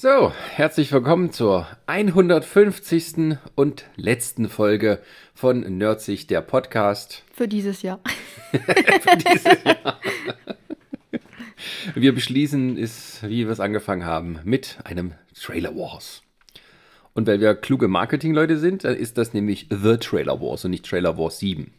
So, herzlich willkommen zur 150. und letzten Folge von Nerdsich, der Podcast. Für dieses Jahr. Für dieses Jahr. Wir beschließen es, wie wir es angefangen haben, mit einem Trailer Wars. Und weil wir kluge Marketingleute sind, dann ist das nämlich The Trailer Wars und nicht Trailer Wars 7.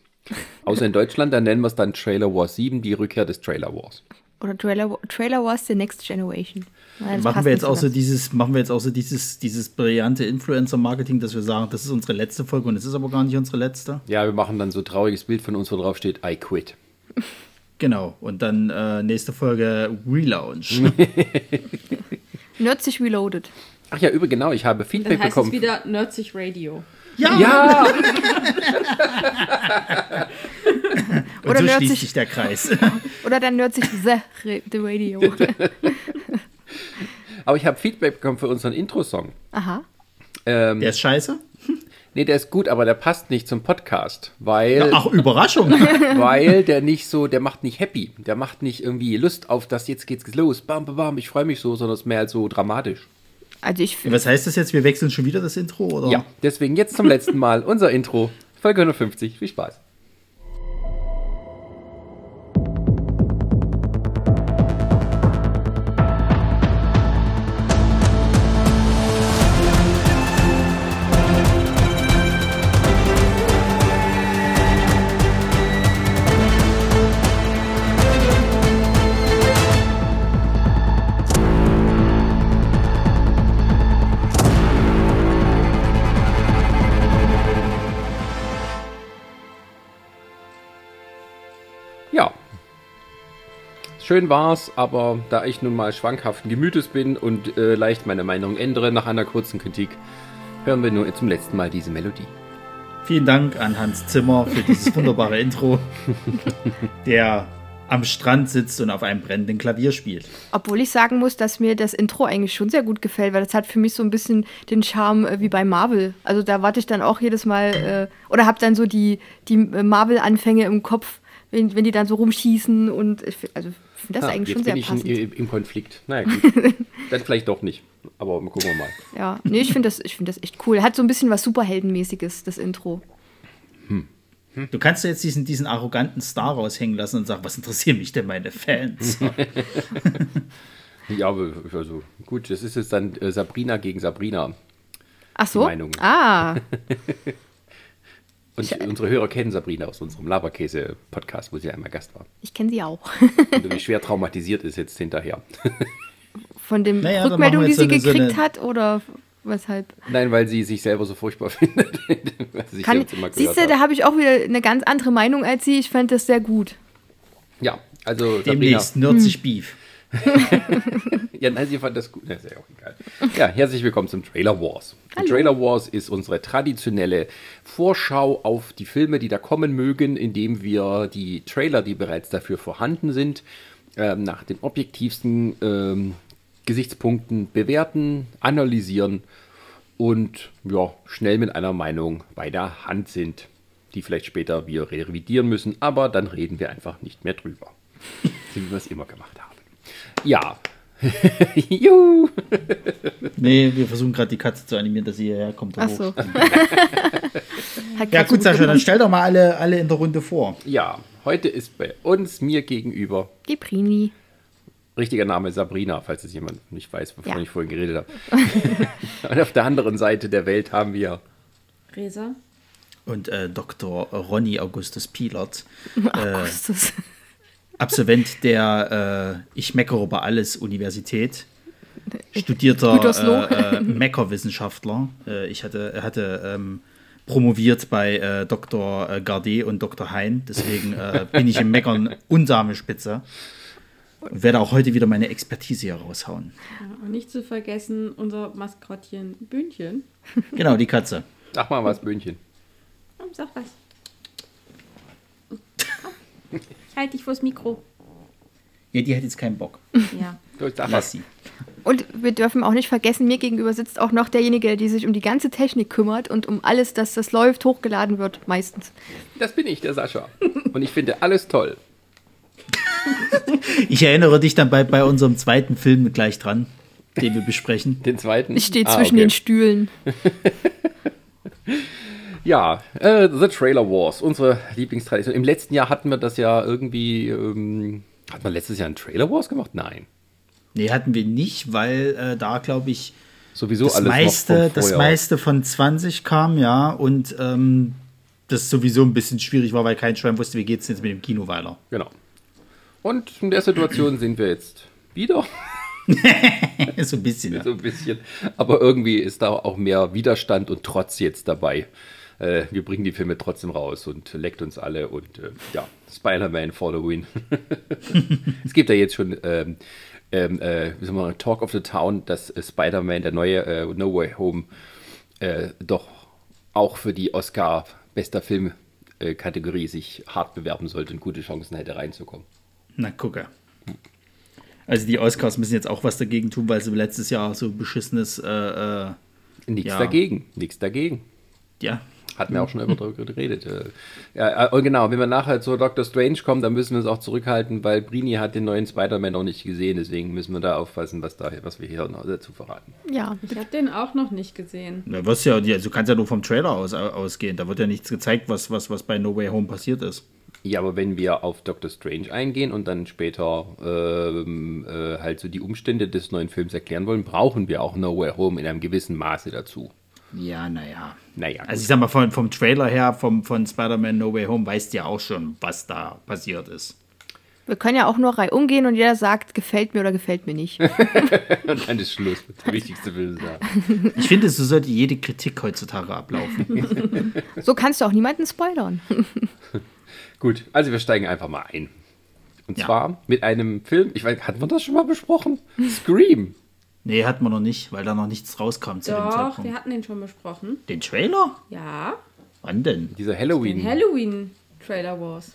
Außer in Deutschland, dann nennen wir es dann Trailer Wars 7, die Rückkehr des Trailer Wars. Oder Trailer, Trailer Wars The Next Generation. Ja, machen wir jetzt auch so dieses, machen wir jetzt auch so dieses, dieses brillante Influencer-Marketing, dass wir sagen, das ist unsere letzte Folge und es ist aber gar nicht unsere letzte. Ja, wir machen dann so ein trauriges Bild von uns, wo drauf steht, I quit. Genau. Und dann äh, nächste Folge Relaunch. Nerdsig Reloaded. Ach ja, übrigens, genau, ich habe Dann Feedback heißt bekommen. es wieder Nerdsich Radio. Ja! Und Oder so schließt sich der Kreis. Oder dann Nerdsig The, Ra- the Radio. Aber ich habe Feedback bekommen für unseren Intro-Song. Aha. Ähm, Der ist scheiße. nee, der ist gut, aber der passt nicht zum Podcast, weil, Ach, Überraschung. weil der nicht so, der macht nicht happy. Der macht nicht irgendwie Lust auf das, jetzt geht's los, bam, bam, bam, ich freue mich so, sondern es ist mehr als so dramatisch. Also ich Was heißt das jetzt? Wir wechseln schon wieder das Intro? Oder? Ja, deswegen jetzt zum letzten Mal unser Intro, Folge 150. Viel Spaß. Schön war's, aber da ich nun mal schwankhaften Gemütes bin und äh, leicht meine Meinung ändere nach einer kurzen Kritik, hören wir nur zum letzten Mal diese Melodie. Vielen Dank an Hans Zimmer für dieses wunderbare Intro, der am Strand sitzt und auf einem brennenden Klavier spielt. obwohl ich sagen muss, dass mir das Intro eigentlich schon sehr gut gefällt, weil das hat für mich so ein bisschen den Charme äh, wie bei Marvel. Also da warte ich dann auch jedes Mal äh, oder habe dann so die, die äh, Marvel-Anfänge im Kopf, wenn, wenn die dann so rumschießen und ich, fi- also ich finde das Ah, eigentlich jetzt schon sehr bin ich in, passend. im, im Konflikt. Naja, gut. Dann vielleicht doch nicht. Aber mal gucken wir mal. Ja, nee, ich finde das, ich find das echt cool. Hat so ein bisschen was Superheldenmäßiges, das Intro. Du kannst ja jetzt diesen, diesen arroganten Star raushängen lassen und sagen, was interessieren mich denn meine Fans? Ja, aber also gut, das ist jetzt dann äh, Sabrina gegen Sabrina. Ach so? Meinung. Ah, Und unsere Hörer kennen Sabrina aus unserem Laberkäse-Podcast, wo sie einmal Gast war. ich kenne sie auch. Und irgendwie schwer traumatisiert ist jetzt hinterher. Von den Naja, machen die sie so eine- gekriegt so hat oder weshalb? Nein, weil sie sich selber so furchtbar findet. Kann, siehst du, da habe ich auch wieder eine ganz andere Meinung als sie. Ich fand das sehr gut. Ja, also Sabrina. Demnächst Nerdsig Beef. Ja, nein, sie fand das gut. Na, ist ja auch egal. Ja, herzlich willkommen zum Trailer Wars. Trailer Wars ist unsere traditionelle Vorschau auf die Filme, die da kommen mögen, indem wir die Trailer, die bereits dafür vorhanden sind, ähm, nach den objektivsten ähm, Gesichtspunkten bewerten, analysieren und ja, schnell mit einer Meinung bei der Hand sind, die vielleicht später wir revidieren müssen, aber dann reden wir einfach nicht mehr drüber. so wie wir es immer gemacht haben. Ja. Juhu. Nee, wir versuchen gerade die Katze zu animieren, dass sie hierher kommt. und Ach so. Ja gut, Sascha, dann stell doch mal alle, alle in der Runde vor. Ja, heute ist bei uns mir gegenüber, Die Prini. richtiger Name Sabrina, falls es jemand nicht weiß, wovon Ja. ich vorhin geredet habe. Und auf der anderen Seite der Welt haben wir Resa. Und äh, Dr. Ronny Augustus Pielert, Augustus. Absolvent der äh, Ich meckere über alles Universität, studierter äh, äh, Meckerwissenschaftler. Äh, ich hatte, er hatte ähm, promoviert bei äh, Dr. äh, Gardet und Dr. Hein, deswegen äh, bin ich im Meckern Unsamespitze. Und werde auch heute wieder meine Expertise hier raushauen. Ja, und nicht zu vergessen, unser Maskottchen Bühnchen. Genau, die Katze. Sag mal was, Böhnchen. Oh, sag was. Ich halte dich vors Mikro. Ja, die hat jetzt keinen Bock. Ja. Lass sie. Und wir dürfen auch nicht vergessen, mir gegenüber sitzt auch noch derjenige, der sich um die ganze Technik kümmert und um alles, dass das läuft, hochgeladen wird, meistens. Das bin ich, der Sascha. Und ich finde alles toll. Ich erinnere dich dann bei, bei unserem zweiten Film gleich dran. den wir besprechen. Den zweiten? Ich stehe Ah, zwischen okay. den Stühlen. Ja, äh, The Trailer Wars, unsere Lieblingstradition. Im letzten Jahr hatten wir das ja irgendwie. Ähm, hat man letztes Jahr einen Trailer Wars gemacht? Nein. Nee, hatten wir nicht, weil äh, da, glaube ich, Sowieso das alles meiste, das meiste von 20 kam, ja, und ähm, das sowieso ein bisschen schwierig war, weil kein Schwein wusste, wie geht es jetzt mit dem Kino weiter. Genau. Und in der Situation sind wir jetzt wieder. so ein bisschen, ja. so ein bisschen. Aber irgendwie ist da auch mehr Widerstand und Trotz jetzt dabei. Äh, wir bringen die Filme trotzdem raus und leckt uns alle und äh, ja, Spider-Man for the win. es gibt ja jetzt schon ähm, ähm, äh, wie soll man, Talk of the Town, dass äh, Spider-Man, der neue äh, No Way Home, äh, doch auch für die Oscar bester Film Kategorie sich hart bewerben sollte und gute Chancen hätte reinzukommen. Na, gucke. Also die Oscars müssen jetzt auch was dagegen tun, weil sie letztes Jahr so beschissenes, äh, äh, Nichts Ja. dagegen, nichts dagegen. ja, Hatten wir auch schon darüber geredet. Äh, Ja, äh, genau, wenn wir nachher zu Doctor Strange kommen, dann müssen wir es auch zurückhalten, weil Brini hat den neuen Spider-Man noch nicht gesehen, deswegen müssen wir da aufpassen, was, da, was wir hier noch dazu verraten. Ja, Ich habe den auch noch nicht gesehen. Da wirst ja, ja, du kannst ja nur vom Trailer aus, ausgehen. Da wird ja nichts gezeigt, was, was, was bei No Way Home passiert ist. Ja, aber wenn wir auf Doctor Strange eingehen und dann später ähm, äh, halt so die Umstände des neuen Films erklären wollen, brauchen wir auch No Way Home in einem gewissen Maße dazu. Ja, naja. Naja, Also ich sag mal, von, vom Trailer her, vom, von Spider-Man No Way Home, weißt du ja auch schon, was da passiert ist. wir können ja auch nur Reihe umgehen und jeder sagt, gefällt mir oder gefällt mir nicht. und dann ist Schluss. Der wichtigste Film ist da. Ich finde, so sollte jede Kritik heutzutage ablaufen. So kannst du auch niemanden spoilern. Gut, also wir steigen einfach mal ein. Und Ja. zwar mit einem Film, ich weiß, hatten wir das schon mal besprochen? Scream. Nee, hatten wir noch nicht, weil da noch nichts rauskam zu dem Doch, Zeitpunkt. wir hatten den schon besprochen. Den Trailer? Ja. Wann denn? Dieser Den Halloween, Halloween-Trailer Wars.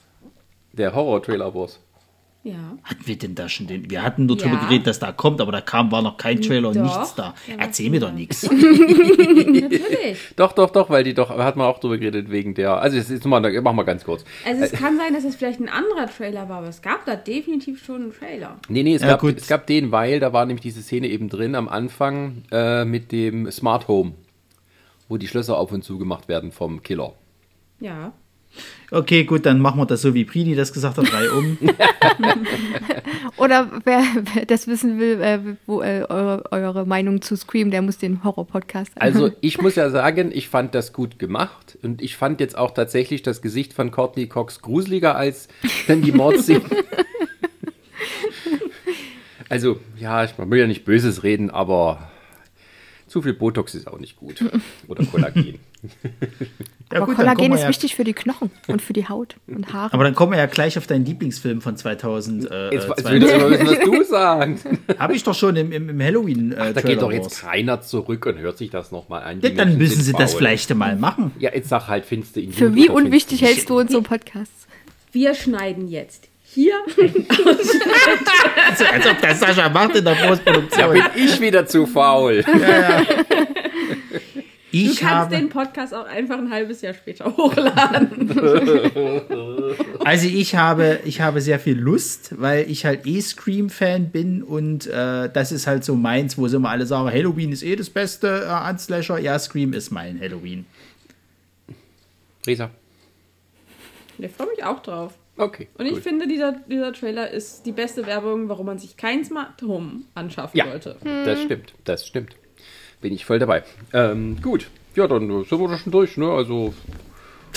der Horror-Trailer Wars. Ja. Hatten wir denn da schon den? Wir hatten nur Ja. geredet, dass da kommt, aber da kam, war noch kein Trailer und Doch. nichts da. Ja, Erzähl mir doch nichts. Natürlich. Doch, doch, doch, weil die doch, hat man auch drüber geredet wegen der, also jetzt, jetzt mal, machen wir ganz kurz. Also es kann sein, dass es vielleicht ein anderer Trailer war, aber es gab da definitiv schon einen Trailer. Nee, nee, es, Ja, gab, gut. es gab den, weil da war nämlich diese Szene eben drin am Anfang äh, mit dem Smart Home, wo die Schlösser auf und zu gemacht werden vom Killer. Ja. Okay, gut, dann machen wir das so, wie Prini das gesagt hat, drei um. Oder wer, wer das wissen will, äh, wo, äh, eure, eure Meinung zu Scream, der muss den Horror-Podcast Also ich muss ja sagen, ich fand das gut gemacht und ich fand jetzt auch tatsächlich das Gesicht von Courtney Cox gruseliger als dann die Mordszene. also ja, ich man will ja nicht Böses reden, aber zu viel Botox ist auch nicht gut. Oder Kollagen. Ja, Aber gut, Kollagen ist ja, wichtig für die Knochen und für die Haut und Haare. Aber dann kommen wir ja gleich auf deinen Lieblingsfilm von 2000. Äh, Jetzt, jetzt äh, will ich aber wissen, was du sagst. Habe ich doch schon im, im, im Halloween. Äh, Da Trailer geht doch jetzt keiner zurück und hört sich das nochmal an. Ja, dann müssen sie das vielleicht mal machen. Ja, jetzt sag halt, findest du ihn für wie unwichtig hältst du unsere Podcasts? Wir schneiden jetzt hier Also, als ob das Sascha macht in der Da Postproduktion. bin ich wieder zu faul. Du ich kannst habe, den Podcast auch einfach ein halbes Jahr später hochladen. also ich habe, ich habe sehr viel Lust, weil ich halt eh Scream-Fan bin und äh, das ist halt so meins, wo sie immer alle sagen, Halloween ist eh das Beste äh, an Slasher. Ja, Scream ist mein Halloween. Resa. Ich freue mich auch drauf. Okay. Und ich gut. finde, dieser, dieser Trailer ist die beste Werbung, warum man sich kein Smart Home anschaffen Ja, sollte. das stimmt, das stimmt. Bin ich voll dabei. Ähm, gut, ja, dann äh, sind wir da schon durch, ne? Also,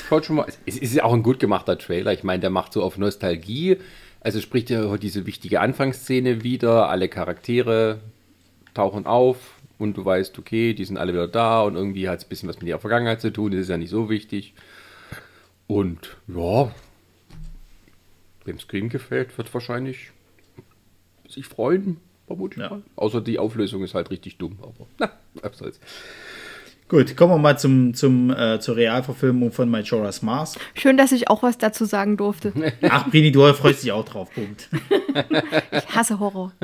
schaut schon mal. Es ist ja auch ein gut gemachter Trailer. Ich meine, der macht so auf Nostalgie. Also spricht ja diese wichtige Anfangsszene wieder. Alle Charaktere tauchen auf und du weißt, okay, die sind alle wieder da und irgendwie hat es ein bisschen was mit ihrer Vergangenheit zu tun. Das ist ja nicht so wichtig. Und ja, wem Scream gefällt, wird wahrscheinlich sich freuen, vermute ich Ja. mal. Außer die Auflösung ist halt richtig dumm, aber na, soll's. Gut, kommen wir mal zum, zum, äh, zur Realverfilmung von Majora's Mask. Schön, dass ich auch was dazu sagen durfte. Ach, Brini, du freust dich auch drauf, Punkt. Ich hasse Horror.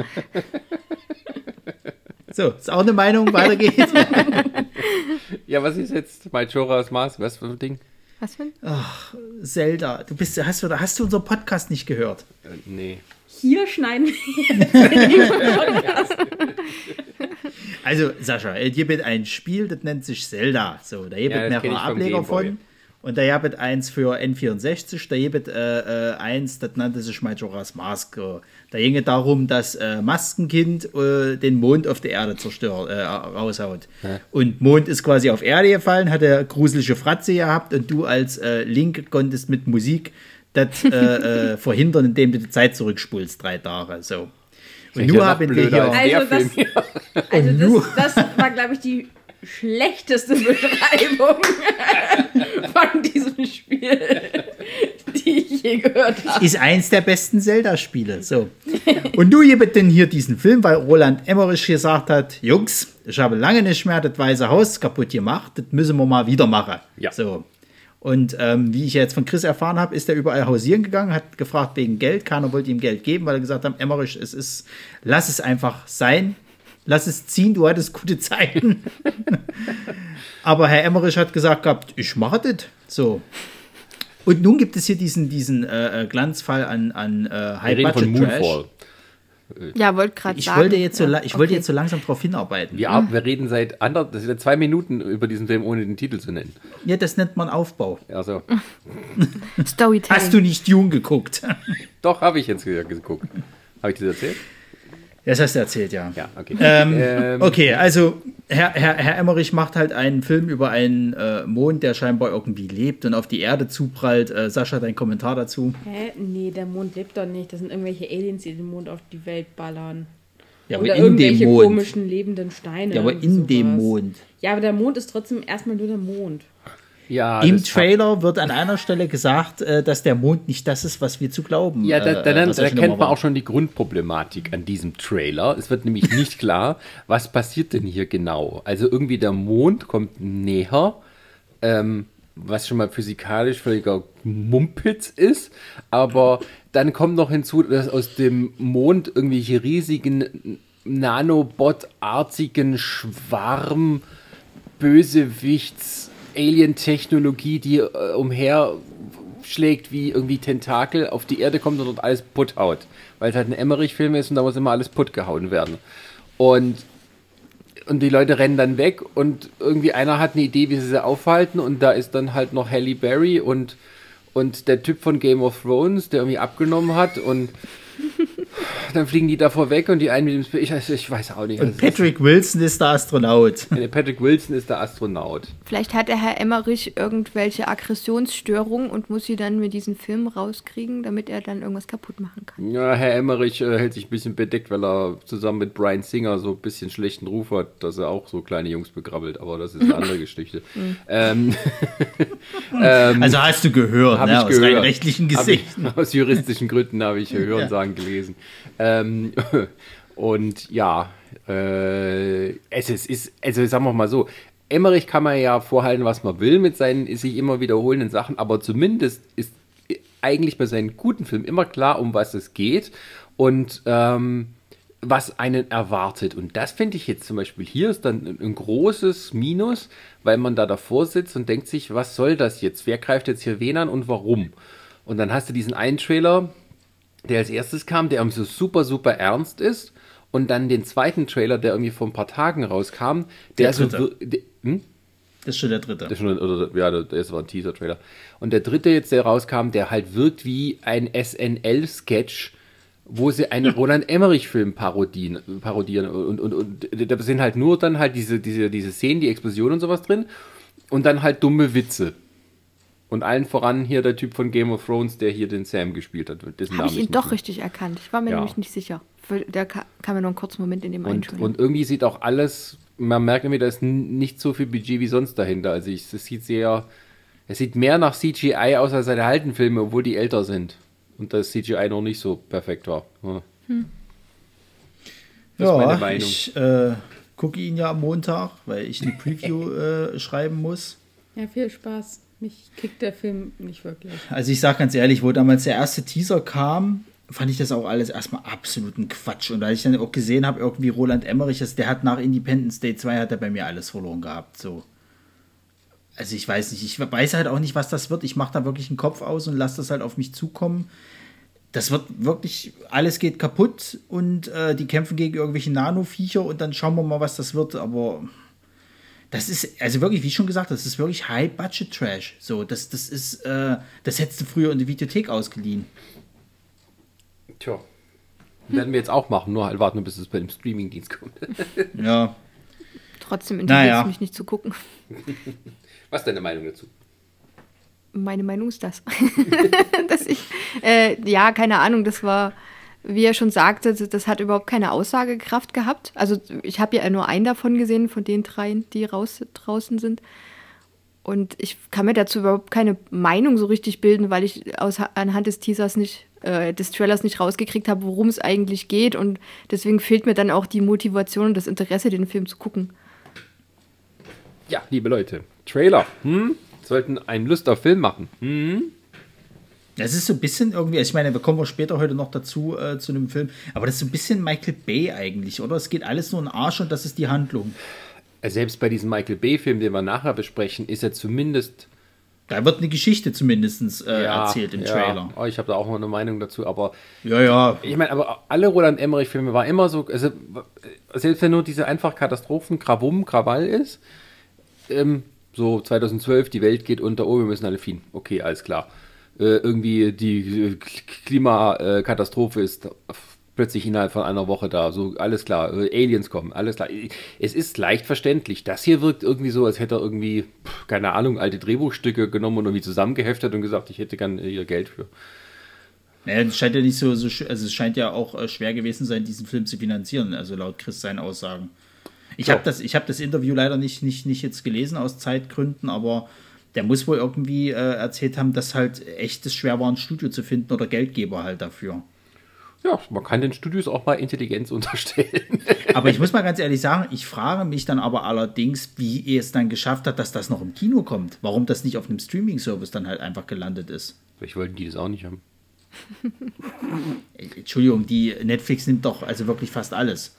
So, ist auch eine Meinung, weiter geht's. Ja, was ist jetzt Majora's Mask? Was für ein Ding? Was für ein? Zelda, du bist, hast, du, hast du unseren Podcast nicht gehört? Äh, nee. Hier schneiden wir. Also, Sascha, es gibt ein Spiel, das nennt sich Zelda. So, da gibt es Ja, mehrere Ableger von. Und da gibt es eins für N64, da gibt es äh, äh, eins, das nannte sich Majora's Mask. Da ging es darum, dass äh, Maskenkind äh, den Mond auf der Erde zerstört, äh, raushaut. Und Mond ist quasi auf Erde gefallen, hat er gruselige Fratze gehabt und du als äh, Link konntest mit Musik das äh, äh, verhindern, indem du die Zeit zurückspulst, drei Tage. So. Und Ja, nur noch haben wir hier. Also Film das- hier. Also das, das war, glaube ich, die schlechteste Beschreibung von diesem Spiel, die ich je gehört habe. ist eins der besten Zelda-Spiele. So. Und du gibt denn hier diesen Film, weil Roland Emmerich gesagt hat, Jungs, ich habe lange nicht mehr das Weiße Haus kaputt gemacht, das müssen wir mal wieder machen. Ja. So. Und ähm, wie ich jetzt von Chris erfahren habe, ist er überall hausieren gegangen, hat gefragt wegen Geld. Keiner wollte ihm Geld geben, weil er gesagt hat, Emmerich, es ist, lass es einfach sein. Lass es ziehen, du hattest gute Zeiten. Aber Herr Emmerich hat gesagt gehabt, ich mache das. So. Und nun gibt es hier diesen, diesen äh, äh, Glanzfall an, an äh, High Budget Trash. Moonfall. Ja, wollte gerade Ich sagen. wollte jetzt so, ich wollte okay. jetzt so langsam darauf hinarbeiten. Wir, ar- wir reden seit ander, das sind zwei Minuten über diesen Film, ohne den Titel zu nennen. Ja, das nennt man Aufbau. Also, Storytelling. Hast du nicht Dune geguckt? doch, habe ich jetzt geguckt. Habe ich das erzählt? Das hast du erzählt, ja. Ja, okay. Ähm, Ähm, okay, also Herr, Herr, Herr Emmerich macht halt einen Film über einen äh, Mond, der scheinbar irgendwie lebt und auf die Erde zuprallt. Äh, Sascha, dein Kommentar dazu? Hä? Nee, der Mond lebt doch nicht. Das sind irgendwelche Aliens, die den Mond auf die Welt ballern. Ja, aber Oder in dem irgendwelche Mond. komischen lebenden Steine. Ja, aber in dem sowas. Mond. Ja, aber der Mond ist trotzdem erstmal nur der Mond. Ja, Im Trailer wird an einer Stelle gesagt, äh, dass der Mond nicht das ist, was wir zu glauben. Ja, da, äh, da, da, kennt man auch schon die Grundproblematik an diesem Trailer. Es wird nämlich nicht klar, was passiert denn hier genau. Also irgendwie der Mond kommt näher, ähm, was schon mal physikalisch völliger Mumpitz ist, aber dann kommt noch hinzu, dass aus dem Mond irgendwelche riesigen Nanobot-artigen Schwarm Bösewichts Alien-Technologie, die äh, umherschlägt wie irgendwie Tentakel, auf die Erde kommt und dort alles putt haut. Weil es halt ein Emmerich-Film ist und da muss immer alles putt gehauen werden. Und, und die Leute rennen dann weg und irgendwie einer hat eine Idee, wie sie sie aufhalten und da ist dann halt noch Halle Berry und, und der Typ von Game of Thrones, der irgendwie abgenommen hat und dann fliegen die davor weg und die einen mit dem Sp ich, ich weiß auch nicht. Und Patrick Wilson ist der Astronaut. Patrick Wilson ist der Astronaut. Vielleicht hat der Herr Emmerich irgendwelche Aggressionsstörungen und muss sie dann mit diesen Filmen rauskriegen, damit er dann irgendwas kaputt machen kann. Ja, Herr Emmerich äh, hält sich ein bisschen bedeckt, weil er zusammen mit Brian Singer so ein bisschen schlechten Ruf hat, dass er auch so kleine Jungs begrabbelt, aber das ist eine andere Geschichte. ähm, Also hast du gehört, Habe ne, ich aus gehört. rein rechtlichen Hab ich, Gesichten. aus juristischen Gründen habe ich Hörensagen gelesen. Ähm, und ja, äh, es ist, ist, also sagen wir mal so, Emmerich kann man ja vorhalten, was man will mit seinen sich immer wiederholenden Sachen, aber zumindest ist eigentlich bei seinen guten Filmen immer klar, um was es geht und ähm, was einen erwartet. Und das finde ich jetzt zum Beispiel hier ist dann ein, ein großes Minus, weil man da davor sitzt und denkt sich, was soll das jetzt? Wer greift jetzt hier wen an und warum? Und dann hast du diesen einen Trailer, der als erstes kam, der irgendwie so super, super ernst ist. Und dann den zweiten Trailer, der irgendwie vor ein paar Tagen rauskam, der, Der so. der- Hm? Das ist schon der dritte. Das ist schon, oder, ja, der erste war ein Teaser-Trailer. Und der dritte jetzt, der rauskam, der halt wirkt wie ein SNL-Sketch, wo sie einen Roland Emmerich-Film parodieren, parodieren. Und, und, und da sind halt nur dann halt diese, diese, diese Szenen, die Explosionen und sowas drin. Und dann halt dumme Witze. Und allen voran hier der Typ von Game of Thrones, der hier den Sam gespielt hat. Habe ich ihn doch mehr- richtig erkannt. Ich war mir Ja. nämlich nicht sicher. Der ka- kam mir noch einen kurzen Moment in dem einen Und, und irgendwie sieht auch alles, man merkt irgendwie, da ist nicht so viel Budget wie sonst dahinter. Also ich, es sieht sehr, es sieht mehr nach CGI aus als seine alten Filme, obwohl die älter sind. Und das CGI noch nicht so perfekt war. Ja. Das ist meine Meinung. ich äh, gucke ihn ja am Montag, weil ich eine Preview äh, schreiben muss. Ja, viel Spaß. Mich kickt der Film nicht wirklich. Also ich sage ganz ehrlich, wo damals der erste Teaser kam, fand ich das auch alles erstmal absoluten Quatsch. Und als ich dann auch gesehen habe, irgendwie Roland Emmerich, der hat nach Independence Day 2 hat er bei mir alles verloren gehabt. So. Also ich weiß nicht, ich weiß halt auch nicht, was das wird. Ich mache da wirklich einen Kopf aus und lasse das halt auf mich zukommen. das wird wirklich, alles geht kaputt und äh, die kämpfen gegen irgendwelche Nanoviecher und dann schauen wir mal, was das wird. Aber das ist, also wirklich, wie schon gesagt, das ist wirklich High-Budget-Trash. So, das, das ist, äh, das hättest du früher in der Videothek ausgeliehen. Tja. Werden wir jetzt auch machen, nur halt warten, bis es bei dem Streamingdienst kommt. Ja. Trotzdem interessiert Naja. es mich nicht zu gucken. Was ist deine Meinung dazu? Meine Meinung ist das. Dass ich, äh, ja, keine Ahnung, das war, wie er schon sagte, das, hat überhaupt keine Aussagekraft gehabt. Also ich habe ja nur einen davon gesehen, von den dreien, die raus, draußen sind. Und ich kann mir dazu überhaupt keine Meinung so richtig bilden, weil ich aus, anhand des Teasers nicht, äh, des Trailers nicht rausgekriegt habe, worum es eigentlich geht. Und deswegen fehlt mir dann auch die Motivation und das Interesse, den Film zu gucken. Ja, liebe Leute, Trailer. Hm? Sollten einen Lust auf Film machen. Hm? Das ist so ein bisschen irgendwie, also ich meine, wir kommen wir später heute noch dazu äh, zu dem Film, aber das ist so ein bisschen Michael Bay eigentlich, oder? Es geht alles nur in den Arsch und das ist die Handlung. Selbst bei diesem Michael Bay-Film, den wir nachher besprechen, ist er zumindest Da wird eine Geschichte zumindest äh, ja, erzählt im ja. Trailer. Oh, ich habe da auch noch eine Meinung dazu, aber Ja, ja. ich meine, aber alle Roland Emmerich-Filme war immer so, also selbst wenn nur diese einfach Katastrophen, Krawum, Krawall ist, ähm, so 2012, die Welt geht unter, oh, wir müssen alle fliehen. Okay, alles klar. Äh, irgendwie die äh, Klimakatastrophe ist plötzlich innerhalb von einer Woche da. So, alles klar. Äh, Aliens kommen, alles klar. Es ist leicht verständlich. Das hier wirkt irgendwie so, als hätte er irgendwie, keine Ahnung, alte Drehbuchstücke genommen und irgendwie zusammengeheftet und gesagt, ich hätte gern hier Geld für. Naja, es scheint ja nicht so, so also es scheint ja auch äh, schwer gewesen sein, diesen Film zu finanzieren, also laut Chris seinen Aussagen. Ich Ja. habe das, ich hab das Interview leider nicht, nicht, nicht jetzt gelesen aus Zeitgründen, aber der muss wohl irgendwie äh, erzählt haben, dass halt echt es schwer war, ein Studio zu finden oder Geldgeber halt dafür. Ja, man kann den Studios auch mal Intelligenz unterstellen. Aber ich muss mal ganz ehrlich sagen, ich frage mich dann aber allerdings, wie er es dann geschafft hat, dass das noch im Kino kommt. Warum das nicht auf einem Streaming-Service dann halt einfach gelandet ist. Vielleicht wollten die das auch nicht haben. Ey, Entschuldigung, die Netflix nimmt doch also wirklich fast alles.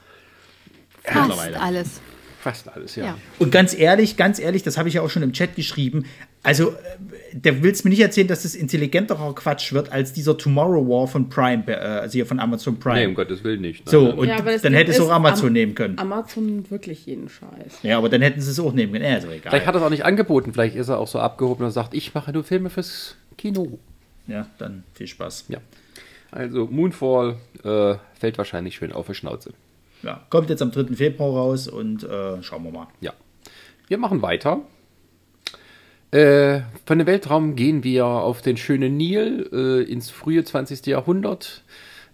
Fast alles. Fast alles, ja. Ja. Und ganz ehrlich, ganz ehrlich, das habe ich ja auch schon im Chat geschrieben. Also, äh, der willst mir nicht erzählen, dass das intelligenterer Quatsch wird als dieser Tomorrow War von Prime, äh, also hier von Amazon Prime. Nee, um Gottes Willen nicht. Nein, so, nein. und Ja, dann hätte es auch Amazon Am- nehmen können. Amazon nimmt wirklich jeden Scheiß. ja, aber dann hätten sie es auch nehmen können. Ja, ist doch egal. Vielleicht hat er es auch nicht angeboten. Vielleicht ist er auch so abgehoben und sagt, ich mache nur Filme fürs Kino. ja, dann viel Spaß. Ja. Also Moonfall äh, fällt wahrscheinlich schön auf die Schnauze. Ja, kommt jetzt am 3. Februar raus und äh, schauen wir mal. Ja. Wir machen weiter. Äh, von dem Weltraum gehen wir auf den schönen Nil äh, ins frühe 20. Jahrhundert.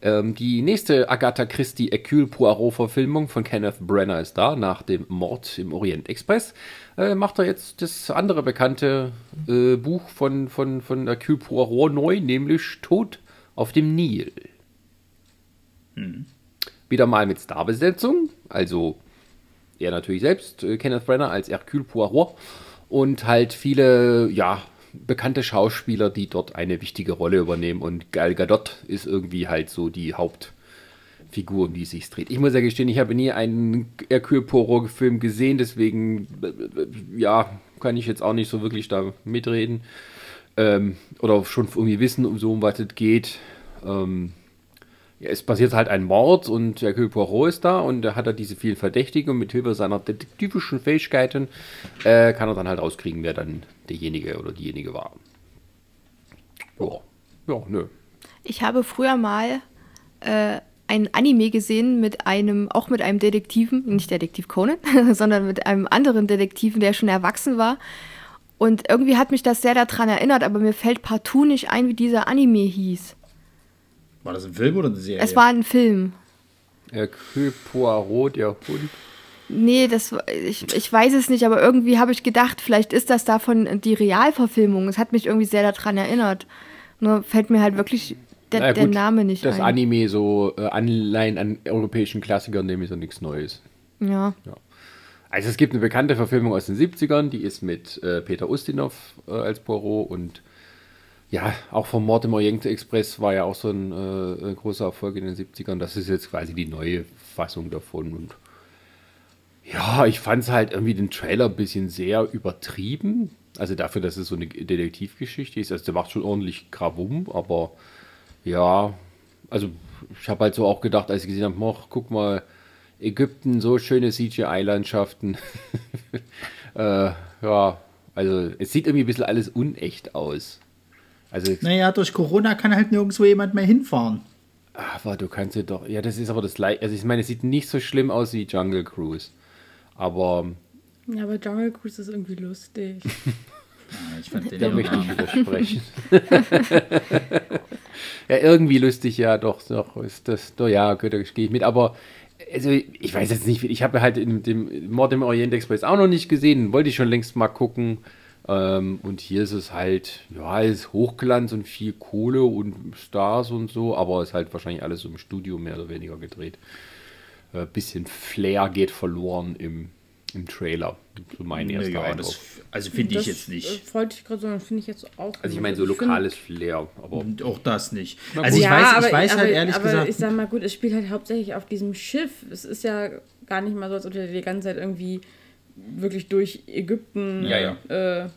Ähm, die nächste Agatha Christie Hercule Poirot Verfilmung von Kenneth Branagh ist da. Nach dem Mord im Orient Express äh, macht er jetzt das andere bekannte äh, Buch von, von, von Hercule Poirot neu, nämlich Tod auf dem Nil. Wieder mal mit Starbesetzung, also er natürlich selbst, äh, Kenneth Branagh als Hercule Poirot. Und halt viele, ja, bekannte Schauspieler, die dort eine wichtige Rolle übernehmen. Und Gal Gadot ist irgendwie halt so die Hauptfigur, um die es sich dreht. Ich muss ja gestehen, ich habe nie einen Hercule Poirot Film gesehen, deswegen, äh, äh, ja, kann ich jetzt auch nicht so wirklich da mitreden. Ähm, oder schon irgendwie wissen, um so um was es geht. Ähm, es passiert halt ein Mord und Hercule Poirot ist da und er hat da diese vielen Verdächtigen und mit Hilfe seiner detektivischen Fähigkeiten äh, kann er dann halt rauskriegen, wer dann derjenige oder diejenige war. Ja, ja, nö. Ich habe früher mal äh, ein Anime gesehen mit einem, auch mit einem Detektiven, nicht Detektiv Conan, sondern mit einem anderen Detektiven, der schon erwachsen war. Und irgendwie hat mich das sehr daran erinnert, aber mir fällt partout nicht ein, wie dieser Anime hieß. War das ein Film oder eine Serie? Es war ein Film. Hercule Poirot, der Hund. Nee, das war- ich, ich weiß es nicht, aber irgendwie habe ich gedacht, vielleicht ist das davon die Realverfilmung. Es hat mich irgendwie sehr daran erinnert. Nur fällt mir halt wirklich der, Na der Name nicht Das ein. Anime so äh, Anleihen an europäischen Klassikern, dem ist ja nichts Neues. ja. Also es gibt eine bekannte Verfilmung aus den 70ern, die ist mit äh, Peter Ustinov äh, als Poirot und ja, auch vom Mord im Orient Express war ja auch so ein, äh, großer Erfolg in den 70ern. Das ist jetzt quasi die neue Fassung davon. Und ja, ich fand es halt irgendwie den Trailer ein bisschen sehr übertrieben. Also dafür, dass es so eine Detektivgeschichte ist. Also der macht schon ordentlich Krawum, aber ja, also ich habe halt so auch gedacht, als ich gesehen habe, guck mal, Ägypten, so schöne CGI-Landschaften. äh, ja, also es sieht irgendwie ein bisschen alles unecht aus. Also, naja, durch Corona kann halt nirgendwo jemand mehr hinfahren. Aber du kannst ja doch, ja, das ist aber das gleiche. Also ich meine, es sieht nicht so schlimm aus wie Jungle Cruise. Aber. Ja, aber Jungle Cruise ist irgendwie lustig. ich fand den da möchte ich widersprechen. ja, irgendwie lustig, ja, doch, doch, ist das, doch, ja, gut, da gehe ich mit. Aber also ich weiß jetzt nicht, ich habe halt in dem Mord im Orient Express auch noch nicht gesehen, wollte ich schon längst mal gucken. Ähm, und hier ist es halt, ja, es ist Hochglanz und viel Kohle und Stars und so, aber es ist halt wahrscheinlich alles so im Studio mehr oder weniger gedreht. Äh, bisschen Flair geht verloren im, im Trailer. So mein erster ja, Eindruck. Das, also finde ich jetzt nicht. Äh, wollte ich gerade sagen, finde ich jetzt auch. Also ich meine so lokales Flair, aber auch das nicht. Also ich ja, weiß, aber, ich weiß aber, halt ehrlich aber gesagt. Ich sag mal gut, es spielt halt hauptsächlich auf diesem Schiff. Es ist ja gar nicht mal so, als ob der die ganze Zeit irgendwie wirklich durch Ägypten. Ja, ja. Äh,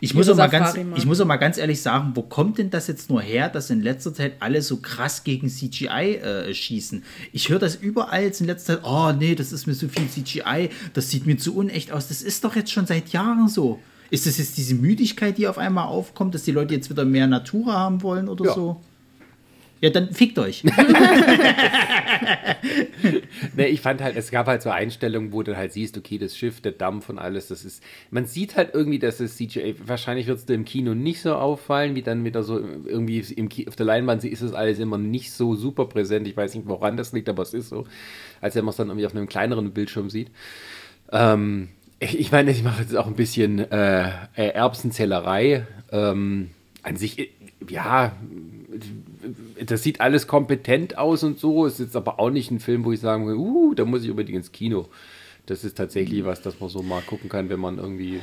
ich muss, auch mal ganz, ich muss auch mal ganz ehrlich sagen, wo kommt denn das jetzt nur her, dass in letzter Zeit alle so krass gegen CGI äh, schießen? Ich höre das überall jetzt in letzter Zeit, oh nee, das ist mir so viel CGI, das sieht mir zu unecht aus. Das ist doch jetzt schon seit Jahren so. Ist das jetzt diese Müdigkeit, die auf einmal aufkommt, dass die Leute jetzt wieder mehr Natur haben wollen oder ja. so? Ja, dann fickt euch. nee, ich fand halt, es gab halt so Einstellungen, wo du halt siehst, okay, das Schiff, der Dampf und alles, das ist, man sieht halt irgendwie, dass das CGI, wahrscheinlich wird es dir im Kino nicht so auffallen, wie dann wieder so irgendwie im, auf der Leinwand ist das alles immer nicht so super präsent. Ich weiß nicht, woran das liegt, aber es ist so, als wenn man es dann irgendwie auf einem kleineren Bildschirm sieht. Ähm, ich meine, ich mache jetzt auch ein bisschen äh, Erbsenzählerei. Ähm, an sich, ja, das sieht alles kompetent aus und so. Es ist jetzt aber auch nicht ein Film, wo ich sagen will, uh, da muss ich unbedingt ins Kino. Das ist tatsächlich was, das man so mal gucken kann, wenn man irgendwie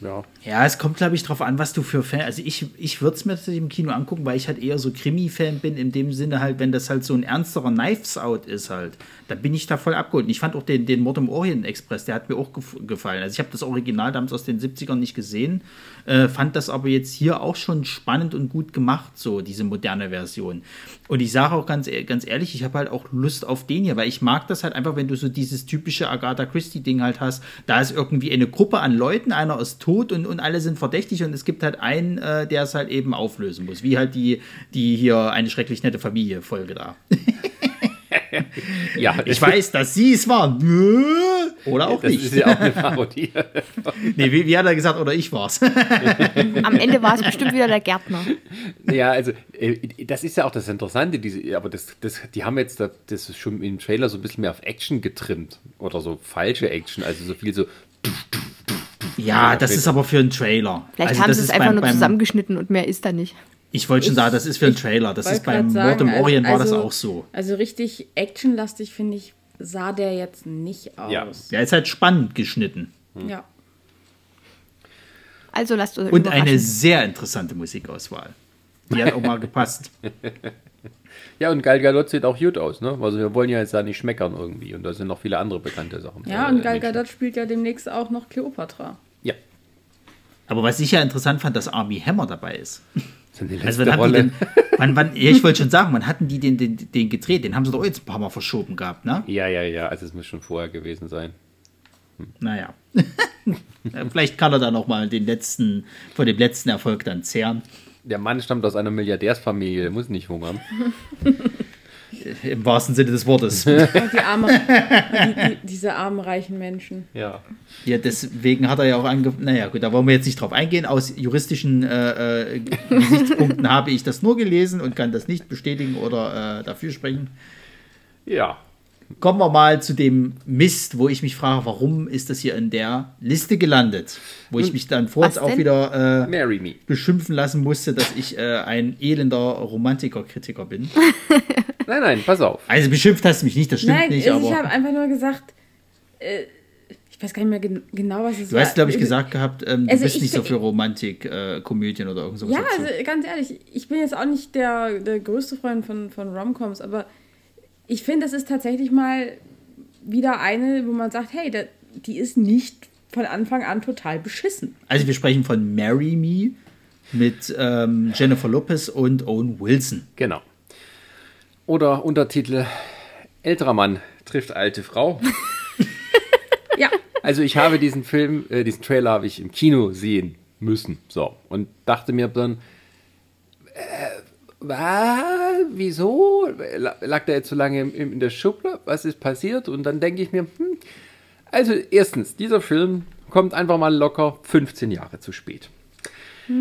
ja. Ja, es kommt, glaube ich, darauf an, was du für Fan. Also ich, ich würde es mir tatsächlich im Kino angucken, weil ich halt eher so Krimi-Fan bin, in dem Sinne halt, wenn das halt so ein ernsterer Knives Out ist halt, dann bin ich da voll abgeholt. Und ich fand auch den, den Mord im Orient Express, der hat mir auch gef gefallen. Also ich habe das Original damals aus den 70ern nicht gesehen, äh, fand das aber jetzt hier auch schon spannend und gut gemacht, so diese moderne Version. Und ich sage auch ganz, ganz ehrlich, ich habe halt auch Lust auf den hier, weil ich mag das halt einfach, wenn du so dieses typische Agatha Christie-Ding halt hast. Da ist irgendwie eine Gruppe an Leuten, einer ist tot und, und alle sind verdächtig und es gibt halt einen, äh, der es halt eben auflösen muss. Wie halt die, die hier eine schrecklich nette Familie-Folge da. ja, ich weiß, dass sie es waren. Oder auch das nicht. Das ist ja auch eine Parodie. nee, wie, wie, hat er gesagt, oder ich war's. Am Ende war es bestimmt wieder der Gärtner. Ja, also äh, das ist ja auch das Interessante, diese, aber das, das, die haben jetzt das, das schon im Trailer so ein bisschen mehr auf Action getrimmt. Oder so falsche Action, also so viel so ja, das ist aber für einen Trailer. Vielleicht also haben sie es einfach beim, nur zusammengeschnitten und mehr ist da nicht. Ich wollte schon sagen, das ist für einen Trailer. Das ist beim sagen, Mord im Orient also, war das also- auch so. Also richtig actionlastig, finde ich, sah der jetzt nicht aus. Ja, der ist halt spannend geschnitten. Hm. Ja. Also lasst uns Und eine sehr interessante Musikauswahl. Die hat auch mal gepasst. Ja, und Gal Gadot sieht auch gut aus, ne? Also wir wollen ja jetzt da nicht schmeckern irgendwie. Und da sind noch viele andere bekannte Sachen. Ja, und Gal Gadot spielt ja demnächst auch noch Cleopatra. Ja. Aber was ich ja interessant fand, dass Army Hammer dabei ist. Also wann Rolle. Den, wann, wann, ja, ich wollte schon sagen, wann hatten die den, den, den gedreht? Den haben sie doch jetzt ein paar Mal verschoben gehabt, ne? Ja, ja, ja. Also es muss schon vorher gewesen sein. Hm. Naja. Vielleicht kann er da noch mal den letzten, von dem letzten Erfolg dann zehren. Der Mann stammt aus einer Milliardärsfamilie, der muss nicht hungern. Im wahrsten Sinne des Wortes. Die arme, die, die, diese armen, reichen Menschen. Ja. Ja, deswegen hat er ja auch angefangen. Naja, gut, da wollen wir jetzt nicht drauf eingehen. Aus juristischen äh, äh, Gesichtspunkten habe ich das nur gelesen und kann das nicht bestätigen oder äh, dafür sprechen. Ja. Kommen wir mal zu dem Mist, wo ich mich frage, warum ist das hier in der Liste gelandet? Wo ich mich dann vorhin auch wieder äh, beschimpfen lassen musste, dass ich äh, ein elender Romantiker-Kritiker bin. nein, nein, pass auf. Also beschimpft hast du mich nicht, das stimmt nein, nicht. Also ich habe einfach nur gesagt, äh, ich weiß gar nicht mehr gen genau, was es du war. Du hast, glaube ich, gesagt gehabt, ähm, also du bist nicht so für Romantik-Komödien äh, oder irgend sowas. Ja, also ganz ehrlich, ich bin jetzt auch nicht der, der größte Freund von, von Romcoms, aber ich finde, das ist tatsächlich mal wieder eine, wo man sagt, hey, da, die ist nicht von Anfang an total beschissen. Also wir sprechen von Marry Me mit ähm, Jennifer Lopez und Owen Wilson. Genau. Oder Untertitel Älterer Mann trifft alte Frau. Ja. Also ich habe diesen Film, äh, diesen Trailer habe ich im Kino sehen müssen. So. Und dachte mir dann, äh, was? Wieso? La- Lag der jetzt so lange im, in der Schublade? Was ist passiert? Und dann denke ich mir, hm, also erstens, dieser Film kommt einfach mal locker 15 Jahre zu spät. Äh,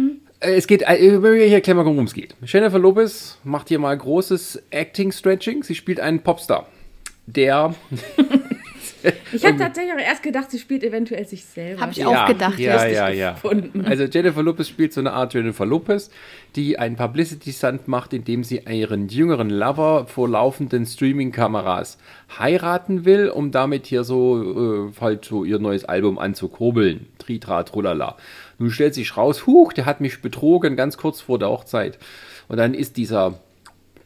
Es geht, äh, ich erkläre mal, worum es geht. Jennifer Lopez macht hier mal großes Acting-Stretching. Sie spielt einen Popstar, der Ich habe tatsächlich auch erst gedacht, sie spielt eventuell sich selber. Hab ich auch gedacht, Ja, ja, ja. gefunden. Also Jennifer Lopez spielt so eine Art Jennifer Lopez, die einen Publicity-Stunt macht, indem sie ihren jüngeren Lover vor laufenden Streaming-Kameras heiraten will, um damit hier so äh, halt so ihr neues Album anzukurbeln. Tritra, trulala. Nun stellt sich raus, huch, der hat mich betrogen, ganz kurz vor der Hochzeit. Und dann ist dieser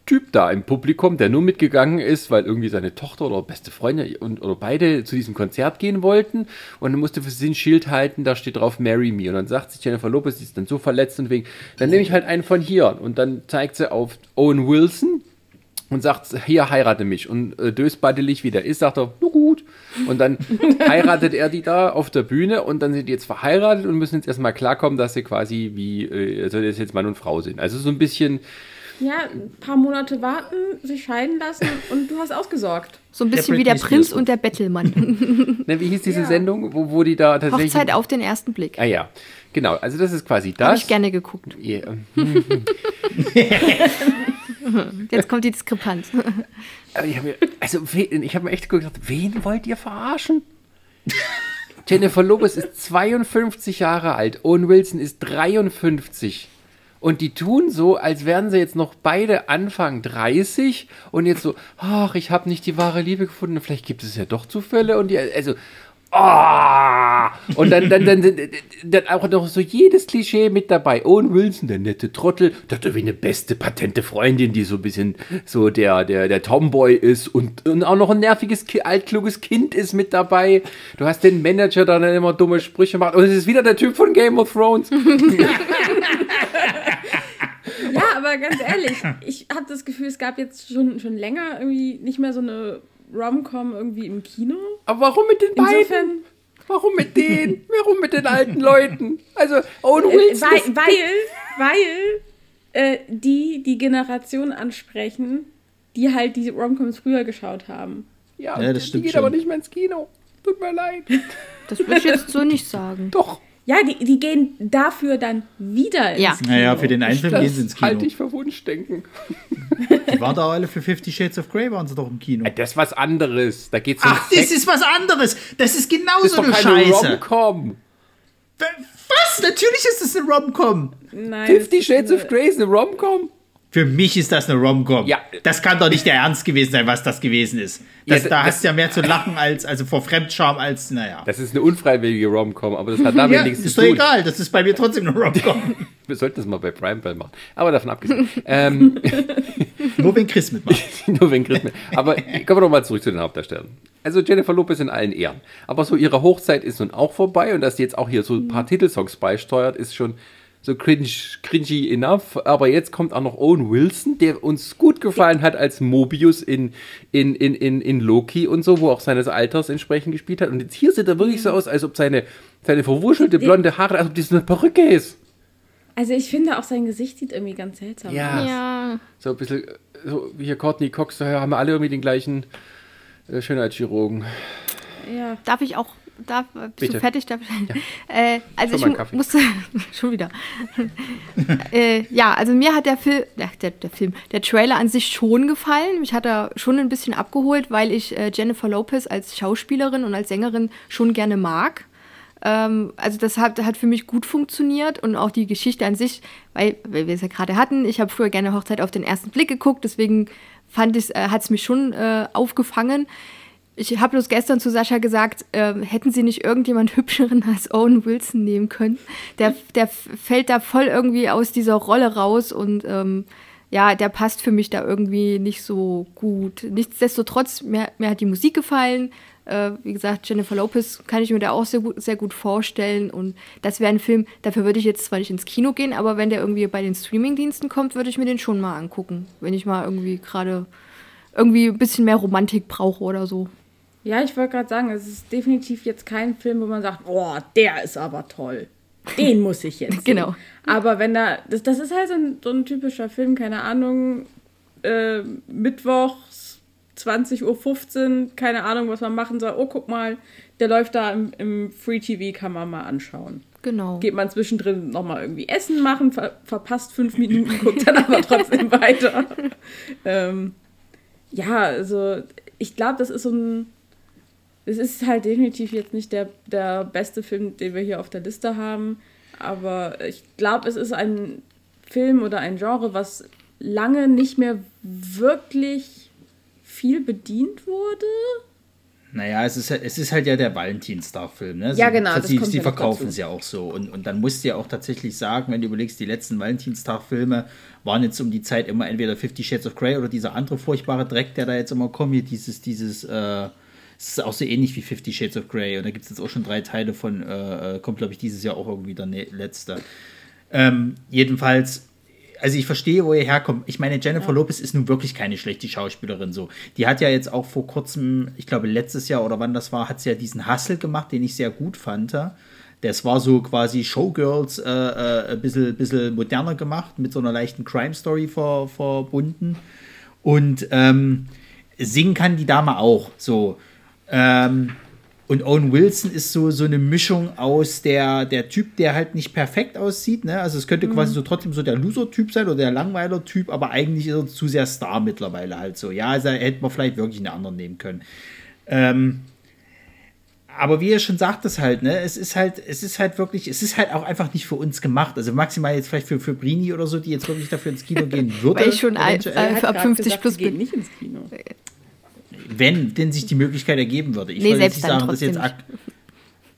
Typ da im Publikum, der nur mitgegangen ist, weil irgendwie seine Tochter oder beste Freundin und, oder beide zu diesem Konzert gehen wollten. Und er musste für sich ein Schild halten, da steht drauf Marry Me. Und dann sagt sich Jennifer Lopez, die ist dann so verletzt und wegen, dann nehme ich halt einen von hier. Und dann zeigt sie auf Owen Wilson und sagt, hier heirate mich und äh, dösbaddelig wie der ist, sagt er, na gut und dann heiratet er die da auf der Bühne und dann sind die jetzt verheiratet und müssen jetzt erstmal klarkommen, dass sie quasi wie, äh, also das jetzt Mann und Frau sind. Also so ein bisschen Ja, ein paar Monate warten, sich scheiden lassen und du hast ausgesorgt. So ein Der bisschen wie Britney der Prinz und der Bettelmann. Ne, wie hieß diese Ja. Sendung, wo, wo die da tatsächlich. Hochzeit auf den ersten Blick. Ah ja, genau. Also das ist quasi Habe das. ich gerne geguckt. Ja, Jetzt kommt die Diskrepanz. aber ich habe mir, also ich habe mir echt gedacht, wen wollt ihr verarschen? Jennifer Lopez ist 52 Jahre alt, Owen Wilson ist 53. Und die tun so, als wären sie jetzt noch beide Anfang 30 und jetzt so, ach, ich habe nicht die wahre Liebe gefunden, vielleicht gibt es ja doch Zufälle und die, also, ah! Und dann, dann, dann, dann, dann auch noch so jedes Klischee mit dabei. Owen Wilson, der nette Trottel, der hat irgendwie eine beste patente Freundin, die so ein bisschen so der, der, der Tomboy ist und, und auch noch ein nerviges, altkluges Kind ist mit dabei. Du hast den Manager, der dann immer dumme Sprüche macht. Und es ist wieder der Typ von Game of Thrones. Ja, aber ganz ehrlich, ich habe das Gefühl, es gab jetzt schon, schon länger irgendwie nicht mehr so eine Rom-Com irgendwie im Kino. Aber warum mit den beiden? Insofern, Warum mit denen? Warum mit den alten Leuten? Also, Owen äh, Wilson weil, ist weil, weil äh, die die Generation ansprechen, die halt die Rom-Coms früher geschaut haben. Ja, Ja, das die stimmt geht schon. aber nicht mehr ins Kino. Tut mir leid. Das würde ich jetzt so nicht sagen. Doch, Ja, die, die gehen dafür dann wieder ins Ja. Kino. Naja, für den einen Film gehen sie ins das Kino. halte ich für Wunschdenken. Die waren da alle für Fifty Shades of Grey, waren sie doch im Kino. Das ist was anderes. Da geht's um Ach, das Sex. ist was anderes. Das ist Das ist genauso doch eine keine Scheiße. Rom-Com. Was? Natürlich ist es eine Rom-Com. Nein, Fifty das Shades of Grey ist eine Rom-Com? Für mich ist das eine Rom-Com. Ja. Das kann doch nicht der Ernst gewesen sein, was das gewesen ist. Das, Ja, da das- hast du ja mehr zu lachen als, also vor Fremdscham als, naja. Das ist eine unfreiwillige Rom-Com, aber das hat damit Ja, nichts ist zu doch tun. egal. Das ist bei mir trotzdem eine Rom-Com. Wir sollten das mal bei Prime Bell machen. Aber davon abgesehen. ähm, Nur wenn Chris mitmacht. nur wenn Chris. Aber kommen wir doch mal zurück zu den Hauptdarstellern. Also Jennifer Lopez in allen Ehren. Aber so ihre Hochzeit ist nun auch vorbei und dass sie jetzt auch hier so ein paar Titelsongs beisteuert, ist schon so cringe, cringy enough. Aber jetzt kommt auch noch Owen Wilson, der uns gut gefallen hat als Mobius in, in, in, in, in Loki und so, wo auch seines Alters entsprechend gespielt hat. Und jetzt hier sieht er wirklich so aus, als ob seine, seine verwuschelte blonde Haare, als ob das eine Perücke ist. Also ich finde auch sein Gesicht sieht irgendwie ganz seltsam Ja. aus. Ja. So ein bisschen, so wie hier Courtney Cox, da haben wir alle irgendwie den gleichen äh, Schönheitschirurgen. Ja. Darf ich auch, darf, bist Bitte. du fertig? Darf, äh, also Schon ich musste, schon wieder. äh, ja, also mir hat der Film, ach, der, der Film, der Trailer an sich schon gefallen. Mich hat er schon ein bisschen abgeholt, weil ich äh, Jennifer Lopez als Schauspielerin und als Sängerin schon gerne mag. Ähm, also das hat, hat für mich gut funktioniert und auch die Geschichte an sich, weil, weil wir es ja gerade hatten, ich habe früher gerne Hochzeit auf den ersten Blick geguckt, deswegen fand ich, äh, hat es mich schon äh, aufgefangen. Ich habe bloß gestern zu Sascha gesagt, ähm, hätten sie nicht irgendjemand hübscheren als Owen Wilson nehmen können. Der, der fällt da voll irgendwie aus dieser Rolle raus und ähm, ja, der passt für mich da irgendwie nicht so gut. Nichtsdestotrotz, mir, mir hat die Musik gefallen. Äh, wie gesagt, Jennifer Lopez kann ich mir da auch sehr gut, sehr gut vorstellen. Und das wäre ein Film, dafür würde ich jetzt zwar nicht ins Kino gehen, aber wenn der irgendwie bei den Streamingdiensten kommt, würde ich mir den schon mal angucken. Wenn ich mal irgendwie gerade irgendwie ein bisschen mehr Romantik brauche oder so. Ja, ich wollte gerade sagen, es ist definitiv jetzt kein Film, wo man sagt, oh, der ist aber toll. Den muss ich jetzt. Sehen. Genau. Aber wenn da, das, das ist halt so ein, so ein typischer Film, keine Ahnung, äh, Mittwochs 20.15 Uhr, keine Ahnung, was man machen soll. Oh, guck mal, der läuft da im, im Free TV, kann man mal anschauen. Genau. Geht man zwischendrin nochmal irgendwie Essen machen, ver verpasst fünf Minuten, guckt dann aber trotzdem weiter. Ähm, ja, also ich glaube, das ist so ein. Es ist halt definitiv jetzt nicht der, der beste Film, den wir hier auf der Liste haben. Aber ich glaube, es ist ein Film oder ein Genre, was lange nicht mehr wirklich viel bedient wurde. Naja, es ist, es ist halt ja der Valentinstag-Film. Ne? Ja, genau. Sie, sie verkaufen es ja auch so. Und, und dann musst du ja auch tatsächlich sagen, wenn du überlegst, die letzten Valentinstag-Filme waren jetzt um die Zeit immer entweder Fifty Shades of Grey oder dieser andere furchtbare Dreck, der da jetzt immer kommt, hier dieses, dieses, äh, es ist auch so ähnlich wie Fifty Shades of Grey. Und da gibt es jetzt auch schon drei Teile von, äh, äh kommt glaube ich dieses Jahr auch irgendwie der letzte. Ähm, jedenfalls also ich verstehe, wo ihr herkommt. Ich meine, Jennifer ja. Lopez ist nun wirklich keine schlechte Schauspielerin so. Die hat ja jetzt auch vor kurzem, ich glaube letztes Jahr oder wann das war, hat sie ja diesen Hustle gemacht, den ich sehr gut fand. Das war so quasi Showgirls äh, äh, ein bisschen, bisschen moderner gemacht, mit so einer leichten Crime-Story ver, verbunden. Und ähm, singen kann die Dame auch so. Ähm, und Owen Wilson ist so, so eine Mischung aus der, der Typ, der halt nicht perfekt aussieht. Ne? Also es könnte mhm. quasi so trotzdem so der Loser-Typ sein oder der Langweiler-Typ, aber eigentlich ist er zu sehr Star mittlerweile halt so. Ja, also hätte man vielleicht wirklich einen anderen nehmen können. Ähm, aber wie ihr schon sagt es halt, ne, es ist halt, es ist halt wirklich, es ist halt auch einfach nicht für uns gemacht. Also maximal jetzt vielleicht für, für Brini oder so, die jetzt wirklich dafür ins Kino gehen würde. Weil ich schon ein, äh, ab 50 gesagt, plus bin. nicht ins Kino wenn denn sich die Möglichkeit ergeben würde. Ich nee, selbst nicht sagen, dass jetzt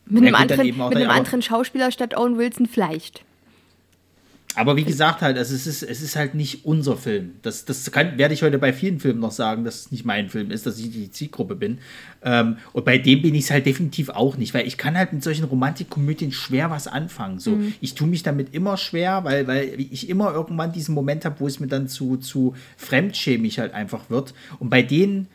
mit einem, anderen, mit einem anderen Schauspieler statt Owen Wilson vielleicht. Aber wie gesagt, halt, also es, ist, es ist halt nicht unser Film. Das, das kann, werde ich heute bei vielen Filmen noch sagen, dass es nicht mein Film ist, dass ich die Zielgruppe bin. Ähm, und bei dem bin ich es halt definitiv auch nicht, weil ich kann halt mit solchen Romantikkomödien schwer was anfangen. So, mhm. Ich tue mich damit immer schwer, weil, weil ich immer irgendwann diesen Moment habe, wo es mir dann zu, zu fremdschämig halt einfach wird. Und bei denen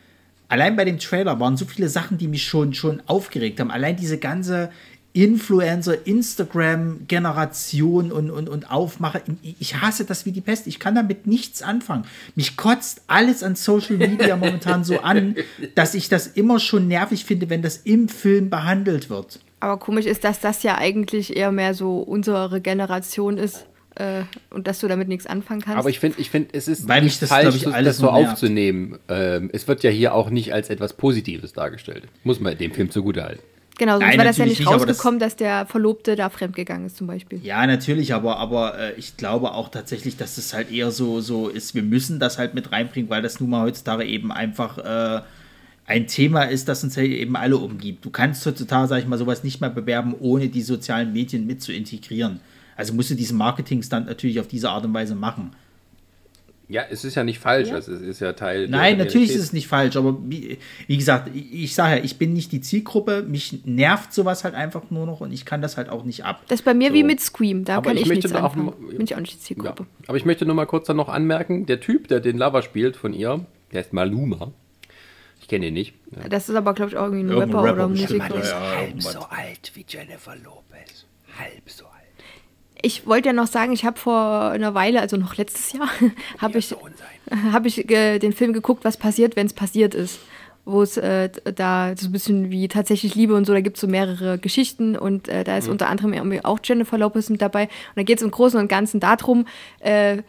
allein bei dem Trailer waren so viele Sachen, die mich schon, schon aufgeregt haben. Allein diese ganze Influencer, Instagram-Generation und, und, und Aufmacher. Ich hasse das wie die Pest. Ich kann damit nichts anfangen. Mich kotzt alles an Social Media momentan so an, dass ich das immer schon nervig finde, wenn das im Film behandelt wird. Aber komisch ist, dass das ja eigentlich eher mehr so unsere Generation ist äh, und dass du damit nichts anfangen kannst. Aber ich finde, ich find, es ist Weil nicht das, falsch, ich, das so aufzunehmen. Ähm, es wird ja hier auch nicht als etwas Positives dargestellt. Muss man dem Film zugutehalten. Genau, sonst wäre das ja nicht, nicht rausgekommen, das, dass der Verlobte da fremdgegangen ist, zum Beispiel. Ja, natürlich, aber, aber äh, ich glaube auch tatsächlich, dass es halt eher so, so ist, wir müssen das halt mit reinbringen, weil das nun mal heutzutage eben einfach äh, ein Thema ist, das uns eben alle umgibt. Du kannst heutzutage, sag ich mal, sowas nicht mehr bewerben, ohne die sozialen Medien mit zu integrieren. Also musst du diesen Marketingstand natürlich auf diese Art und Weise machen. Ja, es ist ja nicht falsch, ja. Also es ist ja Teil. Nein, natürlich ist es nicht falsch, aber wie, wie gesagt, ich, ich sage ja, ich bin nicht die Zielgruppe, mich nervt sowas halt einfach nur noch und ich kann das halt auch nicht ab. Das ist bei mir so. wie mit Scream, da aber kann ich, ich nichts anfangen. Auch, bin ich auch nicht die Zielgruppe. Ja. Aber ich möchte nur mal kurz dann noch anmerken, der Typ, der den Lover spielt von ihr, der ist Maluma. Ich kenne ihn nicht. Ja. Das ist aber, glaube ich, auch irgendwie ein Rapper, Rapper, oder Musiker. Der ist halb so alt wie Jennifer Lopez. Halb so alt ich wollte ja noch sagen, ich habe vor einer Weile, also noch letztes Jahr, habe ich, hab ich äh, den Film geguckt, was passiert, wenn es passiert ist. Wo es äh, da so ein bisschen wie tatsächlich Liebe und so, da gibt es so mehrere Geschichten und äh, da ist mhm. unter anderem auch Jennifer Lopez mit dabei. Und da geht es im Großen und Ganzen darum, äh,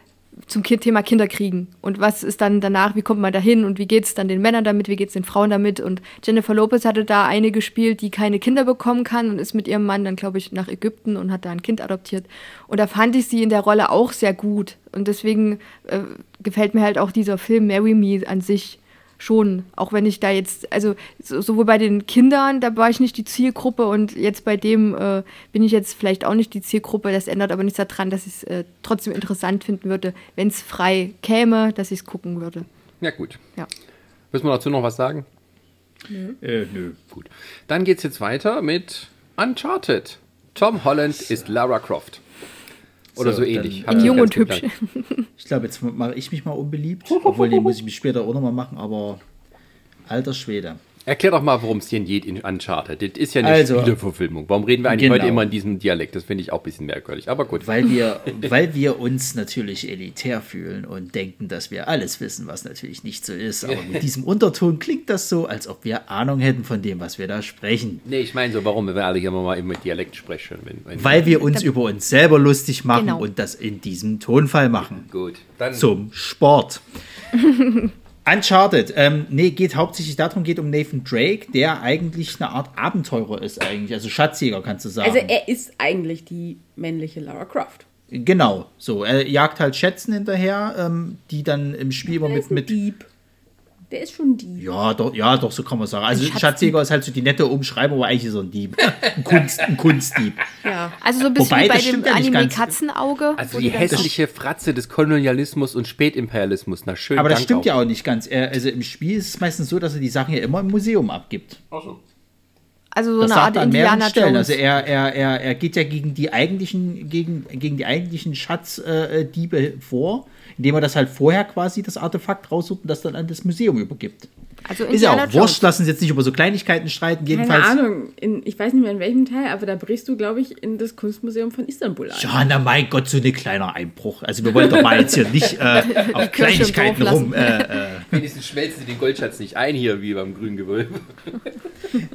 zum Thema Kinderkriegen und was ist dann danach, wie kommt man da hin? Und wie geht es dann den Männern damit, wie geht es den Frauen damit? Und Jennifer Lopez hatte da eine gespielt, die keine Kinder bekommen kann und ist mit ihrem Mann dann, glaube ich, nach Ägypten und hat da ein Kind adoptiert. Und da fand ich sie in der Rolle auch sehr gut. Und deswegen äh, gefällt mir halt auch dieser Film Marry Me an sich schon, auch wenn ich da jetzt, also sowohl bei den Kindern, da war ich nicht die Zielgruppe und jetzt bei dem äh, bin ich jetzt vielleicht auch nicht die Zielgruppe. Das ändert aber nichts daran, dass ich es äh, trotzdem interessant finden würde, wenn es frei käme, dass ich es gucken würde. Ja, gut. Ja. Müssen wir dazu noch was sagen? Nö. Äh, nö. Gut. Dann geht es jetzt weiter mit Uncharted. Tom Holland ist Lara Croft. Oder so, So, ähnlich. dann, jung und hübsch. Ich glaube, jetzt mache ich mich mal unbeliebt. Obwohl, den muss ich mich später auch nochmal machen, aber alter Schwede. Erklär doch mal, worum es hier geht in Uncharted. Das ist ja eine Also- Spieleverfilmung. Warum reden wir eigentlich Genau. heute immer in diesem Dialekt? Das finde ich auch ein bisschen merkwürdig. Aber gut. Weil wir, weil wir uns natürlich elitär fühlen und denken, dass wir alles wissen, was natürlich nicht so ist. Aber mit diesem Unterton klingt das so, als ob wir Ahnung hätten von dem, was wir da sprechen. Nee, ich meine so, warum wir alle hier immer mal mit Dialekt sprechen. Wenn, wenn Weil wir uns über uns selber lustig machen Genau. und das in diesem Tonfall machen. Gut, dann Zum Sport. Uncharted, ähm, nee, geht hauptsächlich darum, geht um Nathan Drake, der eigentlich eine Art Abenteurer ist eigentlich, also Schatzjäger kannst du sagen. Also er ist eigentlich die männliche Lara Croft. Genau, so. Er jagt halt Schätzen hinterher, ähm, die dann im Spiel immer mit. ist ein mit Dieb. Der ist schon Dieb. ja, doch, ja, doch, so kann man sagen. Also Schatzdieb. Schatzjäger ist halt so die nette Umschreibung, aber eigentlich ist er ein Dieb. Ein, Kunst, ein Kunstdieb. Ja. Also so ein bisschen Wobei, wie bei dem ja Anime ganz. Katzenauge. Also die hässliche Fratze des Kolonialismus und Spätimperialismus. Na schön. Aber das Dank stimmt ja auch nicht ganz. Also im Spiel ist es meistens so, dass er die Sachen ja immer im Museum abgibt. Also so Das eine Art an mehreren Indiana Stellen. Jones. Also er, er, er, er geht ja gegen die eigentlichen, gegen, gegen die eigentlichen Schatzdiebe äh, Diebe vor, indem er das halt vorher quasi das Artefakt raussucht und das dann an das Museum übergibt. Also Ist ja auch wurscht, Jones. lassen uns jetzt nicht über so Kleinigkeiten streiten. Keine Jedenfalls. Ahnung, in, ich weiß nicht mehr in welchem Teil, aber da brichst du, glaube ich, in das Kunstmuseum von Istanbul ein. Ja, na mein Gott, so ein kleiner Einbruch. Also wir wollen doch mal jetzt hier nicht äh, auf Kleinigkeiten rum. Äh, äh. Wenigstens schmelzen sie den Goldschatz nicht ein hier, wie beim grünen Gewölbe.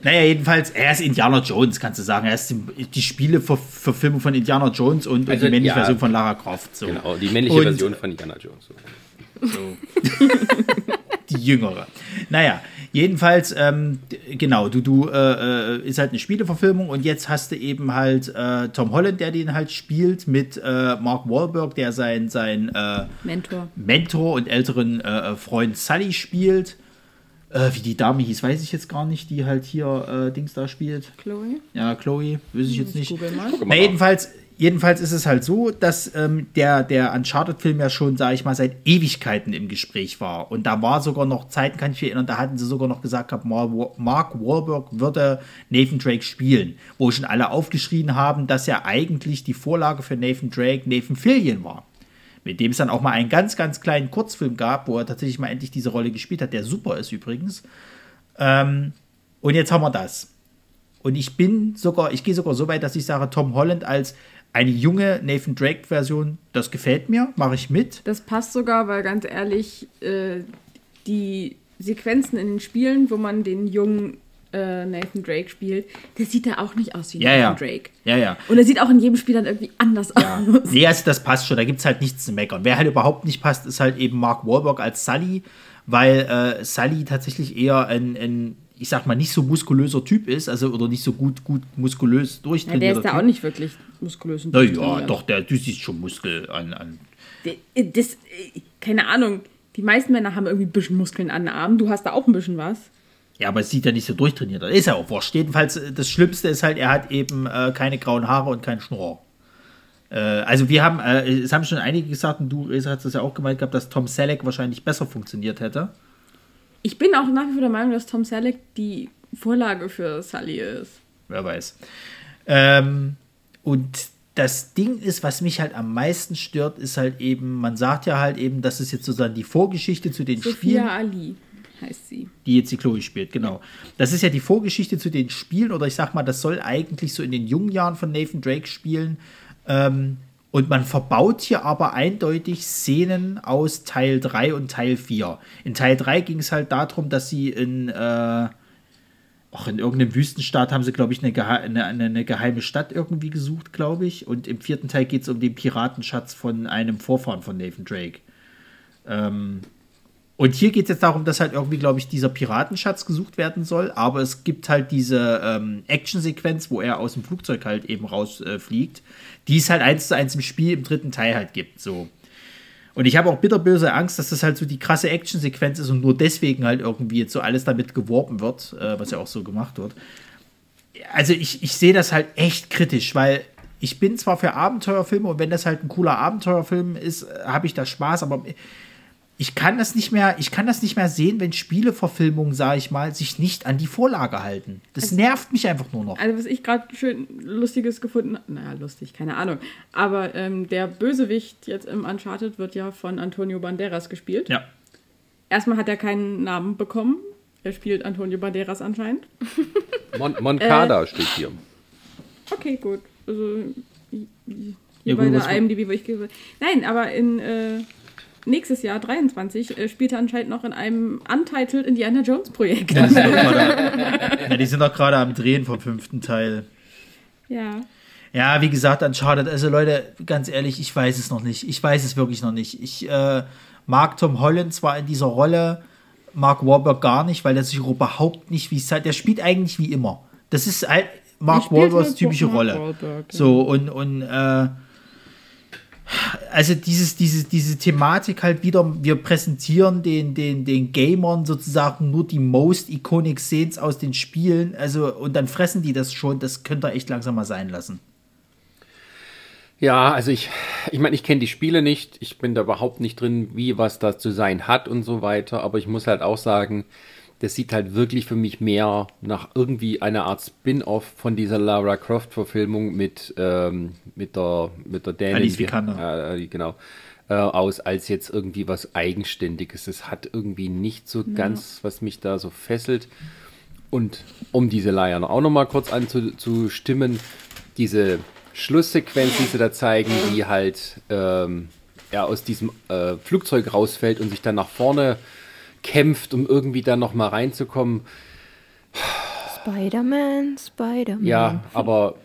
Naja, jedenfalls, er ist Indiana Jones, kannst du sagen. Er ist die, die Spieleverfilmung von Indiana Jones und, Also, und die männliche ja. Version von Lara Croft. So. Genau, die männliche Und- Version von Indiana Jones. die jüngere. Naja, jedenfalls, ähm, genau, du, du, äh, äh, ist halt eine Spieleverfilmung und jetzt hast du eben halt äh, Tom Holland, der den halt spielt, mit äh, Mark Wahlberg, der sein, sein äh, Mentor. Mentor und älteren äh, Freund Sully spielt. Äh, wie die Dame hieß, weiß ich jetzt gar nicht, die halt hier äh, Dings da spielt. Chloe. Ja, Chloe, weiß ich jetzt nicht. Na, jedenfalls, jedenfalls ist es halt so, dass ähm, der, der Uncharted-Film ja schon, sage ich mal, seit Ewigkeiten im Gespräch war. Und da war sogar noch Zeiten, kann ich mich erinnern, da hatten sie sogar noch gesagt, gehabt, Mar- Mark Wahlberg würde Nathan Drake spielen. Wo schon alle aufgeschrien haben, dass ja eigentlich die Vorlage für Nathan Drake Nathan Fillion war. Mit dem es dann auch mal einen ganz, ganz kleinen Kurzfilm gab, wo er tatsächlich mal endlich diese Rolle gespielt hat, der super ist übrigens. Ähm, und jetzt haben wir das. Und ich bin sogar, ich gehe sogar so weit, dass ich sage, Tom Holland als eine junge Nathan Drake-Version, das gefällt mir, mache ich mit. Das passt sogar, weil ganz ehrlich, äh, die Sequenzen in den Spielen, wo man den jungen äh, Nathan Drake spielt, der sieht da auch nicht aus wie Ja, Nathan ja. Drake. Ja, ja. Und er sieht auch in jedem Spiel dann irgendwie anders Ja. aus. Nee, also das passt schon, da gibt es halt nichts zu meckern. Wer halt überhaupt nicht passt, ist halt eben Mark Wahlberg als Sully, weil äh, Sully tatsächlich eher ein, ein, ich sag mal, nicht so muskulöser Typ ist, also oder nicht so gut, gut muskulös Ja, durchtrainierter der ist da Typ. auch nicht wirklich muskulös und Naja, durchtrainiert. doch, der, du siehst schon Muskel an. an. Der- Das, äh, keine Ahnung. Die meisten Männer haben irgendwie ein bisschen Muskeln an den Armen. Du hast da auch ein bisschen was. Ja, aber es sieht ja nicht so durchtrainiert aus. Ist ja auch wurscht. Jedenfalls, äh, das Schlimmste ist halt, er hat eben äh, keine grauen Haare und keinen Schnurr. Äh, also wir haben, äh, es haben schon einige gesagt, und du Reza, hast das ja auch gemeint gehabt, dass Tom Selleck wahrscheinlich besser funktioniert hätte. Ich bin auch nach wie vor der Meinung, dass Tom Selleck die Vorlage für Sully ist. Wer weiß. Ähm, und das Ding ist, was mich halt am meisten stört, ist halt eben, man sagt ja halt eben, das ist jetzt sozusagen die Vorgeschichte zu den Spielen. Sophia Ali heißt sie. die jetzt die Chloe spielt, genau. Das ist ja die Vorgeschichte zu den Spielen, oder ich sag mal, das soll eigentlich so in den jungen Jahren von Nathan Drake spielen. Ähm, und man verbaut hier aber eindeutig Szenen aus Teil 3 und Teil 4. In Teil 3 ging es halt darum, dass sie in, äh, auch in irgendeinem Wüstenstaat haben sie, glaube ich, eine, gehe eine, eine, eine geheime Stadt irgendwie gesucht, glaube ich. Und im vierten Teil geht es um den Piratenschatz von einem Vorfahren von Nathan Drake. Ähm, und hier geht es jetzt darum, dass halt irgendwie, glaube ich, dieser Piratenschatz gesucht werden soll. Aber es gibt halt diese ähm, Actionsequenz, wo er aus dem Flugzeug halt eben rausfliegt, äh, die es halt eins zu eins im Spiel im dritten Teil halt gibt. So. Und ich habe auch bitterböse Angst, dass das halt so die krasse Actionsequenz ist und nur deswegen halt irgendwie jetzt so alles damit geworben wird, äh, was ja auch so gemacht wird. Also ich, ich sehe das halt echt kritisch, weil ich bin zwar für Abenteuerfilme und wenn das halt ein cooler Abenteuerfilm ist, äh, habe ich da Spaß, aber ich kann das nicht mehr, ich kann das nicht mehr sehen, wenn Spieleverfilmungen, sage ich mal, sich nicht an die Vorlage halten. Das also, nervt mich einfach nur noch. Also was ich gerade schön lustiges gefunden, habe, naja, lustig, keine Ahnung. Aber ähm, der Bösewicht jetzt im Uncharted wird ja von Antonio Banderas gespielt. Ja. Erstmal hat er keinen Namen bekommen. Er spielt Antonio Banderas anscheinend. Mon Moncada äh, steht hier. Okay, gut. Also hier ja, bei der IMDb, wo ich. Nein, aber in äh, nächstes Jahr, 23, äh, spielt er anscheinend noch in einem Untitled Indiana Jones Projekt. Ja, ja, die sind doch gerade am Drehen vom fünften Teil. Ja. Ja, wie gesagt, Uncharted. Also Leute, ganz ehrlich, ich weiß es noch nicht. Ich weiß es wirklich noch nicht. Ich äh, mag Tom Holland zwar in dieser Rolle, mag Wahlberg gar nicht, weil er sich überhaupt nicht wie es halt, der spielt eigentlich wie immer. Das ist halt Mark Wahlbergs halt typische Rolle. Wahlberg, ja. So und und äh, also dieses, diese, diese Thematik halt wieder, wir präsentieren den, den, den Gamern sozusagen nur die most iconic Scenes aus den Spielen, also und dann fressen die das schon, das könnt ihr echt langsam mal sein lassen. Ja, also ich, ich meine, ich kenne die Spiele nicht, ich bin da überhaupt nicht drin, wie was da zu sein hat und so weiter, aber ich muss halt auch sagen, das sieht halt wirklich für mich mehr nach irgendwie einer Art Spin-off von dieser Lara Croft-Verfilmung mit, ähm, mit der, mit der Dänin. Alice Vikander. Äh, genau. Äh, aus, als jetzt irgendwie was Eigenständiges. Es hat irgendwie nicht so ja. ganz, was mich da so fesselt. Und um diese Leier auch nochmal kurz anzustimmen, diese Schlusssequenz, die sie da zeigen, die halt ähm, ja, aus diesem äh, Flugzeug rausfällt und sich dann nach vorne kämpft, um irgendwie da noch mal reinzukommen. Spider-Man, Spider-Man. Ja, aber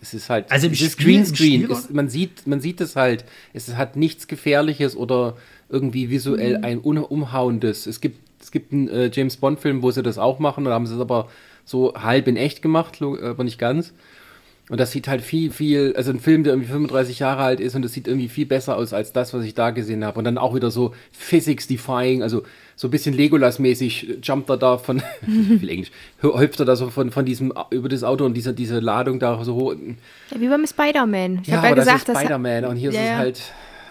es ist halt also im es ist Greenscreen. man sieht, man sieht es halt. Es hat nichts Gefährliches oder irgendwie visuell mhm. ein Umhauendes. Es gibt, es gibt einen äh, James Bond-Film, wo sie das auch machen. Da haben sie es aber so halb in echt gemacht, aber nicht ganz. Und das sieht halt viel, viel, also ein Film, der irgendwie 35 Jahre alt ist und das sieht irgendwie viel besser aus als das, was ich da gesehen habe. Und dann auch wieder so Physics-defying, also so ein bisschen Legolas-mäßig jumpt er da von, viel Englisch, hüpft er da so von, von diesem, über das Auto und diese, diese Ladung da so hoch. Ja, wie beim Spider-Man. Ich ja, habe ja gesagt, das ist Spider-Man und hier ja, ist es halt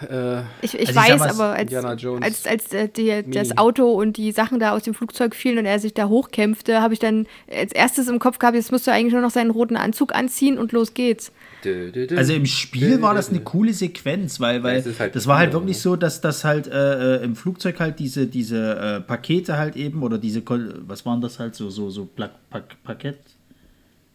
äh, ich, ich also weiß, aber als, als, als äh, die, das Auto und die Sachen da aus dem Flugzeug fielen und er sich da hochkämpfte, habe ich dann als erstes im Kopf gehabt, jetzt musst du eigentlich nur noch seinen roten Anzug anziehen und los geht's. Also im Spiel war das eine coole Sequenz, weil, weil das, halt das war halt wirklich so, dass das halt äh, äh, im Flugzeug halt diese, diese äh, Pakete halt eben oder diese, was waren das halt so, so, so Pla Paket?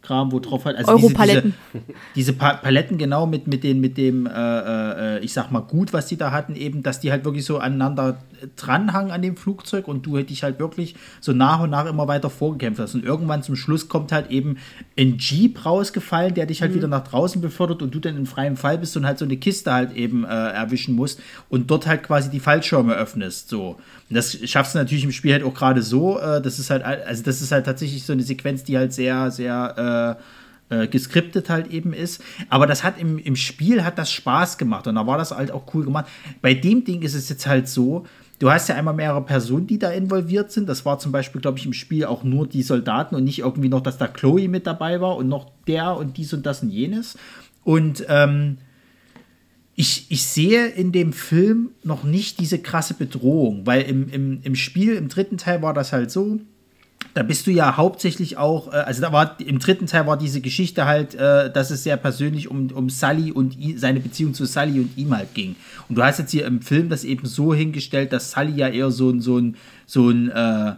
Kram, wo drauf halt, also Europaletten. Diese, diese, diese pa Paletten genau mit, mit, den, mit dem, äh, äh, ich sag mal, Gut, was die da hatten, eben, dass die halt wirklich so aneinander dranhangen an dem Flugzeug und du dich halt wirklich so nach und nach immer weiter vorgekämpft hast. Und irgendwann zum Schluss kommt halt eben ein Jeep rausgefallen, der dich halt mhm. wieder nach draußen befördert und du dann in freiem Fall bist und halt so eine Kiste halt eben äh, erwischen musst und dort halt quasi die Fallschirme öffnest. So. Das schaffst du natürlich im Spiel halt auch gerade so. Äh, das ist halt, also das ist halt tatsächlich so eine Sequenz, die halt sehr, sehr äh, äh, geskriptet halt eben ist. Aber das hat im, im Spiel hat das Spaß gemacht und da war das halt auch cool gemacht. Bei dem Ding ist es jetzt halt so, Du hast ja einmal mehrere Personen, die da involviert sind. Das war zum Beispiel, glaube ich, im Spiel auch nur die Soldaten und nicht irgendwie noch, dass da Chloe mit dabei war und noch der und dies und das und jenes. Und ähm, ich, ich sehe in dem Film noch nicht diese krasse Bedrohung, weil im, im, im Spiel, im dritten Teil war das halt so, da bist du ja hauptsächlich auch, äh, also da war im dritten Teil war diese Geschichte halt, äh, dass es sehr persönlich um, um Sully und I, seine Beziehung zu Sully und ihm halt ging. Und du hast jetzt hier im Film das eben so hingestellt, dass Sully ja eher so ein, so ein, so ein äh,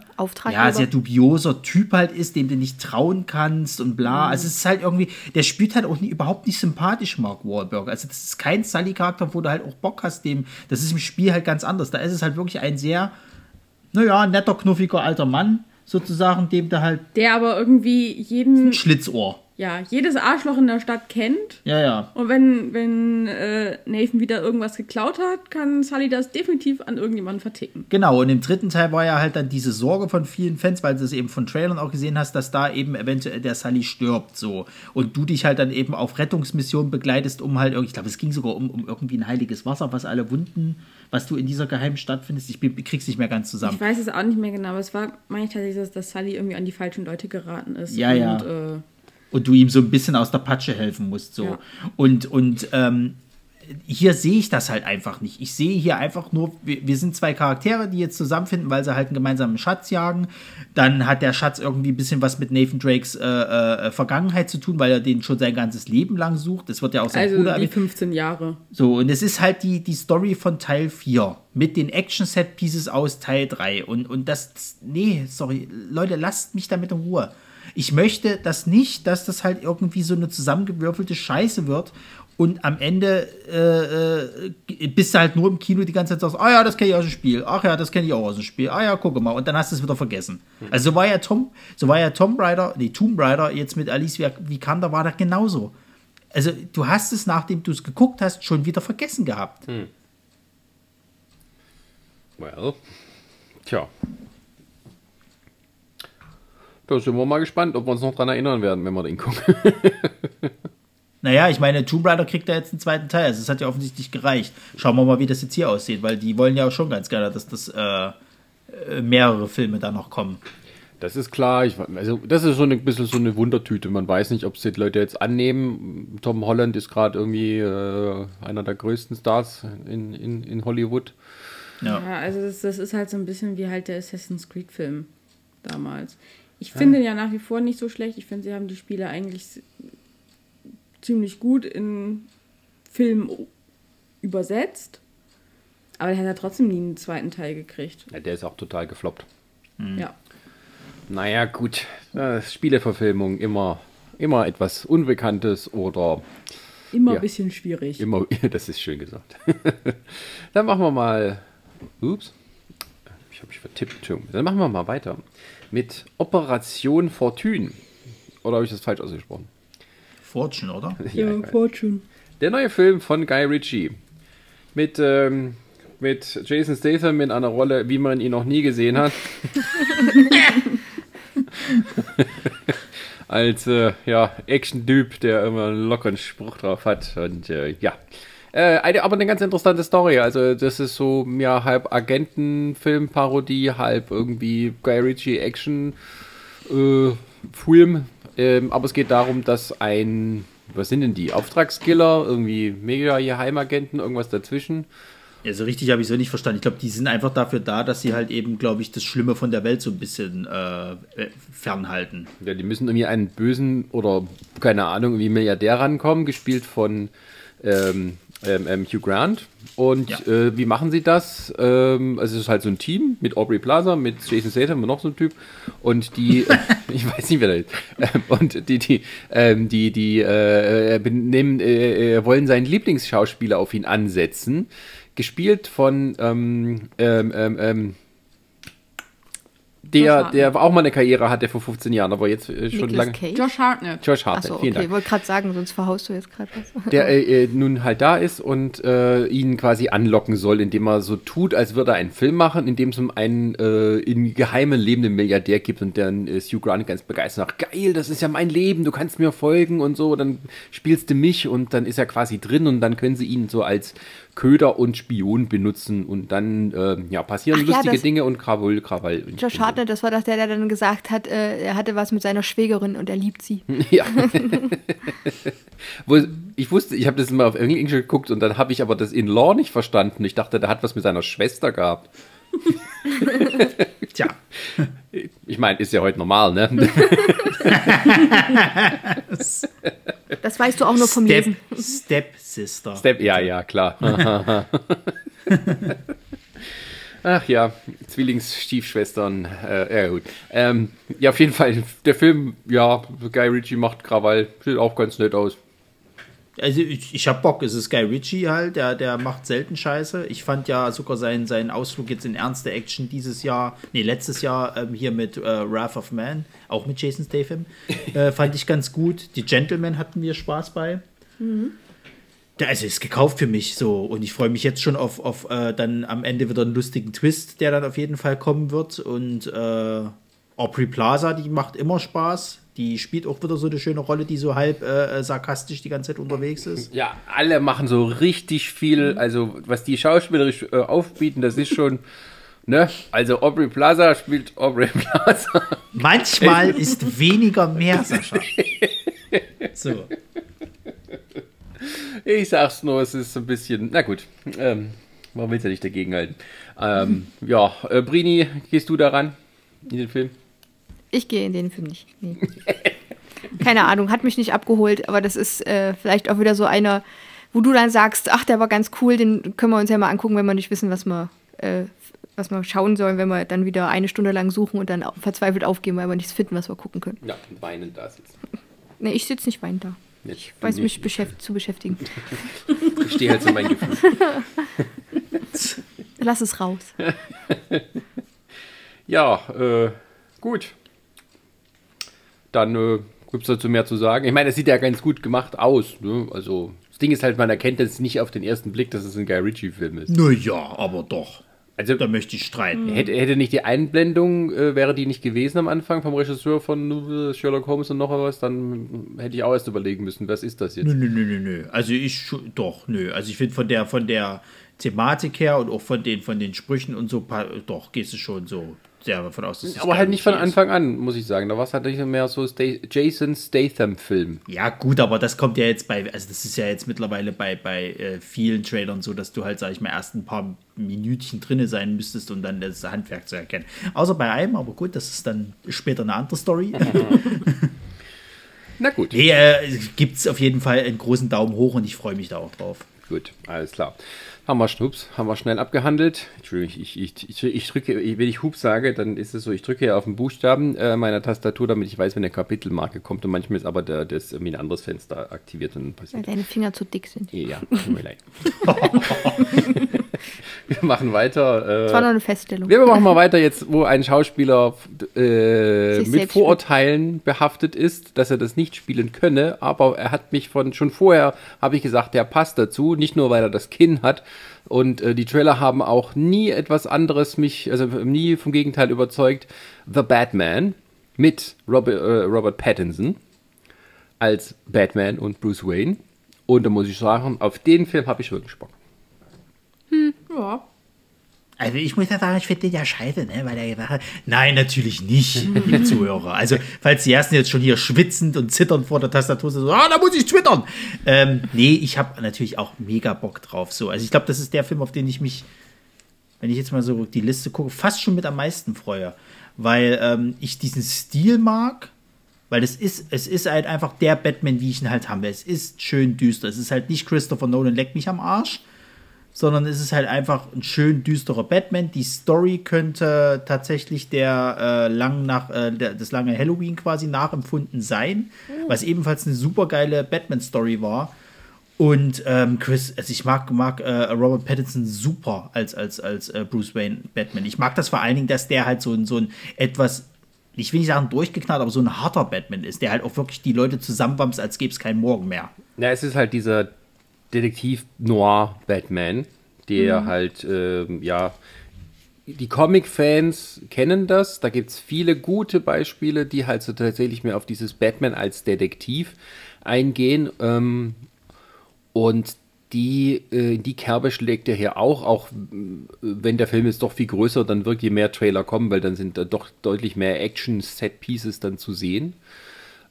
ja, sehr dubioser Typ halt ist, dem du nicht trauen kannst und bla. Mhm. Also es ist halt irgendwie, der spielt halt auch nie, überhaupt nicht sympathisch, Mark Wahlberg. Also das ist kein Sully-Charakter, wo du halt auch Bock hast, dem, das ist im Spiel halt ganz anders. Da ist es halt wirklich ein sehr, naja, netter, knuffiger alter Mann, sozusagen, dem der halt. Der aber irgendwie jeden. Schlitzohr. Ja, jedes Arschloch in der Stadt kennt. Ja, ja. Und wenn, wenn äh, Nathan wieder irgendwas geklaut hat, kann Sully das definitiv an irgendjemanden verticken. Genau, und im dritten Teil war ja halt dann diese Sorge von vielen Fans, weil du es eben von Trailern auch gesehen hast, dass da eben eventuell der Sully stirbt, so. Und du dich halt dann eben auf Rettungsmissionen begleitest, um halt, ich glaube, es ging sogar um, um irgendwie ein heiliges Wasser, was alle Wunden was du in dieser geheimen Stadt findest. Ich, krieg's nicht mehr ganz zusammen. Ich weiß es auch nicht mehr genau, aber es war, meine ich tatsächlich, dass Sully irgendwie an die falschen Leute geraten ist. Ja, und, ja. Äh, und du ihm so ein bisschen aus der Patsche helfen musst. So. Ja. Und, und ähm, hier sehe ich das halt einfach nicht. Ich sehe hier einfach nur, wir, wir, sind zwei Charaktere, die jetzt zusammenfinden, weil sie halt einen gemeinsamen Schatz jagen. Dann hat der Schatz irgendwie ein bisschen was mit Nathan Drakes äh, äh, Vergangenheit zu tun, weil er den schon sein ganzes Leben lang sucht. Das wird ja auch sein also Bruder. Die 15 Jahre. So, und es ist halt die, die Story von Teil 4 mit den Action-Set-Pieces aus Teil 3. Und, und das, nee, sorry, Leute, lasst mich damit in Ruhe. Ich möchte das nicht, dass das halt irgendwie so eine zusammengewürfelte Scheiße wird und am Ende äh, äh, bist du halt nur im Kino die ganze Zeit sagst, ah ja, das kenne ich aus dem Spiel, ach ja, das kenne ich auch aus dem Spiel, ah ja, gucke mal, und dann hast du es wieder vergessen. Mhm. Also so war ja Tom, so war ja Tom Raider, nee, Tomb Raider jetzt mit Alice Vikander war das genauso. Also du hast es, nachdem du es geguckt hast, schon wieder vergessen gehabt. Hm. Well, tja. Da sind wir mal gespannt, ob wir uns noch dran erinnern werden, wenn wir den gucken. Naja, ich meine, Tomb Raider kriegt da jetzt einen zweiten Teil. Also es hat ja offensichtlich gereicht. Schauen wir mal, wie das jetzt hier aussieht, weil die wollen ja auch schon ganz gerne, dass das äh, äh, mehrere Filme da noch kommen. Das ist klar. Ich, also das ist so ein bisschen so eine Wundertüte. Man weiß nicht, ob es die Leute jetzt annehmen. Tom Holland ist gerade irgendwie äh, einer der größten Stars in, in, in Hollywood. Ja, ja also das, das, ist halt so ein bisschen wie halt der Assassin's Creed-Film damals. Ich finde ja. ja nach wie vor nicht so schlecht. Ich finde, sie haben die Spiele eigentlich ziemlich gut in Film übersetzt. Aber der hat ja trotzdem nie einen zweiten Teil gekriegt. Ja, der ist auch total gefloppt. Mhm. Ja. Naja, gut. Äh, Spieleverfilmung immer, immer etwas Unbekanntes oder. Immer ja, ein bisschen schwierig. Immer, das ist schön gesagt. Dann machen wir mal. Ups. Ich habe mich vertippt. Dann machen wir mal weiter mit Operation Fortune. Oder habe ich das falsch ausgesprochen? Fortune, oder? ja, ja Fortune. Der neue Film von Guy Ritchie. Mit, ähm, mit Jason Statham in einer Rolle, wie man ihn noch nie gesehen hat. Als äh, ja, Action-Typ, der immer einen lockeren Spruch drauf hat. Und äh, ja. Äh, eine, aber eine ganz interessante Story. Also, das ist so ja halb Agentenfilm-Parodie, halb irgendwie Guy Ritchie Action. Äh, Film, ähm, aber es geht darum, dass ein, was sind denn die? Auftragskiller, irgendwie mega Geheimagenten, irgendwas dazwischen. Ja, so richtig habe ich es nicht verstanden. Ich glaube, die sind einfach dafür da, dass sie halt eben, glaube ich, das Schlimme von der Welt so ein bisschen äh, fernhalten. Ja, die müssen irgendwie einen bösen oder keine Ahnung, irgendwie Milliardär rankommen, gespielt von ähm, ähm, ähm, Hugh Grant. Und ja. äh, wie machen sie das? Ähm, also es ist halt so ein Team mit Aubrey Plaza, mit Jason Statham und noch so ein Typ. Und die, ich weiß nicht, wer da ist. Ähm, und die, die, ähm, die, die äh, nehmen, äh, äh, wollen seinen Lieblingsschauspieler auf ihn ansetzen. Gespielt von ähm, ähm, ähm, der, der auch mal eine Karriere hatte vor 15 Jahren, aber jetzt äh, schon lange. Josh Hartnett. Josh Hartnett, Achso, okay, ich wollte gerade sagen, sonst verhaust du jetzt gerade was. Der äh, äh, nun halt da ist und äh, ihn quasi anlocken soll, indem er so tut, als würde er einen Film machen, in dem es um einen äh, in geheimen lebenden Milliardär gibt und dann ist Hugh Grant ganz begeistert nach, geil, das ist ja mein Leben, du kannst mir folgen und so, dann spielst du mich und dann ist er quasi drin und dann können sie ihn so als Köder und Spion benutzen und dann äh, ja, passieren Ach, lustige ja, Dinge und Krawall, Krawall. Josh Hartnett, das war doch der, der dann gesagt hat, äh, er hatte was mit seiner Schwägerin und er liebt sie. Ja. ich wusste, ich habe das immer auf Englisch geguckt und dann habe ich aber das in Law nicht verstanden. Ich dachte, der hat was mit seiner Schwester gehabt. Tja. Ich meine, ist ja heute normal, ne? das weißt du auch nur vom Step, Lesen. Step Sister. Step, ja, ja, klar. Ach ja, Zwillingsstiefschwestern. Äh, ja, gut. Ähm, ja, auf jeden Fall, der Film, ja, Guy Ritchie macht Krawall, sieht auch ganz nett aus. Also ich, ich hab Bock, es ist Guy Ritchie halt, der, der macht selten Scheiße. Ich fand ja sogar seinen, seinen Ausflug jetzt in ernste Action dieses Jahr, nee, letztes Jahr ähm, hier mit äh, Wrath of Man, auch mit Jason Statham, äh, fand ich ganz gut. Die Gentlemen hatten wir Spaß bei. Mhm. Also ist gekauft für mich so und ich freue mich jetzt schon auf, auf äh, dann am Ende wieder einen lustigen Twist, der dann auf jeden Fall kommen wird und äh, Aubrey Plaza, die macht immer Spaß die spielt auch wieder so eine schöne Rolle, die so halb äh, sarkastisch die ganze Zeit unterwegs ist. Ja, alle machen so richtig viel, also was die schauspielerisch äh, aufbieten, das ist schon. Ne? Also Aubrey Plaza spielt Aubrey Plaza. Manchmal ist weniger mehr, Sascha. So. Ich sag's nur, es ist so ein bisschen. Na gut, ähm, man will ja nicht dagegen halten. Ähm, ja, äh, Brini, gehst du daran in den Film? Ich gehe in den Film nicht. Nee. Keine Ahnung, hat mich nicht abgeholt, aber das ist äh, vielleicht auch wieder so einer, wo du dann sagst, ach, der war ganz cool, den können wir uns ja mal angucken, wenn wir nicht wissen, was wir, äh, was wir schauen sollen, wenn wir dann wieder eine Stunde lang suchen und dann verzweifelt aufgeben, weil wir nichts finden, was wir gucken können. Ja, weinend da sitzen. Nee, ich sitze nicht weinend da. Ich weiß mich beschäft zu beschäftigen. Ich stehe halt so mein Gefühl. Lass es raus. ja, äh, gut. Dann äh, gibt es dazu mehr zu sagen. Ich meine, es sieht ja ganz gut gemacht aus. Ne? Also, das Ding ist halt, man erkennt jetzt nicht auf den ersten Blick, dass es ein Guy Ritchie-Film ist. Naja, aber doch. Also, Da möchte ich streiten. hätte, hätte nicht die Einblendung, äh, wäre die nicht gewesen am Anfang vom Regisseur von äh, Sherlock Holmes und noch was, dann hätte ich auch erst überlegen müssen, was ist das jetzt? Nö, nö, nö, nö, nö. Also ich doch, nö. Also ich finde von der von der Thematik her und auch von den von den Sprüchen und so doch gehst du schon so sehr davon aus, dass Aber halt nicht von ist. Anfang an, muss ich sagen. Da war es halt nicht mehr so Sta Jason Statham-Film. Ja, gut, aber das kommt ja jetzt bei, also das ist ja jetzt mittlerweile bei, bei äh, vielen Trailern so, dass du halt, sag ich mal, erst ein paar Minütchen drinne sein müsstest, um dann das Handwerk zu erkennen. Außer bei einem, aber gut, das ist dann später eine andere Story. Na gut. nee, äh, gibt es auf jeden Fall einen großen Daumen hoch und ich freue mich da auch drauf. Gut, alles klar. Haben wir Schnups, haben wir schnell abgehandelt. Entschuldigung, ich, ich, ich, ich drücke, wenn ich Hub sage, dann ist es so, ich drücke ja auf den Buchstaben äh, meiner Tastatur, damit ich weiß, wenn eine Kapitelmarke kommt. Und manchmal ist aber der, das irgendwie ein anderes Fenster aktiviert und dann Weil passiert. deine Finger zu dick sind. Ja, tut mir leid. Wir machen weiter. Das war Äh, noch eine Feststellung. wir machen mal weiter jetzt, wo ein Schauspieler äh, mit Vorurteilen behaftet ist, dass er das nicht spielen könne, aber er hat mich von schon vorher, habe ich gesagt, der passt dazu, nicht nur weil er das Kinn hat und äh, die Trailer haben auch nie etwas anderes mich, also nie vom Gegenteil überzeugt. The Batman mit Robert, äh, Robert Pattinson als Batman und Bruce Wayne und da muss ich sagen, auf den Film habe ich wirklich Bock. Ja. Also ich muss ja sagen, ich finde den ja scheiße, ne? weil er gesagt hat, nein, natürlich nicht, liebe Zuhörer. Also falls die ersten jetzt schon hier schwitzend und zitternd vor der Tastatur sind, so, ah, da muss ich twittern. Ähm, nee, ich habe natürlich auch mega Bock drauf. So, also ich glaube, das ist der Film, auf den ich mich, wenn ich jetzt mal so die Liste gucke, fast schon mit am meisten freue, weil ähm, ich diesen Stil mag. Weil es ist, es ist halt einfach der Batman, wie ich ihn halt habe. Es ist schön düster. Es ist halt nicht Christopher Nolan leck mich am Arsch, sondern es ist halt einfach ein schön düsterer Batman. Die Story könnte tatsächlich der äh, lang nach äh, der, das lange Halloween quasi nachempfunden sein, was ebenfalls eine super geile Batman-Story war. Und ähm, Chris, also ich mag, mag äh, Robert Pattinson super als, als, als äh, Bruce Wayne Batman. Ich mag das vor allen Dingen, dass der halt so, ein- so ein etwas, ich will nicht sagen durchgeknallt, aber so ein harter Batman ist, der halt auch wirklich die Leute zusammenwamst, als gäbe es keinen Morgen mehr. Ja, es ist halt dieser Detektiv-Noir-Batman, der halt, ähm, ja, die Comic-Fans kennen das. Da gibt es viele gute Beispiele, die halt so tatsächlich mehr auf dieses Batman als Detektiv eingehen. Ähm, und die, äh, die Kerbe schlägt er hier auch, auch äh, wenn der Film jetzt doch viel größer dann wirkt, je mehr Trailer kommen, weil dann sind da doch deutlich mehr Action-Set-Pieces dann zu sehen.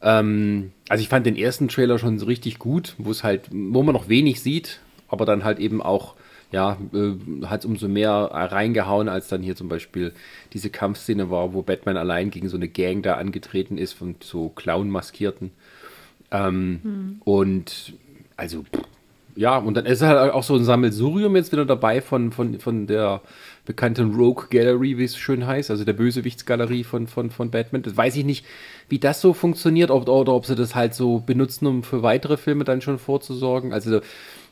Ähm, also ich fand den ersten Trailer schon so richtig gut, wo es halt, wo man noch wenig sieht, aber dann halt eben auch, ja, äh, hat umso mehr reingehauen, als dann hier zum Beispiel diese Kampfszene war, wo Batman allein gegen so eine Gang da angetreten ist von so Clown-Maskierten. Ähm, Und also, ja, und dann ist halt auch so ein Sammelsurium jetzt wieder dabei von, von, von der bekannten Rogue Gallery, wie es schön heißt, also der Bösewichtsgalerie von, von, von Batman. Das weiß ich nicht, wie das so funktioniert, ob, oder ob sie das halt so benutzen, um für weitere Filme dann schon vorzusorgen. Also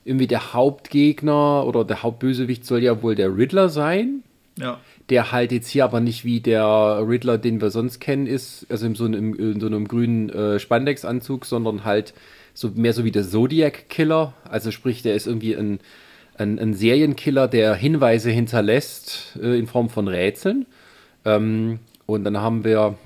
irgendwie der Hauptgegner oder der Hauptbösewicht soll ja wohl der Riddler sein Ja. der halt jetzt hier aber nicht wie der Riddler, den wir sonst kennen, ist, also in so einem, in so einem grünen äh, Spandex-Anzug, sondern halt so mehr so wie der Zodiac-Killer. Also sprich, der ist irgendwie ein, ein, ein Serienkiller, der Hinweise hinterlässt äh, in Form von Rätseln. Ähm, und dann haben wir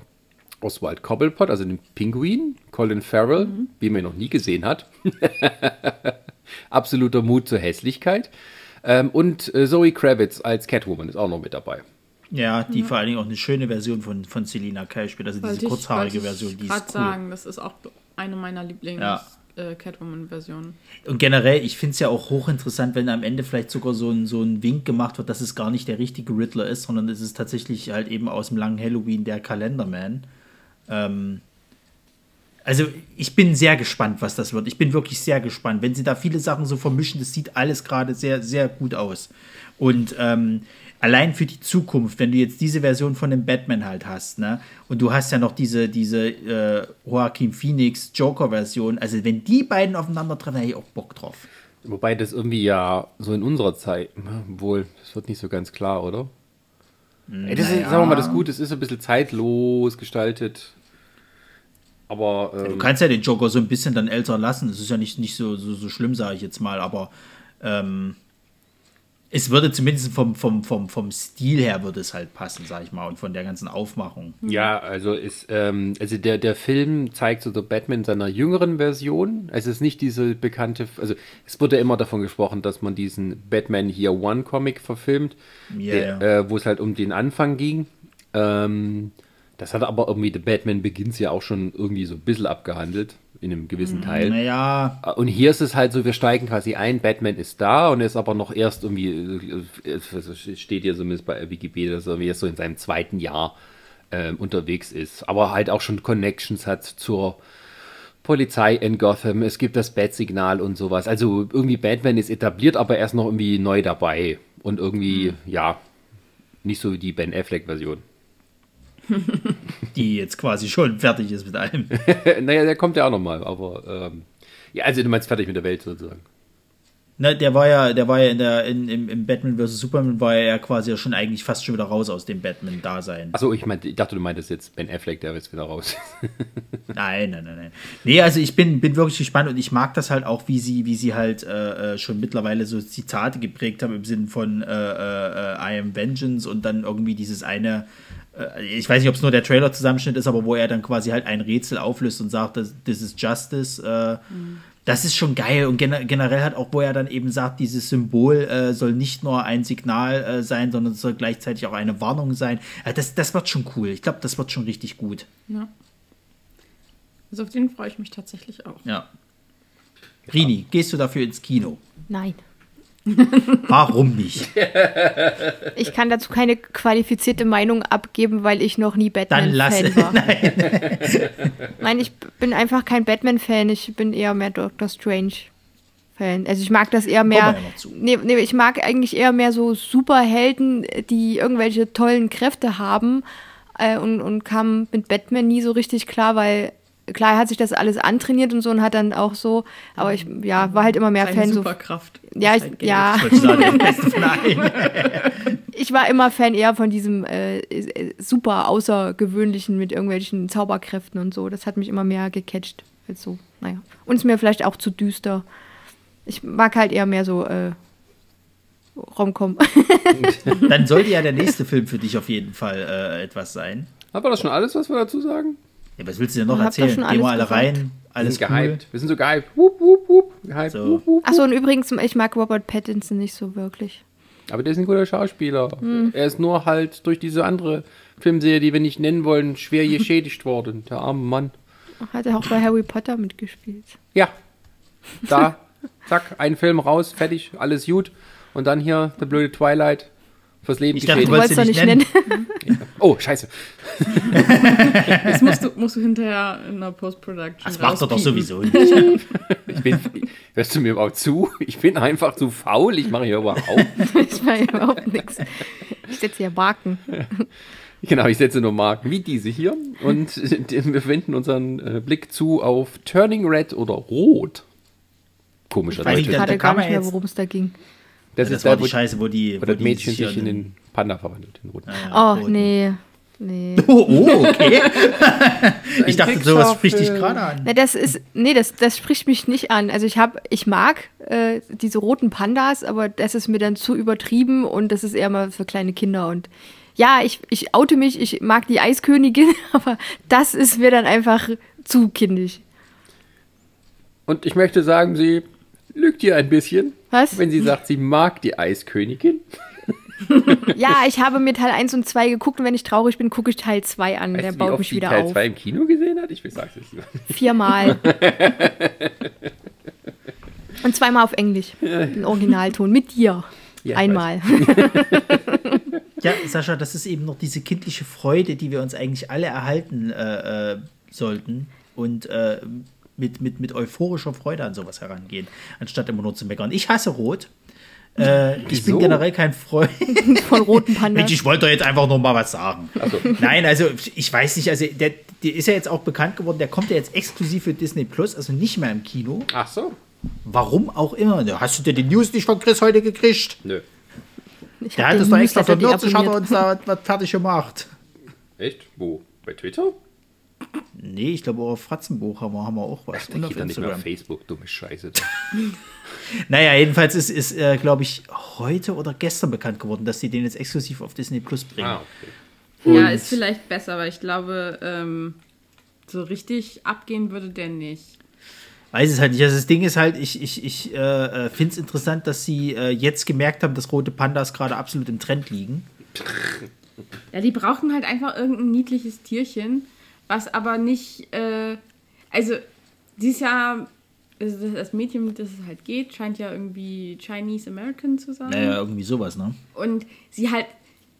Oswald Cobblepot, also den Pinguin, Colin Farrell, wie man ihn noch nie gesehen hat. Absoluter Mut zur Hässlichkeit. Ähm, und äh, Zoe Kravitz als Catwoman ist auch noch mit dabei. Ja, die vor allen Dingen auch eine schöne Version von, von Selina Kyle spielt, also diese ich- kurzhaarige Version, die ist cool. sagen, das ist auch eine meiner Lieblings. Ja. Äh, Catwoman-Version. Und generell, ich finde es ja auch hochinteressant, wenn am Ende vielleicht sogar so ein, so ein Wink gemacht wird, dass es gar nicht der richtige Riddler ist, sondern es ist tatsächlich halt eben aus dem langen Halloween der Kalenderman. Ähm, also ich bin sehr gespannt, was das wird. Ich bin wirklich sehr gespannt. Wenn sie da viele Sachen so vermischen, das sieht alles gerade sehr, sehr gut aus. Und ähm, allein für die Zukunft, wenn du jetzt diese Version von dem Batman halt hast, ne, und du hast ja noch diese, diese äh, Joaquin Phoenix Joker-Version, also wenn die beiden aufeinandertreffen, hätte ich auch Bock drauf. Wobei das irgendwie ja so in unserer Zeit, wohl, das wird nicht so ganz klar, oder? Ey, das ist, sagen wir mal, das Gute, es ist ein bisschen zeitlos gestaltet. Aber Du ähm, kannst ja den Joker so ein bisschen dann älter lassen. Das ist ja nicht, nicht so, so, so schlimm, sage ich jetzt mal, aber ähm, es würde zumindest vom, vom, vom, vom Stil her würde es halt passen, sage ich mal, und von der ganzen Aufmachung. ja, also ist, ähm, also der, der Film zeigt so der Batman in seiner jüngeren Version. Es ist nicht diese bekannte, also es wurde immer davon gesprochen, dass man diesen Batman Year One Comic verfilmt, der, ja. Äh, wo es halt um den Anfang ging. Ähm, das hat aber irgendwie The Batman Begins ja auch schon irgendwie so ein bisschen abgehandelt, in einem gewissen Teil. Naja, Und hier ist es halt so, wir steigen quasi ein, Batman ist da und ist aber noch erst irgendwie, äh, es steht hier zumindest bei Wikipedia, dass er irgendwie erst so in seinem zweiten Jahr ähm, unterwegs ist. Aber halt auch schon Connections hat zur Polizei in Gotham, es gibt das Bat-Signal und sowas. Also irgendwie Batman ist etabliert, aber er ist noch irgendwie neu dabei. Und irgendwie, ja, nicht so wie die Ben Affleck-Version. die jetzt quasi schon fertig ist mit allem. naja, der kommt ja auch nochmal, aber ähm, ja, also du meinst fertig mit der Welt sozusagen. Ne, der war ja, der war ja in der, in, im, im Batman vs. Superman war er ja quasi ja schon eigentlich fast schon wieder raus aus dem Batman-Dasein. Achso, ich meinte, ich dachte, du meintest jetzt Ben Affleck, der ist wieder raus. Nein, nein, nein, nein. Nee, also ich bin, bin wirklich gespannt und ich mag das halt auch, wie sie, wie sie halt äh, äh, schon mittlerweile so Zitate geprägt haben im Sinn von äh, äh, äh, I am Vengeance und dann irgendwie dieses eine, ich weiß nicht, ob es nur der Trailer-Zusammenschnitt ist, aber wo er dann quasi halt ein Rätsel auflöst und sagt, das, this is justice. Äh, Das ist schon geil und gener generell hat auch, wo er dann eben sagt, dieses Symbol äh, soll nicht nur ein Signal äh, sein, sondern es soll gleichzeitig auch eine Warnung sein. Äh, das, das wird schon cool. Ich glaube, das wird schon richtig gut. Ja. Also auf den freue ich mich tatsächlich auch. Ja. Rini, gehst du dafür ins Kino? Nein. Warum nicht? Ich kann dazu keine qualifizierte Meinung abgeben, weil ich noch nie Batman-Fan war. Nein. ich b- bin einfach kein Batman-Fan. Ich bin eher mehr Doctor Strange-Fan. Also ich mag das eher mehr. Nee, nee, ich mag eigentlich eher mehr so Superhelden, die irgendwelche tollen Kräfte haben äh, und, und kam mit Batman nie so richtig klar, weil klar er hat sich das alles antrainiert und so und hat dann auch so, aber ich ja, war halt immer mehr Seine Fan so Superkraft. Ja, ist ich- halt ja. Ich sagen, ich war immer Fan eher von diesem äh, äh, super außergewöhnlichen mit irgendwelchen Zauberkräften und so. Das hat mich immer mehr gecatcht als so. Naja. Und ist mir vielleicht auch zu düster. Ich mag halt eher mehr so äh, Romcom. Dann sollte ja der nächste Film für dich auf jeden Fall äh, etwas sein. Haben wir das schon alles, was wir dazu sagen? Ja, was willst du denn noch erzählen? schon Gehen wir alle gesagt. rein. Wir Alles sind cool. gehypt. Wir sind so gehypt. Wup, wup, wup. Gehypt. So. Achso, und übrigens, ich mag Robert Pattinson nicht so wirklich. Aber der ist ein guter Schauspieler. Hm. Er ist nur halt durch diese andere Filmserie, die wir nicht nennen wollen, schwer geschädigt worden. Der arme Mann. Hat er auch bei Harry Potter mitgespielt. Ja. Da. Zack, ein Film raus, fertig, alles gut. Und dann hier der blöde Twilight. Fürs Leben Ich dachte, Du geschädigt. wolltest ihn nicht nicht nennen. Oh, scheiße. Das musst du, musst du hinterher in der Post-Production Das macht er doch sowieso nicht. Ich bin, hörst du mir überhaupt zu? Ich bin einfach zu faul. Ich mache hier überhaupt. Das war überhaupt nichts. Ich setze hier Marken. Genau, ich setze nur Marken wie diese hier. Und wir wenden unseren äh, Blick zu auf Turning Red oder Rot. Komischer Weil ich Deutsch. da- Gerade gar nicht mehr, worum es da ging. Das Das ist war da, die wo, Scheiße, wo die. wo das die Mädchen sich in den Panda verwandelt. In Rot. Ja, Oh, roten. nee. Nee. Oh, oh, okay. ich dachte, sowas spricht dich gerade an. Na, das ist, nee, das, das spricht mich nicht an. Also ich habe, ich mag äh, diese roten Pandas, aber das ist mir dann zu übertrieben und das ist eher mal für kleine Kinder und ja, ich, ich oute mich, ich mag die Eiskönigin, aber das ist mir dann einfach zu kindisch. Und ich möchte sagen, sie lügt hier ein bisschen. Was? Wenn sie sagt, sie mag die Eiskönigin. Ja, ich habe mir Teil 1 und 2 geguckt und wenn ich traurig bin, gucke ich Teil 2 an. Weißt Der du, wie baut oft mich wieder Teil auf. 2 im Kino gesehen hat? Ich sag's jetzt nicht. Viermal. und zweimal auf Englisch. Im Originalton. Mit dir. Ja, Einmal. Ja, Sascha, das ist eben noch diese kindliche Freude, die wir uns eigentlich alle erhalten äh, äh, sollten und äh, mit, mit, mit euphorischer Freude an sowas herangehen, anstatt immer nur zu meckern. Ich hasse Rot. Äh, ich bin generell kein Freund. Von roten Mensch, Pandas. ich wollte doch jetzt einfach noch mal was sagen. Nein, also ich weiß nicht, also der, der ist ja jetzt auch bekannt geworden, der kommt ja jetzt exklusiv für Disney Plus, also nicht mehr im Kino. Ach so. Warum auch immer. Hast du dir die News nicht von Chris heute gekriegt? Nö. Ich Der hat das doch extra Newsletter von 40 hat er deabonniert. uns da was fertig gemacht. Echt? Wo? Bei Twitter? Nee, ich glaube, auf Fratzenbuch haben wir, haben wir auch was. Der geht doch nicht mehr auf Facebook, dumme Scheiße. Naja, jedenfalls ist, ist äh, glaube ich, heute oder gestern bekannt geworden, dass sie den jetzt exklusiv auf Disney Plus bringen. ah, okay. Ja, Und- ist vielleicht besser, aber ich glaube, ähm, so richtig abgehen würde der nicht. Weiß es halt nicht. Also das Ding ist halt, ich, ich, ich äh, finde es interessant, dass sie äh, jetzt gemerkt haben, dass rote Pandas gerade absolut im Trend liegen. Ja, die brauchen halt einfach irgendein niedliches Tierchen, was aber nicht, äh, also dieses Jahr, also das, Mädchen, um das es halt geht, scheint ja irgendwie Chinese American zu sein. Naja, irgendwie sowas, ne? Und sie halt,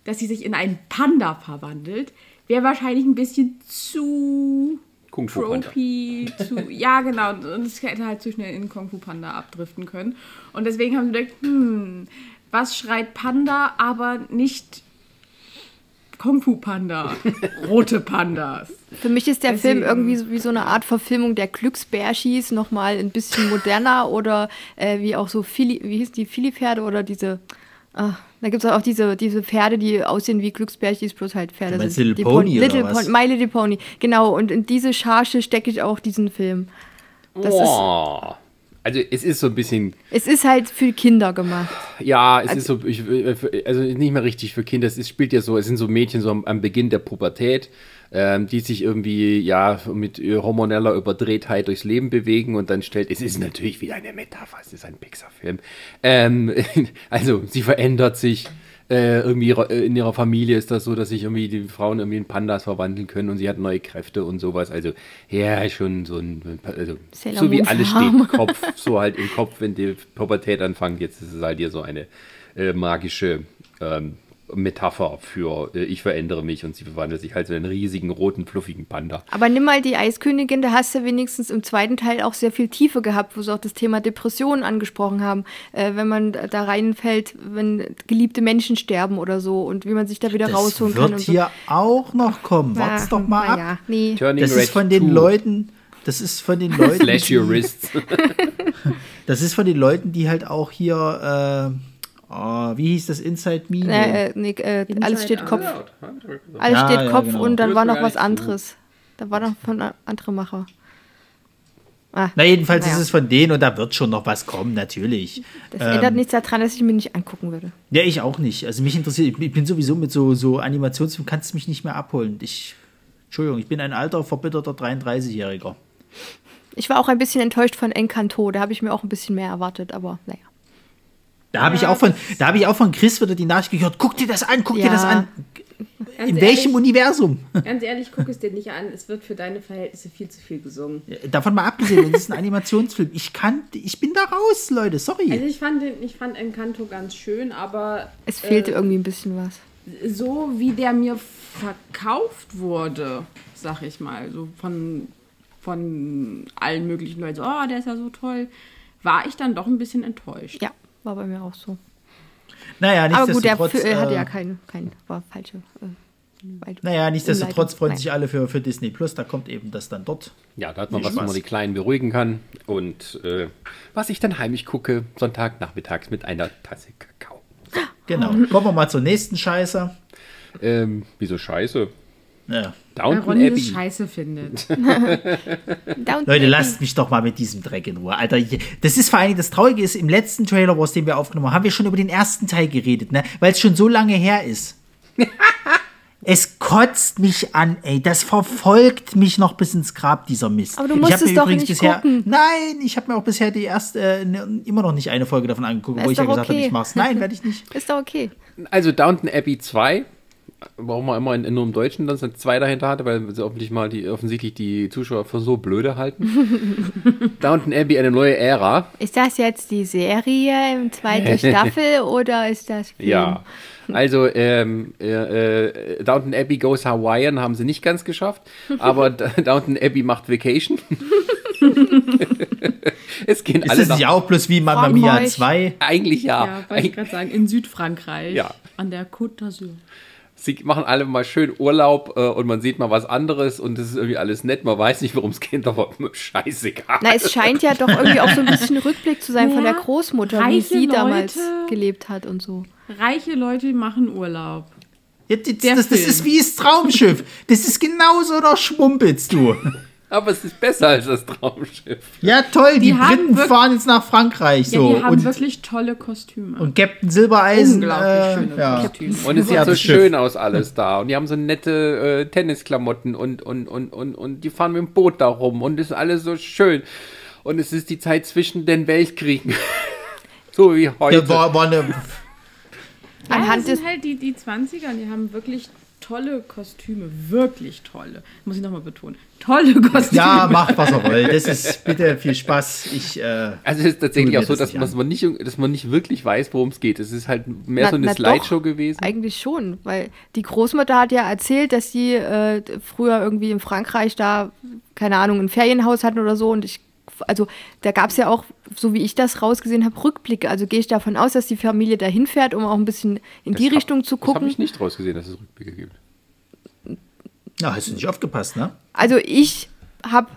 dass sie sich in einen Panda verwandelt, wäre wahrscheinlich ein bisschen zu Kung Fu Panda. tropy, zu, ja genau, und es hätte halt zu schnell in Kung Fu Panda abdriften können. Und deswegen haben sie gedacht, hm, was schreit Panda, aber nicht Kung Fu Panda, rote Pandas. Für mich ist der Deswegen- Film irgendwie so, wie so eine Art Verfilmung der Glücksbärschis, nochmal ein bisschen moderner oder äh, wie auch so Philly, wie hieß die Philly-Pferde oder diese, ah, da gibt es auch diese, diese Pferde, die aussehen wie Glücksbärschis, bloß halt Pferde Du meinst sind. Little Die Pony oder Little was? Pony, My Little Pony, genau. Und in diese Charge stecke ich auch diesen Film. Das ist, Oh. Also es ist so ein bisschen, es ist halt für Kinder gemacht. ja, es ist so, ich, also nicht mehr richtig für Kinder. Es ist, spielt ja so, es sind so Mädchen so am, am Beginn der Pubertät, ähm, die sich irgendwie ja mit hormoneller Überdrehtheit durchs Leben bewegen und dann stellt, es ist natürlich wieder eine Metapher, es ist ein Pixar-Film. Ähm, also sie verändert sich. Äh, irgendwie äh, in ihrer Familie ist das so, dass sich irgendwie die Frauen irgendwie in Pandas verwandeln können und sie hat neue Kräfte und sowas. Also ja, schon so ein, also, so wie alles steht im Kopf, so halt im Kopf, wenn die Pubertät anfängt. Jetzt ist es halt hier so eine äh, magische ähm, Metapher für äh, ich verändere mich und sie verwandelt sich halt so in einen riesigen, roten, fluffigen Panda. Aber nimm mal die Eiskönigin, da hast du wenigstens im zweiten Teil auch sehr viel Tiefe gehabt, wo sie auch das Thema Depressionen angesprochen haben. Äh, wenn man da reinfällt, wenn geliebte Menschen sterben oder so und wie man sich da wieder Das rausholen wird kann. Und hier auch noch kommen. so. Wart's doch mal na ab. Ja, nee. Turning Das Red ist von den 2. Leuten, das ist von den Leuten, Slash your wrists. das ist von den Leuten, die halt auch hier, äh, oh, wie hieß das Inside Me? Äh, äh, nee, äh, Inside alles steht Out. Kopf. Alles Ja, steht ja, Kopf genau. und dann war noch was anderes. Da war noch von a- andere Macher. Ah, Na, jedenfalls Naja. ist es von denen und da wird schon noch was kommen, natürlich. das Ähm, ändert nichts daran, dass ich mir nicht angucken würde. Ja, ich auch nicht. Also mich interessiert, ich bin- ich bin sowieso mit so, so Animationsfilmen, kannst du mich nicht mehr abholen. Ich, Entschuldigung, ich bin ein alter, verbitterter 33-Jähriger. Ich war auch ein bisschen enttäuscht von Encanto, da habe ich mir auch ein bisschen mehr erwartet, aber naja. Da habe ich Ja, auch von, da habe ich auch von Chris wieder die Nachricht gehört, guck dir das an, guck dir Ja. das an. Ganz In welchem ehrlich, Universum? Ganz ehrlich, guck es dir nicht an. Es wird für deine Verhältnisse viel zu viel gesungen. Davon mal abgesehen, das ist ein Animationsfilm. Ich kann, ich bin da raus, Leute, sorry. Also ich fand, den, ich fand Encanto ganz schön, aber Es fehlte äh, irgendwie ein bisschen was. So wie der mir verkauft wurde, sag ich mal, so von, von allen möglichen Leuten, so, oh, der ist ja so toll, war ich dann doch ein bisschen enttäuscht. Ja, war bei mir auch so. naja, Aber gut, der nichtsdestotrotz, F- äh, hatte ja kein, kein war falsche. Äh, Naja, nichtsdestotrotz freuen sich alle für, für Disney Plus. Da kommt eben das dann dort. Ja, da hat man Viel was, wo man die Kleinen beruhigen kann. Und äh, was ich dann heimlich gucke, Sonntagnachmittags mit einer Tasse Kakao. Genau. Kommen wir mal zur nächsten Scheiße. Ähm, wieso scheiße? Ja. Downton das Abbey. scheiße findet. Leute, lasst mich doch mal mit diesem Dreck in Ruhe. Alter, das ist vor allem das Traurige ist, im letzten Trailer Wars, den wir aufgenommen haben, haben wir schon über den ersten Teil geredet, ne? Weil es schon so lange her ist. Es kotzt mich an, ey. Das verfolgt mich noch bis ins Grab, dieser Mist. Aber du Ich musst hab es mir doch übrigens nicht bisher, gucken. Nein, ich habe mir auch bisher die erste, äh, ne, immer noch nicht eine Folge davon angeguckt, Na, wo ist ich ja gesagt habe, okay. ich mach's. Nein, werde ich nicht. Ist doch okay. Also Downton Abbey 2, warum man immer in, nur im Deutschen dann so zwei dahinter hatte, weil sie offensichtlich mal die, offensichtlich die Zuschauer für so blöde halten. Downton Abbey, eine neue Ära. Ist das jetzt die Serie im zweiten Staffel oder ist das Film? Ja. Also ähm, äh, äh, Downton Abbey Goes Hawaiian haben sie nicht ganz geschafft, aber Downton Abbey macht Vacation. es gehen Ist alle das nach, nicht auch bloß wie Mamma Mia Frankreich. 2? eigentlich ja. Ja, wollte ich gerade sagen, in Südfrankreich. Ja. An der Côte d'Azur. Sie machen alle mal schön Urlaub äh, und man sieht mal was anderes und es ist irgendwie alles nett. Man weiß nicht, worum es geht, aber scheißegal. Na, es scheint ja doch irgendwie auch so ein bisschen Rückblick zu sein von Ja, der Großmutter, wie sie damals Leute. gelebt hat und so. Reiche Leute machen Urlaub. Ja, das, Der das, das ist wie das Traumschiff. Das ist genauso, da schmumpelst du. Aber es ist besser als das Traumschiff. Ja, toll, die, Die Briten fahren jetzt nach Frankreich. Ja, So. die haben und, wirklich tolle Kostüme. und Captain Silbereisen. Unglaublich Äh, schöne ja. Kostüme. Und es sieht Ja, so das schön aus alles da. Und die haben so nette äh, Tennisklamotten und, und, und, und, und die fahren mit dem Boot da rum und es ist alles so schön. Und es ist die Zeit zwischen den Weltkriegen. so wie heute. Ja, war, war eine, Ja, Anhand das des sind halt die, die 20er, die haben wirklich tolle Kostüme. Wirklich tolle. Muss ich nochmal betonen. Tolle Kostüme. ja, macht was er will. Das ist bitte viel Spaß. Ich, äh, also es ist tatsächlich auch so, das dass, man nicht, dass man nicht wirklich weiß, worum es geht. Es ist halt mehr Na- so eine na doch, Slideshow gewesen. Eigentlich schon, weil die Großmutter hat ja erzählt, dass sie äh, früher irgendwie in Frankreich da, keine Ahnung, ein Ferienhaus hatten oder so und ich, also da gab es ja auch, so wie ich das rausgesehen habe, Rückblicke. Also gehe ich davon aus, dass die Familie da hinfährt, um auch ein bisschen in die Das hab- Richtung zu Das habe gucken. ich nicht rausgesehen, dass es Rückblicke gibt. Ja, hast du nicht aufgepasst, ne? Also ich habe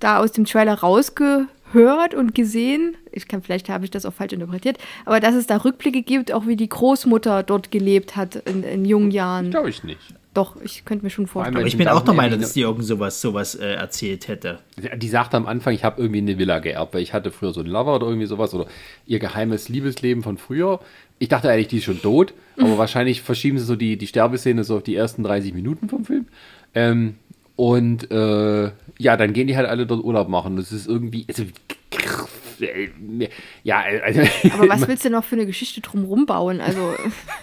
da aus dem Trailer rausgehört und gesehen, ich kann, vielleicht habe ich das auch falsch interpretiert, aber dass es da Rückblicke gibt, auch wie die Großmutter dort gelebt hat in, in jungen Jahren. Glaube ich nicht. Doch, ich könnte mir schon vorstellen. Aber ich in bin auch der Meinung, dass die irgend sowas, sowas äh, erzählt hätte. Die sagte am Anfang, ich habe irgendwie eine Villa geerbt, weil ich hatte früher so einen Lover oder irgendwie sowas oder ihr geheimes Liebesleben von früher. Ich dachte eigentlich, die ist schon tot, aber wahrscheinlich verschieben sie so die, die Sterbeszene so auf die ersten 30 Minuten vom Film. Ähm, und äh, ja, dann gehen die halt alle dort Urlaub machen. Das ist irgendwie. Also, ja, also. Aber was willst du noch für eine Geschichte drumrum bauen? Also,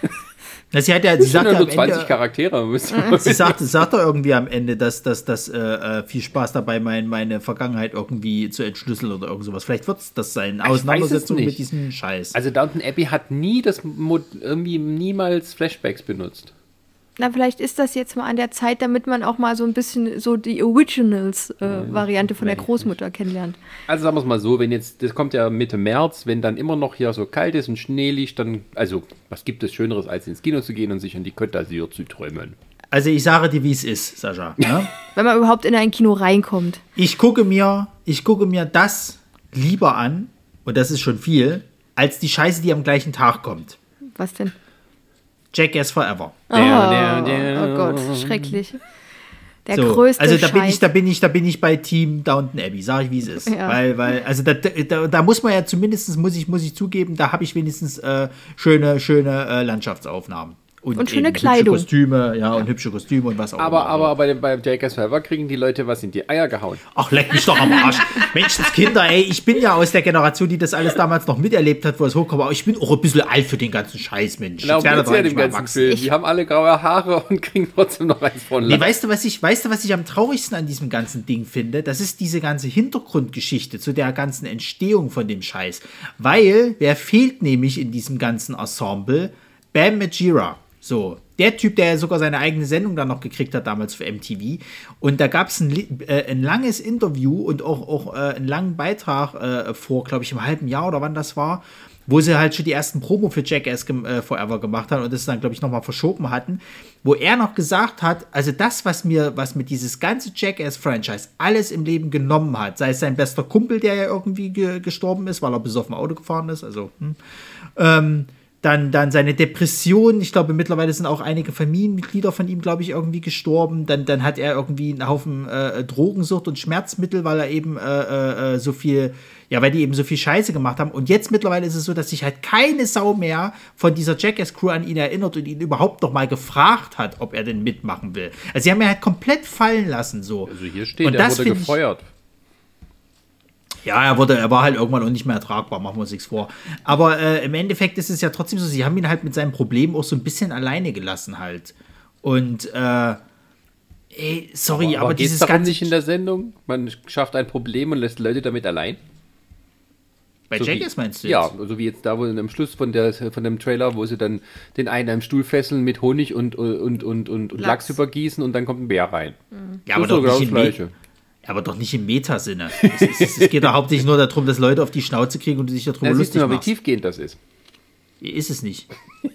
Na, Sie hat ja, sie Das sagt ja nur am 20 Ende, Charaktere. man sie sagt, sagt doch irgendwie am Ende, dass dass dass äh, äh, viel Spaß dabei mein, meine Vergangenheit irgendwie zu entschlüsseln oder irgend sowas. Vielleicht wird es das sein. Auseinandersetzung mit diesem Scheiß. Also Downton Abbey hat nie das Mo irgendwie niemals Flashbacks benutzt. Na, vielleicht ist das jetzt mal an der Zeit, damit man auch mal so ein bisschen so die Originals-Variante von der Großmutter kennenlernt. Also sagen wir es mal so, wenn jetzt, das kommt ja Mitte März, wenn dann immer noch hier so kalt ist und Schnee liegt, dann, also was gibt es Schöneres, als ins Kino zu gehen und sich an die Côte d'Azur zu träumen? Also ich sage dir, wie es ist, Sascha. Ne? Wenn man überhaupt in ein Kino reinkommt. Ich gucke mir, ich gucke mir das lieber an, und das ist schon viel, als die Scheiße, die am gleichen Tag kommt. Was denn? Jackass Forever. Oh, Der, der, der. oh Gott, schrecklich. Der So, größte also da bin Scheiß. ich, da bin ich, da bin ich bei Team Downton Abbey, sage ich wie es ist. Ja. Weil, weil, also da, da, da muss man ja zumindest, muss ich, muss ich zugeben, da habe ich wenigstens äh, schöne, schöne äh, Landschaftsaufnahmen. Und schöne eben Kleidung. Hübsche Kostüme, ja, und hübsche Kostüme und was auch Aber, immer. aber bei, dem- bei Jackass Forever kriegen die Leute was in die Eier gehauen. Ach, leck mich doch am Arsch. Menschenskinder, ey, ich bin ja aus der Generation, die das alles damals noch miterlebt hat, wo es hochkam, aber ich bin auch ein bisschen alt für den ganzen Scheiß, Mensch. Genau, Jetzt ihr ja dem ganzen. Film. Die haben alle graue Haare und kriegen trotzdem noch eins von Nee, weißt du, was ich, weißt du, was ich am traurigsten an diesem ganzen Ding finde? Das ist diese ganze Hintergrundgeschichte zu der ganzen Entstehung von dem Scheiß. Weil, wer fehlt nämlich in diesem ganzen Ensemble? Bam Majira. So, der Typ, der sogar seine eigene Sendung dann noch gekriegt hat, damals für MTV. Und da gab es ein, äh, ein langes Interview und auch, auch äh, einen langen Beitrag äh, vor, glaube ich, im halben Jahr oder wann das war, wo sie halt schon die ersten Promo für Jackass äh, Forever gemacht haben und das dann, glaube ich, nochmal verschoben hatten, wo er noch gesagt hat, also das, was mir, was mir dieses ganze Jackass-Franchise alles im Leben genommen hat, sei es sein bester Kumpel, der ja irgendwie ge gestorben ist, weil er besoffen Auto gefahren ist, also, hm, ähm, dann, dann seine Depression. Ich glaube, mittlerweile sind auch einige Familienmitglieder von ihm, glaube ich, irgendwie gestorben. Dann, dann hat er irgendwie einen Haufen äh, Drogensucht und Schmerzmittel, weil er eben äh, äh, so viel Ja, weil die eben so viel Scheiße gemacht haben. Und jetzt mittlerweile ist es so, dass sich halt keine Sau mehr von dieser Jackass-Crew an ihn erinnert und ihn überhaupt noch mal gefragt hat, ob er denn mitmachen will. Also sie haben ihn halt komplett fallen lassen so. Also hier steht, Und er wurde find ich- gefeuert. Ja, er, wurde, er war halt irgendwann auch nicht mehr ertragbar, machen wir uns nichts vor. Aber äh, im Endeffekt ist es ja trotzdem so, sie haben ihn halt mit seinem Problem auch so ein bisschen alleine gelassen halt. Und, äh, ey, sorry, aber, aber geht es dieses darum ganze... nicht in der Sendung? Man schafft ein Problem und lässt Leute damit allein? bei So Jackass meinst du Ja, jetzt? so wie jetzt da, wo am Schluss von, der, von dem Trailer, wo sie dann den einen am Stuhl fesseln mit Honig und, und, und, und, und Lachs. Lachs. übergießen und dann kommt ein Bär rein. Ja, So aber, doch sogar nicht das Gleiche. Aber doch nicht im Metasinne. es, es, es, es geht doch hauptsächlich nur darum, dass Leute auf die Schnauze kriegen und du dich darüber siehst lustig mal, wie tiefgehend das ist. Ist es nicht.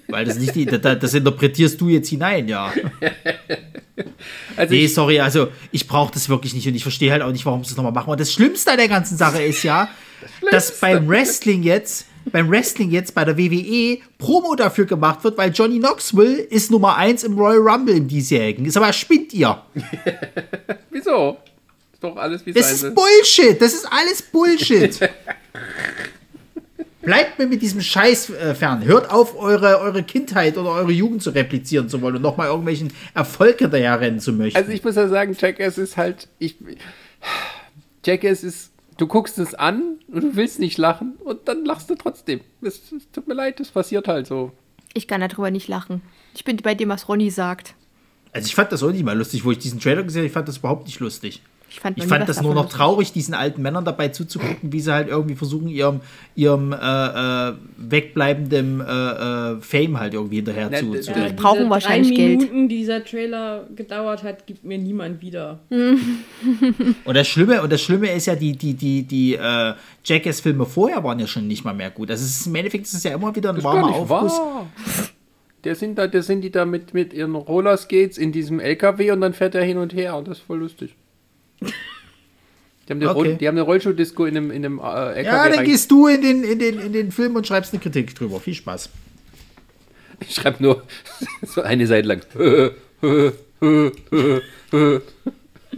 Weil das nicht die, das, das interpretierst du jetzt hinein, ja. Also Nee, sorry, also ich brauche das wirklich nicht und ich verstehe halt auch nicht, warum sie das nochmal machen. Und das Schlimmste an der ganzen Sache ist ja, dass beim Wrestling jetzt, beim Wrestling jetzt bei der WWE Promo dafür gemacht wird, weil Johnny Knoxville ist Nummer 1 im Royal Rumble im diesjährigen. Ist aber spinnt ihr. wieso? Doch alles wie Das sein ist soll. Bullshit. Das ist alles Bullshit. Bleibt mir mit diesem Scheiß äh, fern. Hört auf, eure, eure Kindheit oder eure Jugend zu replizieren zu wollen und nochmal irgendwelchen Erfolg hinterher rennen zu möchten. Also ich muss ja sagen, Jackass ist halt, ich, Jackass ist, du guckst es an und du willst nicht lachen und dann lachst du trotzdem. Es, es tut mir leid, das passiert halt so. Ich kann darüber nicht lachen. Ich bin bei dem, was Ronny sagt. Also ich fand das auch nicht mal lustig, wo ich diesen Trailer gesehen habe, ich fand das überhaupt nicht lustig. Ich fand, Ich fand das nur noch traurig, diesen alten Männern dabei zuzugucken, wie sie halt irgendwie versuchen, ihrem, ihrem äh, äh, wegbleibenden äh, äh, Fame halt irgendwie hinterher Na, zu, zu Ja, Die rennen. brauchen diese wahrscheinlich drei Geld. Minuten, die dieser Trailer gedauert hat, gibt mir niemand wieder. Und das Schlimme, und das Schlimme ist ja, die, die, die, die äh, Jackass-Filme vorher waren ja schon nicht mal mehr gut. Also es ist, im Endeffekt ist es ja immer wieder ein Das warmer gar nicht Aufguss. wahr. Der sind da, der sind die da mit, mit ihren Rollerskates in diesem LKW und dann fährt er hin und her und das ist voll lustig. Die haben eine, Okay. Roll, die haben eine Rollschuh-Disco in einem, in einem äh, LKW. Ja, dann rein- gehst du in den, in, den, in den Film und schreibst eine Kritik drüber. Viel Spaß. Ich schreibe nur so eine Seite lang.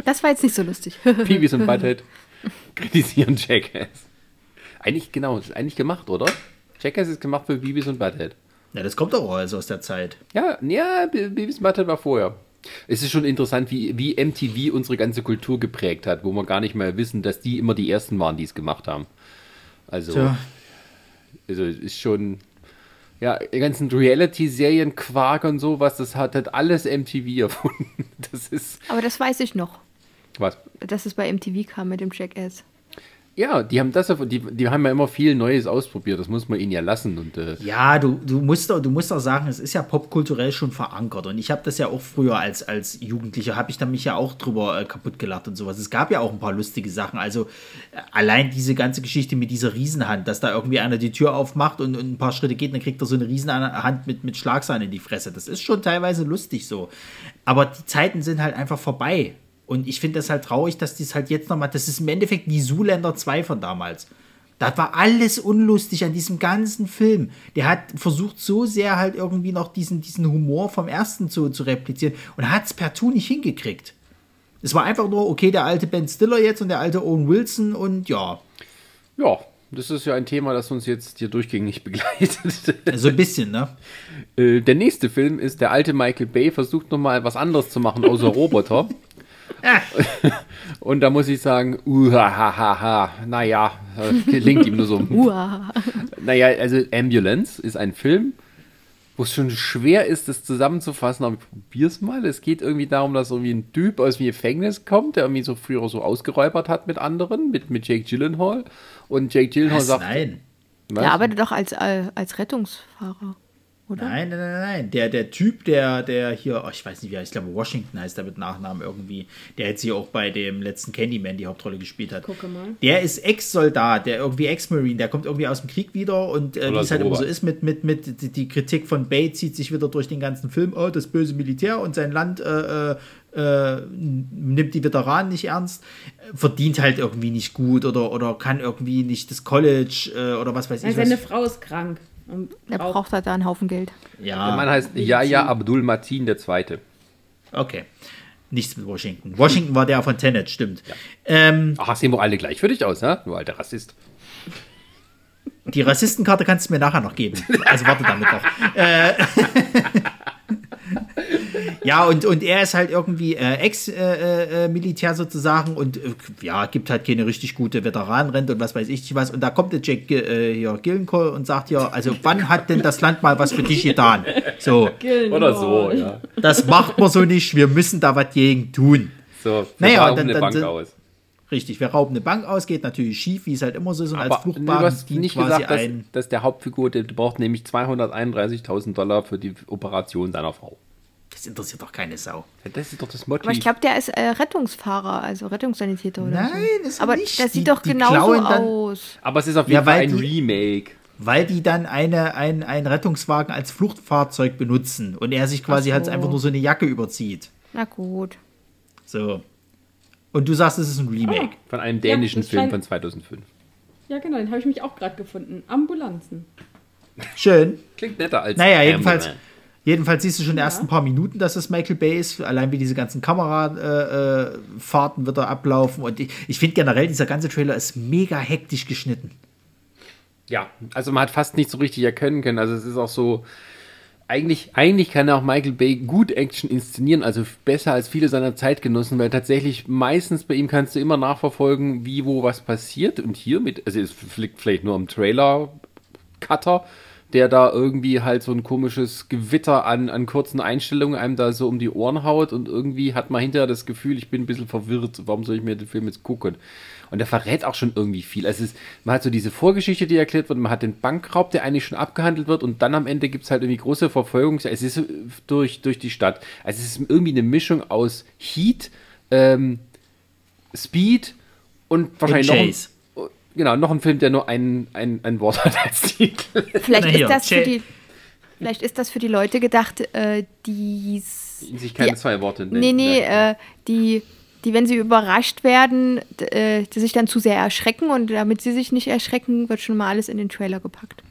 Das war jetzt nicht so lustig. Peewees und Butthead kritisieren Jackass. Eigentlich, genau, das ist eigentlich gemacht, oder? Jackass ist gemacht für Beavis und Butthead. Ja, das kommt doch auch also aus der Zeit. Ja, ja, Be- Beavis und Butthead war vorher. Es ist schon interessant, wie, wie MTV unsere ganze Kultur geprägt hat, wo wir gar nicht mehr wissen, dass die immer die Ersten waren, die es gemacht haben. Also, Tja. also es ist schon, ja, die ganzen Reality-Serien, Quark und sowas, das hat, hat alles MTV erfunden. Das ist, Aber das weiß ich noch, was? dass es bei MTV kam mit dem Jackass. Ja, die haben das, die, die haben ja immer viel Neues ausprobiert, das muss man ihnen ja lassen. Und äh, Ja, du, du, musst, du musst auch sagen, es ist ja popkulturell schon verankert. Und ich habe das ja auch früher als, als Jugendlicher, habe ich da mich ja auch drüber äh, kaputt gelacht und sowas. Es gab ja auch ein paar lustige Sachen. Also äh, allein diese ganze Geschichte mit dieser Riesenhand, dass da irgendwie einer die Tür aufmacht und, und ein paar Schritte geht, dann kriegt er so eine Riesenhand mit, mit Schlagsahne in die Fresse. Das ist schon teilweise lustig so. Aber die Zeiten sind halt einfach vorbei. Und ich finde das halt traurig, dass dies halt jetzt nochmal, das ist im Endeffekt wie Zoolander 2 von damals. Das war alles unlustig an diesem ganzen Film. Der hat versucht so sehr halt irgendwie noch diesen, diesen Humor vom ersten zu, zu replizieren und hat es partout nicht hingekriegt. Es war einfach nur, okay, der alte Ben Stiller jetzt und der alte Owen Wilson und ja, ja, das ist ja ein Thema, das uns jetzt hier durchgängig begleitet. so ein bisschen, ne? Äh, der nächste Film ist, der alte Michael Bay versucht nochmal was anderes zu machen, außer Roboter. Ah, Und da muss ich sagen, uhahaha, naja, äh, gelingt ihm nur so. Naja, also Ambulance ist ein Film, wo es schon schwer ist, das zusammenzufassen, aber ich probier's mal. Es geht irgendwie darum, dass irgendwie ein Typ aus dem Gefängnis kommt, der irgendwie so früher so ausgeräubert hat mit anderen, mit, mit Jake Gyllenhaal. Und Jake Gyllenhaal was? sagt, Nein. was? Der arbeitet doch als, äh, als Rettungsfahrer, oder? Nein, nein, nein, nein. Der, der Typ, der, der hier, oh, ich weiß nicht, wie er heißt, ich glaube Washington heißt er mit Nachnamen irgendwie, der jetzt hier auch bei dem letzten Candyman die Hauptrolle gespielt hat. Gucke mal. Der ist Ex-Soldat, der irgendwie Ex-Marine, der kommt irgendwie aus dem Krieg wieder und äh, wie es halt immer so ist mit, mit, mit die, die Kritik von Bay zieht sich wieder durch den ganzen Film, oh, das böse Militär und sein Land äh, äh, äh, nimmt die Veteranen nicht ernst, verdient halt irgendwie nicht gut oder, oder kann irgendwie nicht das College äh, oder was weiß Ja, ich seine was. Frau ist krank. Und Der braucht- braucht halt da einen Haufen Geld. Der Mann Ja, heißt Yahya Abdul Matin II. okay. Nichts mit Washington. Washington war der von Tenet, stimmt. Ähm, Ach, sehen wir alle gleich für dich aus, ne? Du alter Rassist. Die Rassistenkarte kannst du mir nachher noch geben. Also warte damit noch. Äh, ja, und, und er ist halt irgendwie äh, Ex-Militär äh, äh, sozusagen und äh, ja, gibt halt keine richtig gute Veteranenrente und was weiß ich nicht was. Und da kommt der Jack äh, hier, Gillencoll und sagt ja, also wann hat denn das Land mal was für dich getan? So. Oder so, ja. Das macht man so nicht, wir müssen da was gegen tun. So, wir naja, dann, eine Bank aus. Richtig, wir rauben eine Bank aus, geht natürlich schief, wie es halt immer so ist. Und Aber als Fluchtwagen du hast nicht gesagt, dass, dass, der Hauptfigur, der braucht nämlich 231.000 Dollar für die Operation seiner Frau. Das interessiert doch keine Sau. Ja, das ist doch das Motiv. Aber ich glaube, der ist äh, Rettungsfahrer, also Rettungssanitäter oder Nein, so. ist Aber nicht. das sieht die, doch genauso aus. Aber es ist auf jeden ja, Fall ein die, Remake. Weil die dann eine, ein, einen Rettungswagen als Fluchtfahrzeug benutzen und er sich quasi so. halt einfach nur so eine Jacke überzieht. Na gut. So. Und du sagst, es ist ein Remake. Oh. Von einem dänischen ja, Film von 2005. Ja, genau, den habe ich mich auch gerade gefunden. Ambulanzen. Schön. Klingt netter als. Naja, jedenfalls. Ambulance. Jedenfalls siehst du schon in den ja. ersten paar Minuten, dass es Michael Bay ist. Allein wie diese ganzen Kamerafahrten äh, wird er ablaufen. Und ich, ich finde generell, dieser ganze Trailer ist mega hektisch geschnitten. Ja, also man hat fast nicht so richtig erkennen können. Also es ist auch so. Eigentlich, eigentlich kann auch Michael Bay gut Action inszenieren, also besser als viele seiner Zeitgenossen, weil tatsächlich meistens bei ihm kannst du immer nachverfolgen, wie, wo, was passiert. Und hier mit, also es liegt vielleicht nur am Trailer-Cutter, der da irgendwie halt so ein komisches Gewitter an, an kurzen Einstellungen einem da so um die Ohren haut und irgendwie hat man hinterher das Gefühl, ich bin ein bisschen verwirrt, warum soll ich mir den Film jetzt gucken? Und der verrät auch schon irgendwie viel. Also ist, man hat so diese Vorgeschichte, die erklärt wird, man hat den Bankraub, der eigentlich schon abgehandelt wird und dann am Ende gibt es halt irgendwie große Verfolgung. Es ist durch, durch die Stadt. Also es ist irgendwie eine Mischung aus Heat, ähm, Speed und wahrscheinlich und noch genau, noch ein Film, der nur ein, ein, ein Wort hat als Titel. Vielleicht, ist das für die, vielleicht ist das für die Leute gedacht, äh, die sich keine die, zwei Worte nennen. Nee, nee, äh, die, die, wenn sie überrascht werden, äh, die sich dann zu sehr erschrecken und damit sie sich nicht erschrecken, wird schon mal alles in den Trailer gepackt.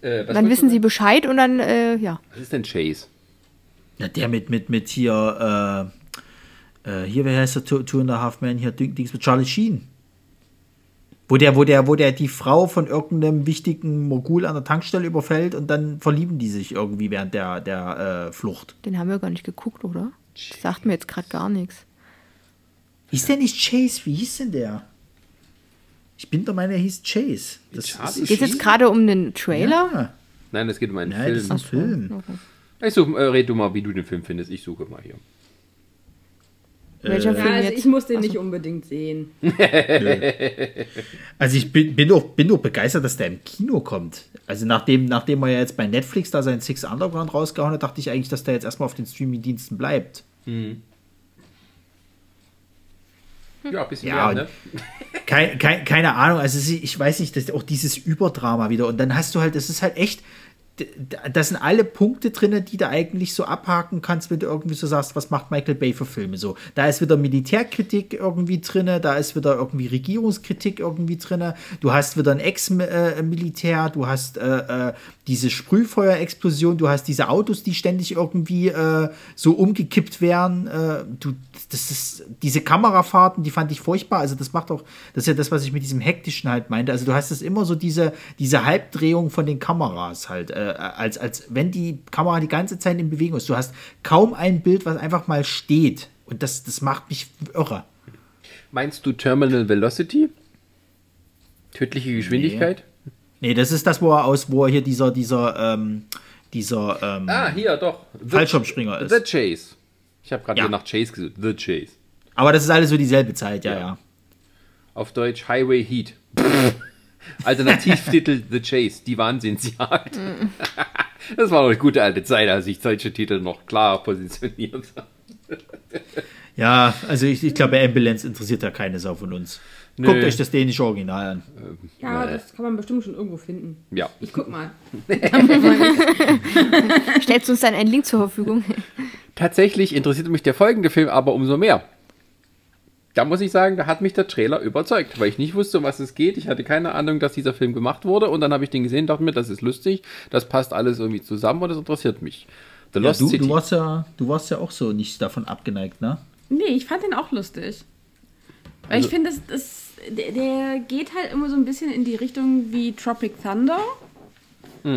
Äh, dann wissen sie Bescheid und dann, äh, ja. Was ist denn Chase? Ja, der mit, mit, mit hier, hier, wer heißt der Two, Two and a Half Man hier, Dings mit Charlie Sheen. Wo der, wo der, wo der die Frau von irgendeinem wichtigen Mogul an der Tankstelle überfällt und dann verlieben die sich irgendwie während der, der äh, Flucht. Den haben wir gar nicht geguckt, oder? Das sagt mir jetzt gerade gar nichts. Hieß der nicht Chase? Wie hieß denn der? Ich bin der Meinung, er hieß Chase. Das geht es jetzt gerade um den Trailer? Ja. Nein, es geht um einen Nein, Film. Das ist ein Film. Okay. Ich suche, äh, red du mal, wie du den Film findest. Ich suche mal hier. Welcher äh, Film ja, also jetzt? ich muss den Achso. nicht unbedingt sehen. also ich bin, bin, doch, bin doch begeistert, dass der im Kino kommt. Also nachdem, nachdem er ja jetzt bei Netflix da seinen Six Underground rausgehauen hat, dachte ich eigentlich, dass der jetzt erstmal auf den Streaming-Diensten bleibt. Mhm. Ja, ein bisschen ja, mehr, ne? Kein, kein, keine Ahnung, also ich weiß nicht, das ist auch dieses Überdrama wieder. Und dann hast du halt, das ist halt echt, da sind alle Punkte drin, die du eigentlich so abhaken kannst, wenn du irgendwie so sagst, was macht Michael Bay für Filme so. Da ist wieder Militärkritik irgendwie drin, da ist wieder irgendwie Regierungskritik irgendwie drin, du hast wieder ein Ex-Militär, du hast äh, äh, diese Sprühfeuerexplosion, du hast diese Autos, die ständig irgendwie äh, so umgekippt werden, äh, du, das ist, diese Kamerafahrten, die fand ich furchtbar, also das macht auch, das ist ja das, was ich mit diesem Hektischen halt meinte, also du hast es immer so diese, diese Halbdrehung von den Kameras halt, äh, als, als wenn die Kamera die ganze Zeit in Bewegung ist. Du hast kaum ein Bild, was einfach mal steht. Und das, das macht mich irre. Meinst du Terminal Velocity? Tödliche Geschwindigkeit? Nee, nee das ist das, wo er aus, wo er hier dieser, dieser, ähm, dieser ähm, Ah, hier doch. Fallschirmspringer ist. The Chase. Ich habe gerade ja. nach Chase gesucht. The Chase. Aber das ist alles so dieselbe Zeit, ja, ja. ja. Auf Deutsch Highway Heat. Alternativtitel The Chase, die Wahnsinnsjagd. das war noch eine gute alte Zeit, als ich solche Titel noch klar positioniert habe. Ja, also ich, ich glaube, Ambulance interessiert ja keine Sau von uns. Nö. Guckt euch das dänische Original an. Ja, das kann man bestimmt schon irgendwo finden. Ja. Ich guck mal. Stellst du uns dann einen Link zur Verfügung? Tatsächlich interessiert mich der folgende Film aber umso mehr da muss ich sagen, da hat mich der Trailer überzeugt, weil ich nicht wusste, um was es geht. Ich hatte keine Ahnung, dass dieser Film gemacht wurde und dann habe ich den gesehen und dachte mir, das ist lustig, das passt alles irgendwie zusammen und das interessiert mich. The ja, Lost du, City. Du warst, ja, du warst ja auch so nicht davon abgeneigt, ne? Nee, ich fand den auch lustig. Weil ich finde, das, das, der, der geht halt immer so ein bisschen in die Richtung wie Tropic Thunder.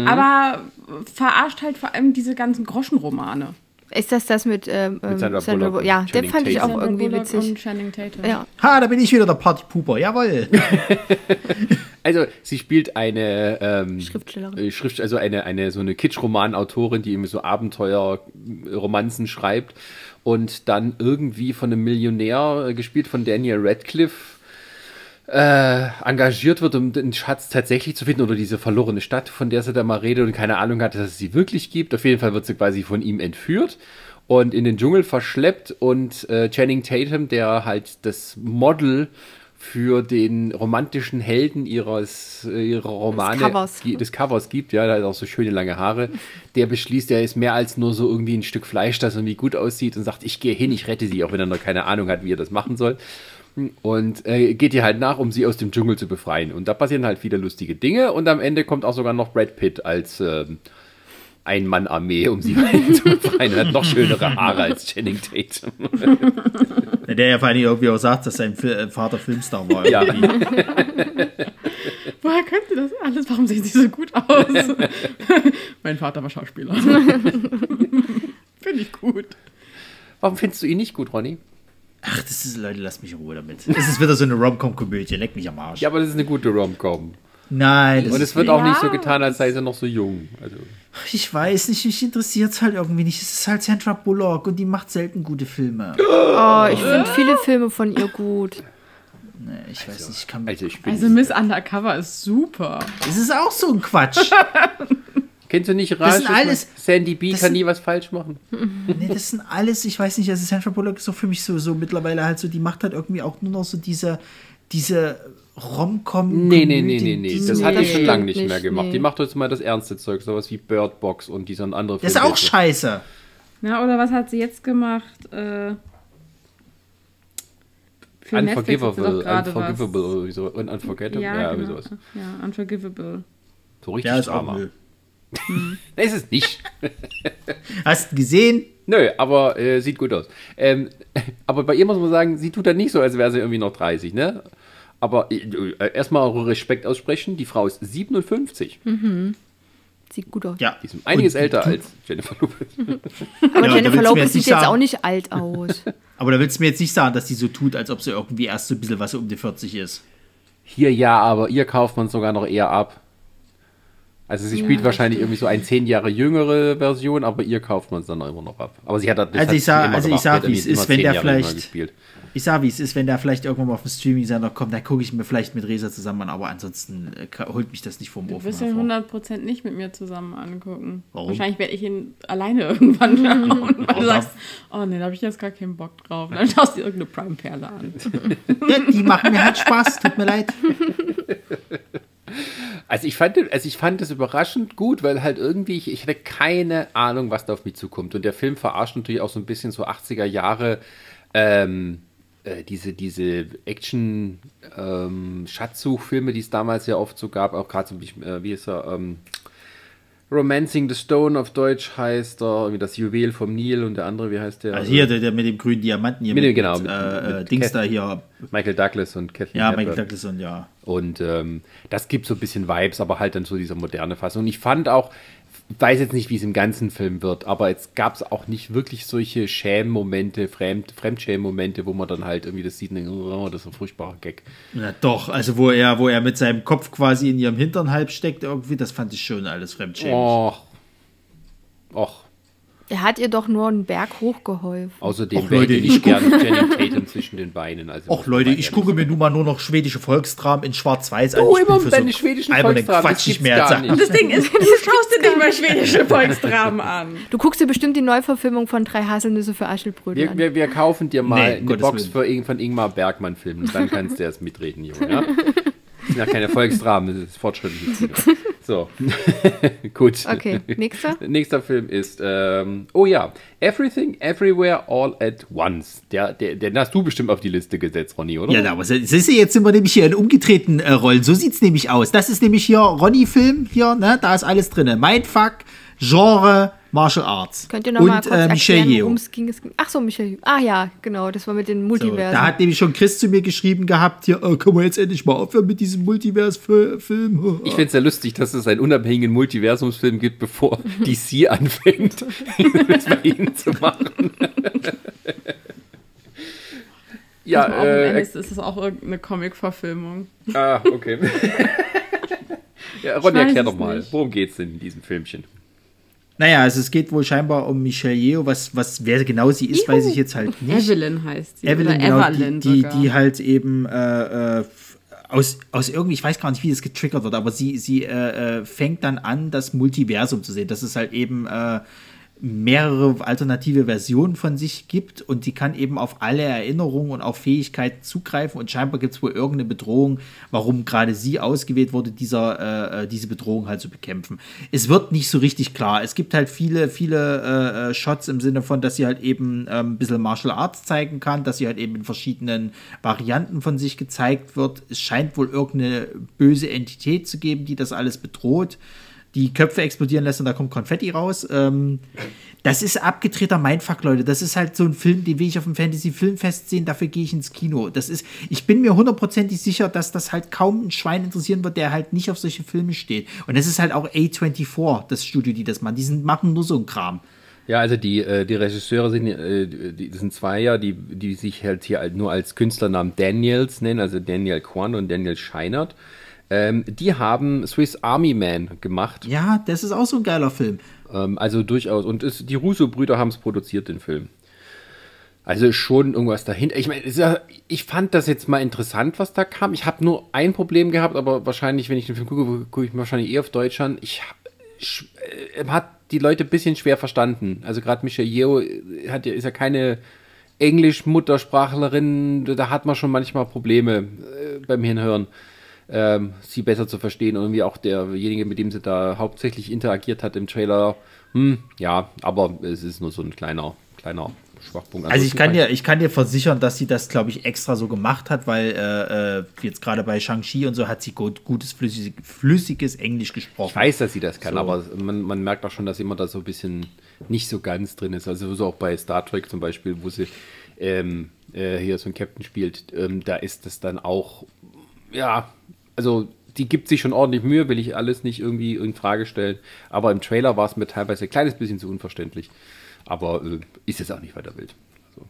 Aber verarscht halt vor allem diese ganzen Groschenromane. Ist das das mit, ähm, Mit Sandra ähm, Sandra Bullock Bullock? und Ja, den fand ich Tatum. auch irgendwie Bullock Und witzig. Channing Tatum. Ja. Ha, da bin ich wieder der Partypooper, jawohl. Also sie spielt eine ähm, Schriftstellerin. äh, Schrift, also eine, eine so eine Kitsch-Roman-Autorin, die eben so Abenteuer-Romanzen schreibt und dann irgendwie von einem Millionär, äh, gespielt von Daniel Radcliffe, äh, engagiert wird, um den Schatz tatsächlich zu finden oder diese verlorene Stadt, von der sie da mal redet und keine Ahnung hat, dass es sie wirklich gibt. Auf jeden Fall wird sie quasi von ihm entführt und in den Dschungel verschleppt und äh, Channing Tatum, der halt das Model für den romantischen Helden ihres, äh, ihrer Romane Covers. gi- des Covers gibt, ja, der hat auch so schöne lange Haare, der beschließt, er ist mehr als nur so irgendwie ein Stück Fleisch, das irgendwie gut aussieht und sagt, ich gehe hin, ich rette sie, auch wenn er noch keine Ahnung hat, wie er das machen soll. Und äh, geht ihr halt nach, um sie aus dem Dschungel zu befreien. Und da passieren halt viele lustige Dinge und am Ende kommt auch sogar noch Brad Pitt als ähm, Ein-Mann-Armee, um sie zu befreien. Er hat noch schönere Haare als Channing Tatum. Der ja vor allem irgendwie auch sagt, dass sein äh, Vater Filmstar war. Ja. Woher könnte das alles? Warum sehen sie so gut aus? mein Vater war Schauspieler. Finde ich gut. Warum findest du ihn nicht gut, Ronny? Ach, das ist, Leute, lasst mich in Ruhe damit. Es ist wieder so eine Rom-Com-Komödie, leck mich am Arsch. Ja, aber das ist eine gute Rom-Com. Nein, das Und es wird auch nicht so Ja, getan, als sei sie noch so jung. Also, ich weiß nicht, mich interessiert es halt irgendwie nicht. Es ist halt Sandra Bullock und die macht selten gute Filme. Oh, ich finde viele Filme von ihr gut. Nee, ich weiß nicht, ich kann also ich bin. Also Miss Undercover ist super. Es ist auch so ein Quatsch. kennst du nicht Das Raj? sind alles- Sandy B das kann sind- nie was falsch machen. Nee, das sind alles, ich weiß nicht, also Sandra Bullock ist so für mich so, so mittlerweile halt so, die macht halt irgendwie auch nur noch so diese, diese Rom-Com. Nee, nee, nee, nee, nee. Das Nee, hat die das schon lange nicht nicht, mehr gemacht. nee. Die macht jetzt mal das ernste Zeug, sowas wie Bird Box und dieser andere Das ist auch scheiße. Na, oder was hat sie jetzt gemacht? Äh, für Unforgivable, Unforgivable was. oder so. Und Unforgettable, Ja, ja, genau. sowas. ja, Unforgivable. So richtig Ja, ist auch Nee, ist es nicht. Hast du gesehen? Nö, aber äh, sieht gut aus. Ähm, aber bei ihr muss man sagen, sie tut dann nicht so, als wäre sie irgendwie noch 30, ne? Aber äh, äh, erstmal Respekt aussprechen, die Frau ist 57. Sieht gut aus. Ja. Die ist einiges Und- älter als Jennifer Lopez. Aber Ja, willst Jennifer Lopez sieht jetzt sagen- auch nicht alt aus. Aber da willst du mir jetzt nicht sagen, dass die so tut, als ob sie irgendwie erst so ein bisschen was um die 40 ist. Hier ja, aber ihr kauft man sogar noch eher ab. Also sie spielt wahrscheinlich irgendwie so eine zehn Jahre jüngere Version, aber ihr kauft man es dann immer noch ab. Aber sie hat das Also ich immer also ich hat wie es ist, wenn der Jahre vielleicht- gespielt. Ich sag, wie es ist, wenn der vielleicht irgendwann mal auf dem Streaming-Sender kommt, dann gucke ich mir vielleicht mit Resa zusammen an, aber ansonsten äh, holt mich das nicht vom Du Ofen wirst ihn hervor. 100% nicht mit mir zusammen angucken. Warum? Wahrscheinlich werde ich ihn alleine irgendwann schauen, weil du sagst, oh nee, da habe ich jetzt gar keinen Bock drauf. Dann schaust du dir irgendeine Prime-Perle an. Ja, die machen mir halt Spaß, tut mir leid. Also ich fand, also überraschend gut, weil halt irgendwie, ich, ich hatte keine Ahnung, was da auf mich zukommt. Und der Film verarscht natürlich auch so ein bisschen so 80er Jahre ähm, äh, diese, diese Action ähm, die es damals ja oft so gab, auch gerade so, äh, wie ist er, ähm, Romancing the Stone auf Deutsch heißt er, irgendwie das Juwel vom Nil und der andere, wie heißt der? Also hier, der, der mit dem grünen Diamanten hier. Mit dem, genau, mit, äh, mit Dings Cat- da hier. Michael Douglas und Kathleen Ja, Hepburn. Michael Douglas und ja. Und ähm, das gibt so ein bisschen Vibes, aber halt dann so diese moderne Fassung. Und ich fand auch, weiß jetzt nicht, wie es im ganzen Film wird, aber jetzt gab es auch nicht wirklich solche Schämmomente, Fremd, Fremdschämmomente, wo man dann halt irgendwie das sieht und denkt, oh, das ist ein furchtbarer Gag. Na doch, also wo er, wo er mit seinem Kopf quasi in ihrem Hintern halb steckt, irgendwie, das fand ich schon alles fremdschämig. Och. Och. Er hat ihr doch nur einen Berg hochgeholfen. Außerdem Och, Leute, ich ich nicht gerne Channing Tatum zwischen den Beinen. Also Och Leute, ich gucke mir nun mal nur noch schwedische Volkstramen in Schwarz-Weiß an. Oh, Ich bin immer für deine schwedischen Volkstramen, Quatsch nicht gibt's mehr. gar nicht. Das Ding ist, du schaust dir nicht mal schwedische Volksdramen an. Du guckst dir bestimmt die Neuverfilmung von Drei Haselnüsse für Aschelbrödel Wir, an. wir, wir kaufen dir mal Nee, eine Gottes Box Willen. für von Ingmar Bergmann filmen. Dann kannst du erst mitreden, Junge. Ja? Sind ja keine Volksdramen, das ist fortschrittliches Kino. So, gut. Okay, nächster. Nächster Film ist, ähm, oh ja, Everything, Everywhere, All at Once. Der, der, den hast du bestimmt auf die Liste gesetzt, Ronny, oder? Ja, aber siehst du, jetzt sind wir nämlich hier in umgedrehten äh, Rollen. So sieht's nämlich aus. Das ist nämlich hier Ronny-Film, hier, ne? Da ist alles drin. Mindfuck, Genre, Martial Arts. Könnt ihr noch mal und kurz äh, erklären, worum es ging? Ach so, Michelle. Yeoh. Ah ja, genau, das war mit den So, Multiversen. da hat nämlich schon Chris zu mir geschrieben gehabt, hier, äh, können wir jetzt endlich mal aufhören mit diesem Multivers-Film? Ich finde es ja lustig, dass es einen unabhängigen Multiversumsfilm gibt, bevor DC anfängt, das bei ihnen zu machen. ja, Also äh, ist ist es auch irgendeine Comic-Verfilmung. ah, okay. ja, Ronny, erklär es doch mal, nicht. worum geht's denn in diesem Filmchen? Naja, also es geht wohl scheinbar um Michelle Yeoh, was, was wer genau sie ist, weiß ich jetzt halt nicht. Evelyn heißt sie. Evelyn, genau, Evelyn die, die, die halt eben äh, äh, aus, aus irgendwie, ich weiß gar nicht, wie das getriggert wird, aber sie, sie äh, äh, fängt dann an, das Multiversum zu sehen, dass es halt eben äh, mehrere alternative Versionen von sich gibt und die kann eben auf alle Erinnerungen und auch Fähigkeiten zugreifen und scheinbar gibt es wohl irgendeine Bedrohung, warum gerade sie ausgewählt wurde, dieser, äh, äh, diese Bedrohung halt zu bekämpfen. Es wird nicht so richtig klar. Es gibt halt viele, viele äh, äh, Shots im Sinne von, dass sie halt eben ähm, ein bisschen Martial Arts zeigen kann, dass sie halt eben in verschiedenen Varianten von sich gezeigt wird. Es scheint wohl irgendeine böse Entität zu geben, die das alles bedroht die Köpfe explodieren lässt und da kommt Konfetti raus. Ähm, das ist abgedrehter Mindfuck, Leute. Das ist halt so ein Film, den will ich auf dem Fantasy-Filmfest sehen, dafür gehe ich ins Kino. Das ist, ich bin mir hundertprozentig sicher, dass das halt kaum ein Schwein interessieren wird, der halt nicht auf solche Filme steht. Und das ist halt auch A24, das Studio, die das machen. Die sind, machen nur so ein Kram. Ja, also die, äh, die Regisseure sind, äh, die, das sind zwei ja, die, die sich halt hier halt nur als Künstlernamen Daniels nennen, also Daniel Kwan und Daniel Scheinert. Ähm, die haben Swiss Army Man gemacht. Ja, das ist auch so ein geiler Film. Ähm, also durchaus. Und es, die Russo-Brüder haben es produziert, den Film. Also ist schon irgendwas dahinter. Ich meine, ist ja, ich fand das jetzt mal interessant, was da kam. Ich habe nur ein Problem gehabt, aber wahrscheinlich, wenn ich den Film gucke, gucke ich wahrscheinlich eher auf Deutsch an. Ich sch- äh, hat die Leute ein bisschen schwer verstanden. Also gerade Michelle Yeoh hat ja, ist ja keine Englisch-Muttersprachlerin. Da hat man schon manchmal Probleme äh, beim Hinhören ähm, sie besser zu verstehen und irgendwie auch derjenige, mit dem sie da hauptsächlich interagiert hat im Trailer, hm, ja, aber es ist nur so ein kleiner, kleiner Schwachpunkt. Also ich kann dir, ich kann dir versichern, dass sie das, glaube ich, extra so gemacht hat, weil äh, äh, jetzt gerade bei Shang-Chi und so hat sie gut, gutes, flüssig, flüssiges Englisch gesprochen. Ich weiß, dass sie das kann, So. aber man, man merkt auch schon, dass immer da so ein bisschen nicht so ganz drin ist. Also so auch bei Star Trek zum Beispiel, wo sie ähm, äh, hier so ein Captain spielt, ähm, da ist das dann auch, ja, also die gibt sich schon ordentlich Mühe, will ich alles nicht irgendwie in Frage stellen. Aber im Trailer war es mir teilweise ein kleines bisschen zu unverständlich. Aber äh, ist jetzt auch nicht weiter wild. Also,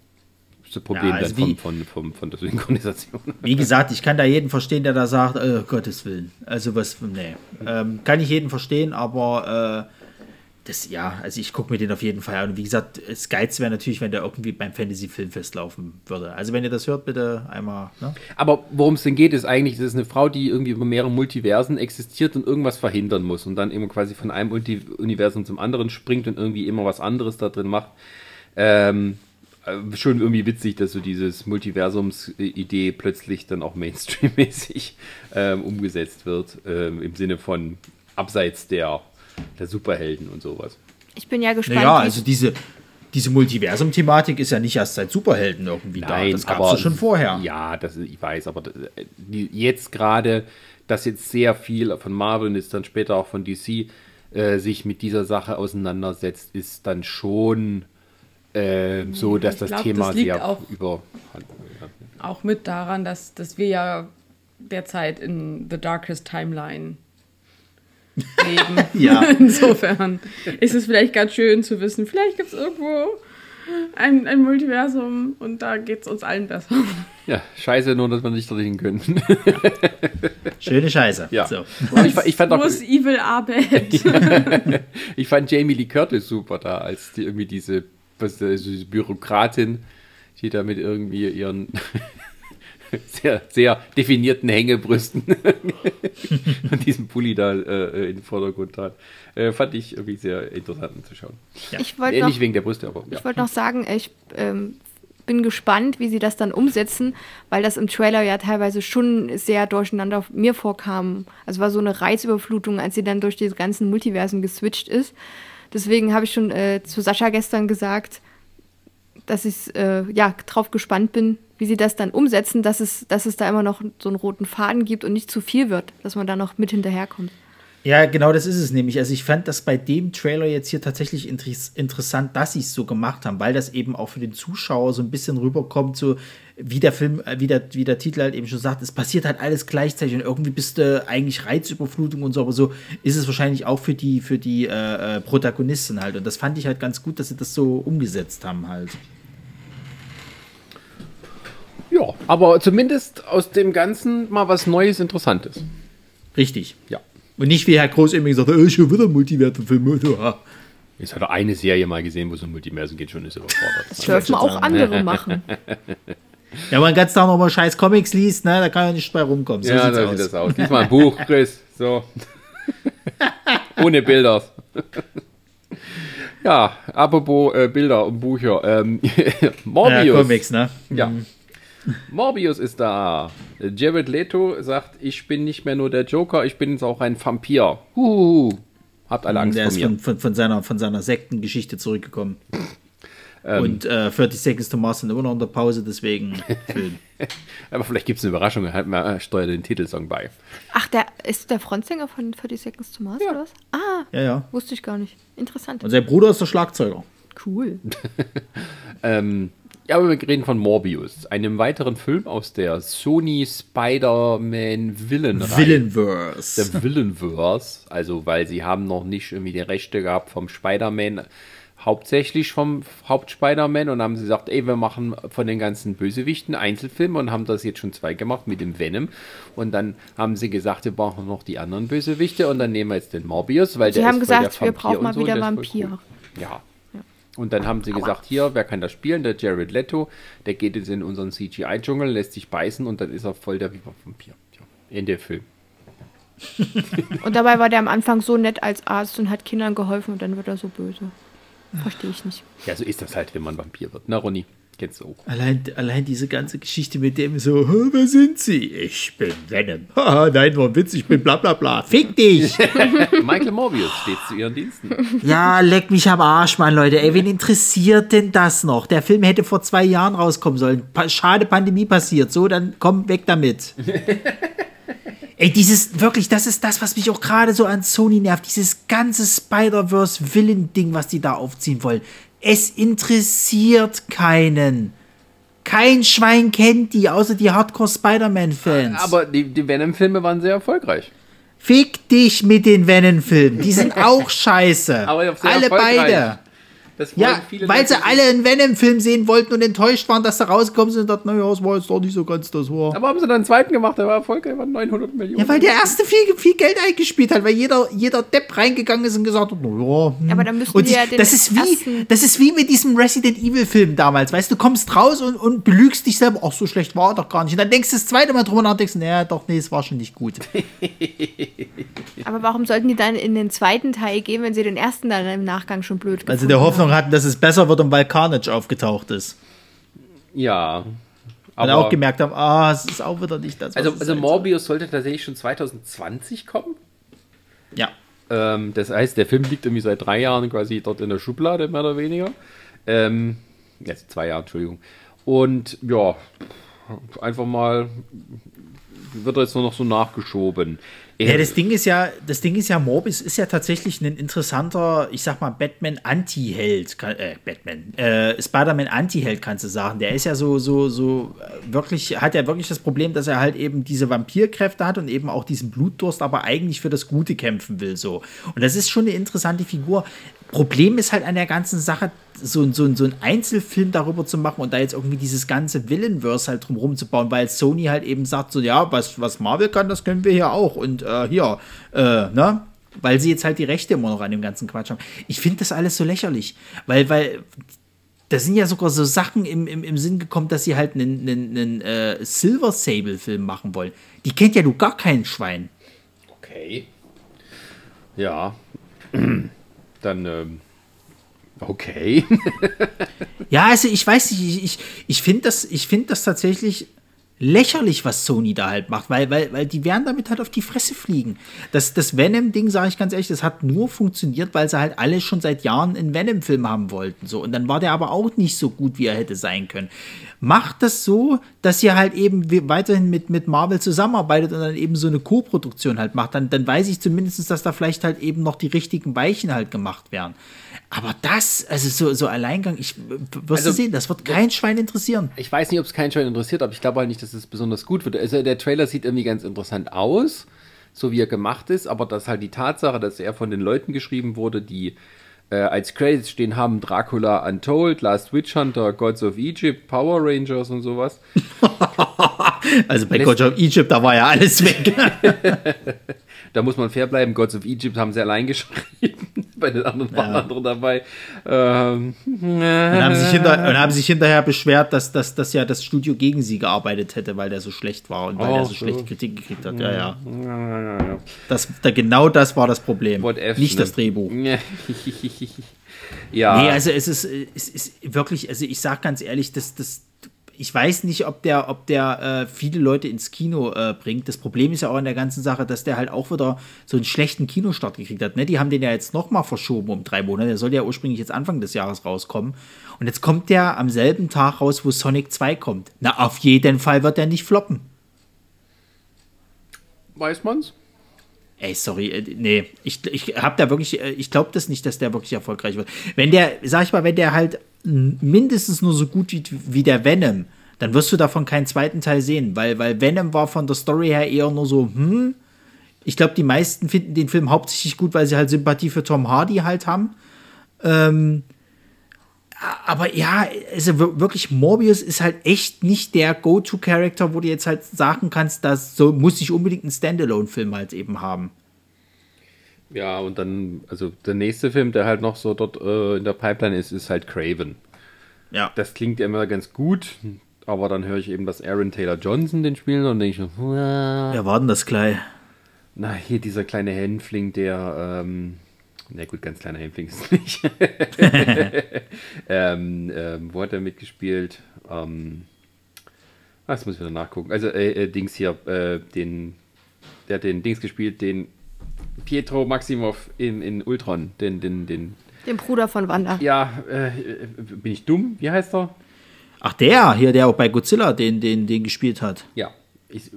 ist das Problem Ja, also dann wie- von, von, von, von der Synchronisation. Wie gesagt, ich kann da jeden verstehen, der da sagt, äh, Gottes Willen. Also was, nee. Ähm, kann ich jeden verstehen, aber äh, das, ja, also ich gucke mir den auf jeden Fall an. Und wie gesagt, das Geiz wäre natürlich, wenn der irgendwie beim Fantasy-Filmfest laufen würde. Also wenn ihr das hört, bitte einmal, ne? Aber worum es denn geht, ist eigentlich, das ist eine Frau, die irgendwie über mehrere Multiversen existiert und irgendwas verhindern muss und dann immer quasi von einem Universum zum anderen springt und irgendwie immer was anderes da drin macht. Ähm, äh, schon irgendwie witzig, dass so dieses Multiversums-Idee plötzlich dann auch Mainstream-mäßig ähm, umgesetzt wird, ähm, im Sinne von abseits der, der Superhelden und sowas. Ich bin ja gespannt. Naja, wie- also diese, diese Multiversum-Thematik ist ja nicht erst seit Superhelden irgendwie da. Das gab es ja schon vorher. Ja, das, ich weiß, aber das, äh, die, jetzt gerade, dass jetzt sehr viel von Marvel und ist dann später auch von DC äh, sich mit dieser Sache auseinandersetzt, ist dann schon äh, so, dass ich das glaub, Thema das liegt sehr auch- über. Auch mit daran, dass, dass wir ja derzeit in The Darkest Timeline leben. Ja. Insofern ist es vielleicht ganz schön zu wissen, vielleicht gibt es irgendwo ein, ein Multiversum und da geht es uns allen besser. Ja, scheiße, nur dass wir nicht dorthin können. Schöne Scheiße. Ja. So. ich, ich fand auch, Evil Abed? ich fand Jamie Lee Curtis super da, als die irgendwie diese, was, diese Bürokratin, die da mit irgendwie ihren sehr, sehr definierten Hängebrüsten und diesem Pulli da äh, in den Vordergrund hat. Äh, fand ich irgendwie sehr interessant anzuschauen. ich wollte Äh, noch, nicht wegen der Brüste, aber ja. ich wollte noch sagen, ich ähm, bin gespannt, wie sie das dann umsetzen, weil das im Trailer ja teilweise schon sehr durcheinander mir vorkam. Also war so eine Reizüberflutung, als sie dann durch die ganzen Multiversen geswitcht ist. Deswegen habe ich schon äh, zu Sascha gestern gesagt, dass ich äh, ja drauf gespannt bin, wie sie das dann umsetzen, dass es, dass es da immer noch so einen roten Faden gibt und nicht zu viel wird, dass man da noch mit hinterherkommt. Ja, genau das ist es nämlich. Also ich fand das bei dem Trailer jetzt hier tatsächlich inter interessant, dass sie es so gemacht haben, weil das eben auch für den Zuschauer so ein bisschen rüberkommt, so wie der Film, äh, wie der, wie der Titel halt eben schon sagt, es passiert halt alles gleichzeitig und irgendwie bist du eigentlich Reizüberflutung und so, aber so ist es wahrscheinlich auch für die, für die äh, äh Protagonisten halt. Und das fand ich halt ganz gut, dass sie das so umgesetzt haben halt. Ja, aber zumindest aus dem Ganzen mal was Neues, Interessantes. Richtig. Ja. Und nicht wie Herr Groß immer gesagt hat, oh, schon wieder Multiversenfilme. Jetzt hat er eine Serie mal gesehen, wo es um Multiversen geht, schon ist er überfordert. Das dürfen auch andere machen. Ja, wenn man ganz Tag nochmal scheiß Comics liest, ne, da kann ja nicht bei rumkommen. So ja, da sieht das aus. Lies mal ein Buch, Chris. So. Ohne Bilder. ja, apropos äh, Bilder und Bücher. Ähm, Morbius. Ja, Comics, ne? Ja. Mhm. Morbius ist da. Jared Leto sagt, ich bin nicht mehr nur der Joker, ich bin jetzt auch ein Vampir. Huhu. Habt alle Angst der vor mir. Der ist von, von, von, seiner, von seiner Sektengeschichte zurückgekommen. Ähm, und äh, 30 Seconds to Mars sind immer noch in der Pause, deswegen Film. Aber vielleicht gibt es eine Überraschung, halt mal äh, steuert den Titelsong bei. Ach, der ist der Frontsänger von 30 Seconds to Mars ja. oder was? Ah, ja, ja. wusste ich gar nicht. Interessant. Und sein Bruder ist der Schlagzeuger. Cool. ähm, ja, aber wir reden von Morbius, einem weiteren Film aus der Sony Spider-Man Villain Villainverse. Der Villainverse, also weil sie haben noch nicht irgendwie die Rechte gehabt vom Spider-Man, hauptsächlich vom Haupt-Spider-Man und haben sie gesagt, ey, wir machen von den ganzen Bösewichten Einzelfilme und haben das jetzt schon zwei gemacht mit dem Venom und dann haben sie gesagt, wir brauchen noch die anderen Bösewichte und dann nehmen wir jetzt den Morbius, weil sie der haben ist gesagt, wir brauchen mal so, wieder Vampir. Cool. Ja, und dann haben sie Aua. gesagt, hier, wer kann das spielen? Der Jared Leto, der geht jetzt in unseren CGI-Dschungel, lässt sich beißen und dann ist er voll der Vampir. Ja, Ende Film. und dabei war der am Anfang so nett als Arzt und hat Kindern geholfen und dann wird er so böse. Verstehe ich nicht. Ja, so ist das halt, wenn man Vampir wird. Na, Ronny? Kennst du auch. Allein, allein diese ganze Geschichte mit dem so, wer sind Sie? Ich bin Venom. Haha, nein, war ein Witz, ich bin bla bla bla. Fick dich! Michael Morbius steht zu Ihren Diensten. Ja, leck mich am Arsch, Mann, Leute. Ey, wen interessiert denn das noch? Der Film hätte vor zwei Jahren rauskommen sollen. Pa schade, Pandemie passiert. So, dann komm weg damit. Ey, dieses, wirklich, das ist das, was mich auch gerade so an Sony nervt. Dieses ganze Spider-Verse-Villain-Ding, was die da aufziehen wollen. Es interessiert keinen. Kein Schwein kennt die, außer die Hardcore-Spider-Man-Fans. Aber die, die Venom-Filme waren sehr erfolgreich. Fick dich mit den Venom-Filmen. Die sind auch scheiße. Aber Alle beide ja, weil sie alle einen Venom-Film sehen wollten und enttäuscht waren, dass sie rausgekommen sind und dachten, naja, es war jetzt doch nicht so ganz das war. Aber haben sie dann einen zweiten gemacht, der war erfolgreich, war 900 Millionen. Ja, weil der erste viel, viel Geld eingespielt hat, weil jeder, jeder Depp reingegangen ist und gesagt hat, naja. Hm. Aber dann müssen und wir ja den das ist wie, Das ist wie mit diesem Resident Evil-Film damals, weißt du, du kommst raus und, und belügst dich selber, ach, so schlecht war er doch gar nicht. Und dann denkst du das zweite Mal drüber nach und denkst, naja, doch, nee, es war schon nicht gut. Aber warum sollten die dann in den zweiten Teil gehen, wenn sie den ersten dann im Nachgang schon blöd sie der Hoffnung hatten, dass es besser wird und weil Carnage aufgetaucht ist. Ja. Aber und auch gemerkt haben, ah, es ist auch wieder nicht das. Also, also Morbius sollte tatsächlich schon 2020 kommen. Ja. Ähm, das heißt, der Film liegt irgendwie seit drei Jahren quasi dort in der Schublade, mehr oder weniger. Ähm, jetzt zwei Jahre, Entschuldigung. Und ja, einfach mal wird er jetzt nur noch so nachgeschoben. Ja, das Ding ist ja, das Ding ist ja, Morbius ist ja tatsächlich ein interessanter, ich sag mal, Batman-Anti-Held, äh, Batman, äh, Spider-Man-Anti-Held, kannst du sagen. Der ist ja so, so, so, äh, wirklich, hat ja wirklich das Problem, dass er halt eben diese Vampirkräfte hat und eben auch diesen Blutdurst, aber eigentlich für das Gute kämpfen will, so. Und das ist schon eine interessante Figur. Problem ist halt an der ganzen Sache, so, so, so ein Einzelfilm darüber zu machen und da jetzt irgendwie dieses ganze Villainverse halt drumherum zu bauen, weil Sony halt eben sagt, so, ja, was, was Marvel kann, das können wir hier auch. Und äh, hier, äh, ne? Weil sie jetzt halt die Rechte immer noch an dem ganzen Quatsch haben. Ich finde das alles so lächerlich, weil, weil da sind ja sogar so Sachen im, im, im Sinn gekommen, dass sie halt einen, einen, einen äh, Silver Sable-Film machen wollen. Die kennt ja du gar kein Schwein. Okay. Ja. Dann ähm, okay. ja, also ich weiß nicht, ich, ich, ich finde das, find das tatsächlich lächerlich, was Sony da halt macht, weil, weil, weil die werden damit halt auf die Fresse fliegen. Das, das Venom-Ding, sage ich ganz ehrlich, das hat nur funktioniert, weil sie halt alle schon seit Jahren einen Venom-Film haben wollten. So. Und dann war der aber auch nicht so gut, wie er hätte sein können. Macht das so, dass ihr halt eben weiterhin mit, mit Marvel zusammenarbeitet und dann eben so eine Co-Produktion halt macht. Dann, dann weiß ich zumindest, dass da vielleicht halt eben noch die richtigen Weichen halt gemacht werden. Aber das, also so, so Alleingang, ich wirst also, du sehen, das wird kein Schwein interessieren. Ich weiß nicht, ob es kein Schwein interessiert, aber ich glaube halt nicht, dass es besonders gut wird. Also der Trailer sieht irgendwie ganz interessant aus, so wie er gemacht ist, aber das halt die Tatsache, dass er von den Leuten geschrieben wurde, die äh, als Credits stehen haben Dracula Untold, Last Witch Hunter, Gods of Egypt, Power Rangers und sowas. also bei Gods of Egypt, da war ja alles weg. da muss man fair bleiben. Gods of Egypt haben sie allein geschrieben. Bei den anderen waren ja. andere dabei. Ähm, und, haben sich hinter, und haben sich hinterher beschwert, dass, dass, dass ja das Studio gegen sie gearbeitet hätte, weil der so schlecht war und weil oh, er so, schlechte Kritik gekriegt hat. Ja, ja. ja, ja, ja. Das, da, genau das war das Problem. Nicht ne? das Drehbuch. ja. Nee, also es ist, es ist wirklich, also ich sag ganz ehrlich, das, das, ich weiß nicht, ob der, ob der äh, viele Leute ins Kino äh, bringt. Das Problem ist ja auch in der ganzen Sache, dass der halt auch wieder so einen schlechten Kinostart gekriegt hat. Ne? Die haben den ja jetzt nochmal verschoben um drei Monate. Der soll ja ursprünglich jetzt Anfang des Jahres rauskommen. Und jetzt kommt der am selben Tag raus, wo Sonic 2 kommt. Na, auf jeden Fall wird der nicht floppen. Weiß man's? Ey, sorry, äh, nee, ich, ich hab da wirklich, äh, ich glaube das nicht, dass der wirklich erfolgreich wird. Wenn der, sag ich mal, wenn der halt mindestens nur so gut wie, wie der Venom, dann wirst du davon keinen zweiten Teil sehen, weil, weil Venom war von der Story her eher nur so, hm, ich glaube, die meisten finden den Film hauptsächlich gut, weil sie halt Sympathie für Tom Hardy halt haben. Ähm, aber ja, also wirklich, Morbius ist halt echt nicht der Go-To-Character, wo du jetzt halt sagen kannst, dass so muss ich unbedingt einen Standalone-Film halt eben haben. Ja, und dann, also der nächste Film, der halt noch so dort äh, in der Pipeline ist, ist halt Craven. Ja. Das klingt ja immer ganz gut, aber dann höre ich eben, dass Aaron Taylor Johnson den spielen und denke ich, ja, war denn das gleich? Na, hier dieser kleine Hänfling, der, ähm, na gut, ganz kleiner Hänfling ist nicht. ähm, ähm, wo hat er mitgespielt? Ähm, ah, das muss ich wieder nachgucken. Also, äh, äh, Dings hier, äh, den, der hat den Dings gespielt, den Pietro Maximov in, in Ultron, den, den, den. Den Bruder von Wanda. Ja, äh, bin ich dumm? Wie heißt er? Ach, der hier, der auch bei Godzilla den, den, den gespielt hat. Ja. Ich,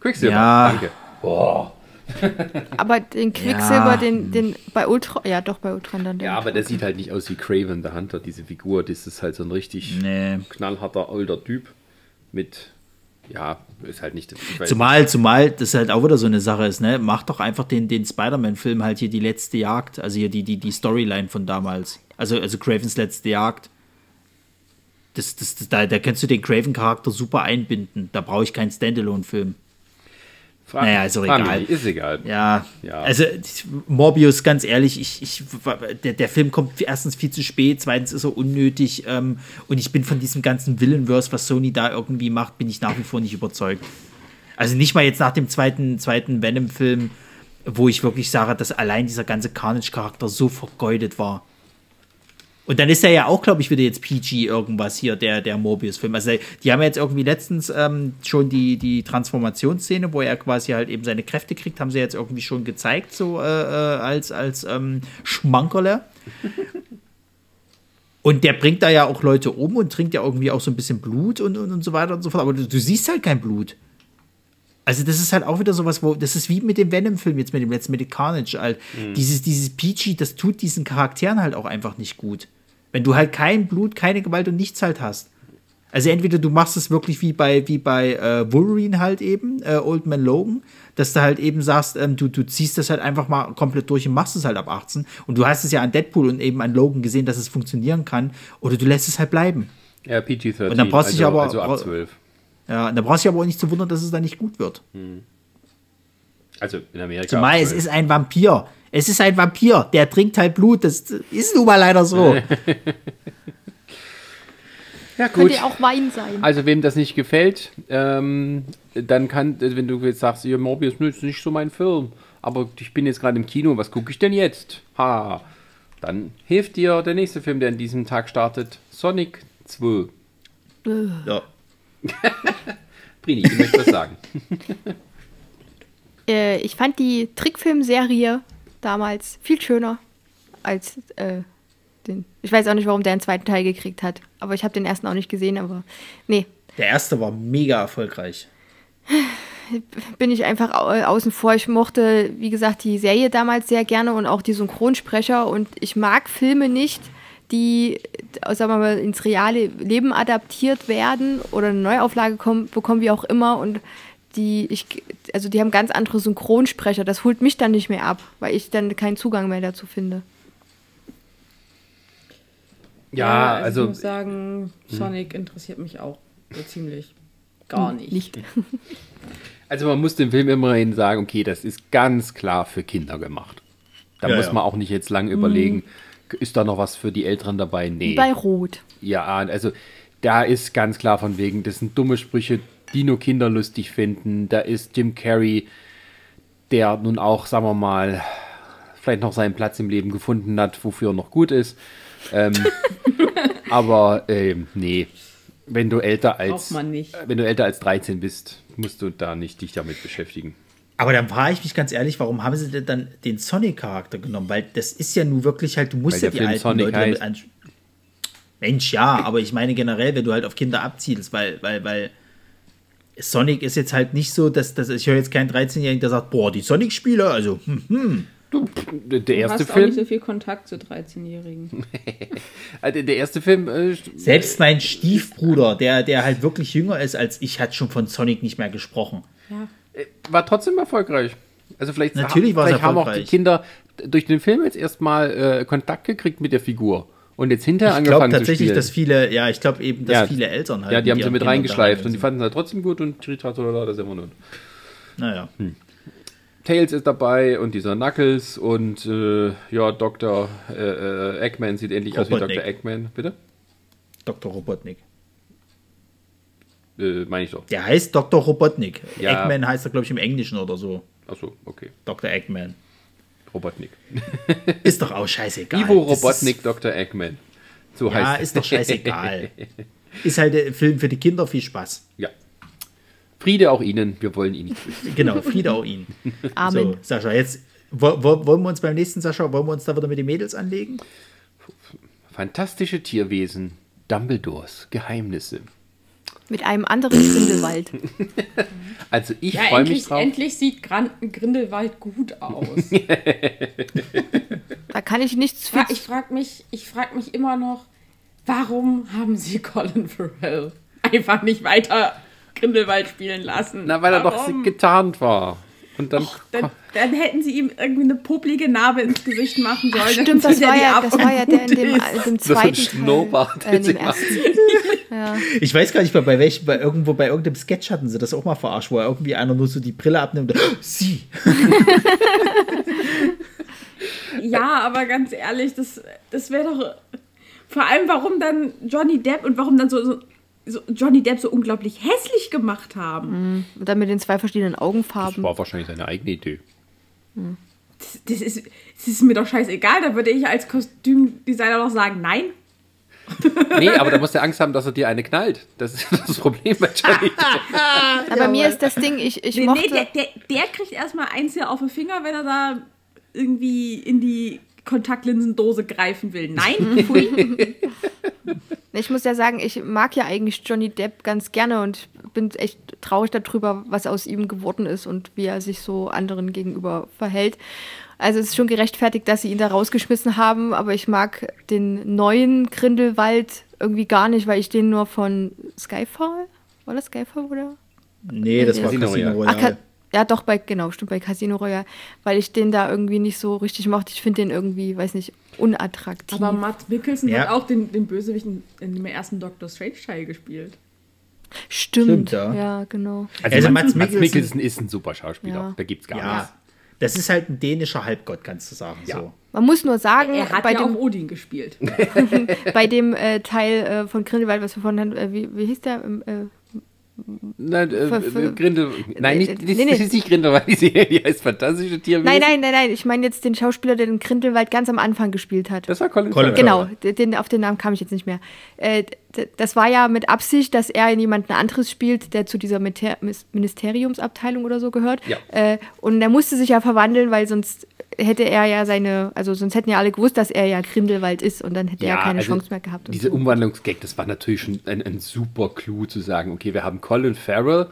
Quicksilver, ja. danke. Boah. aber den Quicksilver, ja. den, den bei Ultron, ja doch bei Ultron dann. Ja, aber der sieht halt nicht aus wie Craven the Hunter, diese Figur. Das ist halt so ein richtig nee. knallharter alter Typ mit ja, ist halt nicht. Zumal, zumal das halt auch wieder so eine Sache ist, ne? Mach doch einfach den, den Spider-Man-Film halt hier die letzte Jagd, also hier die, die, die Storyline von damals. Also, also Cravens letzte Jagd. Das, das, das, da, da kannst du den Craven-Charakter super einbinden. Da brauche ich keinen Standalone-Film. Frag, naja, ist auch egal. Mich, ist egal. Ja, ja, also Morbius, ganz ehrlich, ich, ich, der, der Film kommt erstens viel zu spät, zweitens ist er unnötig ähm, und ich bin von diesem ganzen Villainverse, was Sony da irgendwie macht, bin ich nach wie vor nicht überzeugt. Also nicht mal jetzt nach dem zweiten, zweiten Venom-Film, wo ich wirklich sage, dass allein dieser ganze Carnage-Charakter so vergeudet war. Und dann ist er ja auch, glaube ich, wieder jetzt PG irgendwas hier, der, der Morbius-Film. Also die haben ja jetzt irgendwie letztens ähm, schon die, die Transformationsszene, wo er quasi halt eben seine Kräfte kriegt, haben sie jetzt irgendwie schon gezeigt, so äh, äh als, als ähm, Schmankerle. Und der bringt da ja auch Leute um und trinkt ja irgendwie auch so ein bisschen Blut und, und, und so weiter und so fort. Aber du, du siehst halt kein Blut. Also das ist halt auch wieder sowas, wo das ist wie mit dem Venom-Film jetzt mit dem letzten, mit dem Carnage. Halt. Mhm. Dieses, dieses PG, das tut diesen Charakteren halt auch einfach nicht gut. Wenn du halt kein Blut, keine Gewalt und nichts halt hast. Also entweder du machst es wirklich wie bei, wie bei äh, Wolverine halt eben, äh, Old Man Logan, dass du halt eben sagst, ähm, du, du ziehst das halt einfach mal komplett durch und machst es halt ab 18. Und du hast es ja an Deadpool und eben an Logan gesehen, dass es funktionieren kann. Oder du lässt es halt bleiben. Ja, PG-13. Und dann brauchst also, aber, also ab 12. Ja, dann brauchst du aber auch nicht zu wundern, dass es dann nicht gut wird. Hm. Also in Amerika. Zumal es ist ein Vampir. Es ist ein Vampir, der trinkt halt Blut. Das ist nun mal leider so. ja, gut. Könnte auch Wein sein. Also, wem das nicht gefällt, ähm, dann kann, wenn du jetzt sagst, ihr Morbius ist nicht so mein Film, aber ich bin jetzt gerade im Kino, was gucke ich denn jetzt? Ha, dann hilft dir der nächste Film, der an diesem Tag startet: Sonic 2. Ja. Brini, du möchtest was sagen. Äh, ich fand die Trickfilmserie damals viel schöner als äh, den. Ich weiß auch nicht, warum der einen zweiten Teil gekriegt hat. Aber ich habe den ersten auch nicht gesehen, aber nee, Der erste war mega erfolgreich. bin ich einfach au außen vor. Ich mochte, wie gesagt, die Serie damals sehr gerne und auch die Synchronsprecher. Und ich mag Filme nicht, die, äh, sagen wir mal, ins reale Leben adaptiert werden oder eine Neuauflage kommen, bekommen, wie auch immer. Und die, ich, also die haben ganz andere Synchronsprecher. Das holt mich dann nicht mehr ab, weil ich dann keinen Zugang mehr dazu finde. Ja, Ich also muss sagen, Sonic interessiert mich auch so ziemlich gar nicht. Nicht. Also man muss dem Film immerhin sagen, okay, das ist ganz klar für Kinder gemacht. Da Ja, muss ja. man auch nicht jetzt lang überlegen, ist da noch was für die Älteren dabei? Nee. Bei Rot. Ja, also da ist ganz klar von wegen, das sind dumme Sprüche, die nur Kinder lustig finden. Da ist Jim Carrey, der nun auch, sagen wir mal, vielleicht noch seinen Platz im Leben gefunden hat, wofür er noch gut ist. Ähm, aber ähm, nee, wenn du älter als Braucht man nicht. wenn du älter als 13 bist, musst du da nicht dich damit beschäftigen. Aber dann frage ich mich ganz ehrlich, warum haben sie denn dann den Sonic-Charakter genommen? Weil das ist ja nun wirklich halt, du musst Weil ja der die Film alten Sonic Leute damit heißt. an. Mensch, ja, aber ich meine generell, wenn du halt auf Kinder abzielst, weil, weil, weil Sonic ist jetzt halt nicht so, dass, dass ich höre jetzt keinen 13-Jährigen, der sagt, boah, die Sonic-Spieler, also, hm, Der Du erste hast auch nicht Film, so viel Kontakt zu 13-Jährigen. also der erste Film, äh, selbst mein Stiefbruder, der, der halt wirklich jünger ist als ich, hat schon von Sonic nicht mehr gesprochen. Ja. war trotzdem erfolgreich. Also vielleicht, Natürlich es vielleicht haben auch die. Kinder durch den Film jetzt erstmal äh, Kontakt gekriegt mit der Figur und jetzt hinterher Ich glaube angefangen zu tatsächlich, spielen. dass viele, ja, ich glaube eben, dass Ja, viele Eltern halt. ja, die haben sie mit Kindern reingeschleift und die fanden es halt trotzdem gut und Tritatolala, das ist immer nur. Naja. Tails ist dabei und dieser Knuckles und äh, ja, Dr. Äh, Eggman sieht endlich aus wie Robotnik. Dr. Eggman. Bitte? Dr. Robotnik. Äh, meine ich doch. Der heißt Dr. Robotnik. Ja. Eggman heißt er, glaube ich, im Englischen oder so. Achso, okay. Dr. Eggman. Robotnik. Ist doch auch scheißegal. Ivo Robotnik, Dr. Eggman. So Ist, ja, heißt ist doch scheißegal. ist halt ein Film für die Kinder, viel Spaß. Ja. Friede auch Ihnen, wir wollen ihn nicht böse. Genau, Friede auch ihn. Amen. So, Sascha, jetzt wo, wo, wollen wir uns beim nächsten Sascha, wollen wir uns da wieder mit den Mädels anlegen? Fantastische Tierwesen, Dumbledores Geheimnisse. Mit einem anderen Grindelwald. Also ich Ja, freue mich endlich, drauf. endlich sieht Gran Grindelwald gut aus. Da kann ich nichts für. Ich frage mich, ich frag mich immer noch, warum haben sie Colin Farrell einfach nicht weiter Grindelwald spielen lassen? Na, weil er doch Warum? getarnt war. Und dann, Dann, dann hätten sie ihm irgendwie eine poplige Narbe ins Gesicht machen sollen. Stimmt, das war, ja, das war ja der in dem, äh, dem so ein zweiten Schnurrbart, Teil. Äh, in dem sie ersten. Ich weiß gar nicht mehr, bei welchem, bei irgendwo, bei irgendeinem Sketch hatten sie das auch mal verarscht, wo irgendwie einer nur so die Brille abnimmt. und, "Oh, Sie! Ja, aber ganz ehrlich, das, das wäre doch. Vor allem, warum dann Johnny Depp und warum dann so, so, so Johnny Depp so unglaublich hässlich gemacht haben. Und dann mit den zwei verschiedenen das Augenfarben. war wahrscheinlich seine eigene Idee. Das, das, ist, das ist mir doch scheißegal. Da würde ich als Kostümdesigner doch sagen, nein. Nee, aber da musst du Angst haben, dass er dir eine knallt. Das ist das Problem bei Johnny. Depp. Aber mir ist das Ding, ich, ich Nee, nee mochte. der, der, der kriegt erstmal eins hier auf den Finger, wenn er da irgendwie in die Kontaktlinsendose greifen will. Nein, pfui. Ich muss ja sagen, ich mag ja eigentlich Johnny Depp ganz gerne und bin echt traurig darüber, was aus ihm geworden ist und wie er sich so anderen gegenüber verhält. Also es ist schon gerechtfertigt, dass sie ihn da rausgeschmissen haben, aber ich mag den neuen Grindelwald irgendwie gar nicht, weil ich den nur von Skyfall, war das Skyfall oder? Nee, das war Casino Casino Royale. Royale. Ja, doch, bei, genau, stimmt, bei Casino Royale, weil ich den da irgendwie nicht so richtig mochte. Ich finde den irgendwie, weiß nicht, unattraktiv. Aber Matt Mikkelsen Ja. hat auch den, den Bösewicht in, in dem ersten Doctor Strange Teil gespielt. stimmt, Stimmt, ja. ja. genau. Also, Also Mats Mikkelsen- Mikkelsen ist ein super Schauspieler. Ja. Da gibt's gar Ja, nichts. das ist halt ein dänischer Halbgott, kannst du sagen. Ja. So. Man muss nur sagen, Er hat bei ja dem auch Odin gespielt. bei dem äh, Teil äh, von Grindelwald, was wir vorhin hatten, äh, wie, wie hieß der? Äh, Nein, äh, Für- für- äh, Grindel. Nein, nicht, Äh, das, nee, nee. das ist nicht Grindelwald, die Serie, die heißt Fantastische Tierwesen. Nein, nein, nein, nein. Ich meine jetzt den Schauspieler, der den Grindelwald ganz am Anfang gespielt hat. Das war Colin, Colin Farrell. Genau, den, auf den Namen kam ich jetzt nicht mehr. Äh, das war ja mit Absicht, dass er in jemanden anderes spielt, der zu dieser Ministeriumsabteilung oder so gehört. Ja. Äh, und er musste sich ja verwandeln, weil sonst hätte er ja seine, also sonst hätten ja alle gewusst, dass er ja Grindelwald ist und dann hätte er keine also Chance mehr gehabt. Diese so. Umwandlungsgag, das war natürlich schon ein, ein super Clou zu sagen, okay, wir haben Colin Farrell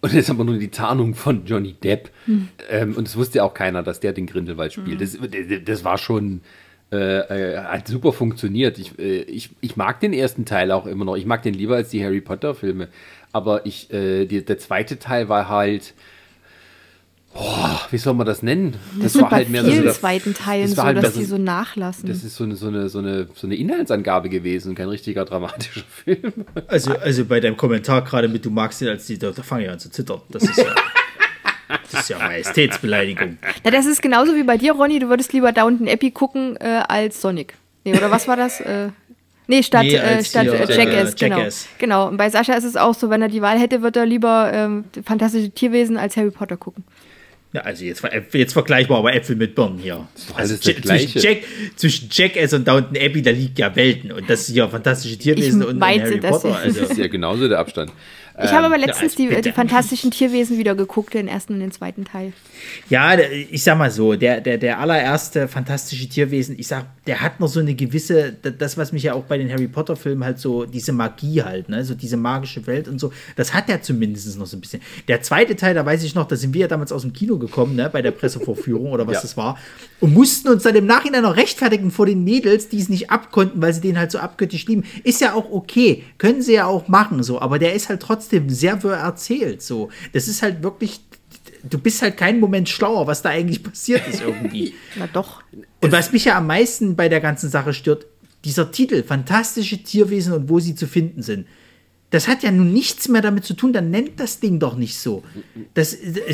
und jetzt haben wir nur die Tarnung von Johnny Depp. Hm. Ähm, und es wusste ja auch keiner, dass der den Grindelwald spielt. Das, das war schon, äh, äh, hat super funktioniert. Ich, äh, ich, ich mag den ersten Teil auch immer noch. Ich mag den lieber als die Harry Potter Filme. Aber ich, äh, die, der zweite Teil war halt, boah, wie soll man das nennen? das ist bei vielen so der- zweiten Teilen das so, war halt dass mehr die so nachlassen. das ist so eine, so eine, so eine, so eine Inhaltsangabe gewesen, kein richtiger dramatischer Film. Also, also bei deinem Kommentar gerade mit, du magst ihn als die, da, da fange ich an zu zittern. Das ist ja, das ist ja Majestätsbeleidigung. Na, das ist genauso wie bei dir, Ronny. Du würdest lieber Downton Abbey gucken äh, als Sonic. Nee, oder was war das? Äh, nee, statt, Nee, äh, statt äh, äh, Jackass. Genau. Jackass. genau. Und bei Sascha ist es auch so, wenn er die Wahl hätte, würde er lieber ähm, fantastische Tierwesen als Harry Potter gucken. Ja, also jetzt, jetzt vergleichbar, aber Äpfel mit Birnen hier. Also das zwischen. Jack, zwischen Jackass und Downton Abbey, da liegt ja Welten. Und das ist ja fantastische Tierwesen Ich und, und Harry Potter. Also, Das ist ja genauso der Abstand. Ich habe aber ja, letztens die, bitte. die fantastischen Tierwesen wieder geguckt, den ersten und den zweiten Teil. Ja, der- ich sag mal so, der, der, der allererste fantastische Tierwesen, ich sag, der hat noch so eine gewisse, da- das, was mich ja auch bei den Harry Potter-Filmen halt so, diese Magie halt, ne, so diese magische Welt und so, das hat er zumindest noch so ein bisschen. Der zweite Teil, da weiß ich noch, da sind wir ja damals aus dem Kino gekommen, ne, bei der Pressevorführung oder was Ja. das war, und mussten uns dann im Nachhinein noch rechtfertigen vor den Mädels, die es nicht abkonnten, weil sie den halt so abgöttisch lieben. Ist ja auch okay, können sie ja auch machen, so, aber der ist halt trotzdem sehr wirr erzählt, so. Das ist halt wirklich du bist halt keinen Moment schlauer, was da eigentlich passiert ist irgendwie. Na doch. Und was mich ja am meisten bei der ganzen Sache stört, dieser Titel, fantastische Tierwesen und wo sie zu finden sind. Das hat ja nun nichts mehr damit zu tun, dann nennt das Ding doch nicht so. Das,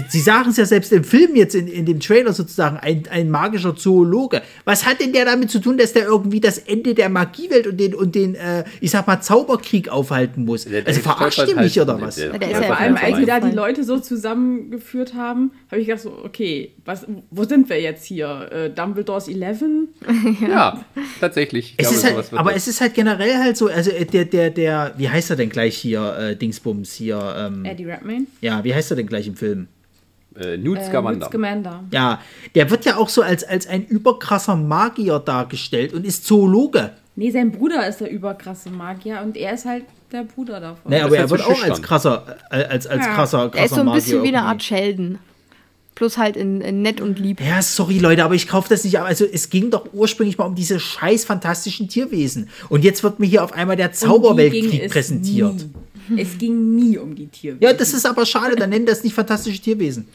sie sagen es ja selbst im Film jetzt, in, in dem Trailer sozusagen, ein, ein magischer Zoologe. Was hat denn der damit zu tun, dass der irgendwie das Ende der Magiewelt und den, und den äh, ich sag mal, Zauberkrieg aufhalten muss? Der- der Also verarscht ihr mich halt- oder was? der- Ja, der Ja, vor allem, einfach als sie da die. Leute so zusammengeführt haben, habe ich gedacht so, okay, was, wo sind wir jetzt hier? Äh, Dumbledores 11? Ja, tatsächlich. Ich Es glaube, ist halt, aber das. es ist halt generell halt so, also äh, der, der, der, wie heißt er denn gleich hier, äh, Dingsbums hier, ähm, Eddie Redmayne? ja, wie heißt er denn gleich im Film? äh, Newt Äh, Scamander. Newt Scamander. Ja, der wird ja auch so als, als ein überkrasser Magier dargestellt und ist Zoologe. Nee, sein Bruder ist der überkrasse Magier und er ist halt der Bruder davon. Ne, aber ist er halt wird so auch als krasser, äh, als, als Ja. krasser, krasser Er ist so ein Magier bisschen wie eine. Art Sheldon. Plus halt in, in nett und lieb. Ja, sorry Leute, aber ich kaufe das nicht ab. Also es ging doch ursprünglich mal um diese scheiß fantastischen Tierwesen. Und jetzt wird mir hier auf einmal der Zauberweltkrieg präsentiert. Nie. Es ging nie um die Tierwesen. Ja, das ist aber schade, dann nennen das nicht fantastische Tierwesen.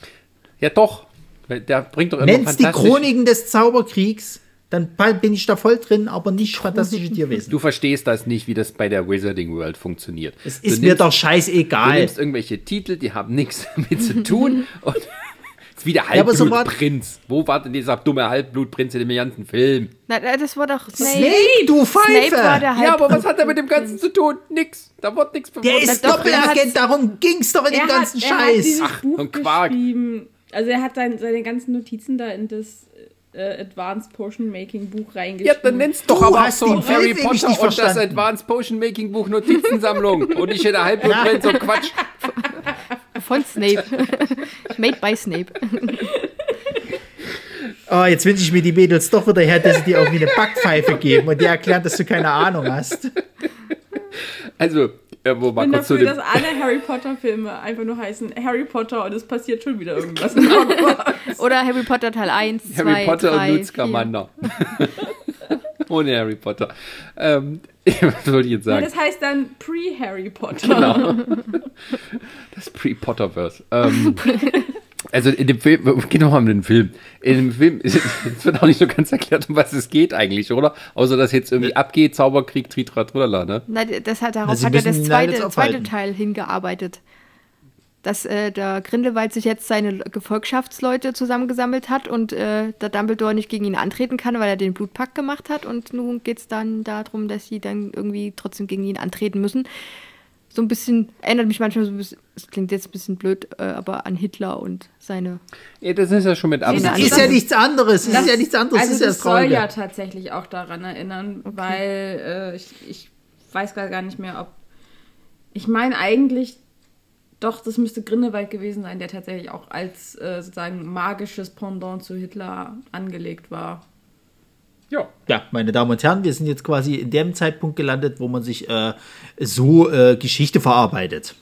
Ja, doch. Der bringt doch immer Nenn's die Chroniken des Zauberkriegs, dann bin ich da voll drin, aber nicht fantastische Tierwesen. Du verstehst das nicht, wie das bei der Wizarding World funktioniert. es du ist mir nimmst, doch Du scheißegal. nimmst irgendwelche Titel, die haben nichts damit zu tun. und wie der aber so war- Halbblutprinz. Wo war denn dieser dumme Halbblutprinz in dem ganzen Film? Na, das war doch Snape. Snape, du Pfeife! Snape war der Ja, aber was hat er mit dem Ganzen zu tun? Nix. Da wird nichts der verwurstet. ist doch, er Doppelagent, darum ging's doch in dem ganzen hat Scheiß. Ach, Buch und Quark. Also er hat sein, seine ganzen Notizen da in das äh, Advanced Potion Making Buch Ja, reingeschrieben. dann nennst doch Du aber auch hast so Harry Potter und das verstanden. Advanced Potion Making Buch Notizensammlung und nicht der Halbblutprinz und Quatsch. Von Snape. Made by Snape. Oh, jetzt wünsche ich mir die Mädels doch wieder her, dass sie dir irgendwie eine Backpfeife geben und dir erklären, dass du keine Ahnung hast. Also, äh, wo Ich mal bin kurz zu dafür, dem dass alle Harry Potter Filme einfach nur heißen Harry Potter und es passiert schon wieder irgendwas. Oder Harry Potter Teil 1, 2, Harry Potter 3, und Newt Scamander. Ohne Harry Potter. Ähm, was wollte ich jetzt Ja, sagen? das heiheißt dann Pre-Harry Potter. Genau. Das Pre-Potterverse. Ähm, also in dem Film, geh noch mal in den Film. In dem Film ist, es wird auch nicht so ganz erklärt, um was es geht eigentlich, oder? Außer dass jetzt irgendwie abgeht, Zauberkrieg, Tritra, Trulala, ne? Na, das hat, darauf Also sie hat ja das zweite, zweite. Teil hingearbeitet. Dass äh, der Grindelwald sich jetzt seine Gefolgschaftsleute zusammengesammelt hat und äh, der Dumbledore nicht gegen ihn antreten kann, weil er den Blutpakt gemacht hat. Und nun geht es dann darum, dass sie dann irgendwie trotzdem gegen ihn antreten müssen. so ein bisschen, erinnert mich manchmal so ein bisschen, es klingt jetzt ein bisschen blöd, äh, aber an Hitler und seine. Ja, das ist ja schon mit Absicht. Es ist ja nichts anderes. Es ist ja nichts anderes. Also es ist ja das das soll ja tatsächlich auch daran erinnern, weil äh, ich, ich weiß gar nicht mehr, ob. Ich meine eigentlich, doch, das müsste Grindelwald gewesen sein, der tatsächlich auch als äh, sozusagen magisches Pendant zu Hitler angelegt war. Ja. Ja, meine Damen und Herren, wir sind jetzt quasi in dem Zeitpunkt gelandet, wo man sich äh, so äh, Geschichte verarbeitet.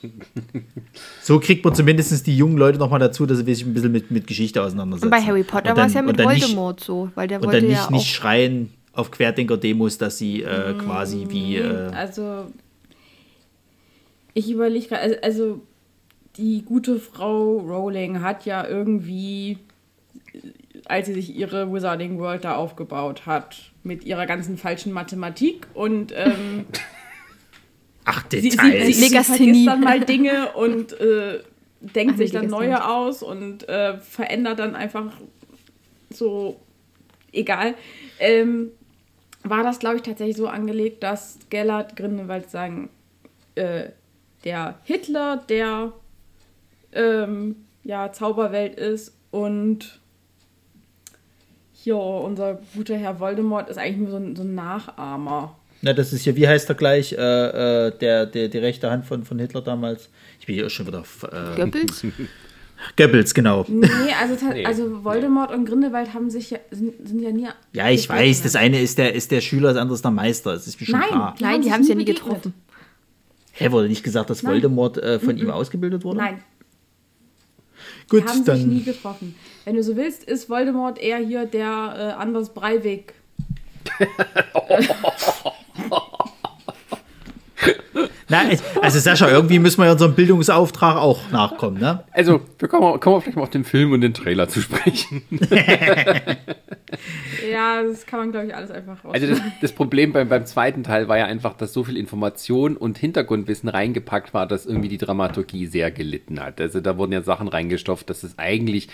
so kriegt man zumindest die jungen Leute nochmal dazu, dass sie sich ein bisschen mit, mit Geschichte auseinandersetzen. Und bei Harry Potter Und war es ja mit und dann nicht- Voldemort so, weil der Und wollte dann nicht, ja auch. nicht schreien auf Querdenker-Demos, dass sie äh, Mm. quasi wie. Äh, Also, ich überlege gerade, also, also die gute Frau Rowling hat ja irgendwie, als sie sich ihre Wizarding World da aufgebaut hat, mit ihrer ganzen falschen Mathematik und ähm, ach, sie, sie, Details. sie, sie Legasthenie. vergisst dann mal Dinge und äh, denkt Ach, sich dann neue aus und äh, verändert dann einfach so, egal. Ähm, war das, glaube ich, tatsächlich so angelegt, dass Gellert Grindelwald sagen, äh, der Hitler der ähm, ja, Zauberwelt ist und hier unser guter Herr Voldemort ist eigentlich nur so ein, so ein Nachahmer. Na, das ist ja, wie heißt er gleich, äh, äh, der, der, die rechte Hand von, von Hitler damals? Ich bin hier schon wieder. Äh, Goebbels? Goebbels, genau. Nee, also, Nee. also Voldemort und Grindelwald haben sich ja, sind, sind ja nie. Ja, ich weiß, das eine ist der, ist der Schüler, das andere ist der Meister. Das ist schon Nein, klar. Nein, die haben es ja nie begegnet. getroffen. Hä, wurde nicht gesagt, dass Nein. Voldemort äh, von ihm ausgebildet wurde? Nein, Gut, die haben sich nie dann. getroffen. Wenn du so willst, ist Voldemort eher hier der äh, Anders Breivik. Es- also Sascha, irgendwie müssen wir ja unserem Bildungsauftrag auch nachkommen, ne? Also, wir kommen, kommen wir vielleicht mal auf den Film und den Trailer zu sprechen. Ja, das kann man, glaube ich, alles einfach raus. Also das, das Problem beim, beim zweiten Teil war ja einfach, dass so viel Information und Hintergrundwissen reingepackt war, dass irgendwie die Dramaturgie sehr gelitten hat. Also da wurden ja Sachen reingestopft, dass es eigentlich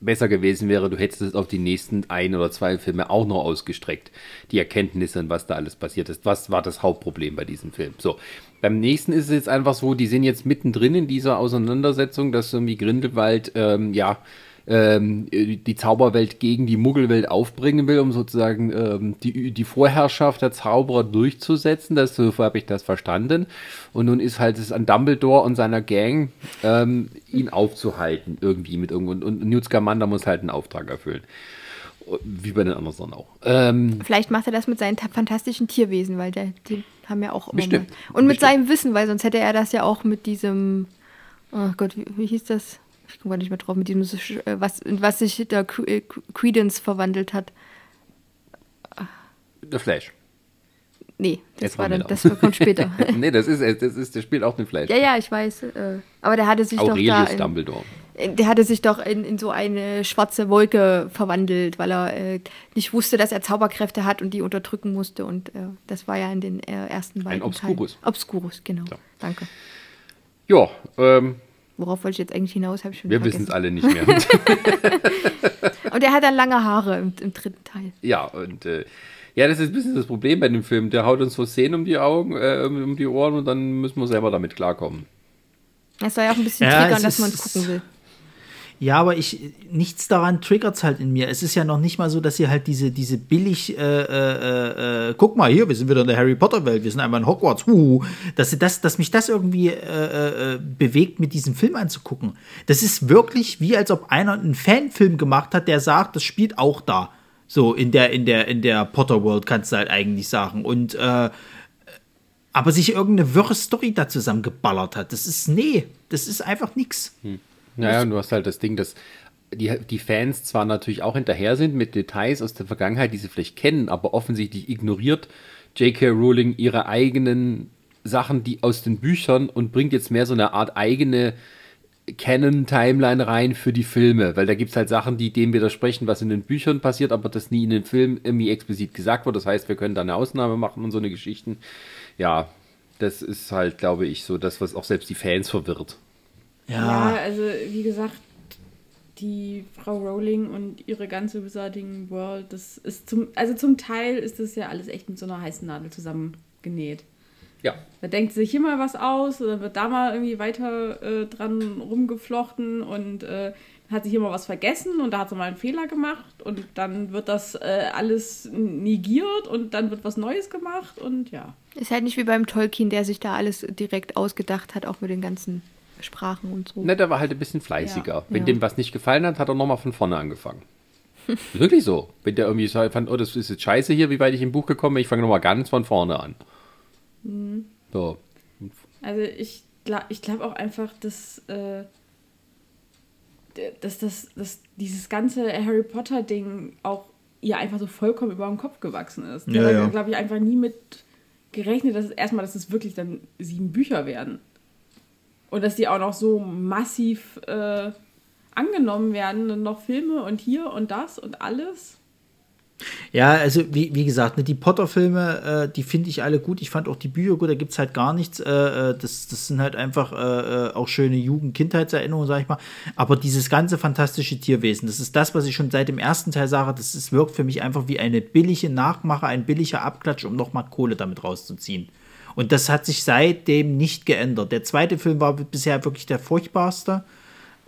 besser gewesen wäre, du hättest es auf die nächsten ein oder zwei Filme auch noch ausgestreckt. Die Erkenntnisse und was da alles passiert ist. Was war das Hauptproblem bei diesem Film? So, beim nächsten ist es jetzt einfach so, die sind jetzt mittendrin in dieser Auseinandersetzung, dass irgendwie Grindelwald, ähm, ja, ähm, die Zauberwelt gegen die Muggelwelt aufbringen will, um sozusagen ähm, die, die Vorherrschaft der Zauberer durchzusetzen. Das, so habe ich das verstanden. Und nun ist halt es an Dumbledore und seiner Gang, ähm, ihn aufzuhalten, irgendwie mit irgendwo. Und, Newt Scamander muss halt einen Auftrag erfüllen. Wie bei den anderen auch. Ähm, Vielleicht macht er das mit seinen ta- fantastischen Tierwesen, weil der, die haben ja auch immer Bestimmt. mal. Und mit Bestimmt. seinem Wissen, weil sonst hätte er das ja auch mit diesem, oh Gott, wie, wie hieß das? Ich komme gar nicht mehr drauf, mit diesem, äh, was, was sich der äh, Credence verwandelt hat. der Flash. Nee, das Jetzt war dann, das kommt später. nee, das ist, das ist, der spielt auch den Flash. ja, ja, ich weiß. Äh, aber der hatte sich doch Aurelius da. In, Dumbledore. Der hatte sich doch in, in so eine schwarze Wolke verwandelt, weil er äh, nicht wusste, dass er Zauberkräfte hat und die unterdrücken musste. Und äh, das war ja in den äh, ersten beiden Obscurus. Teilen. Obscurus, genau. Ja. Danke. Ja, ähm, Worauf wollte ich jetzt eigentlich hinaus? Ich schon wir wissen es alle nicht mehr. Und er hat dann lange Haare im, im dritten Teil. Ja, und äh, ja, das ist ein bisschen das Problem bei dem Film. Der haut uns so Szenen um die Augen, äh, um die Ohren und dann müssen wir selber damit klarkommen. Das soll ja auch ein bisschen Ja, triggern, dass man es gucken will. Ja, aber ich, nichts daran triggert halt in mir. Es ist ja noch nicht mal so, dass sie halt diese, diese billig, äh, äh, äh, guck mal hier, wir sind wieder in der Harry Potter Welt, wir sind einmal in Hogwarts, huhu, dass, das, dass mich das irgendwie äh, äh, bewegt, mit diesem Film anzugucken. Das ist wirklich wie, als ob einer einen Fanfilm gemacht hat, der sagt, das spielt auch da. So in der, in der, in der Potter World kannst du halt eigentlich sagen. Und, äh, aber sich irgendeine wirre Story da zusammengeballert hat. Das ist, nee, das ist einfach nix. Naja, und du hast halt das Ding, dass die, die Fans zwar natürlich auch hinterher sind mit Details aus der Vergangenheit, die sie vielleicht kennen, aber offensichtlich ignoriert J.K. Rowling ihre eigenen Sachen, die aus den Büchern und bringt jetzt mehr so eine Art eigene Canon-Timeline rein für die Filme, weil da gibt es halt Sachen, die dem widersprechen, was in den Büchern passiert, aber das nie in den Filmen irgendwie explizit gesagt wird. Das heißt, wir können da eine Ausnahme machen und so eine Geschichten. Ja, das ist halt, glaube ich, so das, was auch selbst die Fans verwirrt. Ja, also wie gesagt, die Frau Rowling und ihre ganze Wizarding World, das ist zum, also zum Teil ist das ja alles echt mit so einer heißen Nadel zusammengenäht. Ja. Da denkt sich hier mal was aus, oder wird da mal irgendwie weiter äh, dran rumgeflochten und äh, hat sich hier mal was vergessen und da hat sie mal einen Fehler gemacht und dann wird das äh, alles negiert und dann wird was Neues gemacht und ja. Ist halt nicht wie beim Tolkien, der sich da alles direkt ausgedacht hat, auch mit den ganzen Sprachen und so. Ne, der war halt ein bisschen fleißiger. Ja. Wenn Ja. dem was nicht gefallen hat, hat er nochmal von vorne angefangen. Wirklich so. Wenn der irgendwie so fand, oh, das ist jetzt scheiße hier, wie weit ich im Buch gekommen bin, ich fange nochmal ganz von vorne an. So. Also ich, ich glaube auch einfach, dass, äh, dass, das, dass dieses ganze Harry Potter-Ding auch ihr einfach so vollkommen über den Kopf gewachsen ist. Ja, da ja. glaube ich einfach nie mit gerechnet, dass es erstmal, dass es wirklich dann sieben Bücher werden. Und dass die auch noch so massiv äh, angenommen werden und noch Filme und hier und das und alles. Ja, also wie, wie gesagt, ne, die Potter-Filme, äh, die finde ich alle gut. Ich fand auch die Bücher gut, da gibt es halt gar nichts. Äh, äh, das, das sind halt einfach äh, äh, auch schöne Jugend-Kindheitserinnerungen, sag ich mal. Aber dieses ganze fantastische Tierwesen, das ist das, was ich schon seit dem ersten Teil sage, das ist, wirkt für mich einfach wie eine billige Nachmache, ein billiger Abklatsch, um nochmal Kohle damit rauszuziehen. Und das hat sich seitdem nicht geändert. Der zweite Film war bisher wirklich der furchtbarste.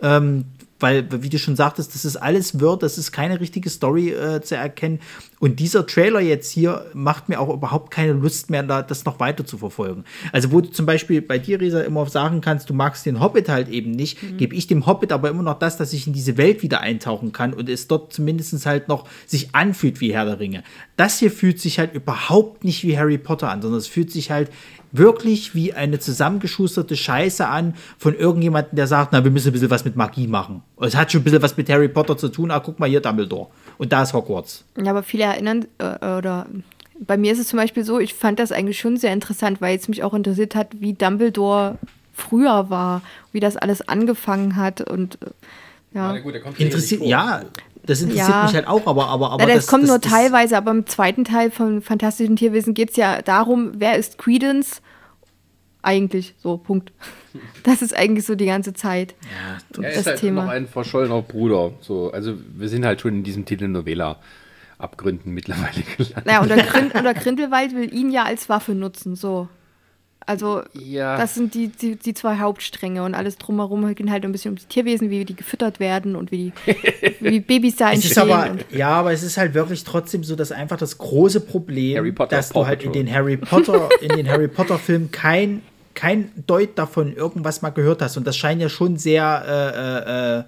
Ähm, weil, wie du schon sagtest, das ist alles Word, das ist keine richtige Story äh, zu erkennen. Und dieser Trailer jetzt hier macht mir auch überhaupt keine Lust mehr, da, das noch weiter zu verfolgen. Also, wo du zum Beispiel bei dir, Resa, immer sagen kannst, du magst den Hobbit halt eben nicht, gebe ich dem Hobbit aber immer noch das, dass ich in diese Welt wieder eintauchen kann und es dort zumindest halt noch sich anfühlt wie Herr der Ringe. Das hier fühlt sich halt überhaupt nicht wie Harry Potter an, sondern es fühlt sich halt wirklich wie eine zusammengeschusterte Scheiße an von irgendjemandem, der sagt, na, wir müssen ein bisschen was mit Magie machen. Und Es hat schon ein bisschen was mit Harry Potter zu tun, ah, guck mal hier, Dumbledore. Und da ist Hogwarts. Ja, aber viele erinnern, äh, oder bei mir ist es zum Beispiel so, ich fand das eigentlich schon sehr interessant, weil es mich auch interessiert hat, wie Dumbledore früher war, wie das alles angefangen hat und äh, ja. gut, der kommt Interessiert, ja, das interessiert Ja. mich halt auch, aber, aber, aber Na, das, das, kommt das, nur das, teilweise, aber im zweiten Teil von Fantastischen Tierwesen geht es ja darum, wer ist Credence eigentlich, so, Punkt. Das ist eigentlich so die ganze Zeit. Ja, Er das ist halt Thema. noch ein verschollener Bruder. So, also wir sind halt schon in diesem Telenovela-Abgründen mittlerweile gelandet. Naja, und der, Grin und der Grindelwald will ihn ja als Waffe nutzen, so. Also, Ja. das sind die, die, die zwei Hauptstränge und alles drumherum geht halt ein bisschen ums Tierwesen, wie die gefüttert werden und wie, die, wie Babys da Es entstehen. ist aber, ja, aber es ist halt wirklich trotzdem so, dass einfach das große Problem, dass Paw du halt in den Harry Potter, in den Harry Potter Filmen kein, kein Deut davon irgendwas mal gehört hast. Und das scheinen ja schon sehr, äh, äh, äh,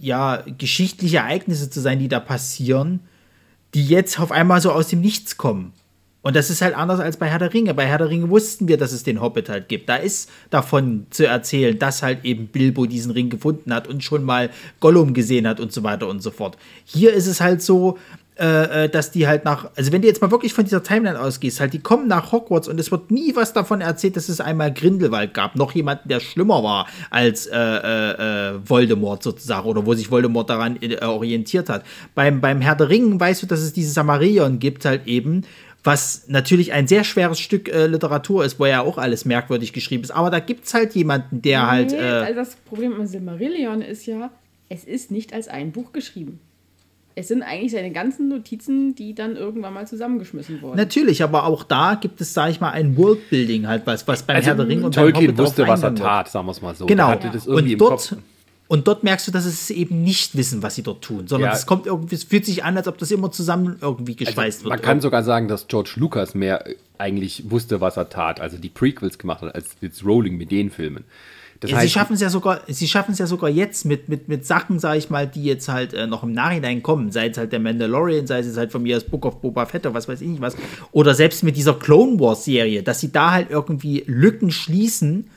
ja, geschichtliche Ereignisse zu sein, die da passieren, die jetzt auf einmal so aus dem Nichts kommen. Und das ist halt anders als bei Herr der Ringe. Bei Herr der Ringe wussten wir, dass es den Hobbit halt gibt. Da ist davon zu erzählen, dass halt eben Bilbo diesen Ring gefunden hat und schon mal Gollum gesehen hat und so weiter und so fort. Hier ist es halt so, äh, äh, dass die halt nach, also wenn du jetzt mal wirklich von dieser Timeline ausgehst, halt, die kommen nach Hogwarts und es wird nie was davon erzählt, dass es einmal Grindelwald gab, noch jemanden, der schlimmer war als äh, äh, äh, Voldemort sozusagen oder wo sich Voldemort daran äh, orientiert hat. Beim, beim Herr der Ringe weißt du, dass es dieses Samarion gibt halt eben, was natürlich ein sehr schweres Stück äh, Literatur ist, wo ja auch alles merkwürdig geschrieben ist, aber da gibt es halt jemanden, der halt, Nee, äh, also das Problem am Silmarillion ist ja, es ist nicht als ein Buch geschrieben. Es sind eigentlich seine ganzen Notizen, die dann irgendwann mal zusammengeschmissen wurden. natürlich, aber auch da gibt es, sag ich mal, ein Worldbuilding halt, was, was beim Herr der Ringe und beim Also, Tolkien Hobbit wusste, auch was er tat, sagen wir es mal so. Genau. Irgendwie und, im dort, Kopf. Und dort merkst du, dass es eben nicht wissen, was sie dort tun, sondern Ja. es kommt irgendwie, es fühlt sich an, als ob das immer zusammen irgendwie geschweißt Also, man wird. kann sogar sagen, dass George Lucas mehr äh, eigentlich wusste, was er tat, also die Prequels gemacht hat, als jetzt Rowling mit den Filmen. Ja, sie heißt, schaffen es ja sogar, sie schaffen es ja sogar jetzt mit, mit, mit Sachen, sag ich mal, die jetzt halt äh, noch im Nachhinein kommen, sei es halt der Mandalorian, sei es halt von mir das Book of Boba Fett oder was weiß ich nicht was, oder selbst mit dieser Clone Wars Serie, dass sie da halt irgendwie Lücken schließen,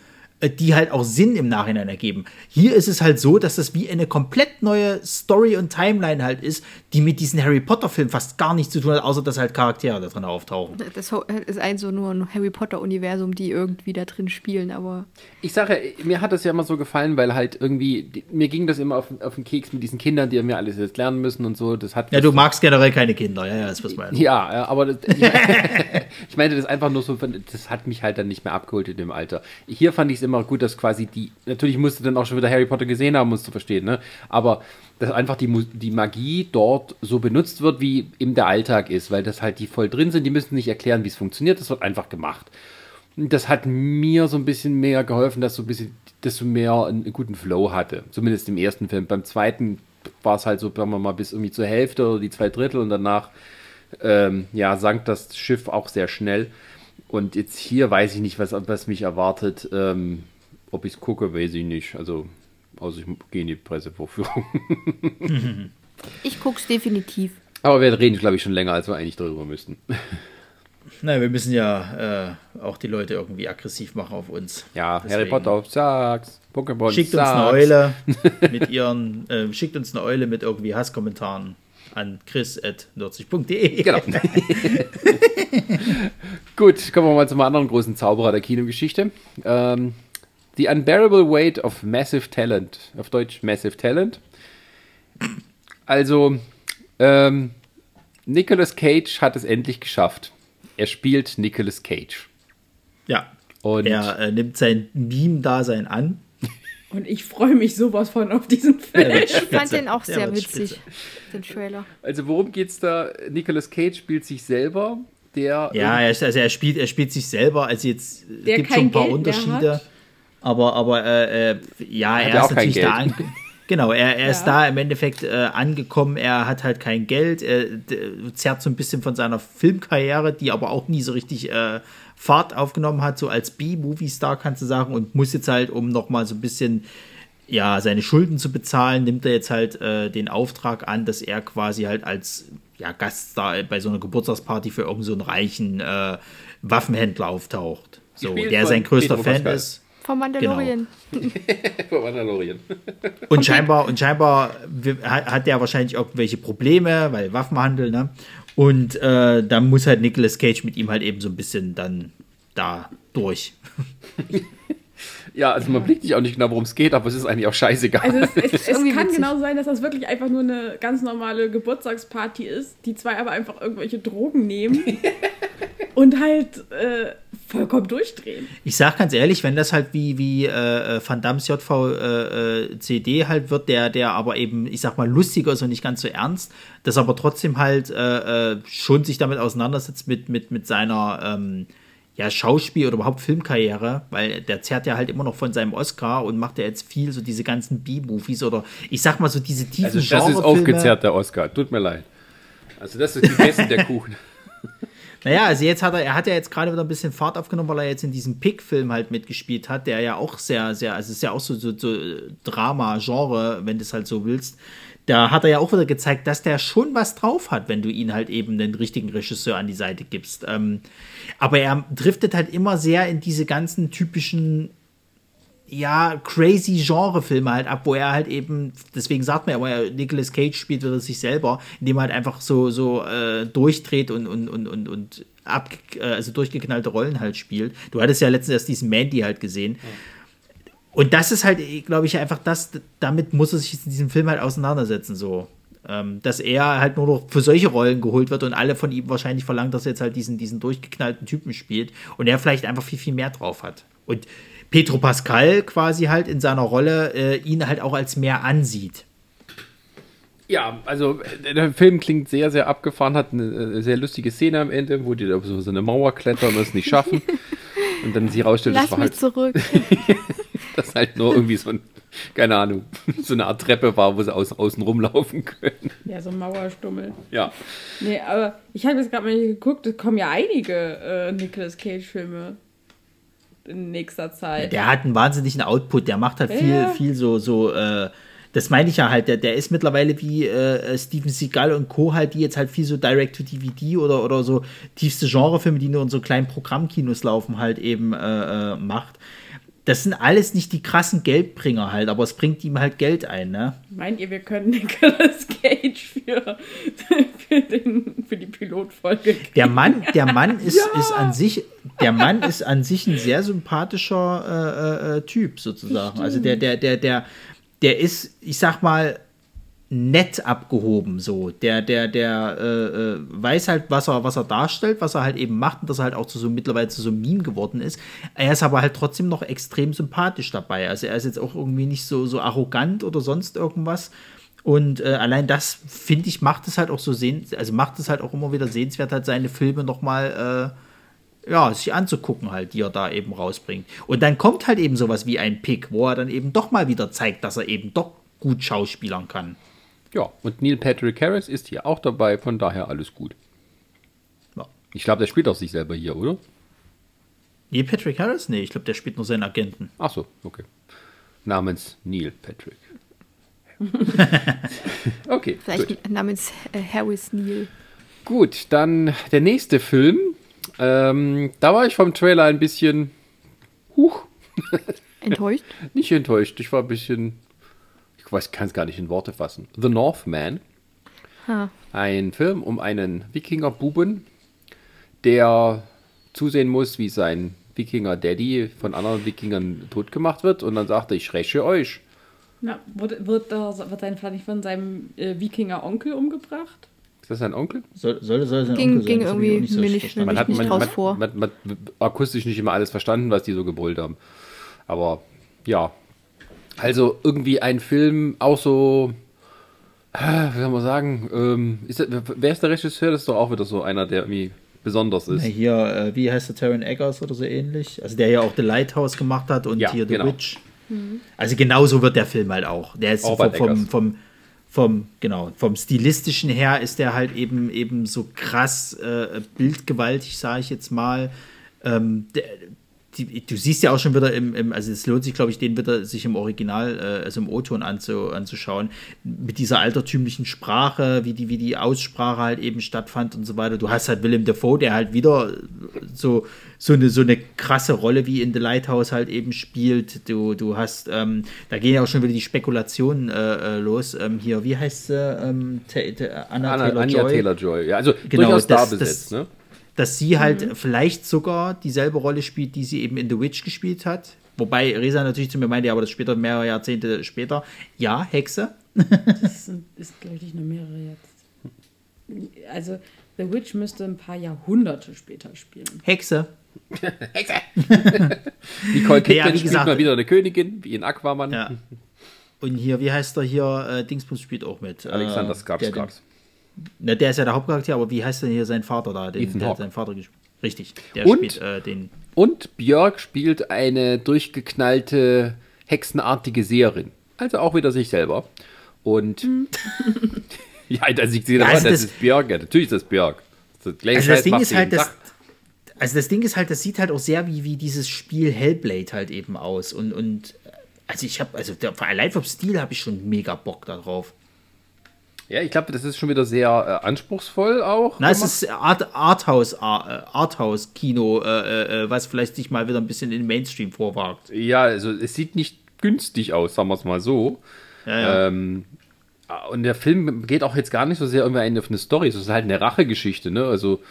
die halt auch Sinn im Nachhinein ergeben. Hier ist es halt so, dass das wie eine komplett neue Story und Timeline halt ist, die mit diesen Harry Potter Filmen fast gar nichts zu tun hat, außer dass halt Charaktere da drin auftauchen. das ho- ist ein so nur ein Harry Potter-Universum, die irgendwie da drin spielen, aber ich sage, mir hat das ja immer so gefallen, weil halt irgendwie, mir ging das immer auf, auf den Keks mit diesen Kindern, die mir alles jetzt lernen müssen und so. Das hat Ja, du magst generell keine Kinder, ja, ja, das was man. Ja, ja, aber das, ich, ich meinte das einfach nur so, das hat mich halt dann nicht mehr abgeholt in dem Alter. Hier fand ich es immer gut, dass quasi die, natürlich musste dann auch schon wieder Harry Potter gesehen haben, um es zu verstehen, ne? Aber dass einfach die, die Magie dort so benutzt wird, wie eben der Alltag ist, weil das halt die voll drin sind, die müssen nicht erklären, wie es funktioniert, das wird einfach gemacht. Das hat mir so ein bisschen mehr geholfen, dass so ein bisschen, dass du mehr einen guten Flow hatte. Zumindest im ersten Film. Beim zweiten war es halt so, sagen wir mal, bis irgendwie zur Hälfte oder die zwei Drittel und danach ähm, ja, sank das Schiff auch sehr schnell. Und jetzt hier weiß ich nicht, was, was mich erwartet. Ähm, ob ich es gucke, weiß ich nicht. Also, also ich gehe in die Pressevorführung. Ich guck's definitiv. Aber wir reden, glaube ich, schon länger, als wir eigentlich darüber müssten. Na, wir müssen ja äh, auch die Leute irgendwie aggressiv machen auf uns. Ja, Deswegen. Harry Potter, sag's. Pokémon, Schickt uns eine Eule mit ihren, äh, schickt uns eine Eule mit irgendwie Hasskommentaren an chris.nürzig.de. Genau. Gut, kommen wir mal zum anderen großen Zauberer der Kinogeschichte. Ähm, The Unbearable Weight of Massive Talent. Auf Deutsch Massive Talent. Also, ähm, Nicolas Cage hat es endlich geschafft. Er spielt Nicolas Cage. Ja. Und Er äh, nimmt sein Meme-Dasein an. Und ich freue mich sowas von auf diesen Film. Ich fand den auch sehr wird witzig, den Trailer. also worum geht's da? Nicolas Cage spielt sich selber, der Ja, er, ist- also er spielt, er spielt sich selber. Also jetzt äh, Der gibt schon ein paar Geld Unterschiede. hat. Aber, aber äh, äh, ja, er er ist natürlich da ange Genau, er, er ist Ja. da im Endeffekt äh, angekommen, er hat halt kein Geld, er zerrt so ein bisschen von seiner Filmkarriere, die aber auch nie so richtig äh, Fahrt aufgenommen hat, so als B-Movie-Star kannst du sagen, und muss jetzt halt, um nochmal so ein bisschen ja, seine Schulden zu bezahlen, nimmt er jetzt halt äh, den Auftrag an, dass er quasi halt als ja, Gaststar bei so einer Geburtstagsparty für irgendeinen so einen reichen äh, Waffenhändler auftaucht. So, der sein größter Fan Pascal. ist. Vom Mandalorian. von Mandalorian. Und scheinbar, und scheinbar hat der wahrscheinlich irgendwelche Probleme, weil Waffenhandel, ne? Und äh, dann muss halt Nicolas Cage mit ihm halt eben so ein bisschen dann da durch. Ja, also man blickt nicht auch nicht genau, worum es geht, aber es ist eigentlich auch scheißegal. Also es, es, es kann witzig. genau sein, dass das wirklich einfach nur eine ganz normale Geburtstagsparty ist, die zwei aber einfach irgendwelche Drogen nehmen und halt äh, vollkommen durchdrehen. Ich sag ganz ehrlich, wenn das halt wie, wie äh, äh, Van Dammes JVCD halt wird, der, der aber eben, ich sag mal, lustiger ist und nicht ganz so ernst, das aber trotzdem halt äh, äh, schon sich damit auseinandersetzt mit, mit, mit seiner ähm, ja, Schauspiel- oder überhaupt Filmkarriere, weil der zerrt ja halt immer noch von seinem Oscar und macht ja jetzt viel so diese ganzen B-Movies oder ich sag mal so diese tiefen Also das ist aufgezerrt, der Oscar. Tut mir leid. Also das ist gegessen, der Kuchen. Naja, also jetzt hat er, er hat ja jetzt gerade wieder ein bisschen Fahrt aufgenommen, weil er jetzt in diesem Pick-Film halt mitgespielt hat, der ja auch sehr, sehr, also es ist ja auch so, so, so Drama-Genre, wenn du es halt so willst. Da hat er ja auch wieder gezeigt, dass der schon was drauf hat, wenn du ihn halt eben den richtigen Regisseur an die Seite gibst. Ähm, aber er driftet halt immer sehr in diese ganzen typischen ja, crazy Genrefilme halt ab, wo er halt eben, deswegen sagt man ja, aber Nicolas Cage spielt wieder sich selber, indem er halt einfach so, so äh, durchdreht und, und, und, und, und ab, äh, also durchgeknallte Rollen halt spielt. Du hattest ja letztens erst diesen Mandy halt gesehen. Und das ist halt, glaube ich, einfach das, damit muss er sich in diesem Film halt auseinandersetzen, so. Ähm, dass er halt nur noch für solche Rollen geholt wird und alle von ihm wahrscheinlich verlangen, dass er jetzt halt diesen, diesen durchgeknallten Typen spielt und er vielleicht einfach viel, viel mehr drauf hat. Und Petro Pascal quasi halt in seiner Rolle äh, ihn halt auch als mehr ansieht. Ja, also äh, der Film klingt sehr, sehr abgefahren, hat eine äh, sehr lustige Szene am Ende, wo die da so so eine Mauer klettern und es nicht schaffen. Und dann sie rausstellt, das Lass war mich halt, zurück. das halt nur irgendwie so ein, keine Ahnung, so eine Art Treppe war, wo sie aus, außen rumlaufen können. Ja, so ein Mauerstummel. Ja. Nee, aber ich habe jetzt gerade mal geguckt, es kommen ja einige äh, Nicolas Cage-Filme in nächster Zeit. Der hat einen wahnsinnigen Output, der macht halt viel, Ja. viel so, so, äh, das meine ich ja halt, der, der ist mittlerweile wie äh, Steven Seagal und Co. halt, die jetzt halt viel so Direct-to-DVD oder, oder so tiefste Genrefilme, die nur in so kleinen Programmkinos laufen, halt eben äh, äh, macht. Das sind alles nicht die krassen Geldbringer halt, aber es bringt ihm halt Geld ein, ne? Meint ihr, wir können Nicolas Cage für, für, den, für die Pilotfolge Der Mann, der Mann ist, ist an sich, der Mann ist an sich ein sehr sympathischer äh, äh, Typ sozusagen. Also der, der, der, der, der ist, ich sag mal, nett abgehoben so. Der, der, der äh, äh, weiß halt, was er, was er darstellt, was er halt eben macht und dass er halt auch zu so mittlerweile zu so einem Meme geworden ist. Er ist aber halt trotzdem noch extrem sympathisch dabei. Also er ist jetzt auch irgendwie nicht so, so arrogant oder sonst irgendwas. Und äh, allein das, finde ich, macht es halt auch so sehen, also macht es halt auch immer wieder sehenswert, halt seine Filme nochmal ja, sich anzugucken halt, die er da eben rausbringt. Und dann kommt halt eben sowas wie ein Pick, wo er dann eben doch mal wieder zeigt, dass er eben doch gut schauspielern kann. Ja, und Neil Patrick Harris ist hier auch dabei, von daher alles gut. Ja. Ich glaube, der spielt auch sich selber hier, oder? Nee, Patrick Harris? Nee, ich glaube, der spielt nur seinen Agenten. Ach so, okay. Namens Neil Patrick. okay, Vielleicht gut. namens äh, Harris Neal. Gut, dann der nächste Film. Ähm, da war ich vom Trailer ein bisschen, huch, Enttäuscht? nicht enttäuscht. Ich war ein bisschen, ich weiß, kann es gar nicht in Worte fassen. The Northman. Ha. Ein Film um einen Wikinger-Buben, der zusehen muss, wie sein Wikinger-Daddy von anderen Wikingern tot gemacht wird. Und dann sagt er, ich räche euch. Na, wird, wird, wird sein Vater nicht von seinem äh, Wikinger-Onkel umgebracht? Ist das sein Onkel? Soll, soll, soll sein Ging- Onkel sein, ging irgendwie auch mir nicht-. Man hat nicht draus man, vor. Man, man, man, akustisch nicht immer alles verstanden, was die so gebrüllt haben. Aber ja. Also irgendwie ein Film, auch so, äh, wie soll man sagen, ähm, ist das, wer ist der Regisseur? Das ist doch auch wieder so einer, der irgendwie besonders ist. Ja, Hier, äh, wie heißt der Taron Eggers oder so ähnlich? Also der ja auch The Lighthouse gemacht hat und Ja, hier The genau. Witch. Also genauso wird der Film halt auch. Der ist vom, Robert vom, Eggers. vom, vom, genau, vom stilistischen her ist der halt eben eben so krass äh, bildgewaltig, sage ich jetzt mal. Ähm, der, die, du siehst ja auch schon wieder im, im also es lohnt sich, glaube ich, den wieder sich im Original, äh, also im O-Ton anzu, anzuschauen, mit dieser altertümlichen Sprache, wie die, wie die Aussprache halt eben stattfand und so weiter. Du hast halt Willem Dafoe, der halt wieder so, so, eine, so eine krasse Rolle wie in The Lighthouse halt eben spielt. Du, du hast, ähm, da gehen ja auch schon wieder die Spekulationen äh, äh, los. Ähm, hier, wie heißt sie? Ähm, Anna, Anna, Taylor-Joy Taylor-Joy. Ja, also Genau, durchaus das- da das- besetzt, ne? Dass sie halt vielleicht sogar dieselbe Rolle spielt, die sie eben in The Witch gespielt hat. Wobei Resa natürlich zu mir meinte, ja, aber das später, mehrere Jahrzehnte später. Ja, Hexe. Das sind, ist, glaube ich, nicht nur mehrere jetzt. Also, The Witch müsste ein paar Jahrhunderte später spielen. Hexe. Nicole Kidman Ja, wie spielt gesagt- mal wieder eine Königin, wie in Aquaman. Ja. Und hier, wie heißt er hier? Äh, Dingsbus spielt auch mit. Alexander äh, Skarsgård. Na, der ist ja der Hauptcharakter, aber wie heißt denn hier sein Vater da? Den, Ethan der hat Hawke. seinen Vater gespielt. Richtig. Der Und? spielt äh, den. Und Björk spielt eine durchgeknallte, hexenartige Seherin. Also auch wieder sich selber. Und ja, also ich sehe Ja, das, also das das- ist Björk, ja, natürlich ist das Björk. Das gleiche Also das Ding ist halt, das, also das Ding ist halt, das sieht halt auch sehr wie, wie dieses Spiel Hellblade halt eben aus. Und, und also ich habe, also der, allein vom Stil habe ich schon mega Bock darauf. Ja, ich glaube, das ist schon wieder sehr äh, anspruchsvoll auch. Na, es ist Art, Arthouse, Ar- äh, Arthouse-Kino, äh, äh, was vielleicht sich mal wieder ein bisschen in den Mainstream vorwagt. Ja, also es sieht nicht günstig aus, sagen wir es mal so. Ja, ja. Ähm, und der Film geht auch jetzt gar nicht so sehr irgendwie auf eine Story, es ist halt eine Rachegeschichte, ne? Also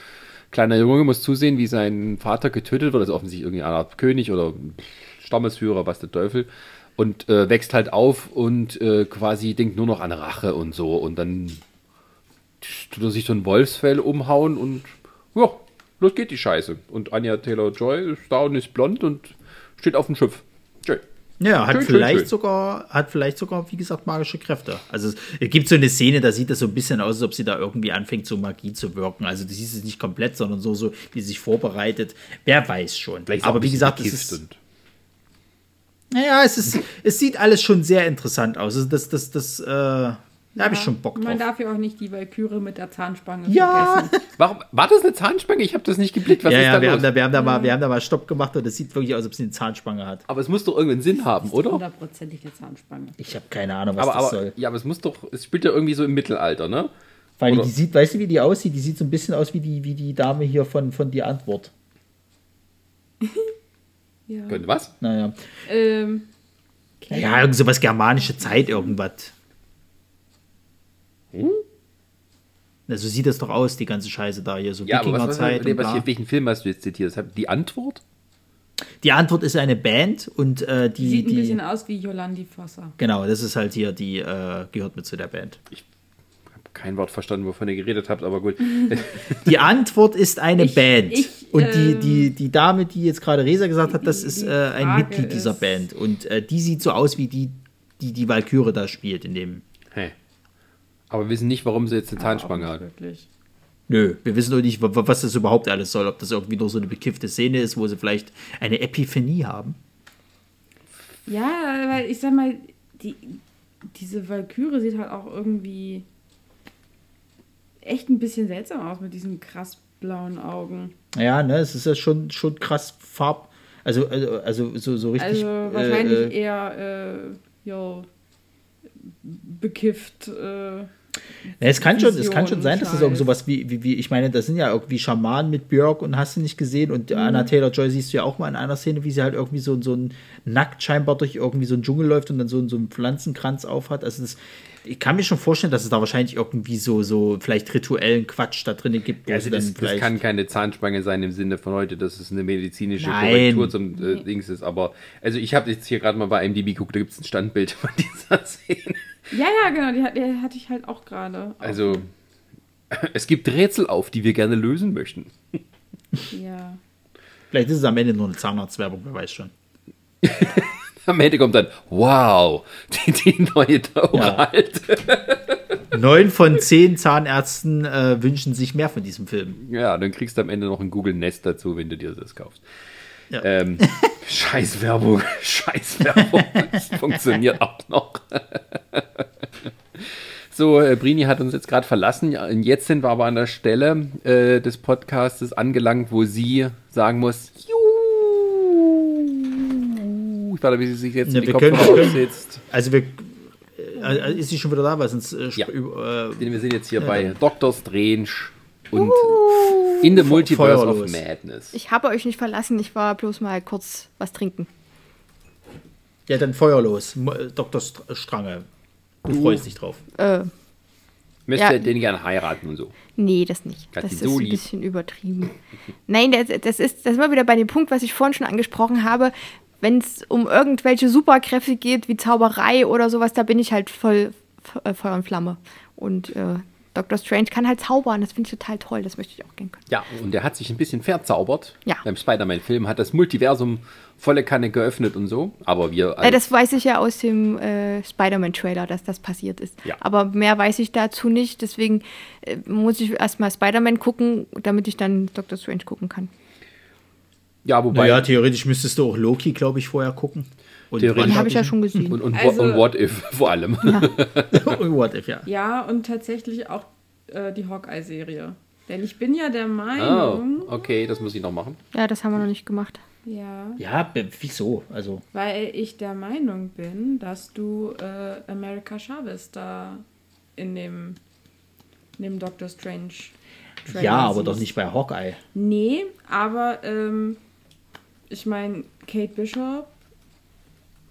kleiner Junge muss zusehen, wie sein Vater getötet wird, also offensichtlich irgendwie eine Art König oder Stammesführer, was der Teufel. Und äh, wächst halt auf und äh, quasi denkt nur noch an Rache und so. Und dann tut er sich so ein Wolfsfell umhauen und ja, los geht die Scheiße. Und Anja Taylor-Joy ist da und ist blond und steht auf dem Schiff. Schön. Ja, hat Schön, vielleicht schön. sogar, hat vielleicht sogar, wie gesagt, magische Kräfte. Also es, gibt so eine Szene, da sieht das so ein bisschen aus, als ob sie da irgendwie anfängt, so Magie zu wirken. Also du siehst es nicht komplett, sondern so, so wie sie sich vorbereitet. Wer weiß schon. Vielleicht Aber wie gesagt, es ist, und- naja, es ist, es sieht alles schon sehr interessant aus. Also das, das, das, äh, da habe ich schon Bock Man drauf. darf ja auch nicht die Valkyrie mit der Zahnspange Ja. vergessen. Warum, war das eine Zahnspange? Ich habe das nicht geblickt. Was ja, ist ja, da wir los? haben, da, wir, haben da mal, wir haben da mal Stopp gemacht und es sieht wirklich aus, als ob sie eine Zahnspange hat. aber es muss doch irgendeinen Sinn haben, oder? Hundertprozentig eine Zahnspange. Ich habe keine Ahnung, was Aber, das aber soll. ja, aber es muss doch, es spielt ja irgendwie so im Mittelalter, ne? Weil oder- die sieht, weißt du, wie die aussieht? Die sieht so ein bisschen aus wie die, wie die Dame hier von, von Die Antwort. Ja. Könnte was? Naja. Ähm, Ja, irgend so was germanische Zeit, irgendwas. Hm? Na, so sieht das doch aus, die ganze Scheiße da hier, so Ja, aber was, was, Wikingerzeit was, hier- welchen Film hast du jetzt zitiert? Die Antwort? Die Antwort ist eine Band und äh, die, sieht ein die bisschen aus wie Yolandi Fosser. genau, das ist halt hier, die äh, gehört mit zu der Band. Kein Wort verstanden, wovon ihr geredet habt, aber gut. Die Antwort ist eine Ich- Band. ich, und die, ähm, die, die Dame, die jetzt gerade Resa gesagt hat, das die- ist äh, ein Frage Mitglied dieser ist- Band. Und äh, die sieht so aus wie die, die die Valkyrie da spielt in dem. Hä. Aber wir wissen nicht, warum sie jetzt eine auch Zahnspange hat. Wirklich. Nö, wir wissen doch nicht, wa- wa- was das überhaupt alles soll. Ob das irgendwie nur so eine bekiffte Szene ist, wo sie vielleicht eine Epiphanie haben. Ja, weil ich sag mal, die, diese Valkyrie sieht halt auch irgendwie echt ein bisschen seltsam aus mit diesen krass blauen Augen. Ja, ne, es ist ja schon, schon krass Farb. Also, also, also so, so richtig. Also wahrscheinlich äh, äh, eher, äh, jo, bekifft. Äh, Ja, es kann schon, es kann schon sein, dass es Scheiß. irgend sowas wie, wie, wie, ich meine, das sind ja irgendwie Schamanen mit Björk und hast du nicht gesehen und Mhm. Anna Taylor Joy siehst du ja auch mal in einer Szene, wie sie halt irgendwie so, so ein nackt scheinbar durch irgendwie so einen Dschungel läuft und dann so, so einen Pflanzenkranz aufhat. Also das, ich kann mir schon vorstellen, dass es da wahrscheinlich irgendwie so, so vielleicht rituellen Quatsch da drin gibt, wo Also sie das, dann das kann keine Zahnspange sein im Sinne von heute, dass es eine medizinische Nein. Korrektur zum äh, Dings ist. Aber also ich habe jetzt hier gerade mal bei IMDb geguckt, da gibt es ein Standbild von dieser Szene. ja, ja, genau, die, die hatte ich halt auch gerade. Also es gibt Rätsel auf, die wir gerne lösen möchten. Ja. vielleicht ist es am Ende nur eine Zahnarztwerbung, wer weiß schon. Am Ende kommt dann, wow, die, die neue Taura halt. Neun von zehn Zahnärzten äh, wünschen sich mehr von diesem Film. Ja, dann kriegst du am Ende noch ein Google Nest dazu, wenn du dir das kaufst. Ja. Ähm, scheiß Werbung, scheiß Werbung. Das funktioniert auch noch. So, äh, Brini hat uns jetzt gerade verlassen. Jetzt sind wir aber an der Stelle äh, des Podcastes angelangt, wo sie sagen muss, Ich warte, wie sie sich jetzt Ne, in die wir können- Kopfhörer aufsetzt. Also wir. Äh, ist sie schon wieder da? Weil sonst. Äh, Ja. äh, wir sind jetzt hier bei Doctor Strange und in the Multiverse of Feuerlos. Madness. Ich habe euch nicht verlassen, ich war bloß mal kurz was trinken. Ja, dann feuerlos. Äh, Dr. Str Strange. Du freust dich drauf. Äh, Möchte Ja. den gerne heiraten und so. nee, das nicht. Hat Das ist so ein bisschen übertrieben. Nein, das, das ist, das sind wir wieder bei dem Punkt, was ich vorhin schon angesprochen habe. Wenn es um irgendwelche Superkräfte geht, wie Zauberei oder sowas, da bin ich halt voll äh, Feuer und Flamme. Und äh, Doctor Strange kann halt zaubern, das finde ich total toll, das möchte ich auch gerne können. Ja, und der hat sich ein bisschen verzaubert. Ja. Beim Spider-Man-Film hat das Multiversum volle Kanne geöffnet und so. Aber wir. Äh, das weiß ich ja aus dem äh, Spider-Man-Trailer, dass das passiert ist. Ja. Aber mehr weiß ich dazu nicht. Deswegen äh, muss ich erstmal Spider-Man gucken, damit ich dann Doctor Strange gucken kann. Ja, wobei. Naja, theoretisch müsstest du auch Loki, glaube ich, vorher gucken. Und Theoretisch. Den habe ich ja schon gesehen. und, und, Also- und What If vor allem. und What if, ja. Ja, und tatsächlich auch äh, die Hawkeye-Serie. Denn ich bin ja der Oh, Meinung, okay, das muss ich noch machen. Ja, das haben wir noch nicht gemacht. ja, Ja, wieso? Also, weil ich der Meinung bin, dass du äh, America Chavez da in dem, in dem Doctor Strange Trailer ja, aber siehst. doch nicht bei Hawkeye. Nee, aber ähm, ich meine, Kate Bishop,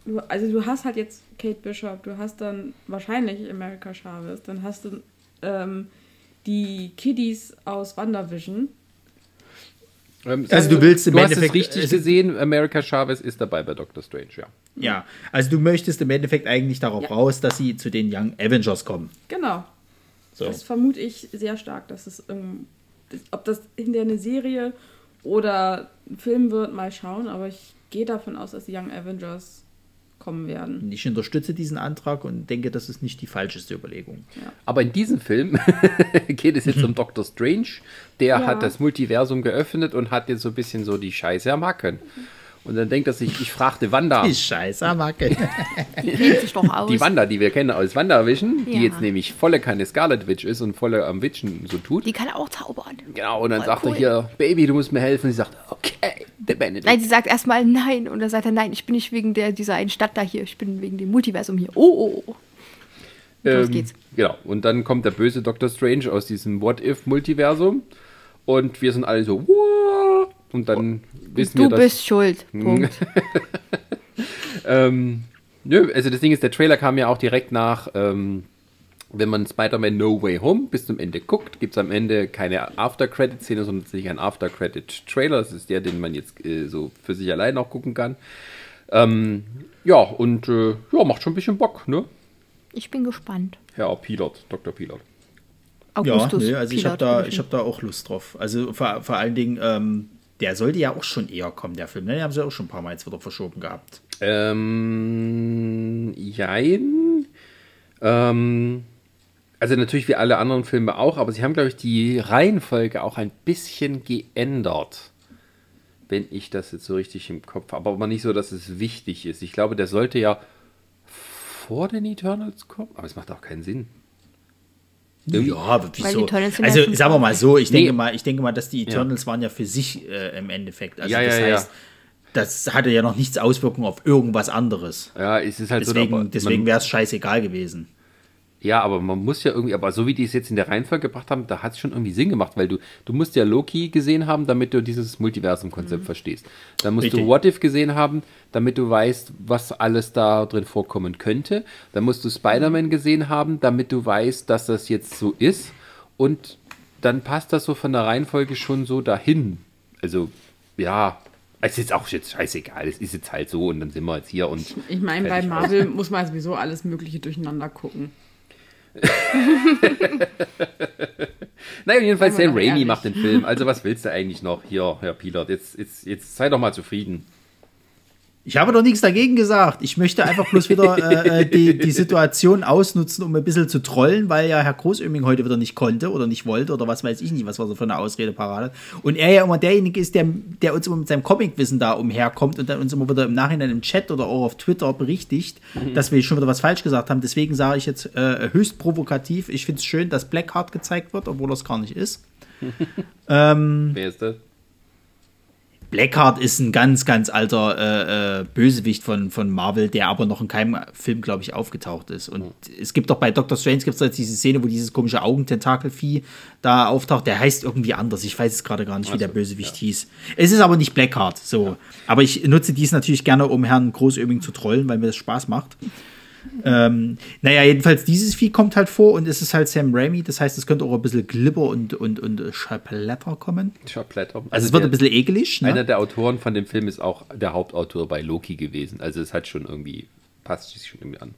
du, also du hast halt jetzt Kate Bishop, du hast dann wahrscheinlich America Chavez, dann hast du ähm, die Kiddies aus WandaVision. Ähm, Also du willst im du hast es Endeffekt- richtig es- gesehen, America Chavez ist dabei bei Doctor Strange, ja. Ja, also du möchtest im Endeffekt eigentlich darauf Ja. raus, dass sie zu den Young Avengers kommen. Genau. So. Das vermute ich sehr stark, dass es ähm, ob das hinterher eine Serie oder ein Film wird, mal schauen, aber ich gehe davon aus, dass die Young Avengers kommen werden. Ich unterstütze diesen Antrag und denke, das ist nicht die falscheste Überlegung. Aber in diesem Film geht es jetzt um Doctor Strange. Der Ja. hat das Multiversum geöffnet und hat jetzt so ein bisschen so die Scheiße am Hacken. Und dann denkt er sich, ich fragte Wanda. Die Scheiße, Macke. Die kennt sich doch aus. Die Wanda, die wir kennen aus WandaVision, die Ja. jetzt nämlich volle keine Scarlet Witch ist und volle am Witchen so tut. Die kann auch zaubern. Genau, und dann Voll sagt cool. er hier, Baby, du musst mir helfen. Und sie sagt, okay, der Benedict. Nein, sie sagt erstmal nein und dann sagt er nein, ich bin nicht wegen der, dieser einen Stadt da hier, ich bin wegen dem Multiversum hier. Oh, oh, oh. Los geht's. Genau, und dann kommt der böse Doctor Strange aus diesem What-If-Multiversum und wir sind alle so, wow. Und dann wissen wir, Du dass... bist schuld. Punkt. Ähm, nö, also das Ding ist, der Trailer kam ja auch direkt nach, ähm, wenn man Spider-Man No Way Home bis zum Ende guckt, gibt es am Ende keine After-Credit-Szene, sondern tatsächlich ein After-Credit-Trailer. Das ist der, den man jetzt äh, so für sich allein auch gucken kann. Ähm, ja, und äh, ja, macht schon ein bisschen Bock, ne? Ich bin gespannt. Herr Pilot, Dr. Pilot. Ja, Augustus. nee, also ich habe Pilot, da, ich hab da auch Lust drauf. Also vor, vor allen Dingen, ähm, der sollte ja auch schon eher kommen, der Film. Ne? Den haben sie auch schon ein paar Mal jetzt wieder verschoben gehabt. Ähm, jein. Ähm, Also natürlich wie alle anderen Filme auch, aber sie haben, glaube ich, die Reihenfolge auch ein bisschen geändert. Wenn ich das jetzt so richtig im Kopf habe. Aber nicht so, dass es wichtig ist. Ich glaube, der sollte ja vor den Eternals kommen. Aber es macht auch keinen Sinn. Ja, aber Weil wieso? Also ja sagen wir mal so, ich denke Nee. mal, ich denke mal, dass die Eternals waren ja für sich äh, im Endeffekt. Also Ja, ja, das ja. heißt, das hatte ja noch nichts Auswirkungen auf irgendwas anderes. Ja, es ist halt so. Deswegen, aber deswegen wäre es scheißegal gewesen. Ja, aber man muss ja irgendwie, aber so wie die es jetzt in der Reihenfolge gebracht haben, da hat es schon irgendwie Sinn gemacht, weil du, du musst ja Loki gesehen haben, damit du dieses Multiversum-Konzept verstehst. Dann musst Richtig. du What If gesehen haben, damit du weißt, was alles da drin vorkommen könnte. Dann musst du Spider-Man gesehen haben, damit du weißt, dass das jetzt so ist. Und dann passt das so von der Reihenfolge schon so dahin. Also, ja, es ist jetzt auch jetzt scheißegal, es ist jetzt halt so und dann sind wir jetzt hier und. Ich meine, bei aus. Marvel muss man sowieso alles Mögliche durcheinander gucken. Naja, jedenfalls Sam Raimi macht den Film. Also was willst du eigentlich noch? Hier, Herr Pilot, jetzt, jetzt, jetzt sei doch mal zufrieden. Ich habe doch nichts dagegen gesagt. Ich möchte einfach bloß wieder äh, äh, die, die Situation ausnutzen, um ein bisschen zu trollen, weil ja Herr Großöming heute wieder nicht konnte oder nicht wollte oder was weiß ich nicht, was war so für eine Ausrede parat. Und er ja immer derjenige ist, der, der uns immer mit seinem Comicwissen da umherkommt und dann uns immer wieder im Nachhinein im Chat oder auch auf Twitter berichtigt, dass wir schon wieder was falsch gesagt haben. Deswegen sage ich jetzt äh, höchst provokativ, ich finde es schön, dass Blackheart gezeigt wird, obwohl das gar nicht ist. Wer ist das? Blackheart ist ein ganz, ganz alter äh, äh, Bösewicht von, von Marvel, der aber noch in keinem Film, glaube ich, aufgetaucht ist. Und es gibt doch bei Doctor Strange gibt's doch jetzt diese Szene, wo dieses komische Augententakelvieh da auftaucht. Der heißt irgendwie anders. Ich weiß es gerade gar nicht, wie der Bösewicht hieß. Es ist aber nicht Blackheart. So. Aber ich nutze dies natürlich gerne, um Herrn Großöming zu trollen, weil mir das Spaß macht. Ähm, naja, jedenfalls dieses Vieh kommt halt vor und es ist halt Sam Raimi. Das heißt, es könnte auch ein bisschen Glibber und, und, und Schaplatter kommen. Schaplatter. Also, es wird ein bisschen ekelig. Ne? Einer der Autoren von dem Film ist auch der Hauptautor bei Loki gewesen. Also es hat schon irgendwie, passt sich schon irgendwie an.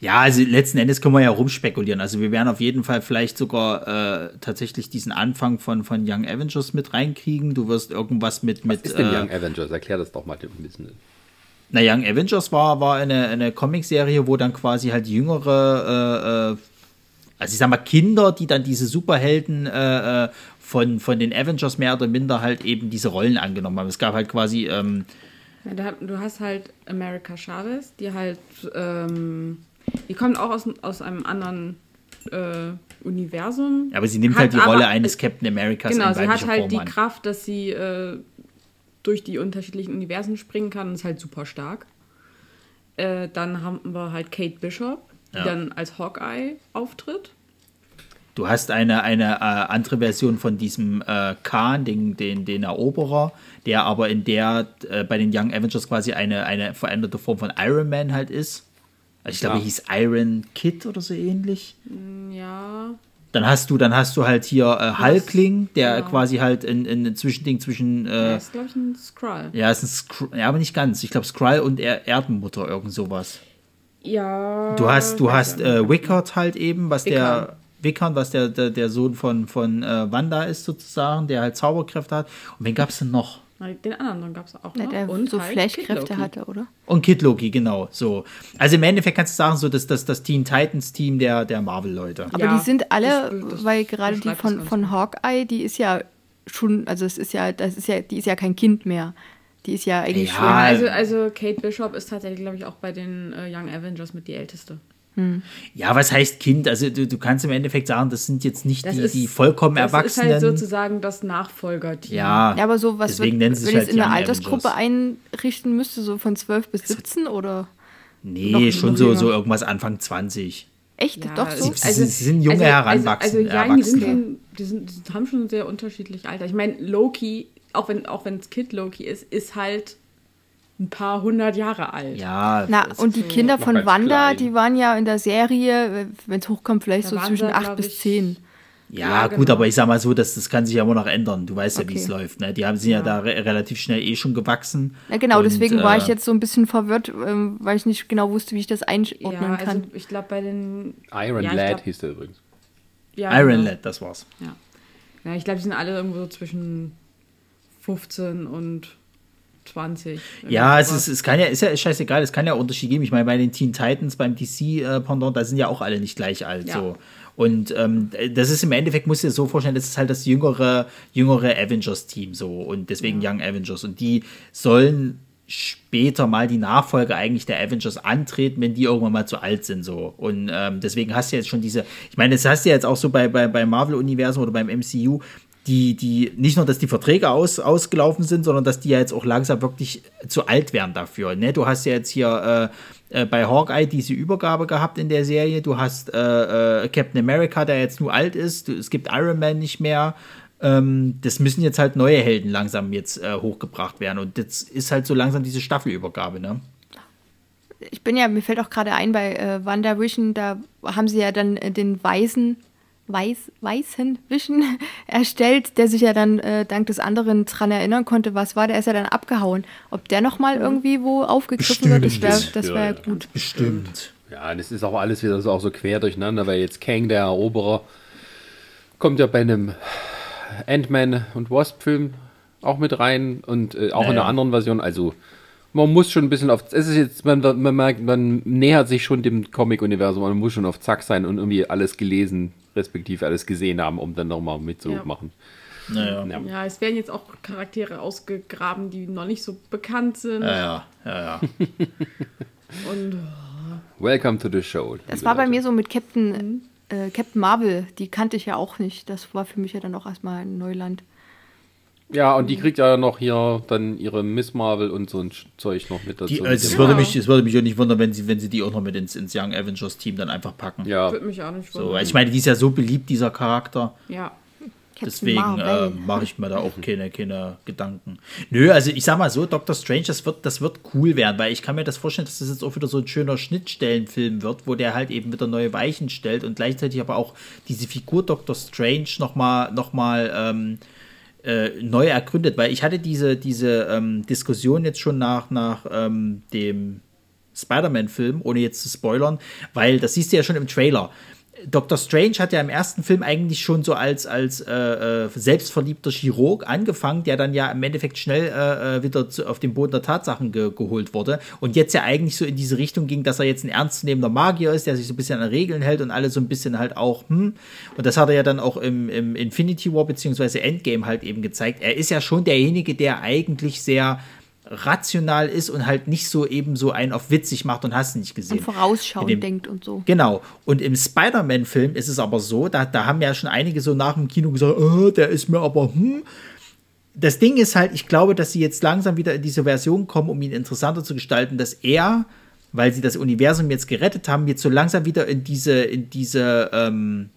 Ja, also letzten Endes können wir ja rumspekulieren. Also wir werden auf jeden Fall vielleicht sogar äh, tatsächlich diesen Anfang von, von Young Avengers mit reinkriegen. Du wirst irgendwas mit. Was mit ist denn äh, Young Avengers? Erklär das doch mal dem Wissen. Na, Young Avengers war, war eine, eine Comicserie, wo dann quasi halt jüngere, äh, äh, also ich sag mal, Kinder, die dann diese Superhelden äh, äh, von, von den Avengers mehr oder minder halt eben diese Rollen angenommen haben. Es gab halt quasi. Ähm, Ja, du hast halt America Chavez, die halt, ähm, die kommt auch aus, aus einem anderen äh, Universum. aber sie nimmt Hat halt die Rolle eines Captain Americas Genau, in sie hat halt Form die an. Kraft, dass sie äh, durch die unterschiedlichen Universen springen kann ist halt super stark. Äh, dann haben wir halt Kate Bishop, die Ja. dann als Hawkeye auftritt. Du hast eine, eine äh, andere Version von diesem äh, Khan, den, den, den Eroberer, der aber in der äh, bei den Young Avengers quasi eine, eine veränderte Form von Iron Man halt ist. Also ich glaube, Ja. er hieß Iron Kid oder so ähnlich. Ja, Dann hast du, dann hast du halt hier äh, Hulkling, der genau. quasi halt in, in ein Zwischending zwischen er äh, ist, glaube ich, ein Skrull. ja, ist ein Skr ja, aber nicht ganz. Ich glaube Skrull und er Erdenmutter, irgend sowas. Ja. Du hast, du hast äh. Wickert halt eben, was Wickern. der Wickern, was der, der, der Sohn von, von äh, Wanda ist sozusagen, der halt Zauberkräfte hat. Und wen gab es denn noch? Den anderen gab es auch noch. der und so halt Flashkräfte Kid Loki. hatte, oder? Und Kid Loki, genau. So. Also im Endeffekt kannst du sagen, so dass das, das Teen Titans Team der, der Marvel-Leute. Aber Ja, die sind alle, das- das weil gerade die von, von. Hawkeye, die ist ja schon, also es ist ja, das ist ja, die ist ja kein Kind mehr. Die ist ja eigentlich Ja, schon. Ja, also, also Kate Bishop ist tatsächlich, glaube ich, auch bei den äh, Young Avengers mit die älteste. Ja, was heißt Kind? Also du, du kannst im Endeffekt sagen, das sind jetzt nicht Das die, ist- die vollkommen Das Erwachsenen. ist halt sozusagen das Nachfolgerteam. ja, Ja, aber so was Deswegen wird, nennen sie wenn ich es halt in der Young Altersgruppe Avengers. einrichten müsste, so von 12 bis 17 oder nee, noch- schon noch so, so irgendwas Anfang 20. echt Ja, doch so? Sie- sie- sie sind junge Heranwachsende- Also, also, ja, die, sind Erwachsene. schon, die, sind, die sind- haben schon sehr unterschiedlich Alter. Ich meine, Loki, auch wenn auch wenn es Kid Loki ist, ist halt ein paar hundert Jahre alt. Ja, Na, und die Kinder von Wanda, klein. die waren ja in der Serie, wenn es hochkommt, vielleicht Da so zwischen 8 glaub bis ich, 10. Ja, Ja, gut, genau. aber ich sag mal so, das, das kann sich ja immer noch ändern. Du weißt ja, wie Okay. es läuft. Ne? Die haben, sind ja, da re relativ schnell eh schon gewachsen. Ja, genau, Und, deswegen war äh, ich jetzt so ein bisschen verwirrt, ähm, weil ich nicht genau wusste, wie ich das einordnen Ja, also kann. ich glaube bei den Iron ja, Lad glaub- hieß der übrigens. ja, Iron genau. Lad, das war's. Ja, ja ich glaube, die sind alle irgendwo so zwischen 15 und 20. Ja, es, ist, es kann ja, ist ja scheißegal, es kann ja Unterschied geben. Ich meine, bei den Teen Titans, beim DC-Pendant, da sind ja auch alle nicht gleich alt. Ja. So. Und ähm, das ist im Endeffekt, musst du dir so vorstellen, das ist halt das jüngere, jüngere Avengers-Team so und deswegen Young Avengers. Und die sollen später mal die Nachfolge eigentlich der Avengers antreten, wenn die irgendwann mal zu alt sind so. Und ähm, deswegen hast du jetzt schon diese, ich meine, das hast du ja jetzt auch so bei, bei, bei Marvel-Universum oder beim MCU, die, die, nicht nur, dass die Verträge aus, ausgelaufen sind, sondern dass die ja jetzt auch langsam wirklich zu alt werden dafür. Ne? Du hast ja jetzt hier äh, äh, bei Hawkeye diese Übergabe gehabt in der Serie. Du hast äh, äh, Captain America, der jetzt nur alt ist. Du, es gibt Iron Man nicht mehr. Ähm, das müssen jetzt halt neue Helden langsam jetzt äh, hochgebracht werden. Und das ist halt so langsam diese Staffelübergabe, ne? Ich bin ja, mir fällt auch gerade ein, bei äh, WandaVision, da haben sie ja dann den weißen, weiß, weißen Vision erstellt, der sich ja dann äh, dank des anderen dran erinnern konnte, was war, der ist ja dann abgehauen. Ob der nochmal irgendwie wo aufgegriffen wird, das wäre das Ja, wär ja. gut. Bestimmt. Ja, das ist auch alles wieder so, auch so quer durcheinander, weil jetzt Kang, der Eroberer, kommt ja bei einem Ant-Man und Wasp-Film auch mit rein und äh, auch in einer Naja. anderen Version. Also man muss schon ein bisschen auf. Es ist jetzt, man, man merkt, man nähert sich schon dem Comic-Universum, man muss schon auf Zack sein und irgendwie alles gelesen, respektive alles gesehen haben, um dann nochmal mitzumachen. Naja. Ja. Ja, es werden jetzt auch Charaktere ausgegraben, die noch nicht so bekannt sind. Ja, ja, ja, ja. Und Welcome to the show. Das war bei Leute. mir so mit Captain, äh, Captain Marvel, die kannte ich ja auch nicht. Das war für mich ja dann auch erstmal ein Neuland. Ja, und die kriegt ja noch hier dann ihre Miss Marvel und so ein Zeug noch mit dazu. Die, mit also es, würde mich, es würde mich auch nicht wundern, wenn sie, wenn sie die auch noch mit ins, ins Young Avengers Team dann einfach packen. ja, würde mich auch nicht So, wundern. weil ich meine, die ist ja so beliebt, dieser Charakter. ja. Deswegen äh, mache ich mir da auch keine, keine Gedanken. Nö, also ich sag mal so, Doctor Strange, das wird, das wird cool werden, weil ich kann mir das vorstellen, dass das jetzt auch wieder so ein schöner Schnittstellenfilm wird, wo der halt eben wieder neue Weichen stellt und gleichzeitig aber auch diese Figur Doctor Strange nochmal noch mal, ähm, äh, neu ergründet, weil ich hatte diese, diese ähm, Diskussion jetzt schon nach, nach ähm, dem Spider-Man-Film, ohne jetzt zu spoilern, weil das siehst du ja schon im Trailer. Dr. Strange hat ja im ersten Film eigentlich schon so als, als äh, äh, selbstverliebter Chirurg angefangen, der dann ja im Endeffekt schnell äh, äh, wieder zu, auf den Boden der Tatsachen ge geholt wurde und jetzt ja eigentlich so in diese Richtung ging, dass er jetzt ein ernstzunehmender Magier ist, der sich so ein bisschen an Regeln hält und alle so ein bisschen halt auch, hm, und das hat er ja dann auch im, im Infinity War beziehungsweise Endgame halt eben gezeigt. Er ist ja schon derjenige, der eigentlich sehr rational ist und halt nicht so eben so einen auf witzig macht und hast nicht gesehen. Und vorausschauend dem- denkt und so. Genau. Und im Spider-Man-Film ist es aber so, da, da haben ja schon einige so nach dem Kino gesagt, oh, der ist mir aber, hm. Das Ding ist halt, ich glaube, dass sie jetzt langsam wieder in diese Version kommen, um ihn interessanter zu gestalten, dass er, weil sie das Universum jetzt gerettet haben, jetzt so langsam wieder in diese, in diese, ähm,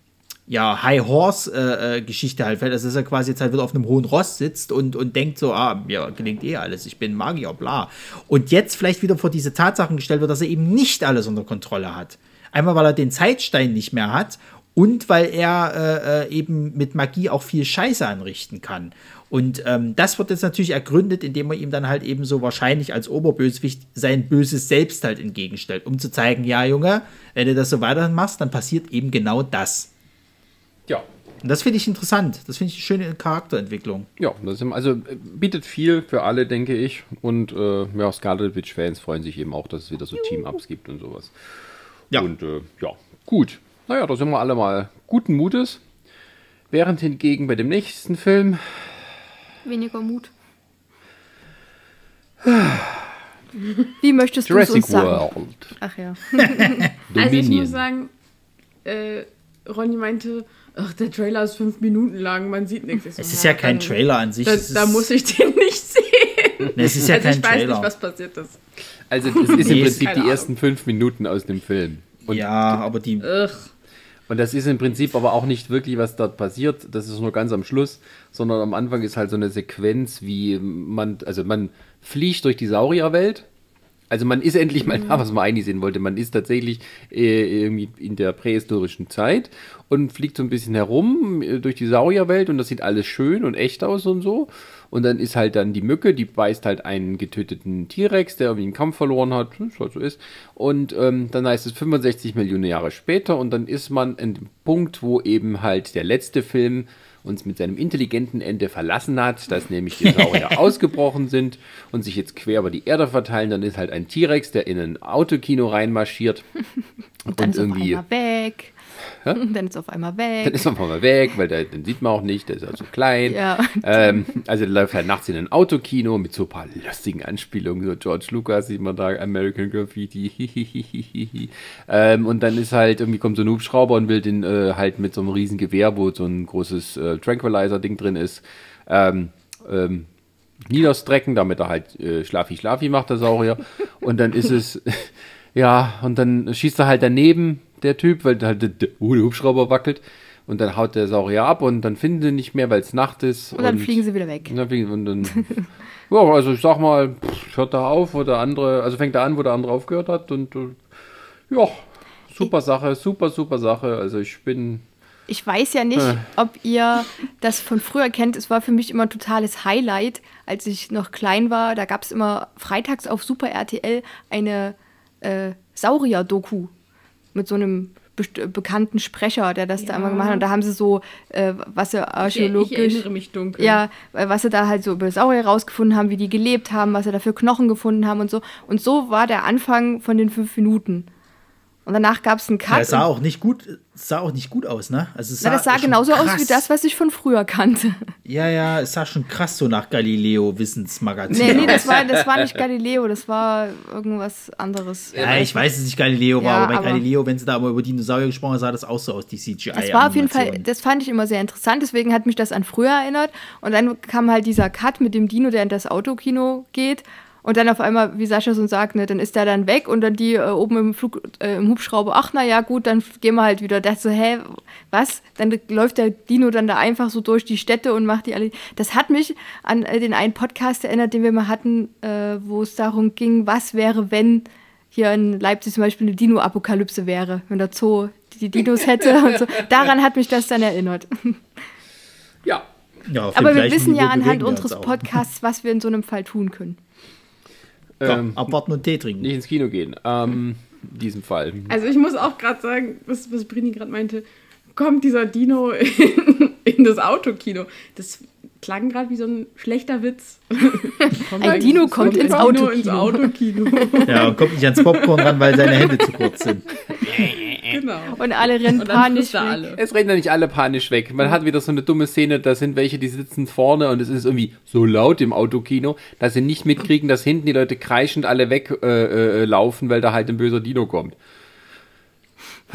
ja, High Horse äh, äh, Geschichte halt fällt, also dass er quasi jetzt halt wieder auf einem hohen Ross sitzt und, und denkt so, ah, mir gelingt eh alles, ich bin Magier, bla. Und jetzt vielleicht wieder vor diese Tatsachen gestellt wird, dass er eben nicht alles unter Kontrolle hat. Einmal, weil er den Zeitstein nicht mehr hat und weil er äh, äh, eben mit Magie auch viel Scheiße anrichten kann. Und ähm, das wird jetzt natürlich ergründet, indem man ihm dann halt eben so wahrscheinlich als Oberbösewicht sein böses Selbst halt entgegenstellt, um zu zeigen, ja, Junge, wenn du das so weitermachst, dann passiert eben genau das. Und das finde ich interessant. Das finde ich eine schöne Charakterentwicklung. Ja, das ist, also äh, bietet viel für alle, denke ich. Und äh, ja, Scarlet Witch-Fans freuen sich eben auch, dass es wieder so Team-Ups gibt und sowas. Ja. Und äh, ja, gut. Naja, da sind wir alle mal guten Mutes. Während hingegen bei dem nächsten Film, Weniger Mut. Wie möchtest du es Jurassic uns sagen? World, Ach ja. Also ich muss sagen, äh, Ronny meinte, ach, der Trailer ist fünf Minuten lang, man sieht nichts. Ich so, Es ist ja kein dann- Trailer an sich. Da, da muss ich den nicht sehen. Nee, es ist ja also kein ich weiß Trailer. nicht, was passiert ist. also es ist im Prinzip die Ahnung. ersten fünf Minuten aus dem Film. Und, ja, aber die. Ugh. und das ist im Prinzip aber auch nicht wirklich, was dort passiert. Das ist nur ganz am Schluss, sondern am Anfang ist halt so eine Sequenz, wie man, also man fliegt durch die Saurierwelt. Also man ist endlich mal da, was man eigentlich sehen wollte. Man ist tatsächlich äh, irgendwie in der prähistorischen Zeit und fliegt so ein bisschen herum äh, durch die Saurierwelt und das sieht alles schön und echt aus und so. Und dann ist halt dann die Mücke, die beißt halt einen getöteten T-Rex, der irgendwie einen Kampf verloren hat, was halt so ist. Und ähm, dann heißt es 65 Millionen Jahre später und dann ist man an dem Punkt, wo eben halt der letzte Film uns mit seinem intelligenten Ende verlassen hat, dass nämlich die Saurier ausgebrochen sind und sich jetzt quer über die Erde verteilen. Dann ist halt ein T-Rex, der in ein Autokino reinmarschiert Und und irgendwie einmal weg. Dann ist auf einmal weg. dann ist man mal weg, weil der, den sieht man auch nicht, der ist also klein. Ja. Ähm, also der läuft halt nachts in ein Autokino mit so ein paar lustigen Anspielungen. So George Lucas sieht man da, American Graffiti. ähm, und dann ist halt, irgendwie kommt so ein Hubschrauber und will den äh, halt mit so einem riesen Gewehr, wo so ein großes äh, Tranquilizer-Ding drin ist, ähm, ähm, niederstrecken, damit er halt äh, Schlafi Schlafi macht, der Saurier. Und dann ist es, ja, und dann schießt er halt daneben, der Typ, weil halt der, oh, der Hubschrauber wackelt. Und dann haut der Saurier ab und dann finden sie nicht mehr, weil es Nacht ist. Und dann fliegen sie wieder weg. Und dann fliegen, und dann, ja, also ich sag mal, pff, hört da auf, wo der andere, also fängt da an, wo der andere aufgehört hat. Und äh, ja, super Sache, super, super Sache. Also ich bin Ich weiß ja nicht, Äh. ob ihr das von früher kennt. Es war für mich immer ein totales Highlight, als ich noch klein war. Da gab es immer freitags auf Super RTL eine äh, Saurier-Doku mit so einem best- bekannten Sprecher, der das da Ja. immer gemacht hat. Und da haben sie so, äh, was sie Ich, ich archäologisch. erinnere mich dunkel. Ja, weil was sie da halt so über Saurier rausgefunden haben, wie die gelebt haben, was sie da für Knochen gefunden haben und so. Und so war der Anfang von den fünf Minuten. Und danach gab es einen Ja, Cut. es sah auch nicht gut, sah auch nicht gut aus, ne? Also es Na, das sah genauso aus krass. wie das, was ich von früher kannte. Ja, ja, es sah schon krass so nach Galileo Wissensmagazin. Nee, nee, aus. das war, das war nicht Galileo, das war irgendwas anderes. Ja, ich weiß, dass es nicht Galileo war, Ja, aber bei aber- Galileo, wenn sie da aber über Dinosaurier gesprochen haben, sah das auch so aus, die CGI. Das war auf jeden Fall, das fand ich immer sehr interessant, deswegen hat mich das an früher erinnert. Und dann kam halt dieser Cut mit dem Dino, der in das Autokino geht. Und dann auf einmal, wie Sascha so sagt, ne, dann ist der dann weg und dann die äh, oben im, Flug, äh, im Hubschrauber, ach na ja, gut, dann gehen wir halt wieder. Das so, hä, was? Dann läuft der Dino dann da einfach so durch die Städte und macht die alle. Das hat mich an äh, den einen Podcast erinnert, den wir mal hatten, äh, wo es darum ging, was wäre, wenn hier in Leipzig zum Beispiel eine Dino-Apokalypse wäre, wenn der Zoo die Dinos hätte und so. Daran hat mich das dann erinnert. ja, Ja, Aber wir wissen ja anhand unseres. Podcasts, was wir in so einem Fall tun können. Ja, ähm, abwarten und Tee trinken. nicht ins Kino gehen. Ähm, in diesem Fall. Also ich muss auch gerade sagen, was, was Brini gerade meinte, kommt dieser Dino in, in das Autokino. Das klang gerade wie so ein schlechter Witz. Ein Dino kommt ins Dino ins Autokino. Ja, und kommt nicht ans Popcorn ran, weil seine Hände zu kurz sind. genau. Und alle rennen Und panisch weg. alle. Es rennen ja nicht alle panisch weg. Man hat wieder so eine dumme Szene, da sind welche, die sitzen vorne und es ist irgendwie so laut im Autokino, dass sie nicht mitkriegen, dass hinten die Leute kreischend alle weglaufen, äh, äh, laufen, weil da halt ein böser Dino kommt.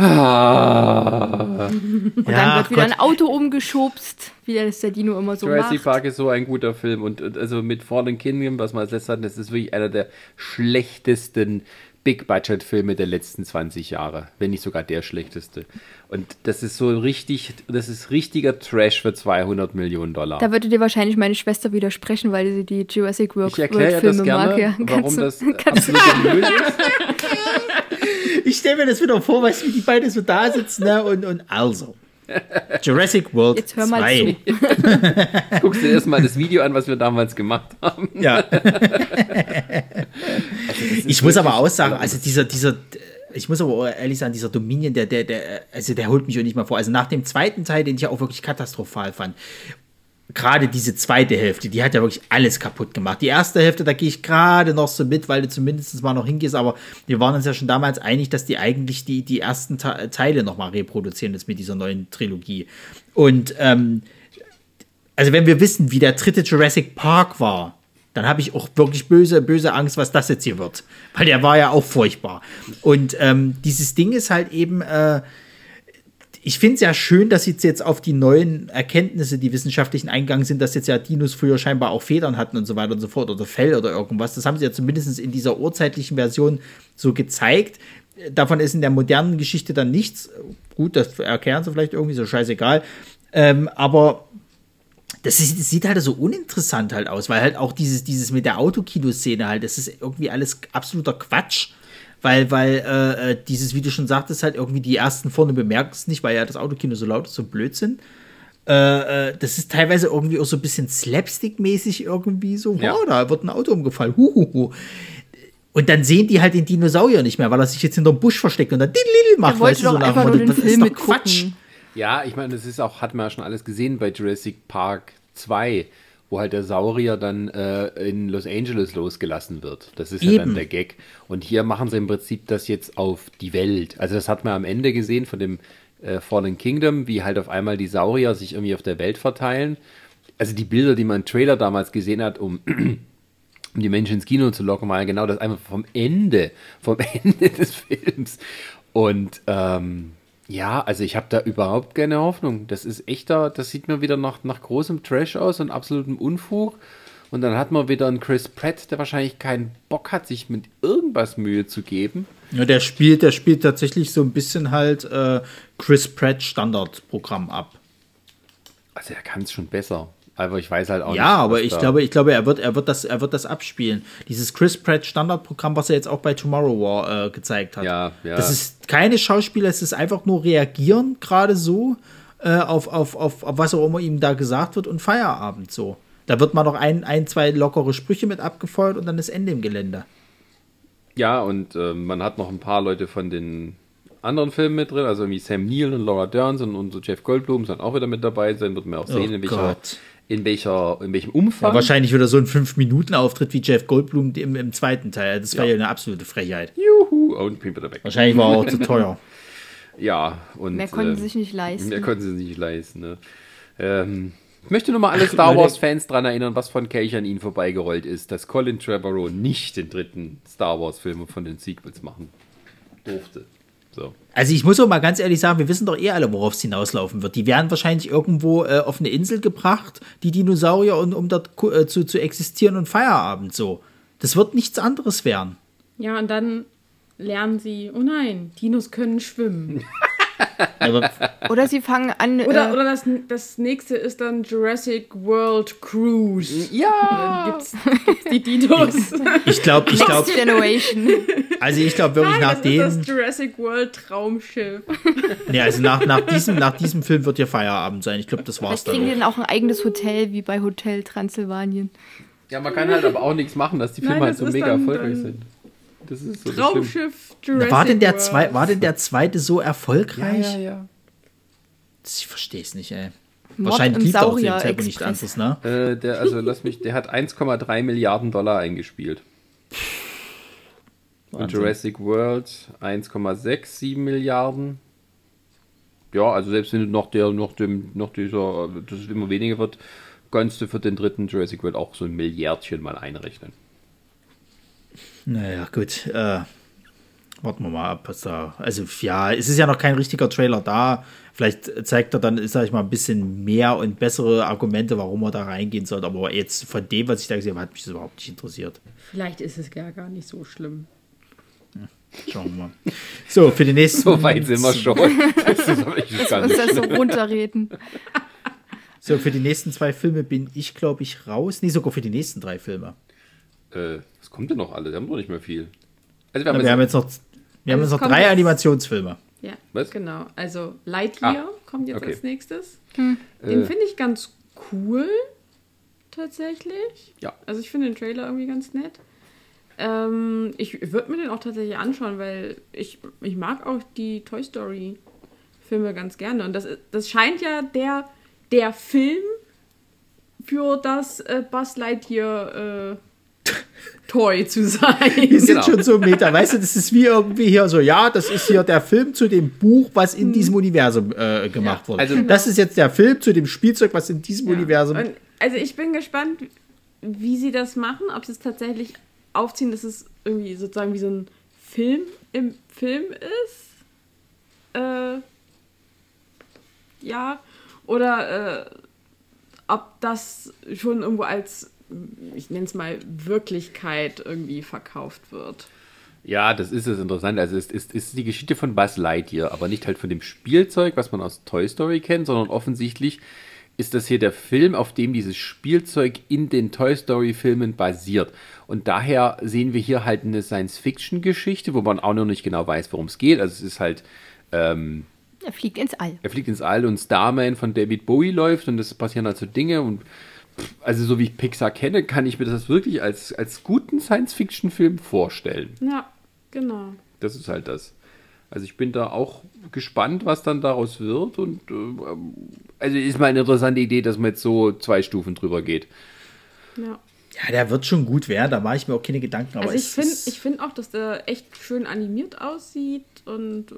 Ah, Und dann Ja, wird wieder Gott. ein Auto umgeschubst, wie das der Dino immer so Jurassic macht. Park ist so ein guter Film und und also mit Fallen Kingdom, was wir als letztes hatten, das ist wirklich einer der schlechtesten Big-Budget-Filme der letzten 20 Jahre, wenn nicht sogar der schlechteste. Und das ist so richtig, das ist richtiger Trash für 200 Millionen Dollar. Da würde dir wahrscheinlich meine Schwester widersprechen, weil sie die Jurassic World, Ich erkläre World ja das Filme gerne, mag. Ja. warum Kannst du- das kannst Müll ist. Ich stelle mir das wieder vor, weißt du, wie die beiden so da sitzen, ne? Und, und also. Jurassic World Jetzt hör mal 2. zu. Guckst dir erstmal das Video an, was wir damals gemacht haben. Ja. ich muss aber auch sagen, also dieser, dieser, ich muss aber ehrlich sagen, dieser Dominion, der, der, der, also der holt mich auch nicht mal vor. Also nach dem zweiten Teil, den ich ja auch wirklich katastrophal fand, gerade diese zweite Hälfte, die hat ja wirklich alles kaputt gemacht. Die erste Hälfte, da gehe ich gerade noch so mit, weil du zumindest mal noch hingehst, aber wir waren uns ja schon damals einig, dass die eigentlich die, die ersten Te Teile nochmal reproduzieren jetzt mit dieser neuen Trilogie. Und ähm, also wenn wir wissen, wie der dritte Jurassic Park war, dann habe ich auch wirklich böse, böse Angst, was das jetzt hier wird. Weil der war ja auch furchtbar. Und ähm, dieses Ding ist halt eben, äh, ich finde es ja schön, dass sie jetzt auf die neuen Erkenntnisse, die wissenschaftlichen eingegangen sind, dass jetzt ja Dinos früher scheinbar auch Federn hatten und so weiter und so fort oder Fell oder irgendwas. Das haben sie ja zumindest in dieser urzeitlichen Version so gezeigt. Davon ist in der modernen Geschichte dann nichts. Gut, das erklären sie vielleicht irgendwie, so scheißegal. Ähm, aber das, ist, das sieht halt so uninteressant halt aus, weil halt auch dieses, dieses mit der Autokino-Szene halt, das ist irgendwie alles absoluter Quatsch. Weil, weil äh, äh, dieses, wie du schon sagtest, halt irgendwie die ersten vorne bemerken es nicht, weil ja das Autokino so laut ist, so blöd sind. Äh, äh, das ist teilweise irgendwie auch so ein bisschen slapstick-mäßig irgendwie so, Ja. wow, da wird ein Auto umgefallen, huhuhu. Und dann sehen die halt den Dinosaurier nicht mehr, weil er sich jetzt hinterm Busch versteckt und dann diddle macht, weißt du, so doch nach einfach dem nur Motto, den das ist doch. Quatsch. Ja, ich meine, das ist auch, hat man ja schon alles gesehen bei Jurassic Park 2, wo halt der Saurier dann äh, in Los Angeles losgelassen wird. Das ist ja dann Eben. der Gag. Und hier machen sie im Prinzip das jetzt auf die Welt. Also das hat man am Ende gesehen von dem äh, Fallen Kingdom, wie halt auf einmal die Saurier sich irgendwie auf der Welt verteilen. Also die Bilder, die man im Trailer damals gesehen hat, um um die Menschen ins Kino zu locken, war ja genau das einfach vom Ende, vom Ende des Films. Und ähm, ja, also ich habe da überhaupt keine Hoffnung. Das ist echter, das sieht mir wieder nach, nach großem Trash aus und absolutem Unfug. Und dann hat man wieder einen Chris Pratt, der wahrscheinlich keinen Bock hat, sich mit irgendwas Mühe zu geben. Ja, der spielt, der spielt tatsächlich so ein bisschen halt äh, Chris Pratt Standardprogramm ab. Also er kann es schon besser. Aber ich weiß halt auch nicht. Ja, aber ich glaube, ich glaube, er wird, er wird das, er wird das abspielen. Dieses Chris Pratt Standardprogramm, was er jetzt auch bei Tomorrow War äh, gezeigt hat. Ja, ja. Das ist keine Schauspieler, es ist einfach nur reagieren, gerade so, äh, auf, auf, auf, auf was auch immer ihm da gesagt wird und Feierabend so. Da wird mal noch ein, ein, zwei lockere Sprüche mit abgefeuert und dann ist Ende im Gelände. Ja, und ähm, man hat noch ein paar Leute von den anderen Filmen mit drin, also wie Sam Neill und Laura Dern und, und so Jeff Goldblum sollen auch wieder mit dabei sein, wird man auch sehen, Oh in welcher, Gott. In welcher, in welchem Umfang. Ja, wahrscheinlich wieder so ein 5-Minuten-Auftritt wie Jeff Goldblum im, im zweiten Teil. Das wäre ja. Ja. eine absolute Frechheit. Juhu, und wieder weg. Wahrscheinlich war er auch zu teuer. Ja, und Mehr konnten ähm, sie sich nicht leisten. Mehr konnten sie sich nicht leisten. Ne? Ähm, ich möchte nur mal alle Star Wars-Fans daran erinnern, was von Kelch an ihnen vorbeigerollt ist, dass Colin Trevorrow nicht den dritten Star Wars-Film von den Sequels machen durfte. So. Also ich muss auch mal ganz ehrlich sagen, wir wissen doch eh alle, worauf es hinauslaufen wird. Die werden wahrscheinlich irgendwo äh, auf eine Insel gebracht, die Dinosaurier, und, um dort äh, zu, zu existieren und Feierabend so. Das wird nichts anderes werden. Ja, und dann lernen sie, oh nein, Dinos können schwimmen. Aber Oder sie fangen an. Oder, äh, oder das, das nächste ist dann Jurassic World Cruise. Ja! Dann gibt's, gibt's die Dinos. ich glaube, ich glaube, Next Generation. also ich glaube wirklich Nein, nach das dem, ist das Jurassic World Traumschiff. nee, also nach, nach diesem, nach diesem Film wird ja Feierabend sein. Ich glaube, das war's Vielleicht kriegen die dann. dann auch ein eigenes Hotel, wie bei Hotel Transsilvanien. Ja, man kann halt aber auch nichts machen, dass die Filme Nein, halt so mega dann- erfolgreich dann- sind. Das ist so das. Traumschiff Jurassic War denn, der World. zwei, war denn der zweite so Ja, erfolgreich? ja, ja. Ich verstehe es nicht, ey. Mord Wahrscheinlich lief er auch zu dem Zeitpunkt nicht anders, ne? Äh, der, also lass mich, der hat 1,3 Milliarden Dollar eingespielt. Und. Jurassic World 1,67 Milliarden. Ja, also selbst wenn du noch der, noch dem, noch dieser, dass es immer weniger wird, kannst du für den dritten Jurassic World auch so ein Milliardchen mal einrechnen. Naja, gut. Äh, warten wir mal ab, was da. Also, ja, es ist ja noch kein richtiger Trailer da. Vielleicht zeigt er dann, sag ich mal, ein bisschen mehr und bessere Argumente, warum er da reingehen soll. Aber jetzt von dem, was ich da gesehen habe, hat mich das überhaupt nicht interessiert. Vielleicht ist es gar, gar nicht so schlimm. Schauen wir mal. So, für die nächsten. So weit sind wir schon. Das ist aber echt gar Uns nicht das so runterreden. So, für die nächsten zwei Filme bin ich, glaube ich, raus. Nee, sogar für die nächsten drei Filme. Äh, was kommt denn noch alles? Wir haben doch nicht mehr viel. Also wir haben, Na, wir haben jetzt noch, wir haben Also jetzt noch kommt drei jetzt- Animationsfilme. Ja, Was? genau. Also Lightyear Ah, kommt jetzt okay. als nächstes. Hm. Den Äh. finde ich ganz cool, tatsächlich. Ja. Also ich finde den Trailer irgendwie ganz nett. Ähm, ich würde mir den auch tatsächlich anschauen, weil ich, ich mag auch die Toy Story Filme ganz gerne. Und das, das scheint ja der, der Film für das äh, Buzz Lightyear äh, Toy zu sein. Die sind Genau. schon so meta. Weißt du, das ist wie irgendwie hier so, ja, das ist hier der Film zu dem Buch, was in diesem Universum äh, gemacht wurde. also- das ist jetzt der Film zu dem Spielzeug, was in diesem Ja. Universum. Und, also ich bin gespannt, wie sie das machen, ob sie es tatsächlich aufziehen, dass es irgendwie sozusagen wie so ein Film im Film ist. Äh, ja. Oder äh, ob das schon irgendwo als, ich nenne es mal, Wirklichkeit irgendwie verkauft wird. Ja, das ist das Interessante. Also es ist, ist die Geschichte von Buzz Lightyear, aber nicht halt von dem Spielzeug, was man aus Toy Story kennt, sondern offensichtlich ist das hier der Film, auf dem dieses Spielzeug in den Toy Story Filmen basiert. Und daher sehen wir hier halt eine Science-Fiction-Geschichte, wo man auch noch nicht genau weiß, worum es geht. Also es ist halt, ähm, Er fliegt ins All. er fliegt ins All und Starman von David Bowie läuft und es passieren halt so Dinge und also so wie ich Pixar kenne, kann ich mir das wirklich als, als guten Science-Fiction-Film vorstellen. Ja, genau. Das ist halt das. Also ich bin da auch gespannt, was dann daraus wird. Und äh, also ist mal eine interessante Idee, dass man jetzt so zwei Stufen drüber geht. Ja. Ja, der wird schon gut werden, da mache ich mir auch keine Gedanken. Aber Also ich finde ich find auch, dass der echt schön animiert aussieht und äh,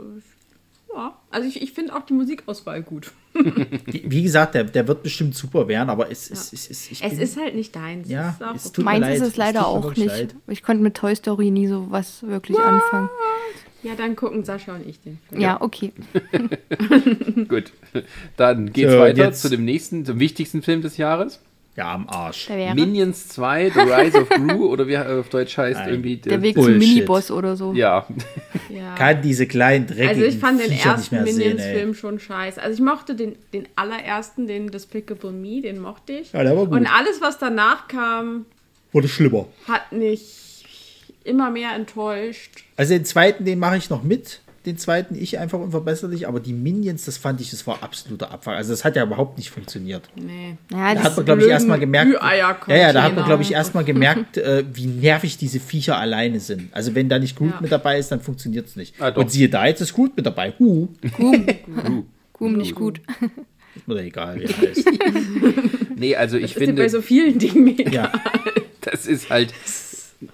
ja, also ich, ich finde auch die Musikauswahl gut. wie gesagt, der, der wird bestimmt super werden, aber es ist. Es, ist, ich Es bin- ist halt nicht deins. Ja, Es ist auch es tut mir Meins leid, ist es es leider auch nicht. leid. Ich konnte mit Toy Story nie so was wirklich anfangen. Ja, dann gucken Sascha und ich den Film. Ja, okay. Gut. Dann geht's So, weiter jetzt- zu dem nächsten, zum wichtigsten Film des Jahres. Ja, am Arsch. Der Minions 2, The Rise of Gru, oder wie er auf Deutsch heißt, Nein. irgendwie. der Weg Bullshit. zum Miniboss oder so. Ja, Ja. Kann diese kleinen dreckigen Also ich fand den Viecher ersten. Minions-Film schon scheiße. Also ich mochte den, den allerersten, den Despicable Me, den mochte ich. Ja, der war gut. Und alles, was danach kam, Wurde schlimmer. hat mich immer mehr enttäuscht. Also den zweiten, den mache ich noch mit. Den zweiten, ich einfach unverbesserlich, aber die Minions, das fand ich, das war absoluter Abfall. Also das hat ja überhaupt nicht funktioniert. Nee. Ja, Da das, hat man, glaube ich, erstmal gemerkt. Ja, ja, da hat man, glaube ich, erstmal gemerkt, äh, wie nervig diese Viecher alleine sind. Also wenn da nicht Groot Ja. mit dabei ist, dann funktioniert es nicht. Ah. Und siehe da, jetzt ist Groot mit dabei. Huh. Kuhm nicht gut. Ist mir doch egal, wie er heißt. nee, also ich Das ist finde, bei so vielen Dingen. ja. das ist halt.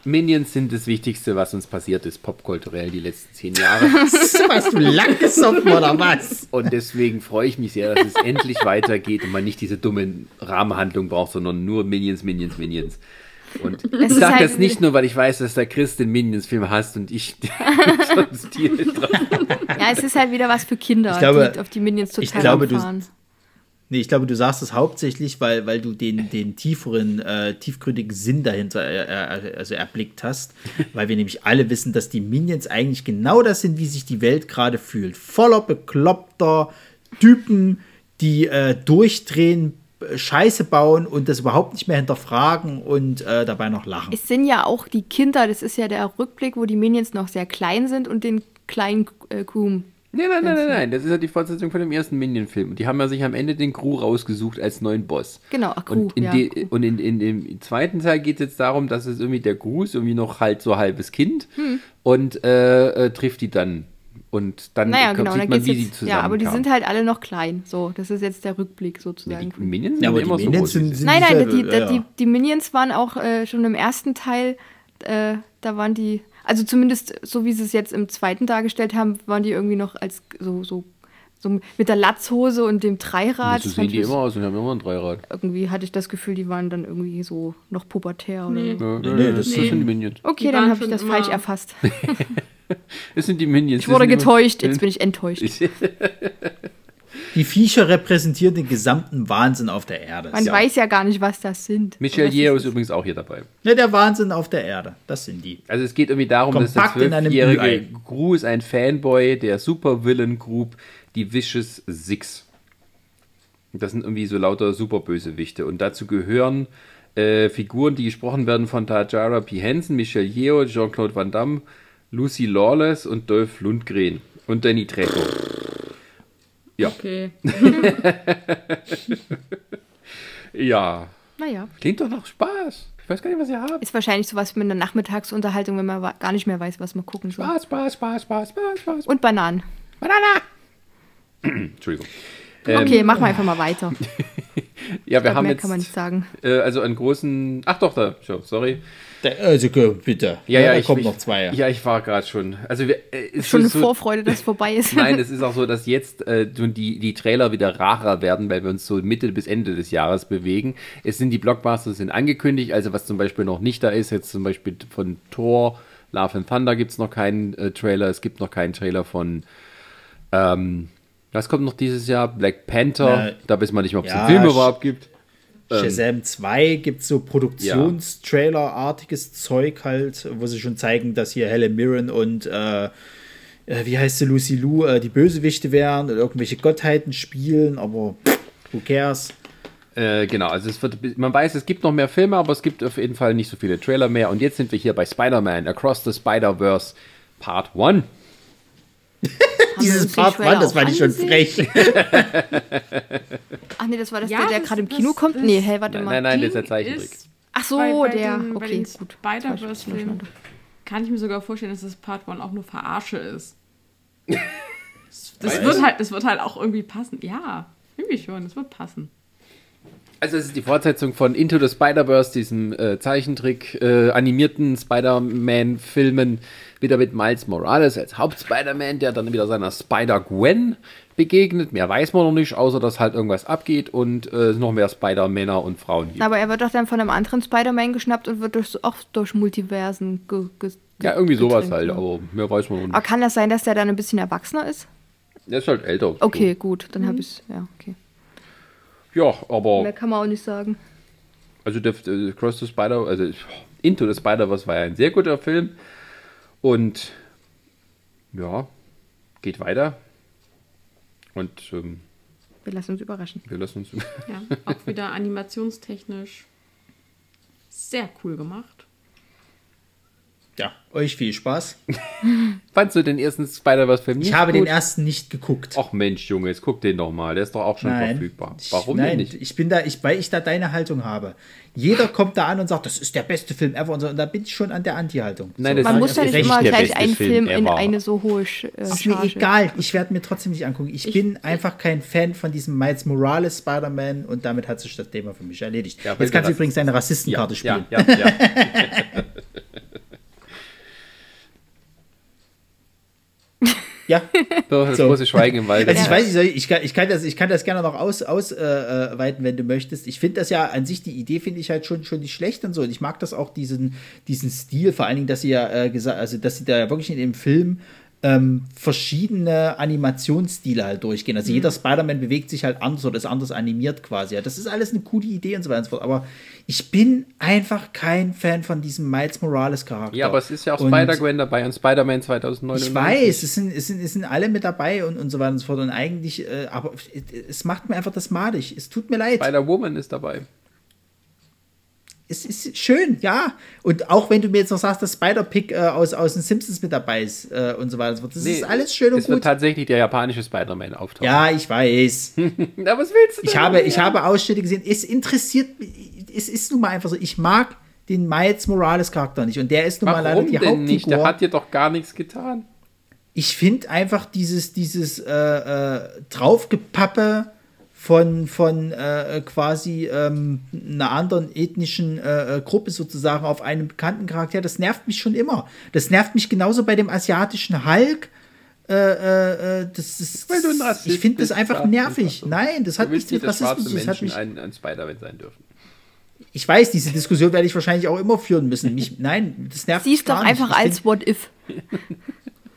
Minions sind das Wichtigste, was uns passiert ist, popkulturell die letzten zehn Jahre. Hast du lang gesoffen oder was? Und deswegen freue ich mich sehr, dass es endlich weitergeht und man nicht diese dumme Rahmenhandlung braucht, sondern nur Minions, Minions, Minions. Und ich ist sage halt- das nicht nur, weil ich weiß, dass der Chris den Minions-Film hasst und ich einen Stil drauf. Ja, es ist halt wieder was für Kinder, Ich glaube- die auf die Minions total ich glaube, du-. Nee, ich glaube, du sagst es hauptsächlich, weil, weil du den, den tieferen, äh, tiefgründigen Sinn dahinter äh, äh, also erblickt hast. Weil wir nämlich alle wissen, dass die Minions eigentlich genau das sind, wie sich die Welt gerade fühlt. Voller bekloppter Typen, die äh, durchdrehen, äh, Scheiße bauen und das überhaupt nicht mehr hinterfragen und äh, dabei noch lachen. Es sind ja auch die Kinder, das ist ja der Rückblick, wo die Minions noch sehr klein sind und den kleinen äh, Kuhm. Nein, nein, nein, nein, nein, das ist ja die Fortsetzung von dem ersten Minion-Film. Und die haben ja sich am Ende den Crew rausgesucht als neuen Boss. Genau, ach, Gru, Und in, ja, de, Gru. und in, in dem zweiten Teil geht es jetzt darum, dass es irgendwie der Gru ist irgendwie noch halt so halbes Kind Hm. und äh, äh, trifft die dann. Und dann Naja, kommt- genau, sieht dann man, wie die jetzt. zusammen Ja, aber die sind halt alle noch klein. So, das ist jetzt der Rückblick Ja, sozusagen. die Minions sind Ja, aber die immer so Minions groß. wie sind- sind- Nein, nein, die, die, ja, ja. die, die Minions waren auch äh, schon im ersten Teil, äh, da waren die, also zumindest so wie sie es jetzt im zweiten dargestellt haben, waren die irgendwie noch als so, so, so mit der Latzhose und dem Dreirad. So sehen die immer aus und haben immer ein Dreirad. Irgendwie hatte ich das Gefühl, die waren dann irgendwie so noch pubertär oder Nee. so. Nee, nee, das, Nee. sind die Minions. Okay, Die dann habe ich das immer- falsch erfasst. Das sind die Minions. Ich wurde getäuscht, jetzt bin ich enttäuscht. Die Viecher repräsentieren den gesamten Wahnsinn auf der Erde. Man Ja. weiß ja gar nicht, was das sind. Michel Yeo ist ist übrigens auch hier dabei. Ja, der Wahnsinn auf der Erde. Das sind die. Also es geht irgendwie darum, dass der Kompakt in einem zwölfjährige. Gru ist ein Fanboy der Supervillain Group, die Vicious Six. Das sind irgendwie so lauter Superbösewichte und dazu gehören äh, Figuren, die gesprochen werden von Tajara P. Henson, Michel Yeo, Jean-Claude Van Damme, Lucy Lawless und Dolph Lundgren und Danny Trejo. Ja, Okay. ja, Naja, klingt doch nach Spaß. Ich weiß gar nicht, was ihr habt. ist wahrscheinlich sowas mit einer Nachmittagsunterhaltung, wenn man gar nicht mehr weiß, was man gucken soll. Spaß, Spaß, Spaß, Spaß, Spaß, Spaß. Und Bananen. Banana! Entschuldigung. Okay, machen wir einfach mal weiter. Ja, wir Mehr haben jetzt kann man nicht sagen. äh, also einen großen. Ach doch, da. So, sorry. Da, also bitte. Ja, ja, da ich, kommen ich, noch zwei. Ja, ich war gerade schon. Also wir, äh, Schon eine so, Vorfreude, dass es vorbei ist. Nein, es ist auch so, dass jetzt äh, die, die Trailer wieder rarer werden, weil wir uns so Mitte bis Ende des Jahres bewegen. Es sind die Blockbusters sind angekündigt, also was zum Beispiel noch nicht da ist, jetzt zum Beispiel von Thor, Love and Thunder gibt es noch keinen äh, Trailer, es gibt noch keinen Trailer von ähm, was kommt noch dieses Jahr? Black Panther, Na, da wissen wir nicht mehr, ob es ja, einen Film überhaupt gibt. Shazam 2 gibt es so Produktionstrailer-artiges Zeug halt, wo sie schon zeigen, dass hier Helen Mirren und äh, äh, wie heißt sie, Lucy Lou, äh, die Bösewichte wären oder irgendwelche Gottheiten spielen, aber pff, who cares? Äh, genau, also es wird, man weiß, es gibt noch mehr Filme, aber es gibt auf jeden Fall nicht so viele Trailer mehr. Und jetzt sind wir hier bei Spider-Man Across the Spider-Verse Part 1. Dieses One, das fand ich schon frech. Ach nee, das war das, Ja, der, der das- gerade im das- Kino kommt? das- Nee, hey, warte Nein, mal. nein, nein, das ist der Zeichentrick. ist, Ach so, bei, bei der. Den, bei okay, gut. Spider-Verse-Filmen kann ich mir sogar vorstellen, dass das Part 1 auch nur Verarsche ist. Das wird, halt, das wird halt auch irgendwie passen. Ja, irgendwie schon, das wird passen. Also es ist die Fortsetzung von Into the Spider-Verse, diesem äh, Zeichentrick äh, animierten Spider-Man-Filmen, wieder mit Miles Morales als Haupt-Spider-Man, der dann wieder seiner Spider-Gwen begegnet. Mehr weiß man noch nicht, außer dass halt irgendwas abgeht und äh, noch mehr Spider-Männer und Frauen gibt. Aber er wird doch dann von einem anderen Spider-Man geschnappt und wird durch, auch durch Multiversen ge, ge, Ja, irgendwie sowas halt, ne? aber mehr weiß man noch Aber nicht. kann das sein, dass der dann ein bisschen erwachsener ist? Der ist halt älter. Okay, gut, dann habe ich Ja, okay. Ja, aber Mehr kann man auch nicht sagen. Also der, der Cross the Spider, also Into the Spider-Verse war ja ein sehr guter Film. Und ja, geht weiter. Und ähm, Wir lassen uns überraschen. wir lassen uns. Ja, auch wieder animationstechnisch sehr cool gemacht. Ja, euch viel Spaß. Fandst du den ersten Spider-Verse-Film Ich habe den ersten nicht geguckt. Ach Mensch, Junge, jetzt guck den doch mal. Der ist doch auch schon Nein. verfügbar. Ich- Warum Nein, denn nicht? Ich bin da, ich, weil ich da deine Haltung habe. Jeder kommt da an und sagt, das ist der beste Film ever und so. Und da bin ich schon an der Anti-Haltung. Nein, so. das Man ist muss ja nicht immer der gleich beste einen Film Film in ever. eine so hohe Sch äh, ist mir egal. Ich werde mir trotzdem nicht angucken. Ich, Ich- bin einfach kein Fan von diesem Miles Morales Spider-Man und damit hat sich das Thema für mich erledigt. Ja, Jetzt kannst du übrigens deine Rassistenkarte ja, spielen. ja, ja. Ja. So, das So. große Schweigen im Wald. Also ich weiß nicht, ich, ich, kann, ich, kann das, ich kann das gerne noch ausweiten, aus, äh, äh, weiten, wenn du möchtest. Ich finde das ja an sich, die Idee finde ich halt schon, schon nicht schlecht und so. Und ich mag das auch, diesen, diesen Stil, vor allen Dingen, dass sie ja äh, gesagt, also dass sie da ja wirklich in dem Film ähm, verschiedene Animationsstile halt durchgehen. Also jeder Spider-Man bewegt sich halt anders oder ist anders animiert quasi. Ja, das ist alles eine coole Idee und so weiter und so fort. Aber ich bin einfach kein Fan von diesem Miles Morales Charakter. ja, aber es ist ja auch Spider-Gwen dabei und Spider-Man 2099. ich weiß, es sind, es sind, es sind alle mit dabei und, und so weiter und so fort. Und eigentlich, äh, aber es macht mir einfach das madig. Es tut mir leid. Spider-Woman ist dabei. Es ist schön, ja. Und auch wenn du mir jetzt noch sagst, dass Spider-Pig äh, aus, aus den Simpsons mit dabei ist äh, und so weiter. Das ist alles schön und Es wird gut. tatsächlich der japanische Spider-Man auftauchen. Ja, ich weiß. Na, was willst du Ich denn? habe, ich habe Ausschnitte gesehen. Es interessiert mich. Es ist nun mal einfach so. Ich mag den Miles Morales Charakter nicht. Und der ist nun mal leider die denn nicht? Der Hauptfigur. hat dir doch gar nichts getan. ich finde einfach dieses, dieses äh, äh, Draufgepappe von, von äh, quasi ähm, einer anderen ethnischen äh, äh, Gruppe sozusagen auf einen bekannten Charakter, das nervt mich schon immer. Das nervt mich genauso bei dem asiatischen Hulk. Äh, äh, äh, das ist, Weil du Rassist ich finde das einfach nervig. Nein, das hat nichts nicht, mit Rassismus. Das hat mich, ein, ein Spider-Man sein dürfen. ich weiß, diese Diskussion werde ich wahrscheinlich auch immer führen müssen. Mich, nein, das nervt mich Siehst doch nicht. einfach Ich find- als What If.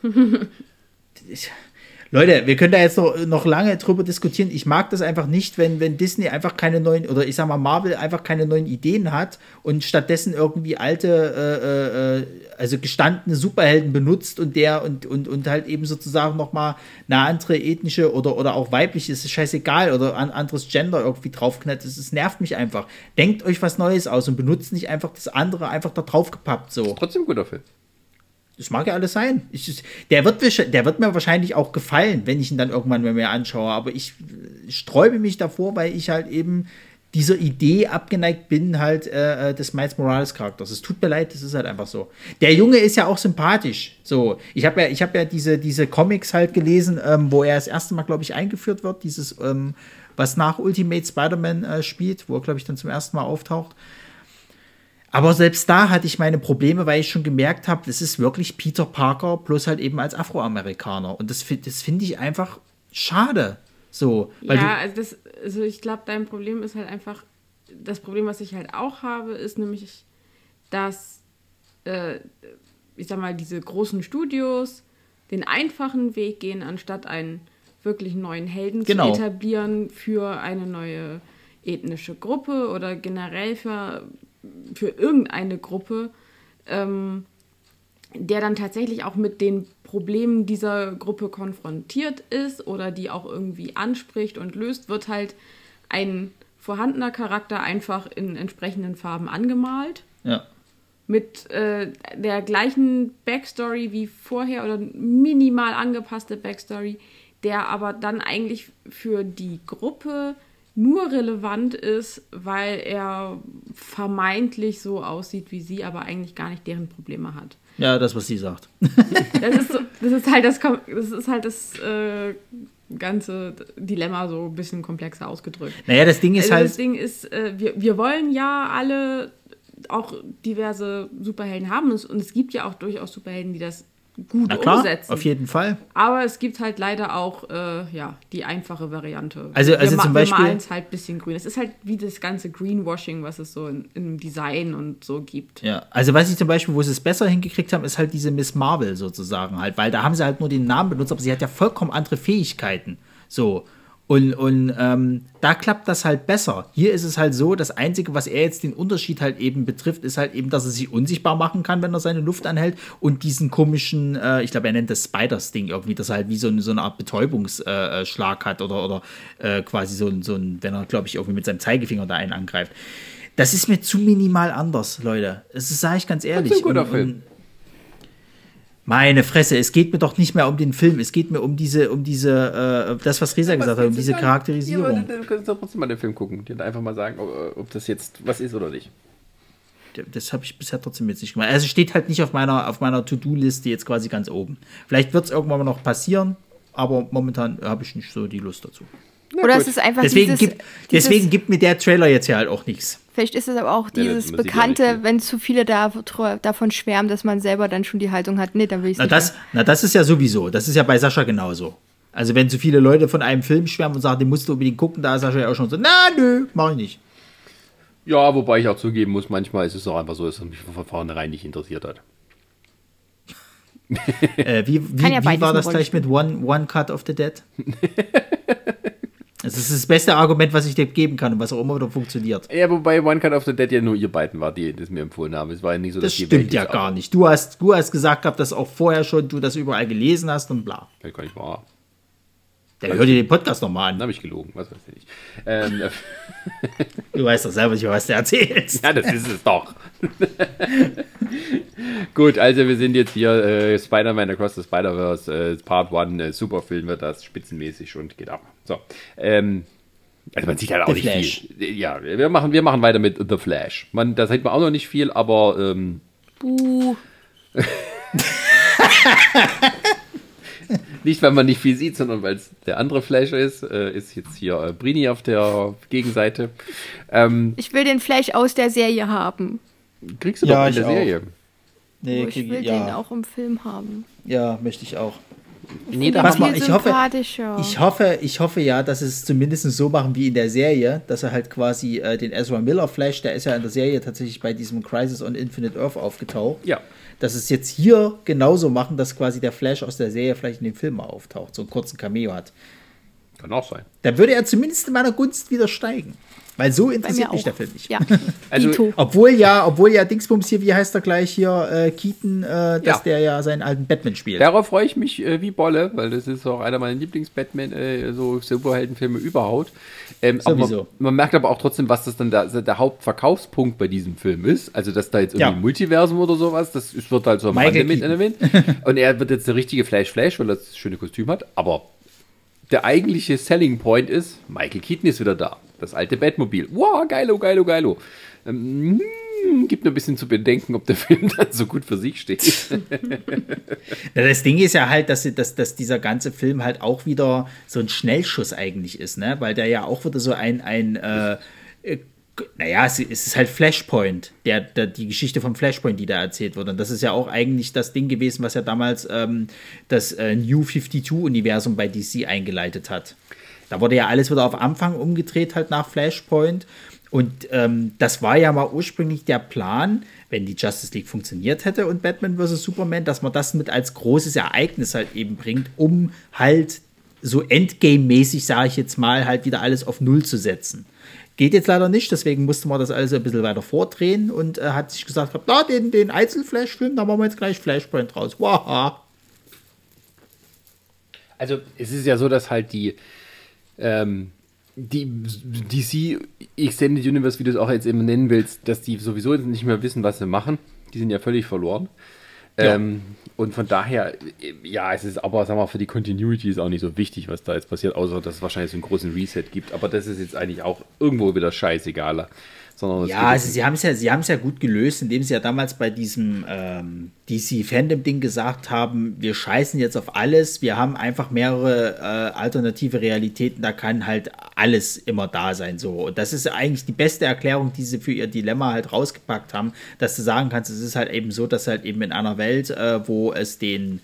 Leute, wir können da jetzt noch, noch lange drüber diskutieren. Ich mag das einfach nicht, wenn, wenn Disney einfach keine neuen, oder ich sag mal Marvel einfach keine neuen Ideen hat und stattdessen irgendwie alte, äh, äh, also gestandene Superhelden benutzt und der und, und, und halt eben sozusagen nochmal eine andere ethnische oder, oder auch weibliche, ist scheißegal, oder ein anderes Gender irgendwie draufknallt. Das nervt mich einfach. Denkt euch was Neues aus und benutzt nicht einfach das andere einfach da draufgepappt so. Trotzdem guter Film. Das mag ja alles sein. Ich, der, wird, der wird mir wahrscheinlich auch gefallen, wenn ich ihn dann irgendwann mal mehr anschaue. Aber ich sträube mich davor, weil ich halt eben dieser Idee abgeneigt bin, halt äh, äh, des Miles Morales Charakters. Es tut mir leid, das ist halt einfach so. Der Junge ist ja auch sympathisch. So, ich habe ja, ich habe ja diese, diese Comics halt gelesen, ähm, wo er das erste Mal, glaube ich, eingeführt wird. Dieses, ähm, was nach Ultimate Spider-Man äh, spielt, wo er, glaube ich, dann zum ersten Mal auftaucht. Aber selbst da hatte ich meine Probleme, weil ich schon gemerkt habe, das ist wirklich Peter Parker, bloß halt eben als Afroamerikaner. Und das, das finde ich einfach schade. So, ja, also, das, also ich glaube, dein Problem ist halt einfach, das Problem, was ich halt auch habe, ist nämlich, dass, äh, ich sag mal, diese großen Studios den einfachen Weg gehen, anstatt einen wirklich neuen Helden Genau. zu etablieren für eine neue ethnische Gruppe oder generell für, für irgendeine Gruppe, ähm, der dann tatsächlich auch mit den Problemen dieser Gruppe konfrontiert ist oder die auch irgendwie anspricht und löst, wird halt ein vorhandener Charakter einfach in entsprechenden Farben angemalt. ja. Mit äh, der gleichen Backstory wie vorher oder minimal angepasste Backstory, der aber dann eigentlich für die Gruppe nur relevant ist, weil er vermeintlich so aussieht wie sie, aber eigentlich gar nicht deren Probleme hat. Ja, das, was sie sagt. Das ist, so, das ist halt das, das, ist halt das äh, ganze Dilemma so ein bisschen komplexer ausgedrückt. Naja, das Ding ist Also halt. das Ding ist, äh, wir, wir wollen ja alle auch diverse Superhelden haben und es gibt ja auch durchaus Superhelden, die das gut na klar, umsetzen. auf jeden Fall. Aber es gibt halt leider auch äh, ja, die einfache Variante. Also- also wir, zum wir Beispiel- malen es halt ein bisschen grün. Es ist halt wie das ganze Greenwashing, was es so in, im Design und so gibt. Ja, also was ich zum Beispiel, wo sie es besser hingekriegt haben, ist halt diese Miss Marvel sozusagen halt, weil da haben sie halt nur den Namen benutzt, aber sie hat ja vollkommen andere Fähigkeiten. So. Und, und ähm, da klappt das halt besser. Hier ist es halt so, das Einzige, was er jetzt den Unterschied halt eben betrifft, ist halt eben, dass er sich unsichtbar machen kann, wenn er seine Luft anhält und diesen komischen, äh, ich glaube, er nennt das Spiders-Ding irgendwie, dass er halt wie so, eine- so eine Art Betäubungsschlag äh, Schlag hat oder, oder äh, quasi so, ein- so ein, wenn er, glaube ich, irgendwie mit seinem Zeigefinger da einen angreift. Das ist mir zu minimal anders, Leute. Das sage ich ganz ehrlich. Das ist ein guter Und- Film. und- Meine Fresse, es geht mir doch nicht mehr um den Film, es geht mir um diese, um diese, äh, das, was Resa gesagt hat, um diese Charakterisierung. Ja, du kannst doch trotzdem mal den Film gucken und einfach mal sagen, ob, ob das jetzt was ist oder nicht. Das habe ich bisher trotzdem jetzt nicht gemacht. Also steht halt nicht auf meiner, auf meiner To-Do-Liste jetzt quasi ganz oben. Vielleicht wird es irgendwann mal noch passieren, aber momentan habe ich nicht so die Lust dazu. Oder es ist einfach Deswegen, dieses, gibt, dieses, deswegen gibt mir der Trailer jetzt ja halt auch nichts. Vielleicht ist es aber auch Ja, dieses ja Bekannte, viel. wenn zu viele da, davon schwärmen, dass man selber dann schon die Haltung hat. Nee, dann will ich es Na nicht. das, na, das ist ja sowieso. Das ist ja bei Sascha genauso. Also, wenn so viele Leute von einem Film schwärmen und sagen, den musst du unbedingt gucken, da ist Sascha ja auch schon so, na, nö, mach ich nicht. Ja, wobei ich auch zugeben muss, manchmal ist es auch einfach so, dass es mich von vornherein nicht interessiert hat. Äh, wie wie, ja wie war das gleich mit One, One Cut of the Dead? Das ist das beste Argument, was ich dir geben kann und was auch immer wieder funktioniert. Ja, wobei One Cut of the Dead ja nur ihr beiden war, die das mir empfohlen haben. Es war ja nicht so, dass Das die stimmt ja gar nicht. Du hast, du hast gesagt gehabt, dass auch vorher schon du das überall gelesen hast und bla. Ja, gar nicht wahr. Dann hör dir den Podcast nochmal an. habe ich gelogen, was weiß ich nicht. Ähm, Du weißt doch selber nicht, was du erzählst. ja, das ist es doch. Gut, also wir sind jetzt hier äh, Spider-Man Across the Spider-Verse, äh, Part 1, äh, super Film wird das, spitzenmäßig und geht ab. So, ähm, also man sieht halt auch The nicht Flash. viel. Ja, wir machen, wir machen weiter mit The Flash. Man, da sieht man auch noch nicht viel, aber ähm, Buh. nicht, weil man nicht viel sieht, sondern weil es der andere Flash ist, äh, ist jetzt hier äh, Brini auf der Gegenseite. Ähm, Ich will den Flash aus der Serie haben. kriegst du Ja, doch in ich der auch. Serie. Nee, Oh, ich will den auch im Film haben. Ja, möchte ich auch. Nee, da mal, ich hoffe-. Ich hoffe, ich hoffe ja, dass es zumindest so machen wie in der Serie, dass er halt quasi äh, den Ezra Miller Flash, der ist ja in der Serie tatsächlich bei diesem Crisis on Infinite Earth aufgetaucht, ja. Dass es jetzt hier genauso machen, dass quasi der Flash aus der Serie vielleicht in dem Film mal auftaucht, so einen kurzen Cameo hat. Kann auch sein. Dann würde er zumindest in meiner Gunst wieder steigen. Weil so interessiert mich auch. der Film nicht. Ja, Also-. Obwohl ja, obwohl ja Dingsbums hier, wie heißt er gleich hier, äh, Keaton, äh, dass Ja. der ja seinen alten Batman spielt. Darauf freue ich mich äh, wie Bolle, weil das ist auch einer meiner Lieblings-Batman, äh, so Superheldenfilme überhaupt. Ähm, aber man, Sowieso. man merkt aber auch trotzdem, was das dann der, der Hauptverkaufspunkt bei diesem Film ist. Also, dass da jetzt irgendwie Ja. Multiversum oder sowas, das ist- wird halt so am Michael Rande mit erwähnt. Und er wird jetzt der richtige Flash-Flash, weil er das schöne Kostüm hat. Aber der eigentliche Selling Point ist, Michael Keaton ist wieder da. Das alte Batmobil. Wow, geilo, geilo, geilo. Ähm, hm, gibt nur ein bisschen zu bedenken, ob der Film dann so gut für sich steht. Das Ding ist ja halt, dass, dass, dass dieser ganze Film halt auch wieder so ein Schnellschuss eigentlich ist, ne? Weil der ja auch wieder so ein, ein äh, äh, naja, es, ist halt Flashpoint, der, der, die Geschichte vom Flashpoint, die da erzählt wird. Und das ist ja auch eigentlich das Ding gewesen, was ja damals ähm, das äh, New 52-Universum bei DC eingeleitet hat. Da wurde ja alles wieder auf Anfang umgedreht, halt nach Flashpoint. Und ähm, das war ja mal ursprünglich der Plan, wenn die Justice League funktioniert hätte und Batman vs. Superman, dass man das mit als großes Ereignis halt eben bringt, um halt so Endgame-mäßig, sage ich jetzt mal, halt wieder alles auf Null zu setzen. Geht jetzt leider nicht, deswegen musste man das alles ein bisschen weiter vordrehen und äh, hat sich gesagt, na, den, den Einzelflash-Film, da machen wir jetzt gleich Flashpoint raus. Wow. Also es ist ja so, dass halt die, ähm, die DC Extended Universe, wie du es auch jetzt immer nennen willst, dass die sowieso nicht mehr wissen, was sie machen. Die sind ja völlig verloren. Ja. Ähm, und von daher, äh, ja, es ist aber, sag mal, für die Continuity ist auch nicht so wichtig, was da jetzt passiert, außer dass es wahrscheinlich so einen großen Reset gibt. Aber das ist jetzt eigentlich auch irgendwo wieder scheißegal. Sondern Ja, also sie haben es ja, sie haben es ja gut gelöst, indem sie ja damals bei diesem ähm, DC Fandom Ding gesagt haben, wir scheißen jetzt auf alles, wir haben einfach mehrere äh, alternative Realitäten, da kann halt alles immer da sein so. Und das ist eigentlich die beste Erklärung, die sie für ihr Dilemma halt rausgepackt haben, dass du sagen kannst, es ist halt eben so, dass halt eben in einer Welt, äh, wo es den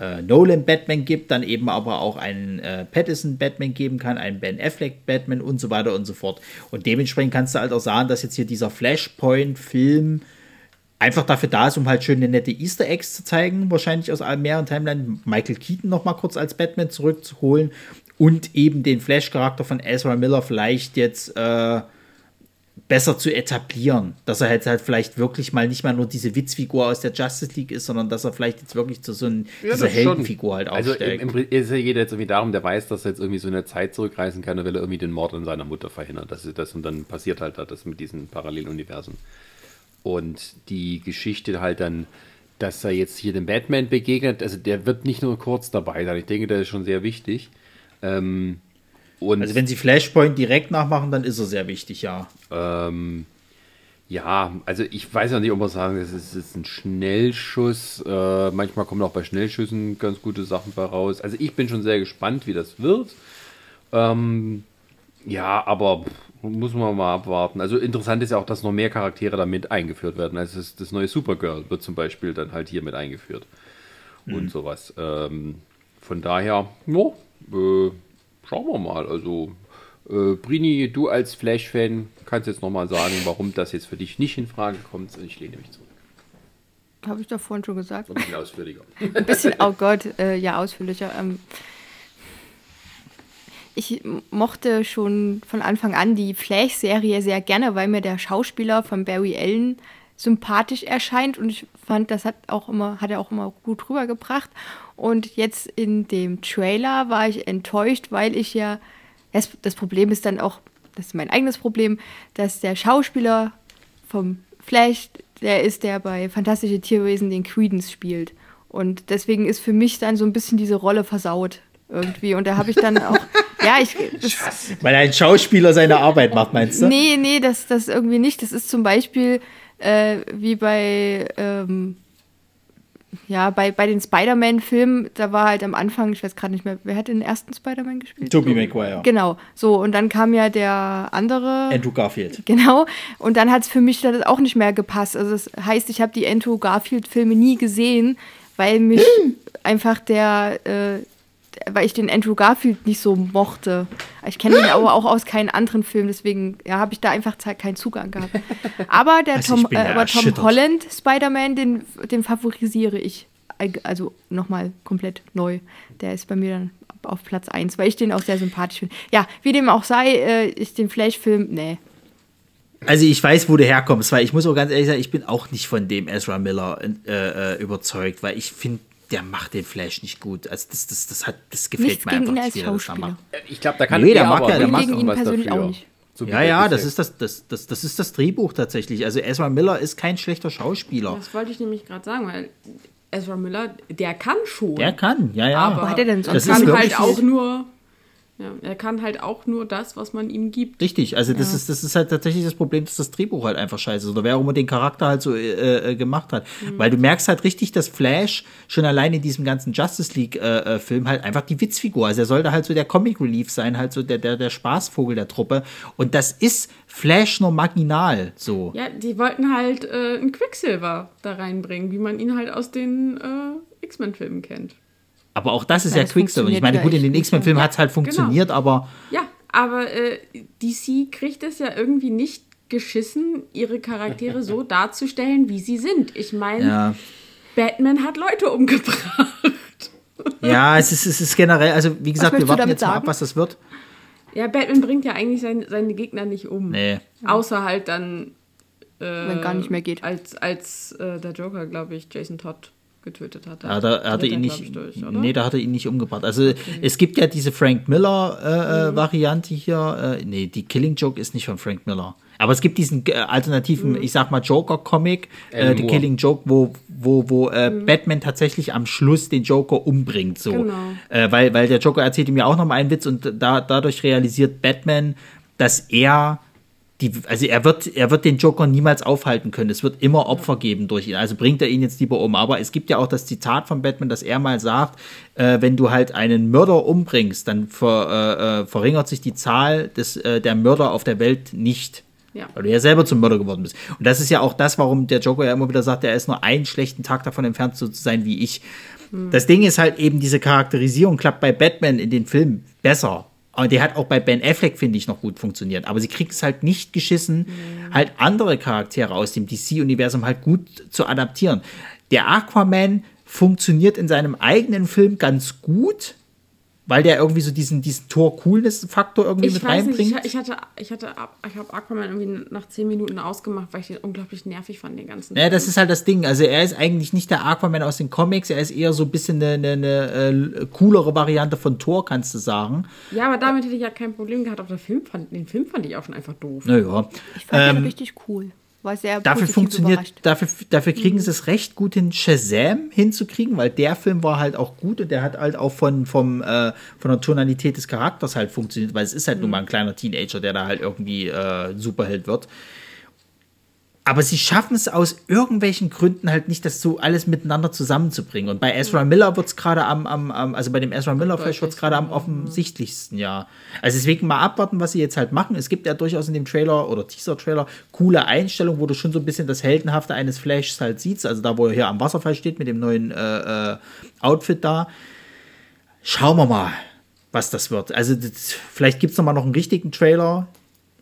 äh, Nolan Batman gibt, dann eben aber auch einen äh, Pattinson Batman geben kann, einen Ben Affleck Batman und so weiter und so fort. Und dementsprechend kannst du halt auch sagen, dass jetzt hier dieser Flashpoint-Film einfach dafür da ist, um halt schöne nette Easter Eggs zu zeigen, wahrscheinlich aus mehreren Timelines, Michael Keaton noch mal kurz als Batman zurückzuholen und eben den Flash-Charakter von Ezra Miller vielleicht jetzt äh, besser zu etablieren, dass er jetzt halt vielleicht wirklich mal nicht mal nur diese Witzfigur aus der Justice League ist, sondern dass er vielleicht jetzt wirklich zu so einer Ja. Heldenfigur halt Also aufsteigt. im, im, es geht jetzt irgendwie darum, der weiß, dass er jetzt irgendwie so eine Zeit zurückreisen kann und will er irgendwie den Mord an seiner Mutter verhindern. Das ist das und dann passiert halt das mit diesen Paralleluniversen. Und die Geschichte halt dann, dass er jetzt hier dem Batman begegnet, also der wird nicht nur kurz dabei sein. Ich denke, das ist schon sehr wichtig. Ähm, und also wenn sie Flashpoint direkt nachmachen, dann ist er sehr wichtig, ja. ähm, ja, also ich weiß ja nicht, ob man sagen, das ist, ist ein Schnellschuss. Äh, manchmal kommen auch bei Schnellschüssen ganz gute Sachen bei raus. Also ich bin schon sehr gespannt, wie das wird. Ähm, ja, aber muss man mal abwarten. Also interessant ist ja auch, dass noch mehr Charaktere damit eingeführt werden. Also das, das neue Supergirl wird zum Beispiel dann halt hier mit eingeführt. Und sowas. Ähm, von daher, no, äh, schauen wir mal. Also äh, Brini, du als Flash-Fan kannst jetzt nochmal sagen, warum das jetzt für dich nicht in Frage kommt. Ich lehne mich zurück. Habe ich doch vorhin schon gesagt. Ein bisschen ausführlicher. Ein bisschen, oh Gott, äh, ja, ausführlicher. Ähm, ich mochte schon von Anfang an die Flash-Serie sehr gerne, weil mir der Schauspieler von Barry Allen sympathisch erscheint und ich fand, das hat auch immer, hat er auch immer gut rübergebracht. Und jetzt in dem Trailer war ich enttäuscht, weil ich ja, das, das Problem ist dann auch, das ist mein eigenes Problem, dass der Schauspieler vom Flash, der ist, der bei Fantastische Tierwesen den Credence spielt. Und deswegen ist für mich dann so ein bisschen diese Rolle versaut irgendwie. Und da habe ich dann auch, ja, ich, das, Weil ein Schauspieler seine Arbeit macht, meinst du? nee, nee, das, das irgendwie nicht. Das ist zum Beispiel äh, wie bei, ähm, ja, bei, bei den Spider-Man-Filmen, da war halt am Anfang, ich weiß gerade nicht mehr, wer hat den ersten Spider-Man gespielt? Tobey Maguire. Genau, so, und dann kam ja der andere. Andrew Garfield. Genau. Und dann hat es für mich dann auch nicht mehr gepasst. Also das heißt, ich habe die Andrew Garfield-Filme nie gesehen, weil mich einfach der, äh, weil ich den Andrew Garfield nicht so mochte. Ich kenne ihn aber auch aus keinen anderen Filmen, deswegen ja, habe ich da einfach keinen Zugang gehabt. Aber der Also Tom, äh, aber Tom. Holland Spider-Man, den, den favorisiere ich. Also nochmal komplett neu. Der ist bei mir dann auf Platz 1, weil ich den auch sehr sympathisch finde. Ja, wie dem auch sei, äh, ich den Flash-Film, nee, Also ich weiß, wo du herkommst, weil ich muss auch ganz ehrlich sagen, ich bin auch nicht von dem Ezra Miller äh, äh, überzeugt, weil ich finde, der macht den Flash nicht gut. Also das, das, das, hat, das gefällt Nichts mir gegen einfach ihn nicht, als wie er das da Schauspieler. macht. Ich glaube, da kann Nee, der er mag ja, der gegen ihn was persönlich dafür. auch nicht. So Ja, ja, das ist das, das, das, das ist das Drehbuch tatsächlich. Also Ezra Miller ist kein schlechter Schauspieler. Das wollte ich nämlich gerade sagen, weil Ezra Miller, der kann schon. Der kann, ja, ja. aber hat er denn sonst Das ist kann halt auch nur. Ja, er kann halt auch nur das, was man ihm gibt. Richtig, also das, ist, das ist halt tatsächlich das Problem, dass das Drehbuch halt einfach scheiße ist. Oder wer auch immer den Charakter halt so äh, äh, gemacht hat. Weil du merkst halt richtig, dass Flash schon allein in diesem ganzen Justice League-Film äh, Film halt einfach die Witzfigur. Also er sollte halt so der Comic Relief sein, halt so der, der, der Spaßvogel der Truppe. Und das ist Flash nur marginal so. Ja, die wollten halt äh, einen Quicksilver da reinbringen, wie man ihn halt aus den äh, X-Men-Filmen kennt. Aber auch das ist Ja, ja, Quicksilver. Ich meine, gut, in den X-Men-Filmen ja. hat es halt funktioniert, aber Ja, aber äh, DC kriegt es ja irgendwie nicht geschissen, ihre Charaktere so darzustellen, wie sie sind. Ich meine, ja. Batman hat Leute umgebracht. Ja, es ist, es ist generell, also wie gesagt, wir warten jetzt mal ab, sagen? was das wird. Ja, Batman bringt ja eigentlich sein, seine Gegner nicht um. Nee. Außer halt dann. Äh, Wenn gar nicht mehr geht. Als, als äh, der Joker, glaube ich, Jason Todd getötet hatte. Ja, da, er hatte Dreht ihn nicht. ich, durch, oder? nee, da hat er ihn nicht umgebracht. Also es gibt ja diese Frank Miller äh, Variante hier. Äh, nee, die Killing Joke ist nicht von Frank Miller. Aber es gibt diesen äh, alternativen, ich sag mal, Joker-Comic, äh, Alan The. Killing Joke, wo, wo, wo äh, Batman tatsächlich am Schluss den Joker umbringt. So. Genau. Äh, weil, weil der Joker erzählt ihm ja auch noch mal einen Witz und da, dadurch realisiert Batman, dass er die, also er wird, er wird den Joker niemals aufhalten können. Es wird immer Opfer geben durch ihn. Also bringt er ihn jetzt lieber um. Aber es gibt ja auch das Zitat von Batman, dass er mal sagt, äh, wenn du halt einen Mörder umbringst, dann ver, äh, äh verringert sich die Zahl des, äh, der Mörder auf der Welt nicht. Ja. Weil du ja selber zum Mörder geworden bist. Und das ist ja auch das, warum der Joker ja immer wieder sagt, er ist nur einen schlechten Tag davon entfernt, so zu sein wie ich. Hm. Das Ding ist halt eben, diese Charakterisierung klappt bei Batman in den Filmen besser. Und der hat auch bei Ben Affleck, finde ich, noch gut funktioniert. Aber sie kriegt es halt nicht geschissen, mhm. halt andere Charaktere aus dem DC-Universum halt gut zu adaptieren. Der Aquaman funktioniert in seinem eigenen Film ganz gut, weil der irgendwie so diesen, diesen Tor-Coolness-Faktor irgendwie ich mit reinbringt. Nicht, ich, hatte, ich hatte, ich habe Aquaman irgendwie nach zehn Minuten ausgemacht, weil ich den unglaublich nervig fand, den ganzen. Ja, das ist halt das Ding. Also er ist eigentlich nicht der Aquaman aus den Comics, er ist eher so ein bisschen eine, eine, eine äh, coolere Variante von Thor, kannst du sagen. Ja, aber damit hätte ich ja kein Problem gehabt. Der Film fand, den Film fand ich auch schon einfach doof. Naja. Ich fand ähm, den richtig cool war sehr dafür funktioniert, dafür, dafür kriegen mhm. sie es recht gut hin, Shazam hinzukriegen, weil der Film war halt auch gut und der hat halt auch von, vom, äh, von der Tonalität des Charakters halt funktioniert, weil es ist halt mhm. nun mal ein kleiner Teenager, der da halt irgendwie äh, Superheld wird aber sie schaffen es aus irgendwelchen Gründen halt nicht, das so alles miteinander zusammenzubringen. Und bei Ezra Miller wird es gerade am, am, am, also bei dem Ezra Miller Flash wird es gerade am offensichtlichsten, ja. Also deswegen mal abwarten, was sie jetzt halt machen. Es gibt ja durchaus in dem Trailer oder Teaser-Trailer coole Einstellungen, wo du schon so ein bisschen das Heldenhafte eines Flashs halt siehst. Also da, wo er hier am Wasserfall steht mit dem neuen äh, äh, Outfit da. Schauen wir mal, was das wird. Also das, vielleicht gibt es noch mal noch einen richtigen Trailer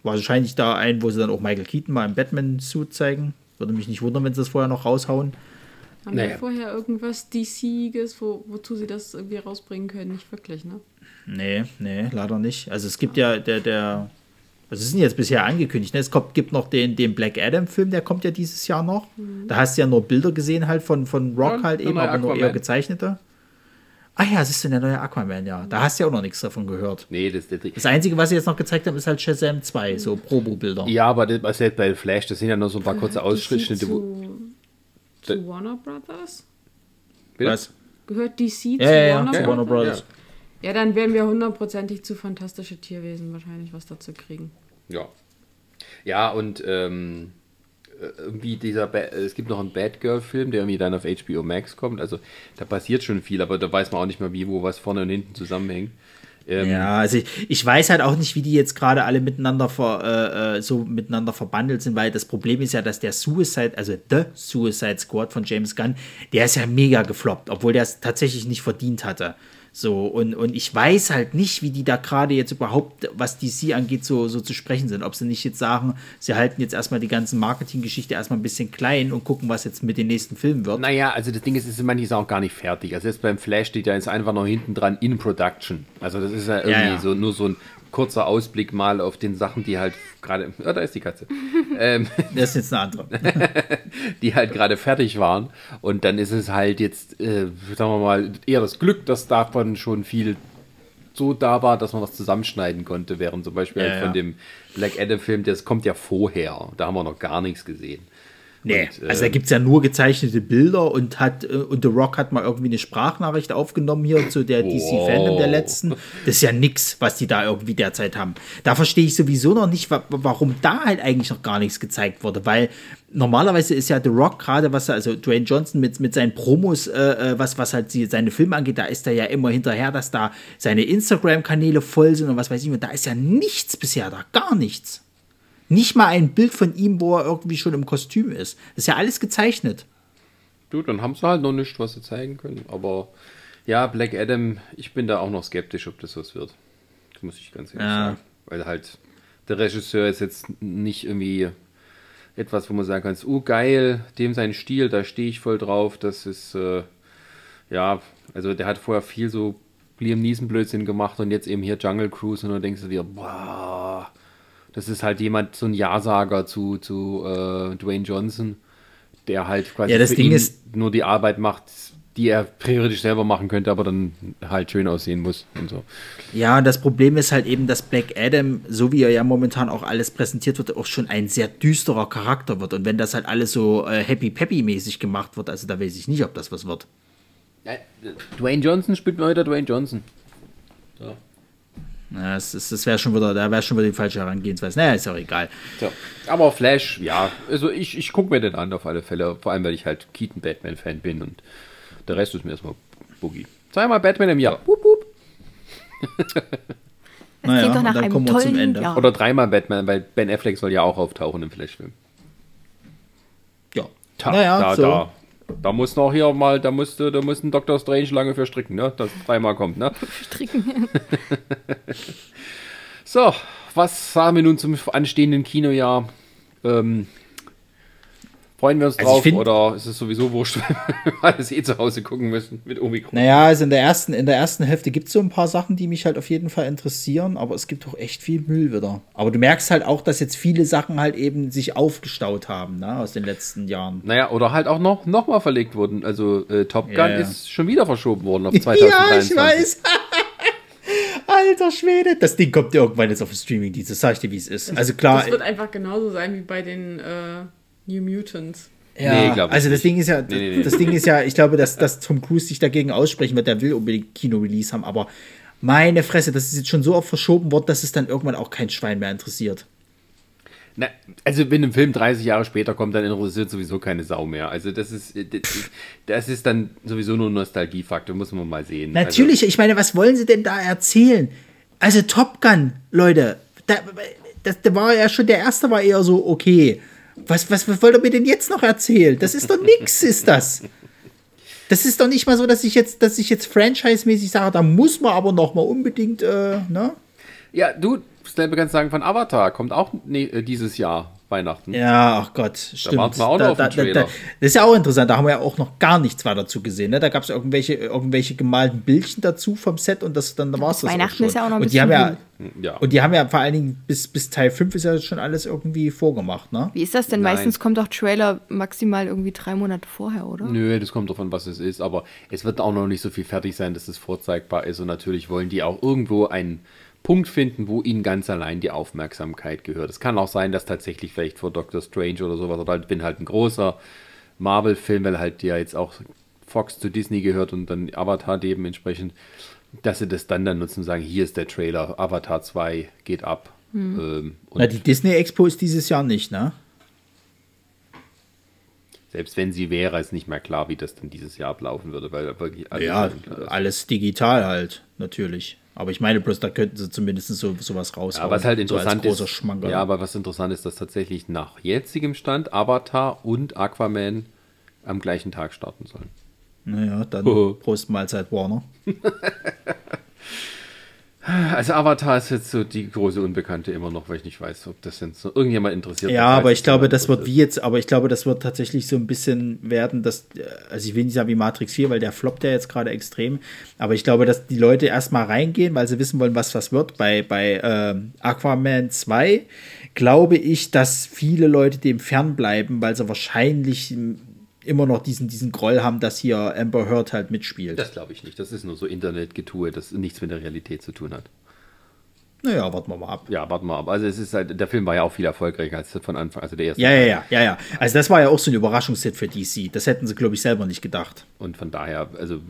wahrscheinlich da ein, wo sie dann auch Michael Keaton mal im Batman-Suit zeigen. Würde mich nicht wundern, wenn sie das vorher noch raushauen. Haben naja. wir vorher irgendwas DCiges, wo, wozu sie das irgendwie rausbringen können? Nicht wirklich, ne? Nee, nee, leider nicht. Also es gibt ja der, der, was ist denn jetzt bisher angekündigt? Ne? Es kommt, gibt noch den, den Black Adam-Film, der kommt ja dieses Jahr noch. Mhm. Da hast du ja nur Bilder gesehen halt von, von Rock ja, halt eben, aber nur eher gezeichnete. Ah ja, siehst du, der neue Aquaman, ja. Da hast du ja auch noch nichts davon gehört. Nee, das, das, das Einzige, was sie jetzt noch gezeigt haben, ist halt Shazam 2, so Probo-Bilder. Ja, aber das, was jetzt bei Flash, das sind ja nur so ein paar kurze Ausschnitte. Zu, zu Warner Brothers? Bitte? Was? Gehört DC zu ja, Warner, ja, Warner Brothers? Ja. dann werden wir hundertprozentig zu fantastische Tierwesen wahrscheinlich was dazu kriegen. Ja. Ja, und ähm, irgendwie dieser, ba es gibt noch einen Batgirl-Film, der irgendwie dann auf HBO Max kommt. Also da passiert schon viel, aber da weiß man auch nicht mehr, wie, wo was vorne und hinten zusammenhängt. Ähm, ja, also ich, ich, weiß halt auch nicht, wie die jetzt gerade alle miteinander ver, äh, äh, so miteinander verbandelt sind, weil das Problem ist ja, dass der Suicide, also The Suicide Squad von James Gunn, der ist ja mega gefloppt, obwohl der es tatsächlich nicht verdient hatte. So, und, und ich weiß halt nicht, wie die da gerade jetzt überhaupt, was DC angeht, so, so zu sprechen sind. Ob sie nicht jetzt sagen, sie halten jetzt erstmal die ganzen Marketinggeschichte erstmal ein bisschen klein und gucken, was jetzt mit den nächsten Filmen wird. Naja, also das Ding ist, ist manches auch gar nicht fertig. Also jetzt beim Flash steht ja jetzt einfach noch hinten dran in Production. Also das ist ja irgendwie ja, ja. so nur so ein kurzer Ausblick mal auf den Sachen, die halt gerade. Oh, da ist die Katze. ähm, das ist jetzt eine andere. die halt gerade fertig waren. Und dann ist es halt jetzt, äh, sagen wir mal, eher das Glück, dass davon schon viel so da war, dass man das zusammenschneiden konnte, während zum Beispiel ja, halt von ja. dem Black Adam-Film, das kommt ja vorher. Da haben wir noch gar nichts gesehen. Nee, und, also da ähm, gibt es ja nur gezeichnete Bilder und hat äh, und The Rock hat mal irgendwie eine Sprachnachricht aufgenommen hier zu der DC Fandom der letzten. Das ist ja nix, was die da irgendwie derzeit haben. Da verstehe ich sowieso noch nicht, warum da halt eigentlich noch gar nichts gezeigt wurde, weil normalerweise ist ja The Rock gerade, was also Dwayne Johnson mit, mit seinen Promos, äh, äh was, was halt die, seine Filme angeht, da ist er ja immer hinterher, dass da seine Instagram-Kanäle voll sind und was weiß ich. Und da ist ja nichts bisher da, gar nichts. Nicht mal ein Bild von ihm, wo er irgendwie schon im Kostüm ist. Das ist ja alles gezeichnet. Du, dann haben sie halt noch nichts, was sie zeigen können. Aber ja, Black Adam, ich bin da auch noch skeptisch, ob das was wird. Das muss ich ganz ehrlich ja. sagen. Weil halt der Regisseur ist jetzt nicht irgendwie etwas, wo man sagen kann, oh geil, dem sein Stil, da stehe ich voll drauf. Das ist, äh, ja, also der hat vorher viel so Liam Neeson Blödsinn gemacht und jetzt eben hier Jungle Cruise und dann denkst du dir, boah, das ist halt jemand, so ein Ja-Sager zu, zu äh, Dwayne Johnson, der halt quasi ja, das Ding ist, nur die Arbeit macht, die er theoretisch selber machen könnte, aber dann halt schön aussehen muss und so. Ja, das Problem ist halt eben, dass Black Adam, so wie er ja momentan auch alles präsentiert wird, auch schon ein sehr düsterer Charakter wird. Und wenn das halt alles so äh, happy-peppy-mäßig gemacht wird, also da weiß ich nicht, ob das was wird. Ja, Dwayne Johnson spielt mal wieder Dwayne Johnson. So. Ja, das, ist- das wäre schon wieder, da wäre schon wieder die falsche Herangehensweise. Naja, ist auch egal. So. Aber Flash, ja, also ich, ich gucke mir den an auf alle Fälle. Vor allem, weil ich halt Keaton Batman-Fan bin und der Rest ist mir erstmal Boogie. Zweimal Batman im Jahr. Wup, wup. Naja, klingt doch nach und dann einem kommen wir zum tollen Ende. Jahr. Oder dreimal Batman, weil Ben Affleck soll ja auch auftauchen im Flash-Film. Ja. Ta- naja, da, so. da, da muss noch hier mal, da musste, da muss ein Dr. Strange lange für stricken, ne? Dass es dreimal kommt, ne? Stricken. So, was sagen wir nun zum anstehenden Kinojahr? Ähm, freuen wir uns Also drauf find- oder ist es sowieso wurscht, weil wir alles eh zu Hause gucken müssen mit Omikron? Naja, also in der ersten, in der ersten Hälfte gibt es so ein paar Sachen, die mich halt auf jeden Fall interessieren, aber es gibt auch echt viel Müll wieder. Aber du merkst halt auch, dass jetzt viele Sachen halt eben sich aufgestaut haben, ne, aus den letzten Jahren. Naja, oder halt auch noch, noch mal verlegt wurden. Also äh, Top Gun Ja, ja. ist schon wieder verschoben worden auf 2023. Ja, ich weiß. Alter Schwede. Das Ding kommt irgendwann jetzt auf den Streaming-Dienst, das sag ich dir, wie es ist. Also klar, Das wird einfach genauso sein wie bei den äh, New Mutants. Ja, Nee, glaub ich also das nicht. Ding ist ja, Nee, nee, nee. das Ding ist ja, ich glaube, dass, dass Tom Cruise sich dagegen aussprechen wird, der will unbedingt Kino-Release haben, aber meine Fresse, das ist jetzt schon so oft verschoben worden, dass es dann irgendwann auch kein Schwein mehr interessiert. Na, also wenn ein Film 30 Jahre später kommt, dann interessiert sowieso keine Sau mehr. Also das ist, äh, das ist- dann sowieso nur ein Nostalgiefaktor, muss man mal sehen. Natürlich, ich meine, was wollen sie denn da erzählen? Also Top Gun, Leute, da, das, da war ja schon, der erste war eher so, okay. Was, was, was wollt ihr mir denn jetzt noch erzählen? Das ist doch nix, ist das. Das ist doch nicht mal so, dass ich jetzt, dass ich jetzt franchise-mäßig sage, da muss man aber noch mal unbedingt, äh, ne? Ja, du, selber kannst sagen von Avatar, kommt auch äh, dieses Jahr Weihnachten. Ja, ach Gott, stimmt. warten wir auch noch auf den Trailer. das ist ja auch interessant, da haben wir ja auch noch gar nichts weiter dazu gesehen. Ne? Da gab es irgendwelche, irgendwelche gemalten Bildchen dazu vom Set und das dann war es das. Weihnachten auch schon. ist ja auch noch ein und die haben bisschen ja, Ja. Und die haben ja vor allen Dingen bis, bis Teil 5 ist ja schon alles irgendwie vorgemacht, ne? Wie ist das denn? Nein. Meistens kommt doch Trailer maximal irgendwie drei Monate vorher, oder? Nö, das kommt davon, was es ist, aber es wird auch noch nicht so viel fertig sein, dass es vorzeigbar ist und natürlich wollen die auch irgendwo einen Punkt finden, wo ihnen ganz allein die Aufmerksamkeit gehört. Es kann auch sein, dass tatsächlich vielleicht vor Doctor Strange oder sowas, oder halt, bin halt ein großer Marvel-Film, weil halt ja jetzt auch Fox zu Disney gehört und dann Avatar dementsprechend, dass sie das dann dann nutzen und sagen, hier ist der Trailer, Avatar 2 geht ab. Ähm, und Na, die Disney Expo ist dieses Jahr nicht, ne? selbst wenn sie wäre, ist nicht mehr klar, wie das dann dieses Jahr ablaufen würde, weil wirklich alles Ja, alles digital halt, natürlich. Aber ich meine bloß, da könnten sie zumindest so, sowas raushauen. Ja, was halt so interessant großer ist, Schmankerl. ja, aber was interessant ist, dass tatsächlich nach jetzigem Stand Avatar und Aquaman am gleichen Tag starten sollen. Naja, dann. Prost Mahlzeit Warner. Also Avatar ist jetzt so die große Unbekannte immer noch, weil ich nicht weiß, ob das jetzt so irgendjemand interessiert. Ja, aber ich glaube, das wird wie jetzt, aber ich glaube, das wird tatsächlich so ein bisschen werden, dass, äh, also ich will nicht sagen wie Matrix 4, weil der floppt ja jetzt gerade extrem, aber ich glaube, dass die Leute erstmal reingehen, weil sie wissen wollen, was was wird. Bei, bei ähm, Aquaman 2 glaube ich, dass viele Leute dem fernbleiben, weil sie wahrscheinlich immer noch diesen, diesen Groll haben, dass hier Amber Heard halt mitspielt. Das glaube ich nicht. Das ist nur so Internetgetue, das nichts mit der Realität zu tun hat. naja, warten wir mal ab. Ja, warten wir ab. Also es ist halt, der Film war ja auch viel erfolgreicher als von Anfang, also der erste. Ja, ja, ja, ja, ja. Also das war ja auch so ein Überraschungshit für DC. Das hätten sie, glaube ich, selber nicht gedacht. Und von daher, also,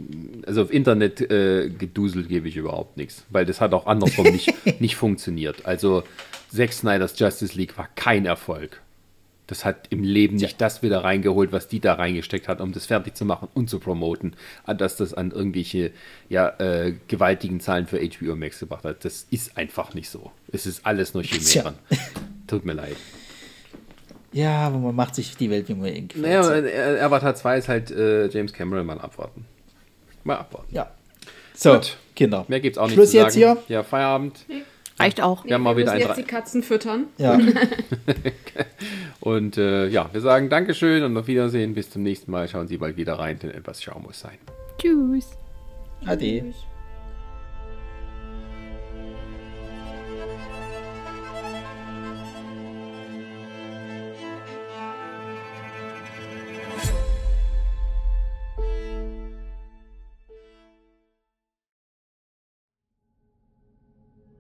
also auf Internet äh, geduselt gebe ich überhaupt nichts, weil das hat auch andersrum nicht, nicht funktioniert. Also Zack Snyder's Justice League war kein Erfolg. Das hat im Leben nicht das wieder reingeholt, was die da reingesteckt hat, um das fertig zu machen und zu promoten, an dass das an irgendwelche ja, äh, gewaltigen Zahlen für HBO Max gebracht hat. Das ist einfach nicht so. Es ist alles nur Chimären. Tut mir leid. Ja, aber man macht sich die Welt wie man irgendwie Naja, äh, Avatar 2 ist halt äh, James Cameron mal abwarten. Mal abwarten. Ja. So, Gut. Kinder. Mehr gibt's auch nicht Schluss zu jetzt sagen. hier? Ja, Feierabend. Reicht auch. Wir haben mal wieder ein jetzt die Katzen füttern. Ja. Und äh, ja, wir sagen Dankeschön und auf Wiedersehen. Bis zum nächsten Mal. Schauen Sie bald wieder rein, denn etwas Schau muss sein. Tschüss. Ade.